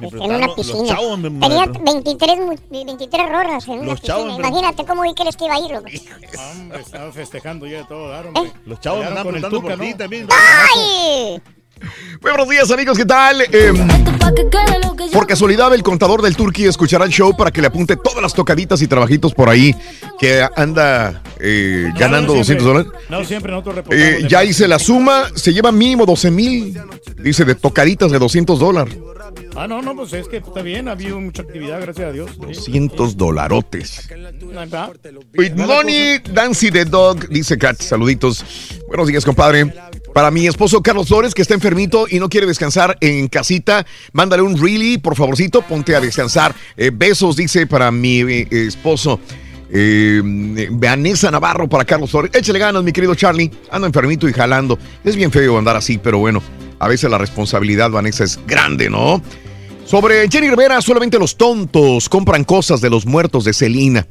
este, en una los piscina. chavos, me- me- tenía 23, mu- 23 rorras en una Los chavos, piscina. Imagínate cómo vi que les iba a ir, loco. Hombre, estaba festejando ya de todo, dar, hombre. Los chavos el preguntando por ti también. ¡Ay! Muy buenos días, amigos, ¿qué tal? Eh, por casualidad, el contador del Turqui escuchará el show para que le apunte todas las tocaditas y trabajitos por ahí que anda eh, ganando No, no 200 siempre. dólares. No, siempre nosotros. Eh, ya hice la suma, se lleva mínimo 12 mil, dice, de tocaditas de 200 dólares. Ah, no, no, pues es que está bien, ha habido mucha actividad, gracias a Dios. Sí. 200 dolarotes. With money, Dancy the Dog, dice Kat, saluditos. Buenos días, compadre. Para mi esposo Carlos Flores, que está enfermito y no quiere descansar en casita, mándale un really, por favorcito, ponte a descansar. Eh, besos, dice, para mi eh, esposo. Eh, Vanessa Navarro para Carlos Flores. Échale ganas, mi querido Charlie. Ando enfermito y jalando. Es bien feo andar así, pero bueno, a veces la responsabilidad, Vanessa, es grande, ¿no? Sobre Jenny Rivera, solamente los tontos compran cosas de los muertos de Celina,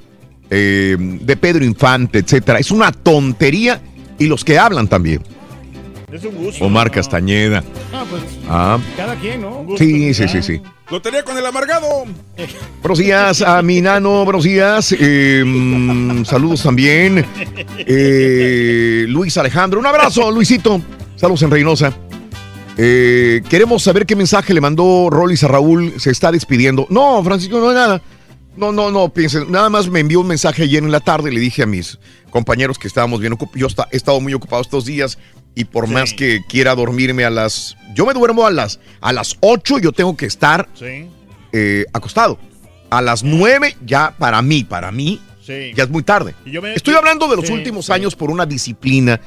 de Pedro Infante, etcétera. Es una tontería y los que hablan también. Es un gusto. Omar Castañeda. Ah, pues, Ah, cada quien, ¿no? sí, sí, sí, sí. Lotería con el amargado. Buenos días a mi nano, buenos días. Eh, mm, saludos también. Eh, Luis Alejandro, un abrazo, Luisito. Saludos en Reynosa. Eh, queremos saber qué mensaje le mandó Rollis a Raúl. Se está despidiendo. No, Francisco, no hay nada. No, no, no, piensen. Nada más me envió un mensaje ayer en la tarde. Le dije a mis compañeros que estábamos bien ocupados. Yo he estado muy ocupado estos días y por más que quiera dormirme a las. Yo me duermo a las, a las 8, yo tengo que estar Sí. eh, acostado. A las 9 ya para mí, para mí, Sí. ya es muy tarde. Yo me- Estoy hablando de los últimos años por una disciplina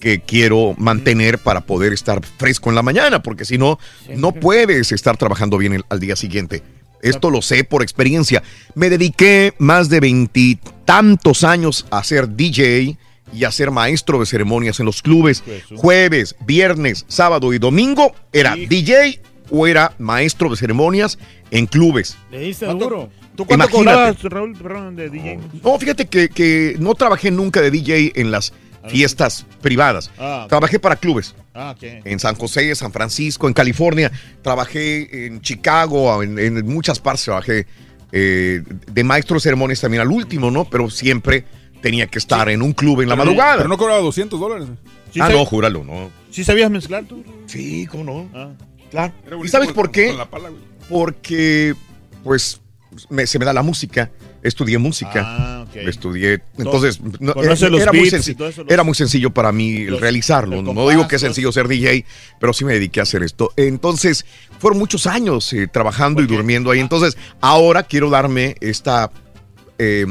que quiero mantener para poder estar fresco en la mañana, porque si no, no puedes estar trabajando bien el- al día siguiente. Esto lo sé por experiencia. Me dediqué más de veintitantos años a ser DJ y a ser maestro de ceremonias en los clubes. Jueves, viernes, sábado y domingo era DJ o era maestro de ceremonias en clubes. Le diste duro. ¿Tú cuánto Imagínate. cobrabas, Raúl, perdón, de DJ? No, fíjate que, que no trabajé nunca de DJ en las fiestas privadas. Ah. Trabajé para clubes. Ah, ok. En San José, San Francisco, en California. Trabajé en Chicago, en, en muchas partes trabajé eh, de maestro de ceremonias también al último, ¿no? Pero siempre tenía que estar en un club en la Pero madrugada. Pero no cobraba 200 dólares. Sí ah, no, júralo, no. ¿Sí sabías mezclar tú? Sí, ¿cómo no? Ah. Claro. Era ¿Y sabes por qué? con la pala, güey. Porque, pues, me- se me da la música. Estudié música. Ah, ok. Estudié. Entonces, no, era, los era muy los- era muy sencillo para mí el los- realizarlo. el no digo que es sencillo ser DJ, pero sí me dediqué a hacer esto. Entonces, fueron muchos años eh, trabajando y durmiendo ahí. Entonces, ahora quiero darme esta, eh,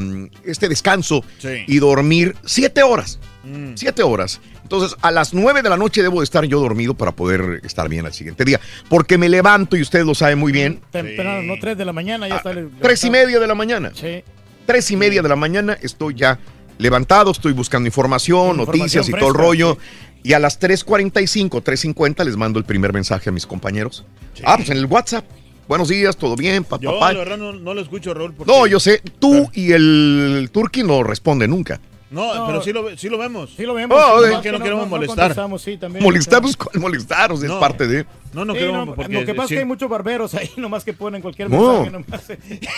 este descanso Sí. y dormir siete horas. Mm. Siete horas. Entonces, a las nueve de la noche debo de estar yo dormido para poder estar bien al siguiente día. Porque me levanto, y ustedes lo saben muy bien, Temprano, no 3 de la mañana, ya está. Ah, tres y media de la mañana. Sí. Tres y media de la mañana estoy ya levantado, estoy buscando información, Información noticias y todo el rollo. Y a las 3.45, 3.50 les mando el primer mensaje a mis compañeros. Ah, pues en el WhatsApp. Buenos días, ¿todo bien? Pa, Yo, papá. la verdad, no, no lo escucho, Raúl. porque- No, yo sé, tú y el Turki no responden nunca. No, pero sí lo, ve- sí lo vemos. Sí lo vemos. Oh, sí, que no no- queremos molestar. sí, también. Molestamos con molestaros, es No. parte de. No, no Sí, queremos. no, porque lo que pasa sí- es que hay muchos barberos ahí, [LAUGHS] nomás que ponen cualquier No. mensaje. Nomás.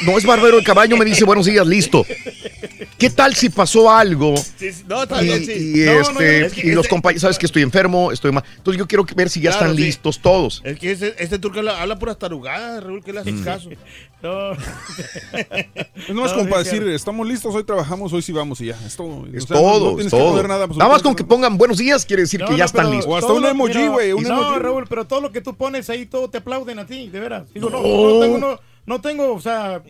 No es barbero el caballo, me dice buenos días, listo. [LAUGHS] ¿Qué tal si pasó algo? No, Y, bien, sí. y No, no, este, no, es que y los este- compañeros, sabes que estoy enfermo, estoy mal. Entonces yo quiero ver si ya Claro, están sí. listos todos. Es que este, este turco habla, habla puras tarugadas, Raúl, que le haces Mm. caso. [LAUGHS] No. [LAUGHS] Es No, nomás como para decir, estamos listos, hoy trabajamos, hoy sí vamos y ya. Es todo. Es O sea, no- todo, no es tienes que todo. mover nada, Nada, más con que pongan buenos días quiere decir No, que no, ya están listos. O hasta todo un emoji, güey, un No, emoji. Raúl, pero todo lo que tú pones ahí, todo te aplauden a ti, de veras. Digo, no, No. no, tengo, no, no tengo, o sea,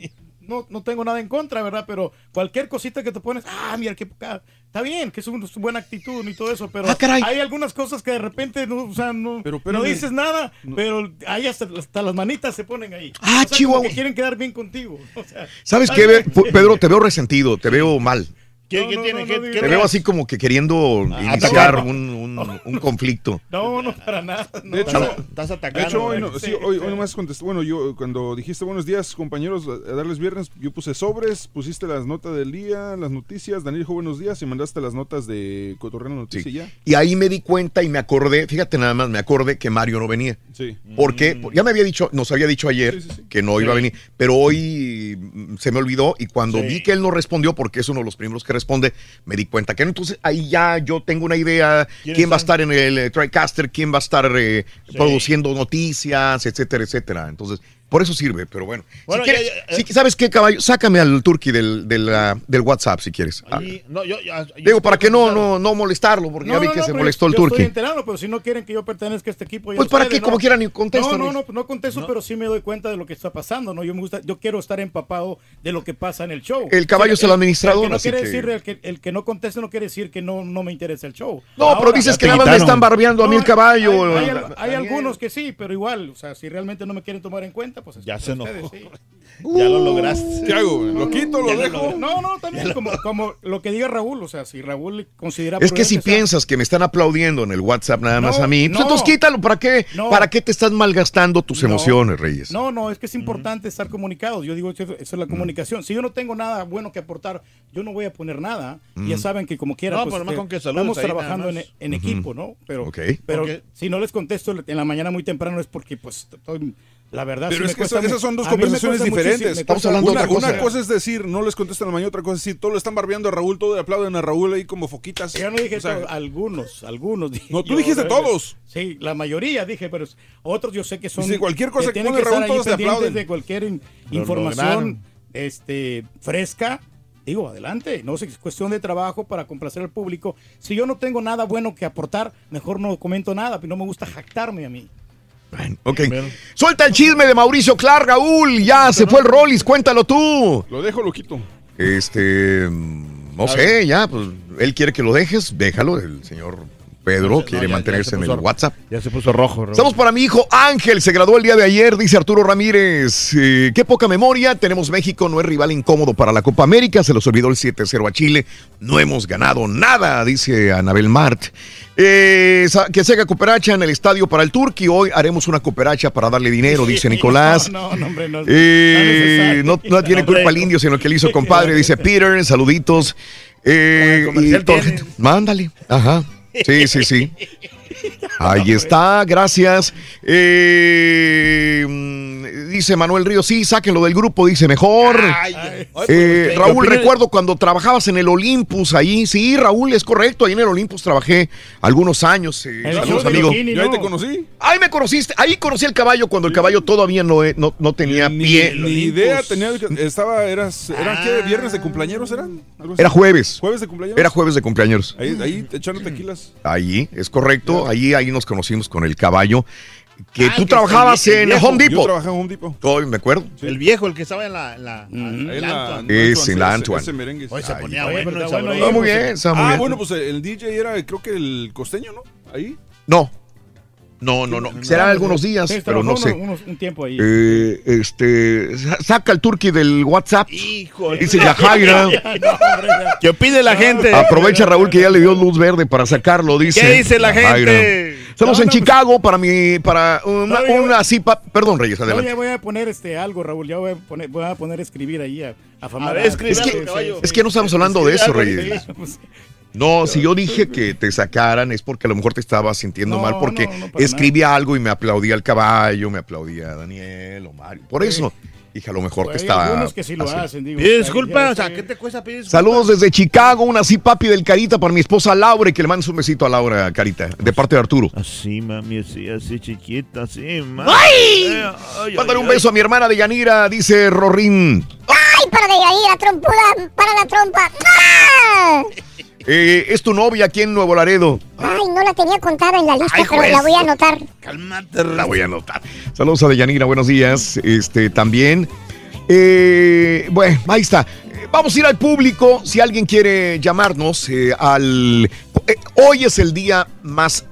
no, no tengo nada en contra, ¿verdad? Pero cualquier cosita que te pones, ah, mira, que está bien, que es una buena actitud y todo eso, pero Ah, hay algunas cosas que de repente, no, o sea, no, Pero no espérame. dices nada, pero ahí hasta, hasta las manitas se ponen ahí. Ah, O sea, como Chihuahua. que quieren quedar bien contigo. [LAUGHS] o sea, ¿Sabes qué, Pedro? Te veo resentido, te veo mal. ¿Qué, No, qué no, tiene? no, ¿Qué- no qué digas. Te veo así como que queriendo iniciar un, un- [LAUGHS] un conflicto. No, no, para nada. no. De hecho, Estás Ah, atacando. De hecho, hoy, no, sí, Sí, hoy, sí. hoy nomás contesté. Bueno, yo cuando dijiste buenos días, compañeros, a, darles viernes, yo puse sobres, pusiste las notas del día, las noticias. Daniel dijo buenos días y mandaste las notas de Cotorreno Noticias y ya. Y ahí me di cuenta y me acordé, fíjate nada más, me acordé que Mario no venía. Sí. Porque ya me había dicho, nos había dicho ayer que no iba a venir, pero hoy mm, se me olvidó y cuando Sí. vi que él no respondió, porque es uno de los primeros que responde, me di cuenta que no. Entonces ahí ya yo tengo una idea, ¿Quiénes quién va a estar en el eh, TriCaster, quién va a estar eh, produciendo noticias, etcétera, etcétera. Entonces, por eso sirve, pero bueno. Si Bueno, quieres- ya, ya, si- ¿Sabes qué, caballo? Sácame al turkey del, del, del WhatsApp si quieres. Ah, Ahí- no, yo, ya- yo Digo, para que no, no, no molestarlo, porque ya vi no, que no, se molestó el yo Estoy turkey. enterado, pero si no quieren que yo pertenezca a este equipo, ya Pues para qué, como quieran, ni contestan. No, no, no, no contesto, pero sí me doy cuenta de lo que está pasando, ¿no? Yo me gusta, yo quiero estar empapado de lo que pasa en el show. El caballo es el administrador, que no así quiere que- decir, el que, el que no conteste no quiere decir que no, no me interesa el show. No, pero dices que nada más me quitaron. están barbeando a mí el caballo. Hay, hay algunos que sí, pero igual, o sea, si realmente no me quieren tomar en cuenta, pues Ya se ustedes, enojó. sí. [LAUGHS] Ya lo lograste. ¿Qué hago? ¿Lo quito? ¿Lo Ya dejo? No, no, también como, como lo que diga Raúl, o sea, si Raúl considera Es que si prudente, o sea, piensas que me están aplaudiendo en el WhatsApp nada más No, a mí, pues no. entonces quítalo. ¿Para qué? No. ¿Para qué te estás malgastando tus No. emociones, Reyes? No, no, es que es importante estar comunicados. Yo digo, eso, eso es la comunicación. Si yo no tengo nada bueno que aportar, yo no voy a poner nada. Ya saben que como quiera, No, pues, este, con que estamos ahí, trabajando en, equipo, ¿no? Pero, si no les contesto en la mañana muy temprano es porque, pues, estoy- la verdad. Pero sí me es que esas son dos a conversaciones diferentes. Estamos hablando de Una, otra cosa. una cosa es decir, no les contestan en la mañana, otra cosa es decir, todos le están barbeando a Raúl, todos le aplauden a Raúl ahí como foquitas. Yo no dije O sea, todo, algunos, algunos. dije No, tú yo, dijiste eh, todos. Sí, la mayoría dije, pero otros yo sé que son. Sí, cualquier cosa que tienen pone Raúl, todos te aplauden. de cualquier in- Lo información este, fresca. Digo, adelante, no es cuestión de trabajo para complacer al público. Si yo no tengo nada bueno que aportar, mejor no comento nada, no me gusta jactarme a mí. Ok. Suelta el chisme de Mauricio Clark, Raúl. Ya se fue el Rollis, cuéntalo tú. Lo dejo, lo quito. Este, mm, no sé, ya, pues él quiere que lo dejes, déjalo. El señor Pedro No, quiere ya mantenerse se en el WhatsApp. Ya se puso rojo. Estamos para mi hijo Ángel, se graduó el día de ayer, dice Arturo Ramírez. Eh, qué poca memoria, tenemos México, no es rival incómodo para la Copa América, se los olvidó el 7-0 a Chile, no hemos ganado nada, dice Anabel Mart. Eh, que se haga cooperacha en el estadio para el Turqui, hoy haremos una cooperacha para darle dinero, dice [LAUGHS] Nicolás. No, no, hombre, no. Eh, no, no tiene culpa el indio, sino que le hizo compadre, dice [LAUGHS] Peter, saluditos. Eh, y mándale, ajá. Sí, sí, sí. Ahí está, gracias. Eh, dice Manuel Ríos, sí, sáquenlo del grupo, dice mejor. Ay, Eh, ¿qué Raúl, recuerdo cuando trabajabas en el Olympus ahí. Sí, Raúl, es correcto. Ahí en el Olympus trabajé algunos años. eh, El saludos, show de amigo. bikini, Yo ahí te conocí. Ahí me conociste. Ahí conocí el caballo cuando el caballo todavía no, eh, no, no tenía Ni, pie. ni idea tenía. Estaba, eras, ¿eran qué? ¿Viernes de cumpleaños eran? Algo así. Era jueves. ¿Jueves de cumpleaños? Era jueves de cumpleaños. Ahí, ahí echando tequilas. Ahí, es correcto. Ahí, ahí nos conocimos con el caballo. Que Ah, tú que trabajabas el vie- el en viejo. Home Yo Depot. trabajaba en Home Depot. Hoy me acuerdo. El viejo, el que estaba en la. En la, Ahí en la- Antoine. Es en la Antoine. ese merengue. Hoy se Ahí. ponía Oye, bueno, pero y está bueno sabroso. Está muy bien, está muy Ah, bien. bueno, pues el DJ era, creo que el costeño, ¿no? Ahí. No. No, no, no. Será algunos días, Sí, pero no sé. unos- un tiempo ahí. Eh, este, sa- saca el turqui del WhatsApp. Híjole. Dice Yajaira. [LAUGHS] ¿Qué opine la gente? Aprovecha Raúl que ya le dio luz verde para sacarlo, dice. ¿Qué dice la Yajaira. gente? Estamos No, en no, pues- Chicago para mi, para una, No, una cipa. Perdón, Reyes, No, adelante. ya voy a poner este algo, Raúl. Ya voy a poner, voy a poner a escribir ahí a, a. A ver, Es que-. Es que no estamos hablando de eso, Reyes. Pues, No, si yo dije que te sacaran es porque a lo mejor te estabas sintiendo No, mal porque no, no, para escribía algo y me aplaudía el caballo, me aplaudía Daniel o Mario. Por eso dije a lo mejor te hay está. algunos que sí lo hacen, digo. Disculpas, o sea. ¿qué te cuesta pedir disculpas? Saludos desde Chicago, una así papi del Carita para mi esposa Laura y que le mandes un besito a Laura, Carita, de parte de Arturo. Así, mami, así, así chiquita, así, mami. ¡Ay! Eh, ay, Mándale ay, un beso a mi hermana de Yanira, dice Rorín. ¡Ay, para de ahí, la trompuda! ¡Para la trompa! ¡Ah! Eh, es tu novia aquí en Nuevo Laredo. Ay, no la tenía contada en la lista, Ay, pero la voy a anotar. Cálmate, La voy a anotar. Saludos a Deyanira, buenos días. Este también. Eh, bueno, ahí está. Vamos a ir al público. Si alguien quiere llamarnos eh, al. eh, hoy es el día más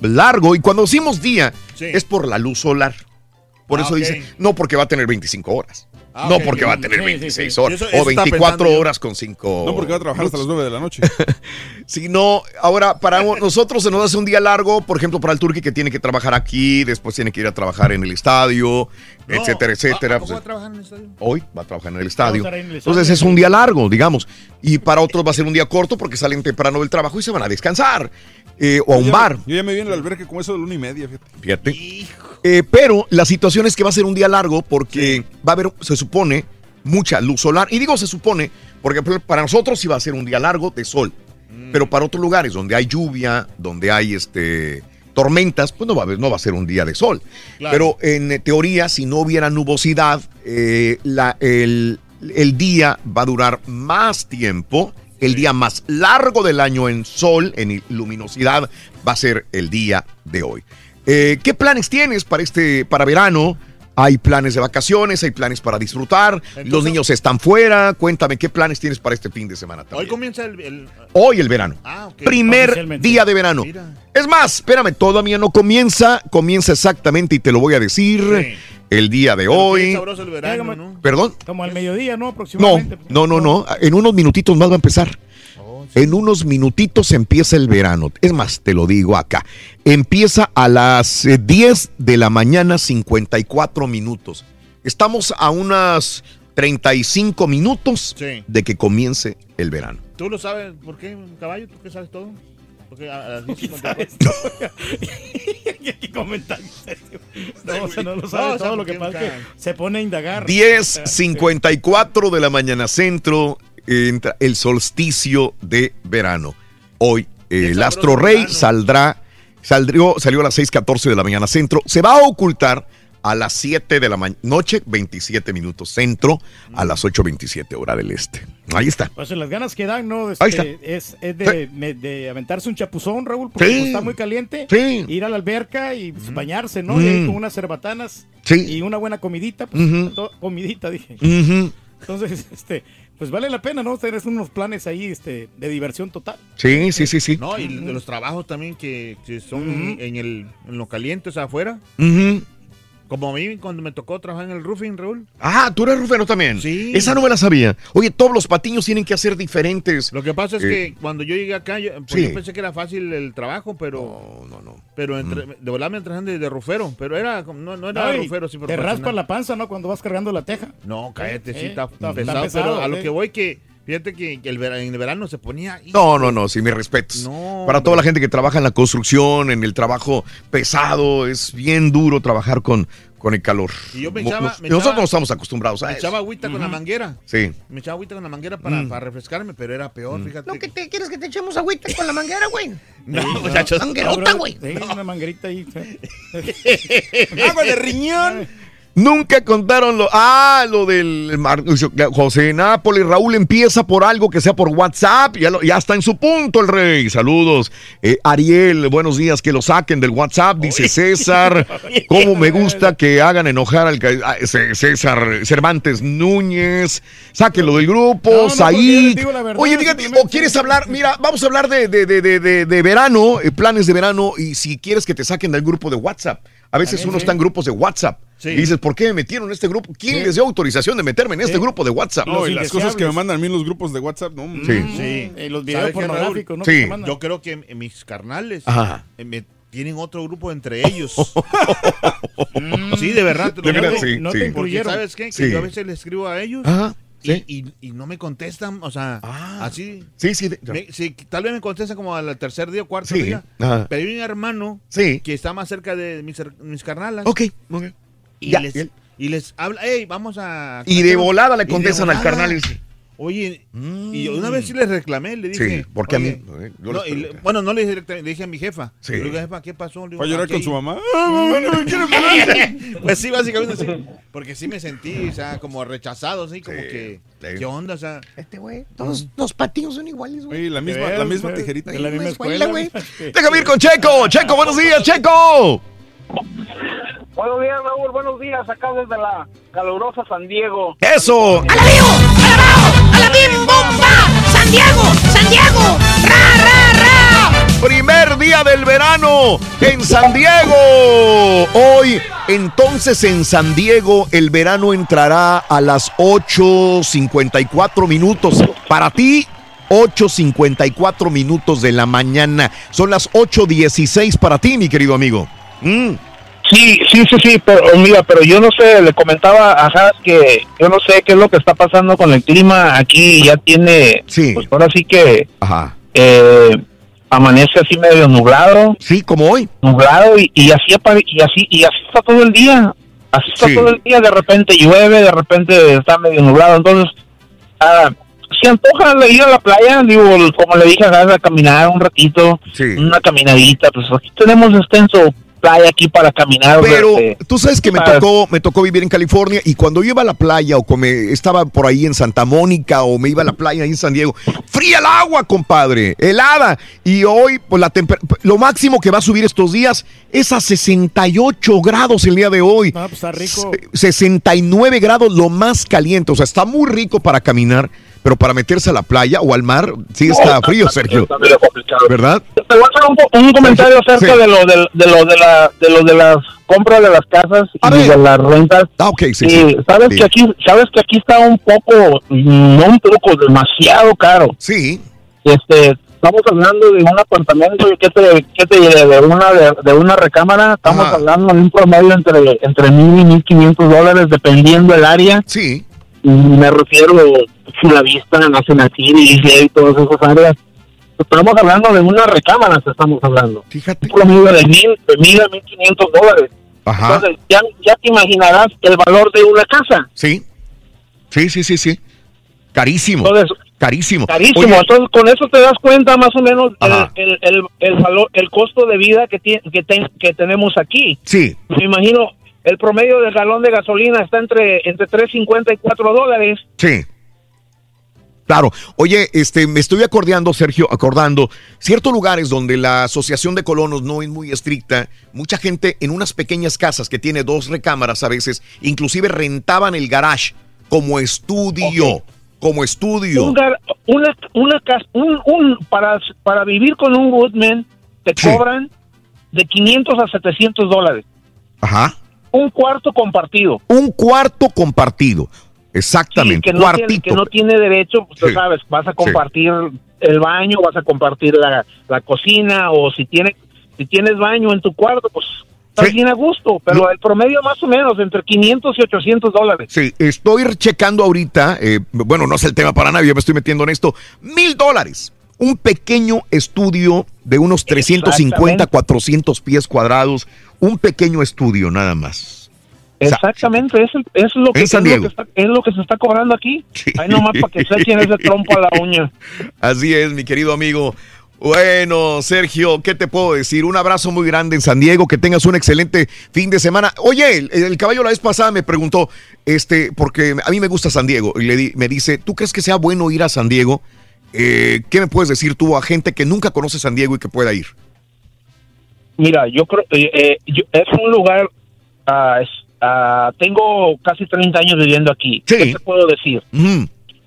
largo. Y cuando decimos día, Sí. es por la luz solar. Por Ah, eso ok. dice, no porque va a tener 25 horas. Ah, no porque va a tener Sí, sí, 26 sí. horas. Eso- eso o estaba 24 pensando yo. horas con 5. No, porque va a trabajar hasta las 9 de la noche. [LAUGHS] Si no, ahora para nosotros se nos hace un día largo, por ejemplo, para el turqui que tiene que trabajar aquí, después tiene que ir a trabajar en el estadio, No. etcétera, etcétera. ¿A- poco pues, va a trabajar en el estadio? hoy va a trabajar en el estadio. en el Entonces es un día largo, digamos. Y para otros va a ser un día corto porque salen temprano del trabajo y se van a descansar. eh, o a un ya- bar. Yo ya me vi en el albergue como eso de la una y media, fíjate. Fíjate. Eh, pero la situación es que va a ser un día largo porque va a haber, se supone, mucha luz solar. Y digo se supone, porque para nosotros sí va a ser un día largo de sol. Mm. Pero para otros lugares donde hay lluvia, donde hay este tormentas, pues no va a, haber- no va a ser un día de sol. Claro. Pero en teoría, si no hubiera nubosidad, eh, la- el, el día va a durar más tiempo. El día más largo del año en sol, en luminosidad, va a ser el día de hoy. Eh, ¿Qué planes tienes para este, para verano? Hay planes de vacaciones, hay planes para disfrutar. Los niños están fuera. Cuéntame, ¿qué planes tienes para este fin de semana Hoy comienza el. el- Hoy el verano. Ah, ok. Primer día de verano. Mira. Es más, espérame, todavía no comienza. Comienza exactamente y te lo voy a decir. Sí. el día de Qué hoy. sabroso el verano, ¿no? Perdón. Como al mediodía, ¿no? No, Aproximadamente. no, no, no. En unos minutitos más va a empezar. En unos minutitos empieza el verano. Es más, te lo digo acá. Empieza a las eh, 10 de la mañana, 54 minutos. Estamos a unas 35 minutos Sí. de que comience el verano. ¿Tú lo sabes por qué, caballo? ¿Tú qué sabes todo? Porque a, las 10 [LAUGHS] ¿Qué comentario serio? No, o sea, no lo No, sabe o sea, todo. Lo que pasa es que se pone a indagar. 10.54 de la mañana centro entra el solsticio de verano. Hoy eh, el astro rey saldrá, saldrió, salió a las 6.14 de la mañana centro. Se va a ocultar a las 7 de la noche, 27 minutos centro, a las 8.27 hora del este. Ahí está. Pues las ganas que dan, ¿no? Ahí Este, es, es de, me- de aventarse un chapuzón, Raúl, porque Sí. como está muy caliente. Sí. Ir a la alberca y pues, bañarse, ¿no? Mm. Y ahí con unas cerbatanas Sí. y una buena comidita. Pues, comidita, dije. Entonces, [LAUGHS] este, pues vale la pena, ¿no? Tener unos planes ahí este, de diversión total. Sí, sí, sí, sí. No, y de los trabajos también que, que son en, el, en lo caliente, o sea, afuera. Como a mí cuando me tocó trabajar en el roofing, Raúl. Ah, tú eres rufero también. Sí. Esa no me la sabía. Oye, todos los patiños tienen que hacer diferentes. Lo que pasa es Eh, que cuando yo llegué acá, yo, pues Sí. yo pensé que era fácil el trabajo, pero. No, no, no. Pero entre, de verdad me trajeron de, de rufero, pero era como- no, no era Ay, rufero, sí, te raspa la panza, ¿no? Cuando vas cargando la teja. No, cállate, sí, Eh, está, está- está pesado, pesado, pero a lo sí. que voy que, fíjate que, que el vera- en el verano se ponía... No, no, no, sí, mis respetos. No, Para toda la gente que trabaja en la construcción, en el trabajo pesado, es bien duro trabajar con, con el calor. Y yo me echaba- nos- me nosotros echaba- no estamos acostumbrados a Me eso. echaba agüita con la manguera. Sí. Me echaba agüita con la manguera para, Mm. para refrescarme, pero era peor, fíjate. No, que te quieres que te echemos agüita con la manguera, güey. [LAUGHS] No, muchachos. Manguerota, güey. Sí, una manguerita ahí. [LAUGHS] Agua de riñón. Nunca contaron lo. Ah, lo del José Nápoles. Raúl empieza por algo que sea por WhatsApp. Ya, lo- ya está en su punto el rey. Saludos. Eh, Ariel, buenos días. Que lo saquen del WhatsApp, dice César. [LAUGHS] Cómo me gusta que hagan enojar al César Cervantes Núñez. Sáquenlo del grupo. No, Said. verdad, Oye, dígate, o quieres hablar. Mira, vamos a hablar de, de, de, de, de- de verano, eh, planes de verano. Y si quieres que te saquen del grupo de WhatsApp. A veces También, uno sí. está en grupos de WhatsApp. Sí. Y dices, ¿por qué me metieron en este grupo? ¿Quién Sí. les dio autorización de meterme en este Sí. grupo de WhatsApp? No, y las cosas que me mandan a mí en los grupos de WhatsApp, no. Sí. Sí. Y los videos pornográficos, ¿no? Sí. Yo creo que en- en mis carnales Ajá. eh, me tienen otro grupo entre ellos. [LAUGHS] sí, de verdad. De verdad, sí, no sí. te incluyeron. ¿sabes qué? Que Sí. yo a veces les escribo a ellos Ajá. y, Sí. y- y no me contestan, o sea, así. Sí, sí. de- Me- sí, tal vez me contestan como al tercer día o cuarto Sí. día. Ajá. Pero hay un hermano Sí. que está más cerca de mis, mis carnalas. Ok, ok. Y, Ya, les, bien. y les habla, hey, vamos a... Y de volada le contestan al carnal y dice, Oye, y una vez sí les reclamé, le dije... Sí, porque a mí- no, y bueno, no le dije directamente, le dije a mi jefa. Sí. Le digo, jefa, ¿qué pasó? Le digo, ¿Va a llorar "Aquí con hay-". su mamá? [LAUGHS] Ah, mamá, no me quiere más. [LAUGHS] Pues sí, básicamente sí. Porque sí me sentí, o sea, como rechazado, así como Sí, que... sí. ¿Qué onda? O sea... Este güey, todos los patinos son iguales, güey. La misma, la misma tijerita. De la misma escuela, escuela, güey. déjame ir con Checo. Checo, buenos días, Checo. Buenos días, Raúl. Buenos días. Acá desde la calurosa San Diego. Eso. ¡A la vivo! ¡A la! ¡A la bim bomba! ¡San Diego! ¡San Diego! ¡Ra, ra, ra! Primer día del verano en San Diego. Hoy, entonces en San Diego, el verano entrará a las 8.54 minutos. Para ti, 8.54 minutos de la mañana. Son las 8.16 para ti, mi querido amigo. Mm, Sí, sí, sí, sí, pero mira, pero yo no sé, le comentaba a Haas que yo no sé qué es lo que está pasando con el clima aquí, ya tiene, Sí. pues ahora sí que Ajá. eh, amanece así medio nublado, Sí, como hoy. nublado y, y así y así y así está todo el día, así está Sí. todo el día, de repente llueve, de repente está medio nublado, entonces ah, se antoja ir a la playa, digo, como le dije a Haas, a caminar un ratito, Sí. una caminadita, pues aquí tenemos extenso playa aquí para caminar. Pero este, tú sabes que me para- tocó, me tocó vivir en California y cuando yo iba a la playa o como estaba por ahí en Santa Mónica o me iba a la playa ahí en San Diego, fría el agua, compadre, helada. Y hoy, pues la temper- lo máximo que va a subir estos días es a 68 grados el día de hoy. Ah, pues está rico. Se- 69 grados, lo más caliente. O sea, está muy rico para caminar. Pero para meterse a la playa o al mar, sí está frío, Sergio. ¿Verdad? Te voy a hacer un, un comentario acerca Sí. de lo de, de lo de la de lo de las compras de las casas y de las rentas. Ah, ok, sí, Y sí. sabes Sí. que aquí sabes que aquí está un poco no un poco demasiado caro. Sí. Este, estamos hablando de un apartamento que te que te de una de, de una recámara, estamos Ajá. hablando de un promedio entre entre mil y mil quinientos dólares dependiendo el área. Sí. Me refiero si la vista, National City, y todas esas áreas. Estamos hablando de una recámara, estamos hablando. Fíjate. Un promedio de mil, de mil a mil quinientos dólares. Ajá. Entonces, ya, ya te imaginarás el valor de una casa. Sí. Sí, sí, sí, sí. Carísimo. carísimo. Carísimo. Oye, Entonces, con eso te das cuenta más o menos el, el, el, valor, el costo de vida que, tie- que, ten- que tenemos aquí. Sí. Me imagino, el promedio del galón de gasolina está entre, entre 3.50 y 4 dólares. Sí. Claro. Oye, este, me estoy acordando, Sergio, acordando, ciertos lugares donde la asociación de colonos no es muy estricta, mucha gente en unas pequeñas casas que tiene dos recámaras a veces, inclusive rentaban el garage como estudio, como estudio. Un gar- una, una casa, un, un, para, para vivir con un Woodman te cobran de 500 a 700 dólares. Ajá. Un cuarto compartido. Un cuarto compartido. Exactamente. que, no tiene, que no tiene derecho, pues, tú Sí. sabes, vas a compartir el baño, vas a compartir la, la cocina o si tiene, si tienes baño en tu cuarto, pues estás bien a gusto, pero el promedio más o menos entre 500 y 800 dólares. Sí, estoy checando ahorita, eh, bueno, no es el tema para nadie, yo me estoy metiendo en esto, mil dólares. Un pequeño estudio de unos 350, Exactamente. 400 pies cuadrados, un pequeño estudio nada más. Exactamente, es, es lo que, es, lo que está, es lo que se está cobrando aquí. Ahí nomás para que se echen ese trompo a la uña. [LAUGHS] Así es, mi querido amigo. Bueno, Sergio, ¿qué te puedo decir? Un abrazo muy grande en San Diego, que tengas un excelente fin de semana. Oye, el, el caballo la vez pasada me preguntó, este, porque a mí me gusta San Diego, y le di- me dice, ¿tú crees que sea bueno ir a San Diego? Eh, ¿Qué me puedes decir tú a gente que nunca conoce San Diego y que pueda ir? Mira, yo creo eh, eh, yo- es un lugar. es- ah, tengo casi 30 años viviendo aquí. ¿Qué te puedo decir?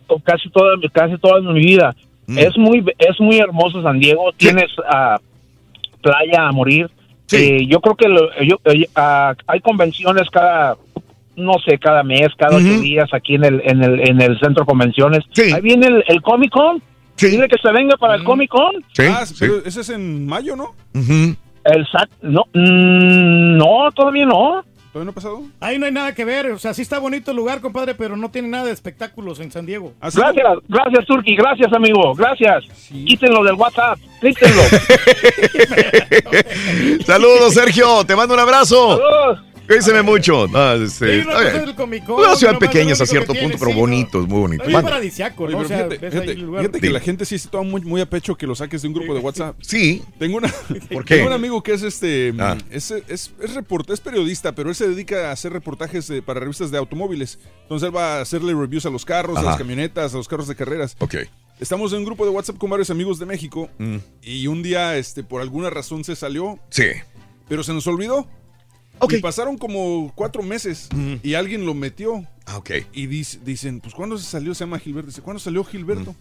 Con casi toda casi toda mi vida. Es muy es muy hermoso San Diego. Tienes ah, playa a morir. Eh, yo creo que lo- yo- hay convenciones cada no sé cada mes, cada ocho días aquí en el en el en el centro de convenciones. Ahí viene el, el Comic Con. Dile que se venga para el Comic Con. ah, pero ese es en mayo, ¿no? El SAT, no, mm, no, todavía no. ¿Todavía no ha pasado? Ahí no hay nada que ver, o sea, sí está bonito el lugar, compadre, pero no tiene nada de espectáculos en San Diego. Gracias, gracias Turki, gracias amigo, gracias. Quítenlo del WhatsApp, quítenlo. [LAUGHS] Saludos, Sergio, te mando un abrazo. Cuídense mucho. No, este, Sí, Una ciudad pequeña hasta cierto punto, pero sí, bonito, es muy bonito. Es Mande. paradisiaco, ¿no? O pero sea, fíjate, ves fíjate- ahí el lugar. fíjate que la gente sí se toma muy, muy a pecho que lo saques de un grupo de WhatsApp. [LAUGHS] Sí. Tengo una. [LAUGHS] ¿Por qué? Tengo un amigo que es este. Ah. Es, es, es, report- es periodista, pero él se dedica a hacer reportajes de- para revistas de automóviles. Entonces él va a hacerle reviews a los carros, a las camionetas, a los carros de carreras. Ok. Estamos en un grupo de WhatsApp con varios amigos de México. Mm. Y un día, este, por alguna razón se salió. Sí. Pero se nos olvidó. Y pasaron como cuatro meses y alguien lo metió. Ah, ok. Y dice- dicen, pues ¿cuándo se salió? Se llama Gilberto. Dice, ¿cuándo salió Gilberto?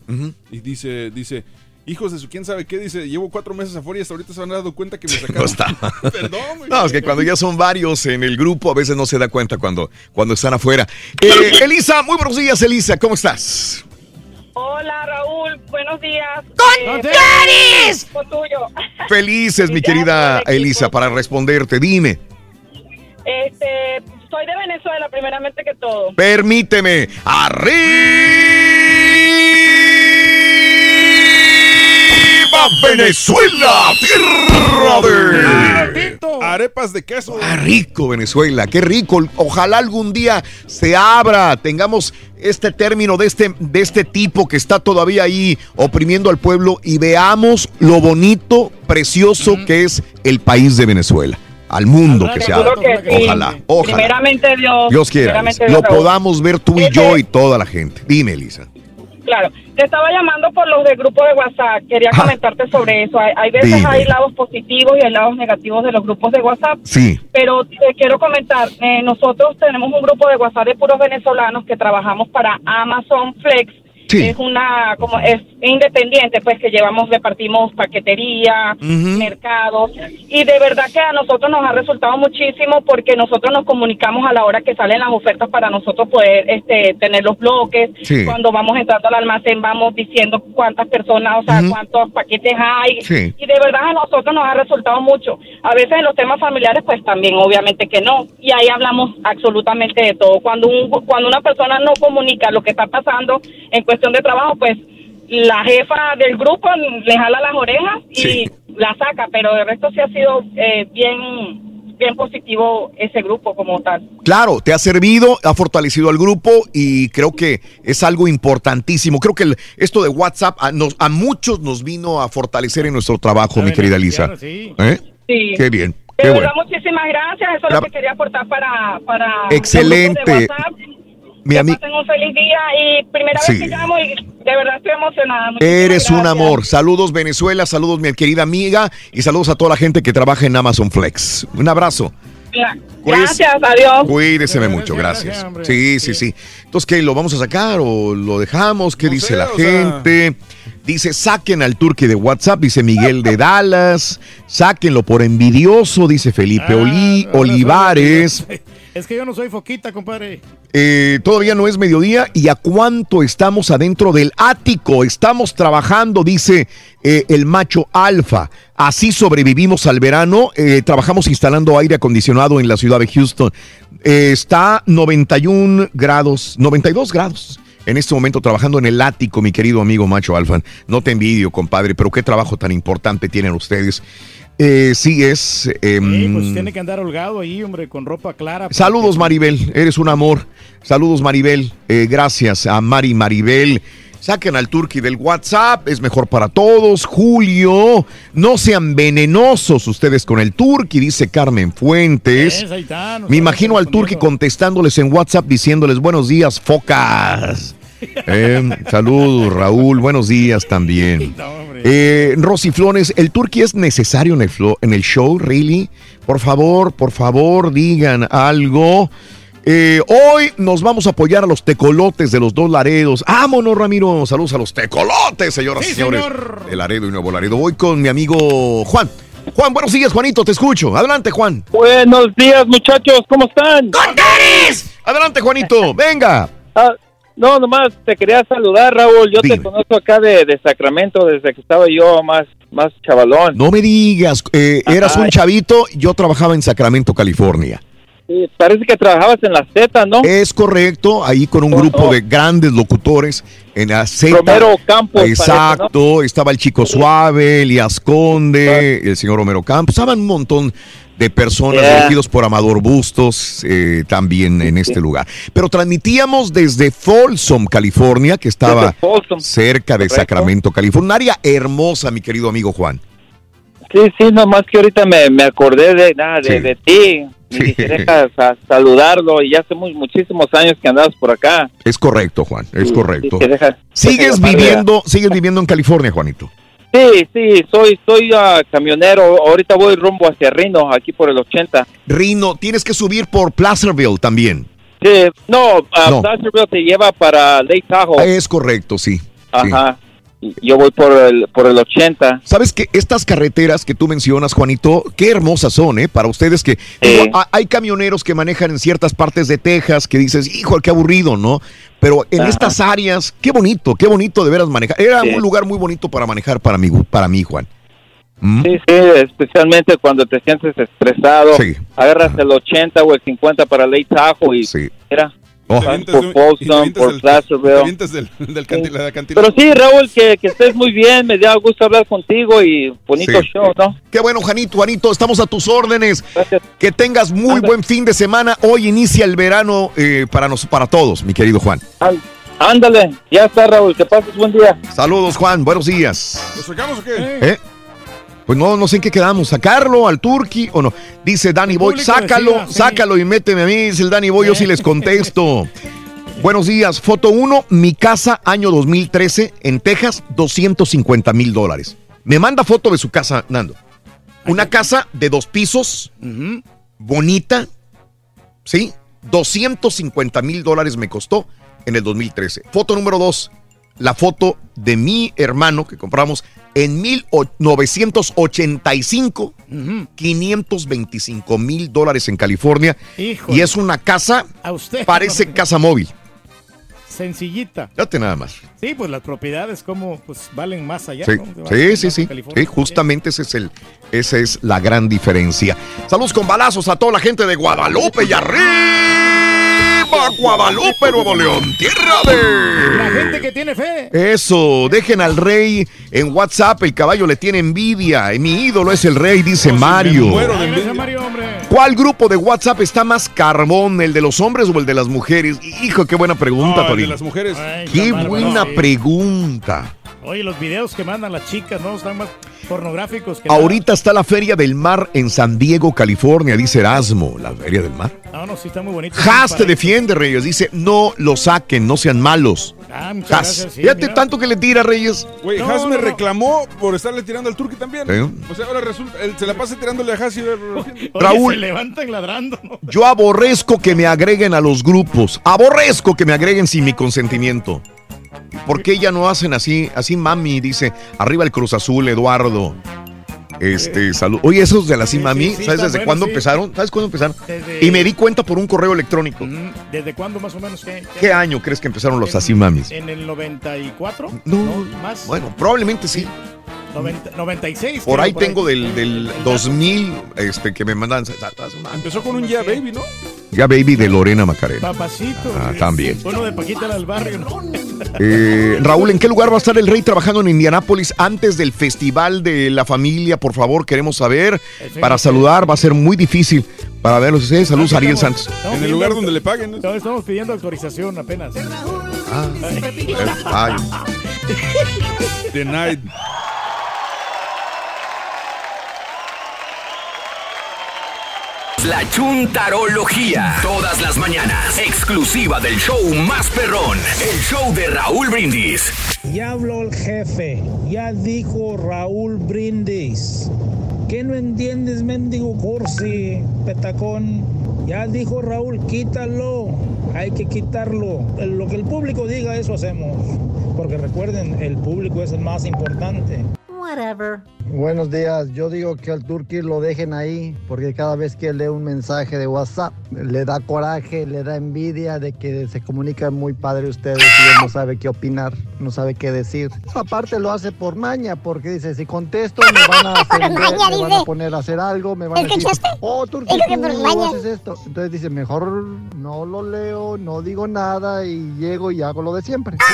Y dice, dice, hijos de su quién sabe qué, dice, llevo cuatro meses afuera y hasta ahorita se han dado cuenta que me [LAUGHS] sacaron. No está. [LAUGHS] Perdón, güey. No, es que cuando ya son varios en el grupo, a veces no se da cuenta cuando, cuando están afuera. Eh, [LAUGHS] Elisa, muy buenos días, Elisa, ¿cómo estás? Hola Raúl, buenos días. ¡Con Eh, tuyo. Felices, mi querida. Elisa, para responderte. Dime, Este, soy de Venezuela, primeramente que todo. permíteme. ¡Arriba Venezuela! ¡Tierra de... Arepas de queso. Ah, rico Venezuela, qué rico. Ojalá algún día se abra, tengamos este término de este, de este tipo que está todavía ahí oprimiendo al pueblo y veamos lo bonito, precioso que es el país de Venezuela. Al mundo que se sí. Ojalá, ojalá. Primeramente Dios. Dios quiera, primeramente lo podamos ver tú y yo y toda la gente. Dime, Elisa. Claro, te estaba llamando por los del grupo de WhatsApp. Quería comentarte sobre eso. Hay, hay veces Dime. hay lados positivos y hay lados negativos de los grupos de WhatsApp. Sí. Pero te quiero comentar, eh, nosotros tenemos un grupo de WhatsApp de puros venezolanos que trabajamos para Amazon Flex es una, como es independiente, pues que llevamos, repartimos paquetería, mercados, y de verdad que a nosotros nos ha resultado muchísimo porque nosotros nos comunicamos a la hora que salen las ofertas para nosotros poder este, tener los bloques. Sí. Cuando vamos entrando al almacén vamos diciendo cuántas personas, o sea, cuántos paquetes hay. Sí. Y de verdad a nosotros nos ha resultado mucho. A veces en los temas familiares, pues también obviamente que no. Y ahí hablamos absolutamente de todo. Cuando, un, cuando una persona no comunica lo que está pasando en cuestión de trabajo, pues la jefa del grupo le jala las orejas y la saca, pero de resto sí ha sido eh, bien bien positivo ese grupo como tal. Claro, te ha servido, ha fortalecido al grupo y creo que es algo importantísimo. Creo que el- esto de WhatsApp a, nos- a muchos nos vino a fortalecer en nuestro trabajo, mi querida Lisa. ¿Eh? Sí. Qué bien, qué bueno. muchísimas gracias. Eso es La- lo que quería aportar para, para Excelente. Mi Que ami- pasen un feliz día y primera Sí. vez que llamo y de verdad estoy emocionada. Muchísimas Eres un amor. Saludos Venezuela, saludos mi querida amiga y saludos a toda la gente que trabaja en Amazon Flex. Un abrazo. Cuídese- Gracias, adiós. Cuídeseme mucho, gracias. Sí, sí, sí. Entonces, ¿qué? ¿Lo vamos a sacar o lo dejamos? ¿Qué dice la sea- gente? Dice, saquen al turque de WhatsApp, dice Miguel de Dallas. Sáquenlo por envidioso, dice Felipe Oli- Olivares. Es que yo no soy foquita, compadre. Eh, todavía no es mediodía y a cuánto estamos adentro del ático. Estamos trabajando, dice eh, el macho alfa. Así sobrevivimos al verano. Eh, trabajamos instalando aire acondicionado en la ciudad de Houston. Está 91 grados, 92 grados. En este momento trabajando en el ático, mi querido amigo macho alfa. No te envidio, compadre, pero qué trabajo tan importante tienen ustedes. Eh, sí, es... em, Pues tiene que andar holgado ahí, hombre, con ropa clara. Saludos Maribel, eres un amor. Saludos Maribel, Eh, gracias a Mari Maribel. Saquen al turqui del WhatsApp, es mejor para todos. Julio, no sean venenosos ustedes con el turqui, dice Carmen Fuentes. Es, está, Me imagino al turqui contestándoles en WhatsApp diciéndoles buenos días, focas. [LAUGHS] Eh, saludos Raúl, buenos días también. Eh, Rosy Flores, ¿el turqui es necesario en el, flo- en el show, really? Por favor, por favor, digan algo. Eh, hoy nos vamos a apoyar a los tecolotes de los dos Laredos. ¡Vámonos, Ramiro! Saludos a los tecolotes, señoras y Sí, señores. señor. De Laredo y Nuevo Laredo. Voy con mi amigo Juan. Juan, buenos días, Juanito, te escucho. Adelante, Juan. Buenos días, muchachos, ¿cómo están? Adelante, Juanito, [LAUGHS] venga. Ah, no, nomás te quería saludar, Raúl. Yo te conozco acá de, de Sacramento desde que estaba yo más, más chavalón. No me digas, eh, eras un chavito, yo trabajaba en Sacramento, California. Sí, parece que trabajabas en la Z, ¿no? Es correcto, ahí con un grupo de grandes locutores en la Z. Romero Campos, Exacto, estaba el Chico Suave, Elías Conde, el señor Romero Campos, estaban un montón de personas Yeah. dirigidos por Amador Bustos eh, también en este lugar. Pero transmitíamos desde Folsom, California, que estaba Folsom, cerca de correcto. Sacramento, California. Un área hermosa, mi querido amigo Juan. Sí, sí, nomás que ahorita me, me acordé de, nada, de, Sí. de ti. Y dije, deja sa- saludarlo. Y ya hace muy, muchísimos años que andabas por acá. Es correcto, Juan, es correcto. deja- Sigues a- viviendo, sigues viviendo en California, Juanito. Sí, sí, soy, soy ah, camionero. Ahorita voy rumbo hacia Reno, aquí por el 80. Rino, tienes que subir por Placerville también. Sí, no, ah, No. Placerville te lleva para Lake Tahoe. Es correcto, sí. Ajá. Yo voy por el, por el 80. Sabes que estas carreteras que tú mencionas, Juanito, qué hermosas son, ¿eh? Para ustedes que digo, hay camioneros que manejan en ciertas partes de Texas que dices, hijo, qué aburrido, ¿no? Pero en Ajá. estas áreas, qué bonito, qué bonito de veras manejar. Era Sí. un lugar muy bonito para manejar para mí, para mí, Juan. ¿Mm? Sí, sí, especialmente cuando te sientes estresado. Sí. Agarras el 80 o el 50 para Lake Tahoe y mira, Oh. por Folsom, por Placerville. del, del. Pero sí, Raúl, que, que estés muy bien, me da gusto hablar contigo y bonito Sí. show, ¿no? Qué bueno, Juanito, Juanito, estamos a tus órdenes. Que tengas muy buen fin de semana. Hoy inicia el verano eh, para, nos, para todos, mi querido Juan. Ándale, ya está, Raúl, que pases buen día. Saludos, Juan, buenos días. ¿Lo sacamos o qué? ¿Eh? Pues no, no sé en qué quedamos, sacarlo al Turqui o no. Dice Danny Boy, sácalo, decida, sí. sácalo y méteme a mí, dice el Danny Boy, yo sí les contesto. [LAUGHS] Buenos días, foto 1, mi casa, año 2013, en Texas, 250 mil dólares. Me manda foto de su casa, Nando. Una casa de dos pisos, bonita, ¿sí? 250 mil dólares me costó en el 2013. Foto número 2, la foto de mi hermano que compramos en 1985, 525 mil dólares en California. Híjole. Y es una casa, A usted. parece casa móvil. Sencillita. Date nada más. Sí, pues las propiedades como pues valen más allá. Sí, sí, sí. Sí, justamente ese es el, esa es la gran diferencia. Saludos con balazos a toda la gente de Guadalupe y arriba Guadalupe, Nuevo León, tierra de... La gente que tiene fe. Eso, dejen al rey en WhatsApp, el caballo le tiene envidia. Mi ídolo es el rey, dice Mario. Gracias, Mario, hombre. ¿Cuál grupo de WhatsApp está más carbón, el de los hombres o el de las mujeres? Hijo, qué buena pregunta, No, el de las mujeres. Ay, Qué buena sí. pregunta. Oye, los videos que mandan las chicas, ¿no? Están más pornográficos que Ahorita está la Feria del Mar en San Diego, California, dice Erasmo. ¿La Feria del Mar? No, no, sí está muy bonito. Haas te defiende, Reyes. Dice, no lo saquen, no sean malos. Ah, muchas Haas. gracias, sí, Fíjate mira. tanto que le tira, Reyes. Güey, No, Haas me no, reclamó por estarle tirando al Turqui también. Sí. O sea, ahora resulta, él se la pasa tirándole a Haas y Oye, Raúl. se levantan ladrando, ¿no? Yo aborrezco que me agreguen a los grupos. Aborrezco que me agreguen sin mi consentimiento. ¿Por qué ya no hacen así? Así, mami, dice. Arriba el Cruz Azul, Eduardo. Este, salud. Oye, esos de la sí, mami, sí, ¿sabes desde cuándo empezaron? ¿Sabes cuándo empezaron? Desde- Y me di cuenta por un correo electrónico. ¿Desde cuándo más o menos? ¿Qué, ¿Qué año crees que empezaron los así mamis? ¿En el 94? No, más. Bueno, probablemente sí. 90 96. Por creo, ahí tengo del, del 2000 este, que me mandan. Empezó con un ya baby, ¿no? Ya Baby de Lorena Macarena. Papacito. Ah, también. Uno de Paquita del barrio, ¿no? Eh, Raúl, ¿en qué lugar va a estar el rey trabajando en Indianápolis antes del Festival de la Familia? Por favor, queremos saber. Para saludar va a ser muy difícil para verlos. Saludos a Ariel Santos. Estamos En el pidiendo lugar donde le paguen. Estamos pidiendo autorización apenas. Ah, ay. Denied. La Chuntarología. Todas las mañanas. Exclusiva del show más perrón. El show de Raúl Brindis. Ya habló el jefe, ya dijo Raúl Brindis. ¿Qué no entiendes, mendigo Corsi, petacón? Ya dijo Raúl, quítalo, hay que quitarlo. Lo que el público diga, eso hacemos. Porque recuerden, el público es el más importante. Whatever. Buenos días, yo digo que al Turqui lo dejen ahí porque cada vez que lee un mensaje de WhatsApp le da coraje, le da envidia de que se comunican muy padre ustedes y él no sabe qué opinar, no sabe qué decir. Aparte lo hace por maña porque dice, si contesto me van a [LAUGHS] ofender, maña, me van a poner a hacer algo, me van a decir, oh que tú por maña. haces esto. Entonces dice, mejor no lo leo, no digo nada y llego y hago lo de siempre. [LAUGHS]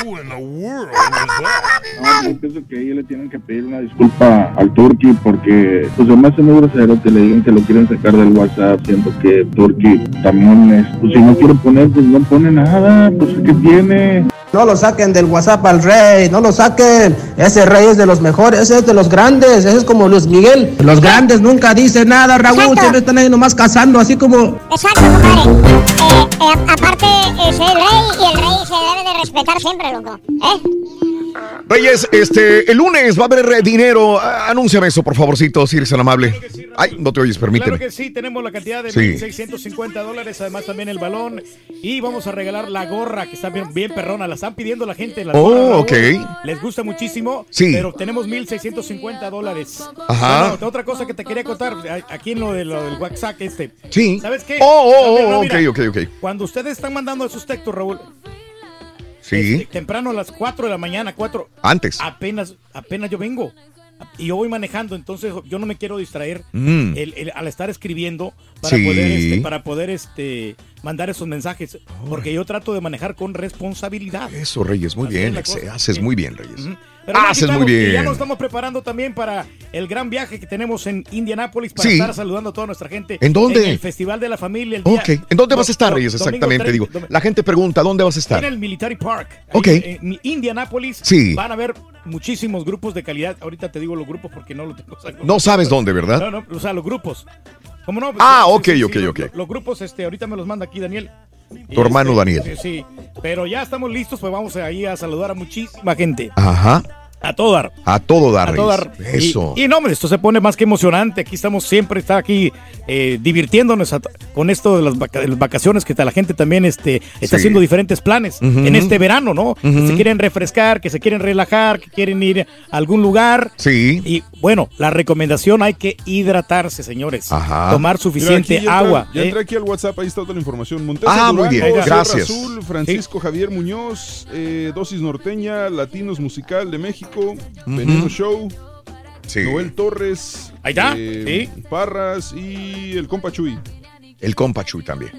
No, yo pienso que ellos le tienen que pedir una disculpa al Turki porque pues se me hace muy grosero que le digan que lo quieren sacar del WhatsApp, siento que Turki también es, pues si no quiere poner, pues no pone nada, pues ¿qué tiene? No lo saquen del WhatsApp al rey, no lo saquen. Ese rey es de los mejores, ese es de los grandes, ese es como Luis Miguel. Los grandes nunca dicen nada, Raúl, siempre están ahí nomás cazando, así como... Exacto, compadre. Eh, eh, aparte, es el rey y el rey se debe de respetar siempre, loco. ¿Eh? Reyes, este, el lunes va a haber eh, dinero. Anúnciame eso, por favorcito, si eres tan amable. Ay, no te oyes, permíteme. Claro que sí, tenemos la cantidad de Sí. 1.650 dólares, además también el balón. Y vamos a regalar la gorra, que está bien, bien perrona. La están pidiendo la gente. la Oh, Raúl. ok. Les gusta muchísimo. Sí. Pero tenemos 1.650 dólares. Ajá. Bueno, otra cosa que te quería contar, a- aquí en lo, de, lo del WhatsApp este. Sí. ¿Sabes qué? Oh, oh, oh, mira, ok, ok, ok. Cuando ustedes están mandando esos textos, Raúl, Sí. temprano a las 4 de la mañana, 4. Antes. Apenas, apenas yo vengo. Y yo voy manejando, entonces yo no me quiero distraer Mm. el- el- al estar escribiendo para Sí. poder, este, para poder este, mandar esos mensajes. Porque yo trato de manejar con responsabilidad. Eso, Reyes, muy Así bien. Haces muy bien, Reyes. Aquí Haces muy y Ya bien. nos estamos preparando también para el gran viaje que tenemos en Indianápolis para Sí. estar saludando a toda nuestra gente. ¿En dónde? En el Festival de la Familia. El día Ok. ¿En dónde vas a estar, Reyes? Exactamente, 30, digo. La gente pregunta, ¿dónde vas a estar? en el Military Park. Ok. En Indianápolis. Sí. Van a haber muchísimos grupos de calidad. Ahorita te digo los grupos porque no lo tengo. o [LAUGHS] sea, No sabes dónde, ¿verdad? No, no, o sea, los grupos. ¿Cómo no? Ah, Sí, ok, sí, sí, ok, los- ok. Los, grupos, este, ahorita me los manda aquí Daniel. Tu hermano Este, Daniel. Sí. Pero ya estamos listos, pues vamos ahí a saludar a muchísima gente. Ajá. A todo dar. A todo dar. A todo dar. Eso. Y, y no, hombre, esto se pone más que emocionante. Aquí estamos siempre, está aquí eh, divirtiéndonos a- con esto de las, vaca- de las vacaciones, que la gente también este, está Sí. haciendo diferentes planes en este verano, ¿no? Que se quieren refrescar, que se quieren relajar, que quieren ir a algún lugar. Sí. Y bueno, la recomendación hay que hidratarse, señores. Ajá. Tomar suficiente ya agua. Ya ¿eh? entré aquí al WhatsApp, ahí está toda la información. Montesa Ah, muy bien, Sierra gracias. Azul, Francisco Javier Muñoz, eh, Dosis Norteña, Latinos Musical de México, Veneno Show, Noel Torres, Ahí está, eh, Parras y el compa Chuy. El compa Chuy también.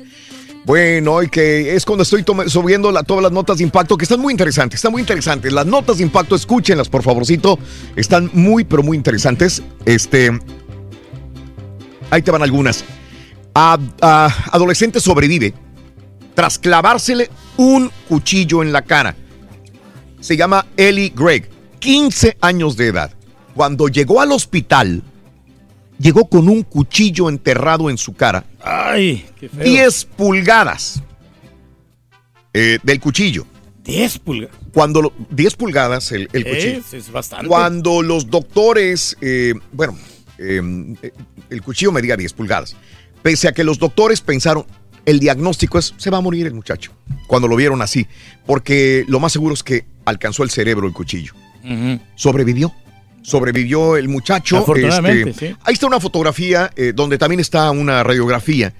Bueno, y que es cuando estoy subiendo la- todas las notas de impacto, que están muy interesantes, están muy interesantes. Las notas de impacto, escúchenlas, por favorcito. Están muy, pero muy interesantes. Este. Ahí te van algunas. A- a- adolescente sobrevive tras clavársele un cuchillo en la cara. Se llama Ellie Gregg, 15 años de edad. Cuando llegó al hospital, llegó con un cuchillo enterrado en su cara. Ay, qué feo. 10 pulgadas eh, del cuchillo. 10 pulgadas. Cuando lo- 10 pulgadas el, el cuchillo. Es, es bastante. Cuando los doctores, eh, bueno, eh, el cuchillo medía 10 pulgadas. Pese a que los doctores pensaron, el diagnóstico es, se va a morir el muchacho. Cuando lo vieron así. Porque lo más seguro es que alcanzó el cerebro el cuchillo. Sobrevivió. Sobrevivió el muchacho. Afortunadamente, este, sí. Ahí está una fotografía eh, donde también está una radiografía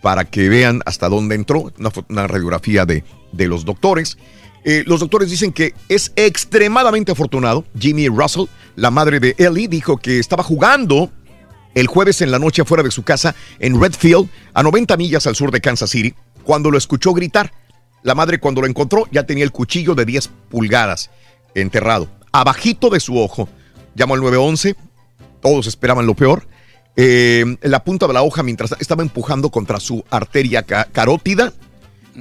para que vean hasta dónde entró, una radiografía de, de los doctores. Eh, los doctores dicen que es extremadamente afortunado. Jimmy Russell, la madre de Ellie, dijo que estaba jugando el jueves en la noche afuera de su casa en Redfield, a 90 millas al sur de Kansas City, cuando lo escuchó gritar. La madre cuando lo encontró ya tenía el cuchillo de 10 pulgadas enterrado, abajito de su ojo. Llamó al 911, todos esperaban lo peor. Eh, la punta de la hoja mientras estaba empujando contra su arteria ca- carótida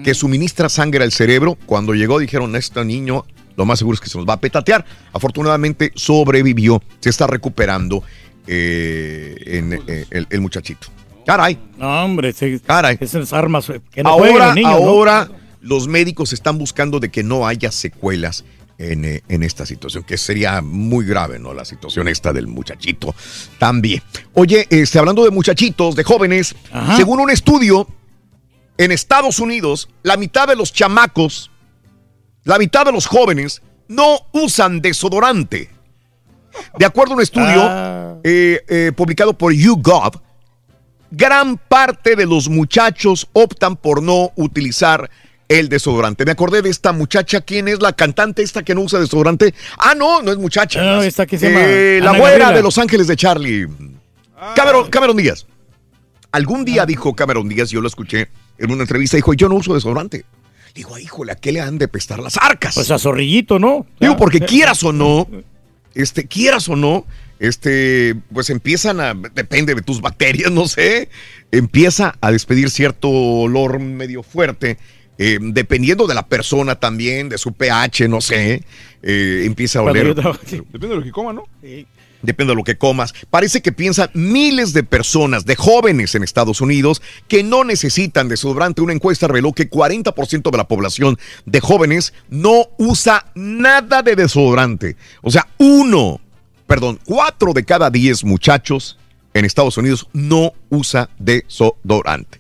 que suministra sangre al cerebro. Cuando llegó dijeron, este niño lo más seguro es que se nos va a petatear. Afortunadamente sobrevivió, se está recuperando eh, en, eh, el, el muchachito. Caray. No, hombre, sí, Caray. esas armas eh, que no ahora, los niños, ¿no? ahora los médicos están buscando de que no haya secuelas en, eh, en esta situación, que sería muy grave, ¿no? La situación esta del muchachito también. Oye, este, hablando de muchachitos, de jóvenes, según un estudio, en Estados Unidos, la mitad de los chamacos, la mitad de los jóvenes, no usan desodorante. De acuerdo a un estudio Ah. eh, eh, publicado por YouGov, gran parte de los muchachos optan por no utilizar el desodorante. Me acordé de esta muchacha, ¿quién es la cantante esta que no usa desodorante? Ah, no, no es muchacha. No, esta que se llama Eh, la güera de Los Ángeles de Charlie. Cameron, Cameron Díaz. Algún Ah. día dijo Cameron Díaz, yo lo escuché en una entrevista, dijo, yo no uso desodorante. Digo, híjole, ¿a qué le han de pestar las arcas? Pues a zorrillito, ¿no? Digo, porque [LAUGHS] quieras o no, este, quieras o no, este, pues empiezan a, depende de tus bacterias, no sé, empieza a despedir cierto olor medio fuerte, eh, dependiendo de la persona también, de su pH, no sé, eh, empieza a oler. Depende de lo que coma, ¿no? Depende de lo que comas. Parece que piensan miles de personas, de jóvenes en Estados Unidos, que no necesitan desodorante. Una encuesta reveló que 40% de la población de jóvenes no usa nada de desodorante. O sea, uno, perdón, cuatro de cada diez muchachos en Estados Unidos no usa desodorante.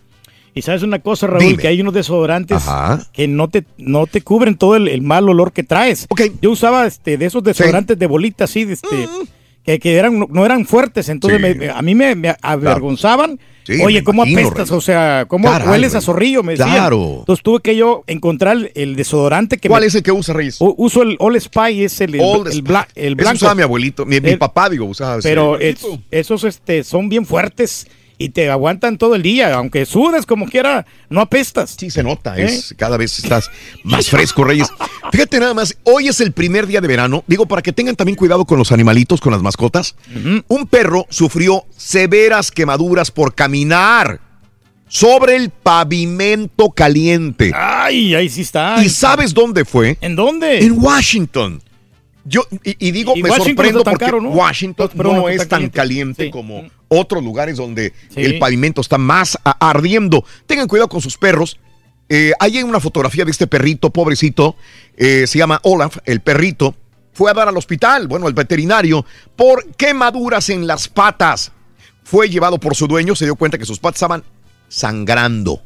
Y sabes una cosa, Raúl, Dime. que hay unos desodorantes Ajá. que no te, no te cubren todo el, el mal olor que traes. Yo usaba este, de esos desodorantes de bolita así, de este, que, que eran, no, eran fuertes, entonces Mm. Sí. me- a mí me, me avergonzaban. Sí, me Oye, ¿cómo imagino, apestas? Rey. O sea, ¿cómo Caray, hueles a zorrillo? Me decían. Claro. Entonces tuve que yo encontrar el desodorante que ¿Cuál me- es el que usa, Reyes? U- Uso el All Spy, es el, el, All el bla- el blanco. usaba mi abuelito, mi, mi El- papá, digo, usaba. Pero es- esos este, son bien fuertes y te aguantan todo el día. Aunque sudes como quiera, no apestas. Sí, se nota. ¿Eh? Es, cada vez estás más fresco, Reyes. Fíjate nada más, hoy es el primer día de verano. Digo, para que tengan también cuidado con los animalitos, con las mascotas. Un perro sufrió severas quemaduras por caminar sobre el pavimento caliente. Ay, ahí sí está. ¿Y sabes dónde fue? ¿En dónde? En Washington. Yo, y, y digo, Y me Washington sorprendo porque caro, ¿no? Washington no no es tan caliente. Sí. como otros lugares donde Sí. el pavimento está más ardiendo. Tengan cuidado con sus perros. Eh, hay una fotografía de este perrito, pobrecito. eh, se llama Olaf, el perrito. fue a dar al hospital, bueno, al veterinario, por quemaduras en las patas. Fue llevado por su dueño, se dio cuenta que sus patas estaban sangrando.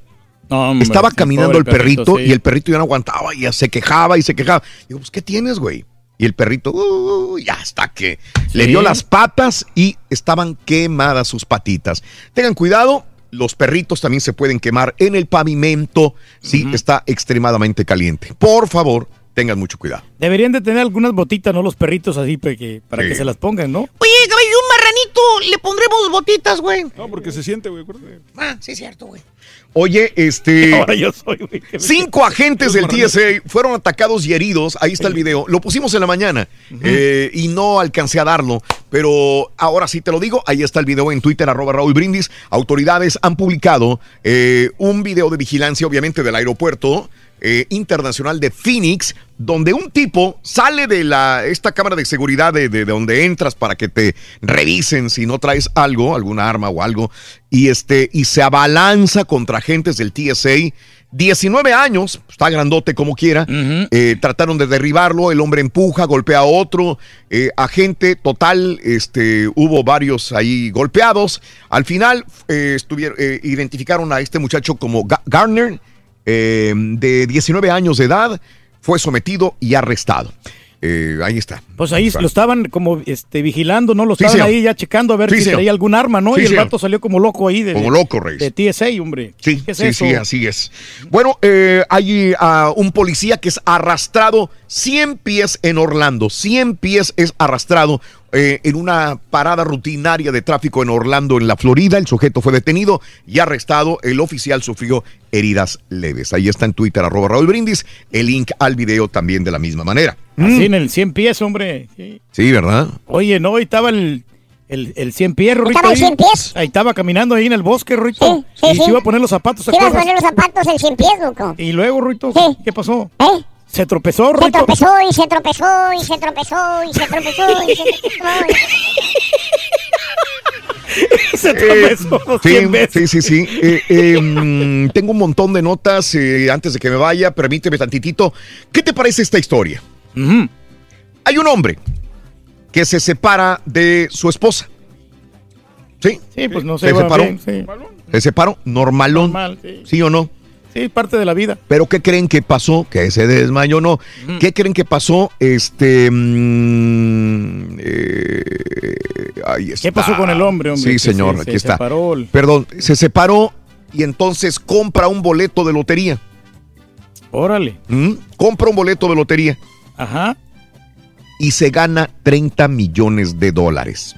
hombre, Estaba caminando el perrito, sí. y el perrito ya no aguantaba, y ya se quejaba y se quejaba. Digo, pues, ¿qué tienes, güey? Y el perrito, "Uh", ya hasta que le dio las patas y estaban quemadas sus patitas. Tengan cuidado, los perritos también se pueden quemar en el pavimento si está extremadamente caliente. Por favor, tengan mucho cuidado. Deberían de tener algunas botitas, ¿no? Los perritos así para que, para Sí. que se las pongan, ¿no? Oye, caballo, un marranito le pondremos botitas, güey. No, porque se siente, güey. Ah, sí, es cierto, güey. Oye, este. [LAUGHS] Ahora yo soy, güey. Cinco agentes del TSA fueron atacados y heridos. Ahí está el video. Lo pusimos en la mañana eh, y no alcancé a darlo. Pero ahora sí te lo digo. Ahí está el video en Twitter, arroba Raúl Brindis. Autoridades han publicado eh, un video de vigilancia, obviamente, del aeropuerto. eh, internacional de Phoenix, donde un tipo sale de la, esta cámara de seguridad de, de- de donde entras para que te revisen si no traes algo, alguna arma o algo, y, este, y se abalanza contra agentes del TSA. 19 años, está grandote como quiera, eh, trataron de derribarlo, el hombre empuja, golpea a otro, eh, agente total, este, hubo varios ahí golpeados. Al final eh, estuvieron, identificaron a este muchacho como Ga- Garner, de 19 años de edad, fue sometido y arrestado. Eh, ahí está. Pues ahí lo estaban como este, vigilando, ¿no? Lo estaban ahí ya checando a ver Sí, si traía algún arma, ¿no? Sí, y el vato salió como loco ahí. De, Como loco, Reyes. De TSA, hombre. Sí, ¿Qué es sí, eso? sí, así es. Bueno, eh, hay ah, un policía que es arrastrado 100 pies en Orlando. 100 pies es arrastrado eh, en una parada rutinaria de tráfico en Orlando, en la Florida. El sujeto fue detenido y arrestado. El oficial sufrió heridas leves. Ahí está en Twitter, arroba Raúl Brindis. El link al video también de la misma manera. Así en el 100 pies, hombre. Sí. Sí, ¿verdad? Oye, no, ahí estaba el, el, el 100 pies, Rorito. ¿Estaba el ahí. 100 pies? Ahí estaba caminando ahí en el bosque, Rorito. Sí, sí, y sí. se iba a poner los zapatos, ¿te Te ibas a poner los zapatos en 100 pies, loco. Y luego, Rorito, Sí. ¿qué pasó? ¿Eh? Se tropezó, Se Rorito. tropezó y se tropezó y se tropezó y se tropezó y se tropezó. se [LAUGHS] tropezó Sí, 100 sí, veces. sí, sí. Eh, eh, mm, tengo un montón de notas eh, antes de que me vaya. Permíteme tantitito. ¿Qué te parece esta historia? Hay un hombre que se separa de su esposa. ¿Sí? Sí, pues no Se se separó. bien, sí. Se separó normalón. Normal, sí. ¿Sí o no? Sí, parte de la vida. Pero ¿qué creen que pasó? Que se desmayó, no. ¿Qué creen que pasó? Este. mm, eh, ahí está. ¿Qué pasó con el hombre, hombre? Sí, señor, se- aquí se está. separó el- Perdón, se separó y entonces compra un boleto de lotería. Órale. ¿Mm? Compra un boleto de lotería. Ajá. Y se gana 30 millones de dólares.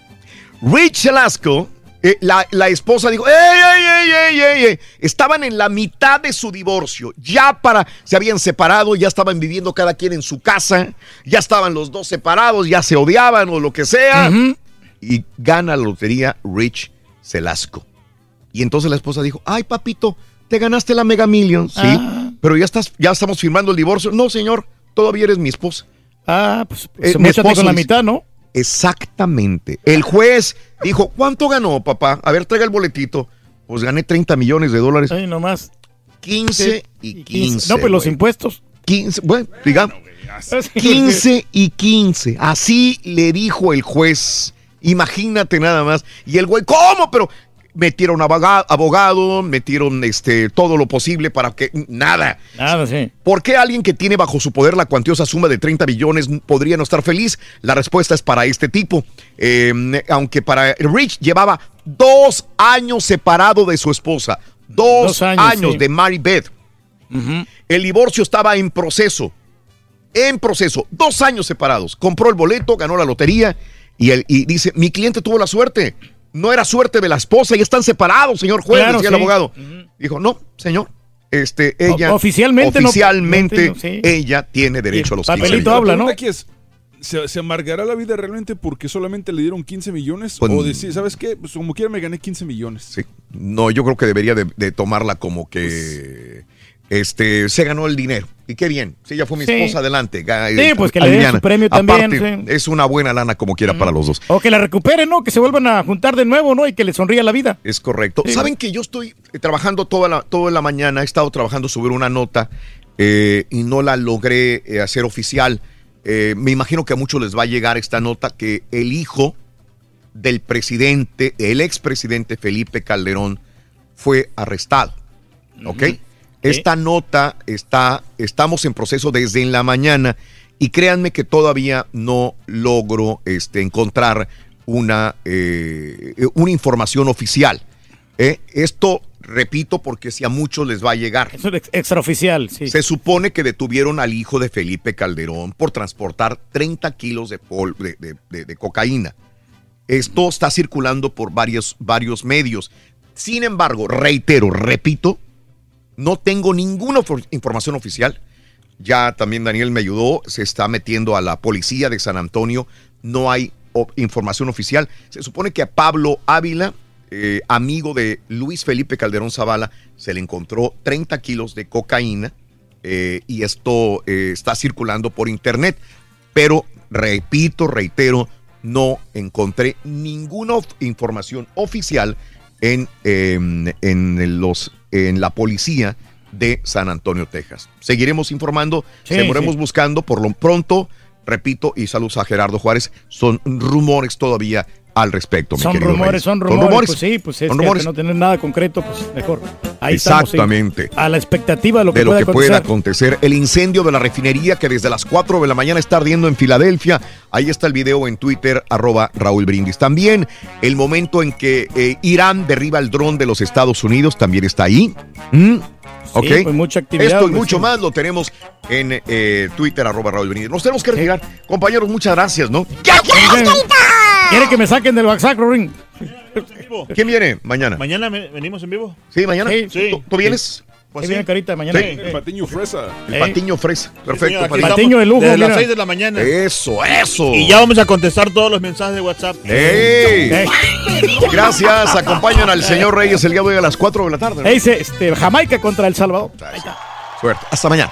Rich Velasco, eh, la, la esposa dijo, ¡Ey, ey, ey, ey, ey, ey! Estaban en la mitad de su divorcio. Ya para, se habían separado, ya estaban viviendo cada quien en su casa, ya estaban los dos separados, ya se odiaban o lo que sea. Y gana la lotería Rich Velasco. Y entonces la esposa dijo, ay papito, te ganaste la Mega Million. Sí, Ah. pero ya, estás, ya estamos firmando el divorcio. No, señor, todavía eres mi esposa. Ah, pues, Eh, se mi esposo con la mitad, ¿no? Exactamente. El juez dijo, ¿cuánto ganó, papá? A ver, traiga el boletito. Pues gané 30 millones de dólares. Ay, nomás. 15 y 15. No, pues los güey. impuestos. 15, bueno, diga. 15 y 15. Así le dijo el juez. Imagínate nada más. Y el güey, ¿cómo? Pero metieron aboga- abogado, metieron este, todo lo posible para que nada. Nada, sí. ¿Por qué alguien que tiene bajo su poder la cuantiosa suma de 30 billones podría no estar feliz? La respuesta es para este tipo. Eh, aunque para Rich llevaba dos años separado de su esposa. Dos, Dos años, años, sí. de Mary Beth. El divorcio estaba en proceso. En proceso. Dos años separados. Compró el boleto, ganó la lotería y, y dice, mi cliente tuvo la suerte. No era suerte de la esposa y están separados, señor juez, Claro, decía sí. el abogado. Dijo, no, señor. Este, ella. O- oficialmente no- Oficialmente, no, sí. ella tiene derecho a los 15 papelito millones. habla, La ¿no? pregunta aquí es, ¿se, se amargará la vida realmente porque solamente le dieron 15 millones? Pues, o decir, ¿sabes qué? Pues como quiera me gané 15 millones. Sí. No, yo creo que debería de, de tomarla como que este se ganó el dinero. Y qué bien. Si ella fue mi Sí. esposa, adelante. Sí, pues que le den su premio también, Aparte, sí. Es una buena lana como quiera para los dos. O que la recuperen, ¿no? Que se vuelvan a juntar de nuevo, ¿no? Y que le sonría la vida. Es correcto. Sí. Saben que yo estoy eh, trabajando toda la, toda la mañana, he estado trabajando sobre una nota eh, y no la logré eh, hacer oficial eh, me imagino que a muchos les va a llegar esta nota que el hijo del presidente, el expresidente Felipe Calderón, fue arrestado. ¿Ok? Esta nota está, estamos en proceso desde en la mañana y créanme que todavía no logro este, encontrar una, eh, una información oficial. ¿eh? Esto, repito, porque si a muchos les va a llegar. Es extraoficial, sí. Se supone que detuvieron al hijo de Felipe Calderón por transportar 30 kilos de, de, de cocaína. Esto está circulando por varios, varios medios. Sin embargo, reitero, repito, no tengo ninguna información oficial. Ya también Daniel me ayudó, se está metiendo a la policía de San Antonio. No hay información oficial. Se supone que a Pablo Ávila, eh, amigo de Luis Felipe Calderón Zavala, se le encontró 30 kilos de cocaína eh, y esto eh, está circulando por internet. Pero repito, reitero, no encontré ninguna información oficial en, em, en los en la policía de San Antonio, Texas. Seguiremos informando, seguiremos buscando por lo pronto, repito, y saludos a Gerardo Juárez, son rumores todavía al respecto. Son rumores, son rumores, son rumores. Pues sí, pues es rumores. no tener nada concreto, pues mejor. Ahí Exactamente. a la expectativa de lo que, de lo que pueda acontecer. El incendio de la refinería que desde las 4 de la mañana está ardiendo en Filadelfia. Ahí está el video en Twitter, arroba Raúl Brindis. También el momento en que eh, Irán derriba el dron de los Estados Unidos también está ahí. ¿Mm? ¿Ok? Pues mucha actividad, Esto y pues mucho más lo tenemos en eh, Twitter, arroba Raúl Brindis. Nos tenemos que retirar. Compañeros, muchas gracias, ¿no? ¿Quiere que me saquen del WhatsApp, Ring? ¿Quién viene mañana? ¿Mañana venimos en vivo? Sí, mañana. Sí. ¿Tú, tú vienes? Pues viene carita mañana. Sí. El patiño fresa. El patiño fresa. Perfecto. señor, aquí Patiño de lujo, Desde mira. las 6 de la mañana. Eso, eso. Y ya vamos a contestar todos los mensajes de WhatsApp. ¡Ey! Gracias. Acompañan al señor Reyes el día de hoy a las 4 de la tarde. ¿no? Ahí dice este, Jamaica contra El Salvador. Suerte. Hasta mañana.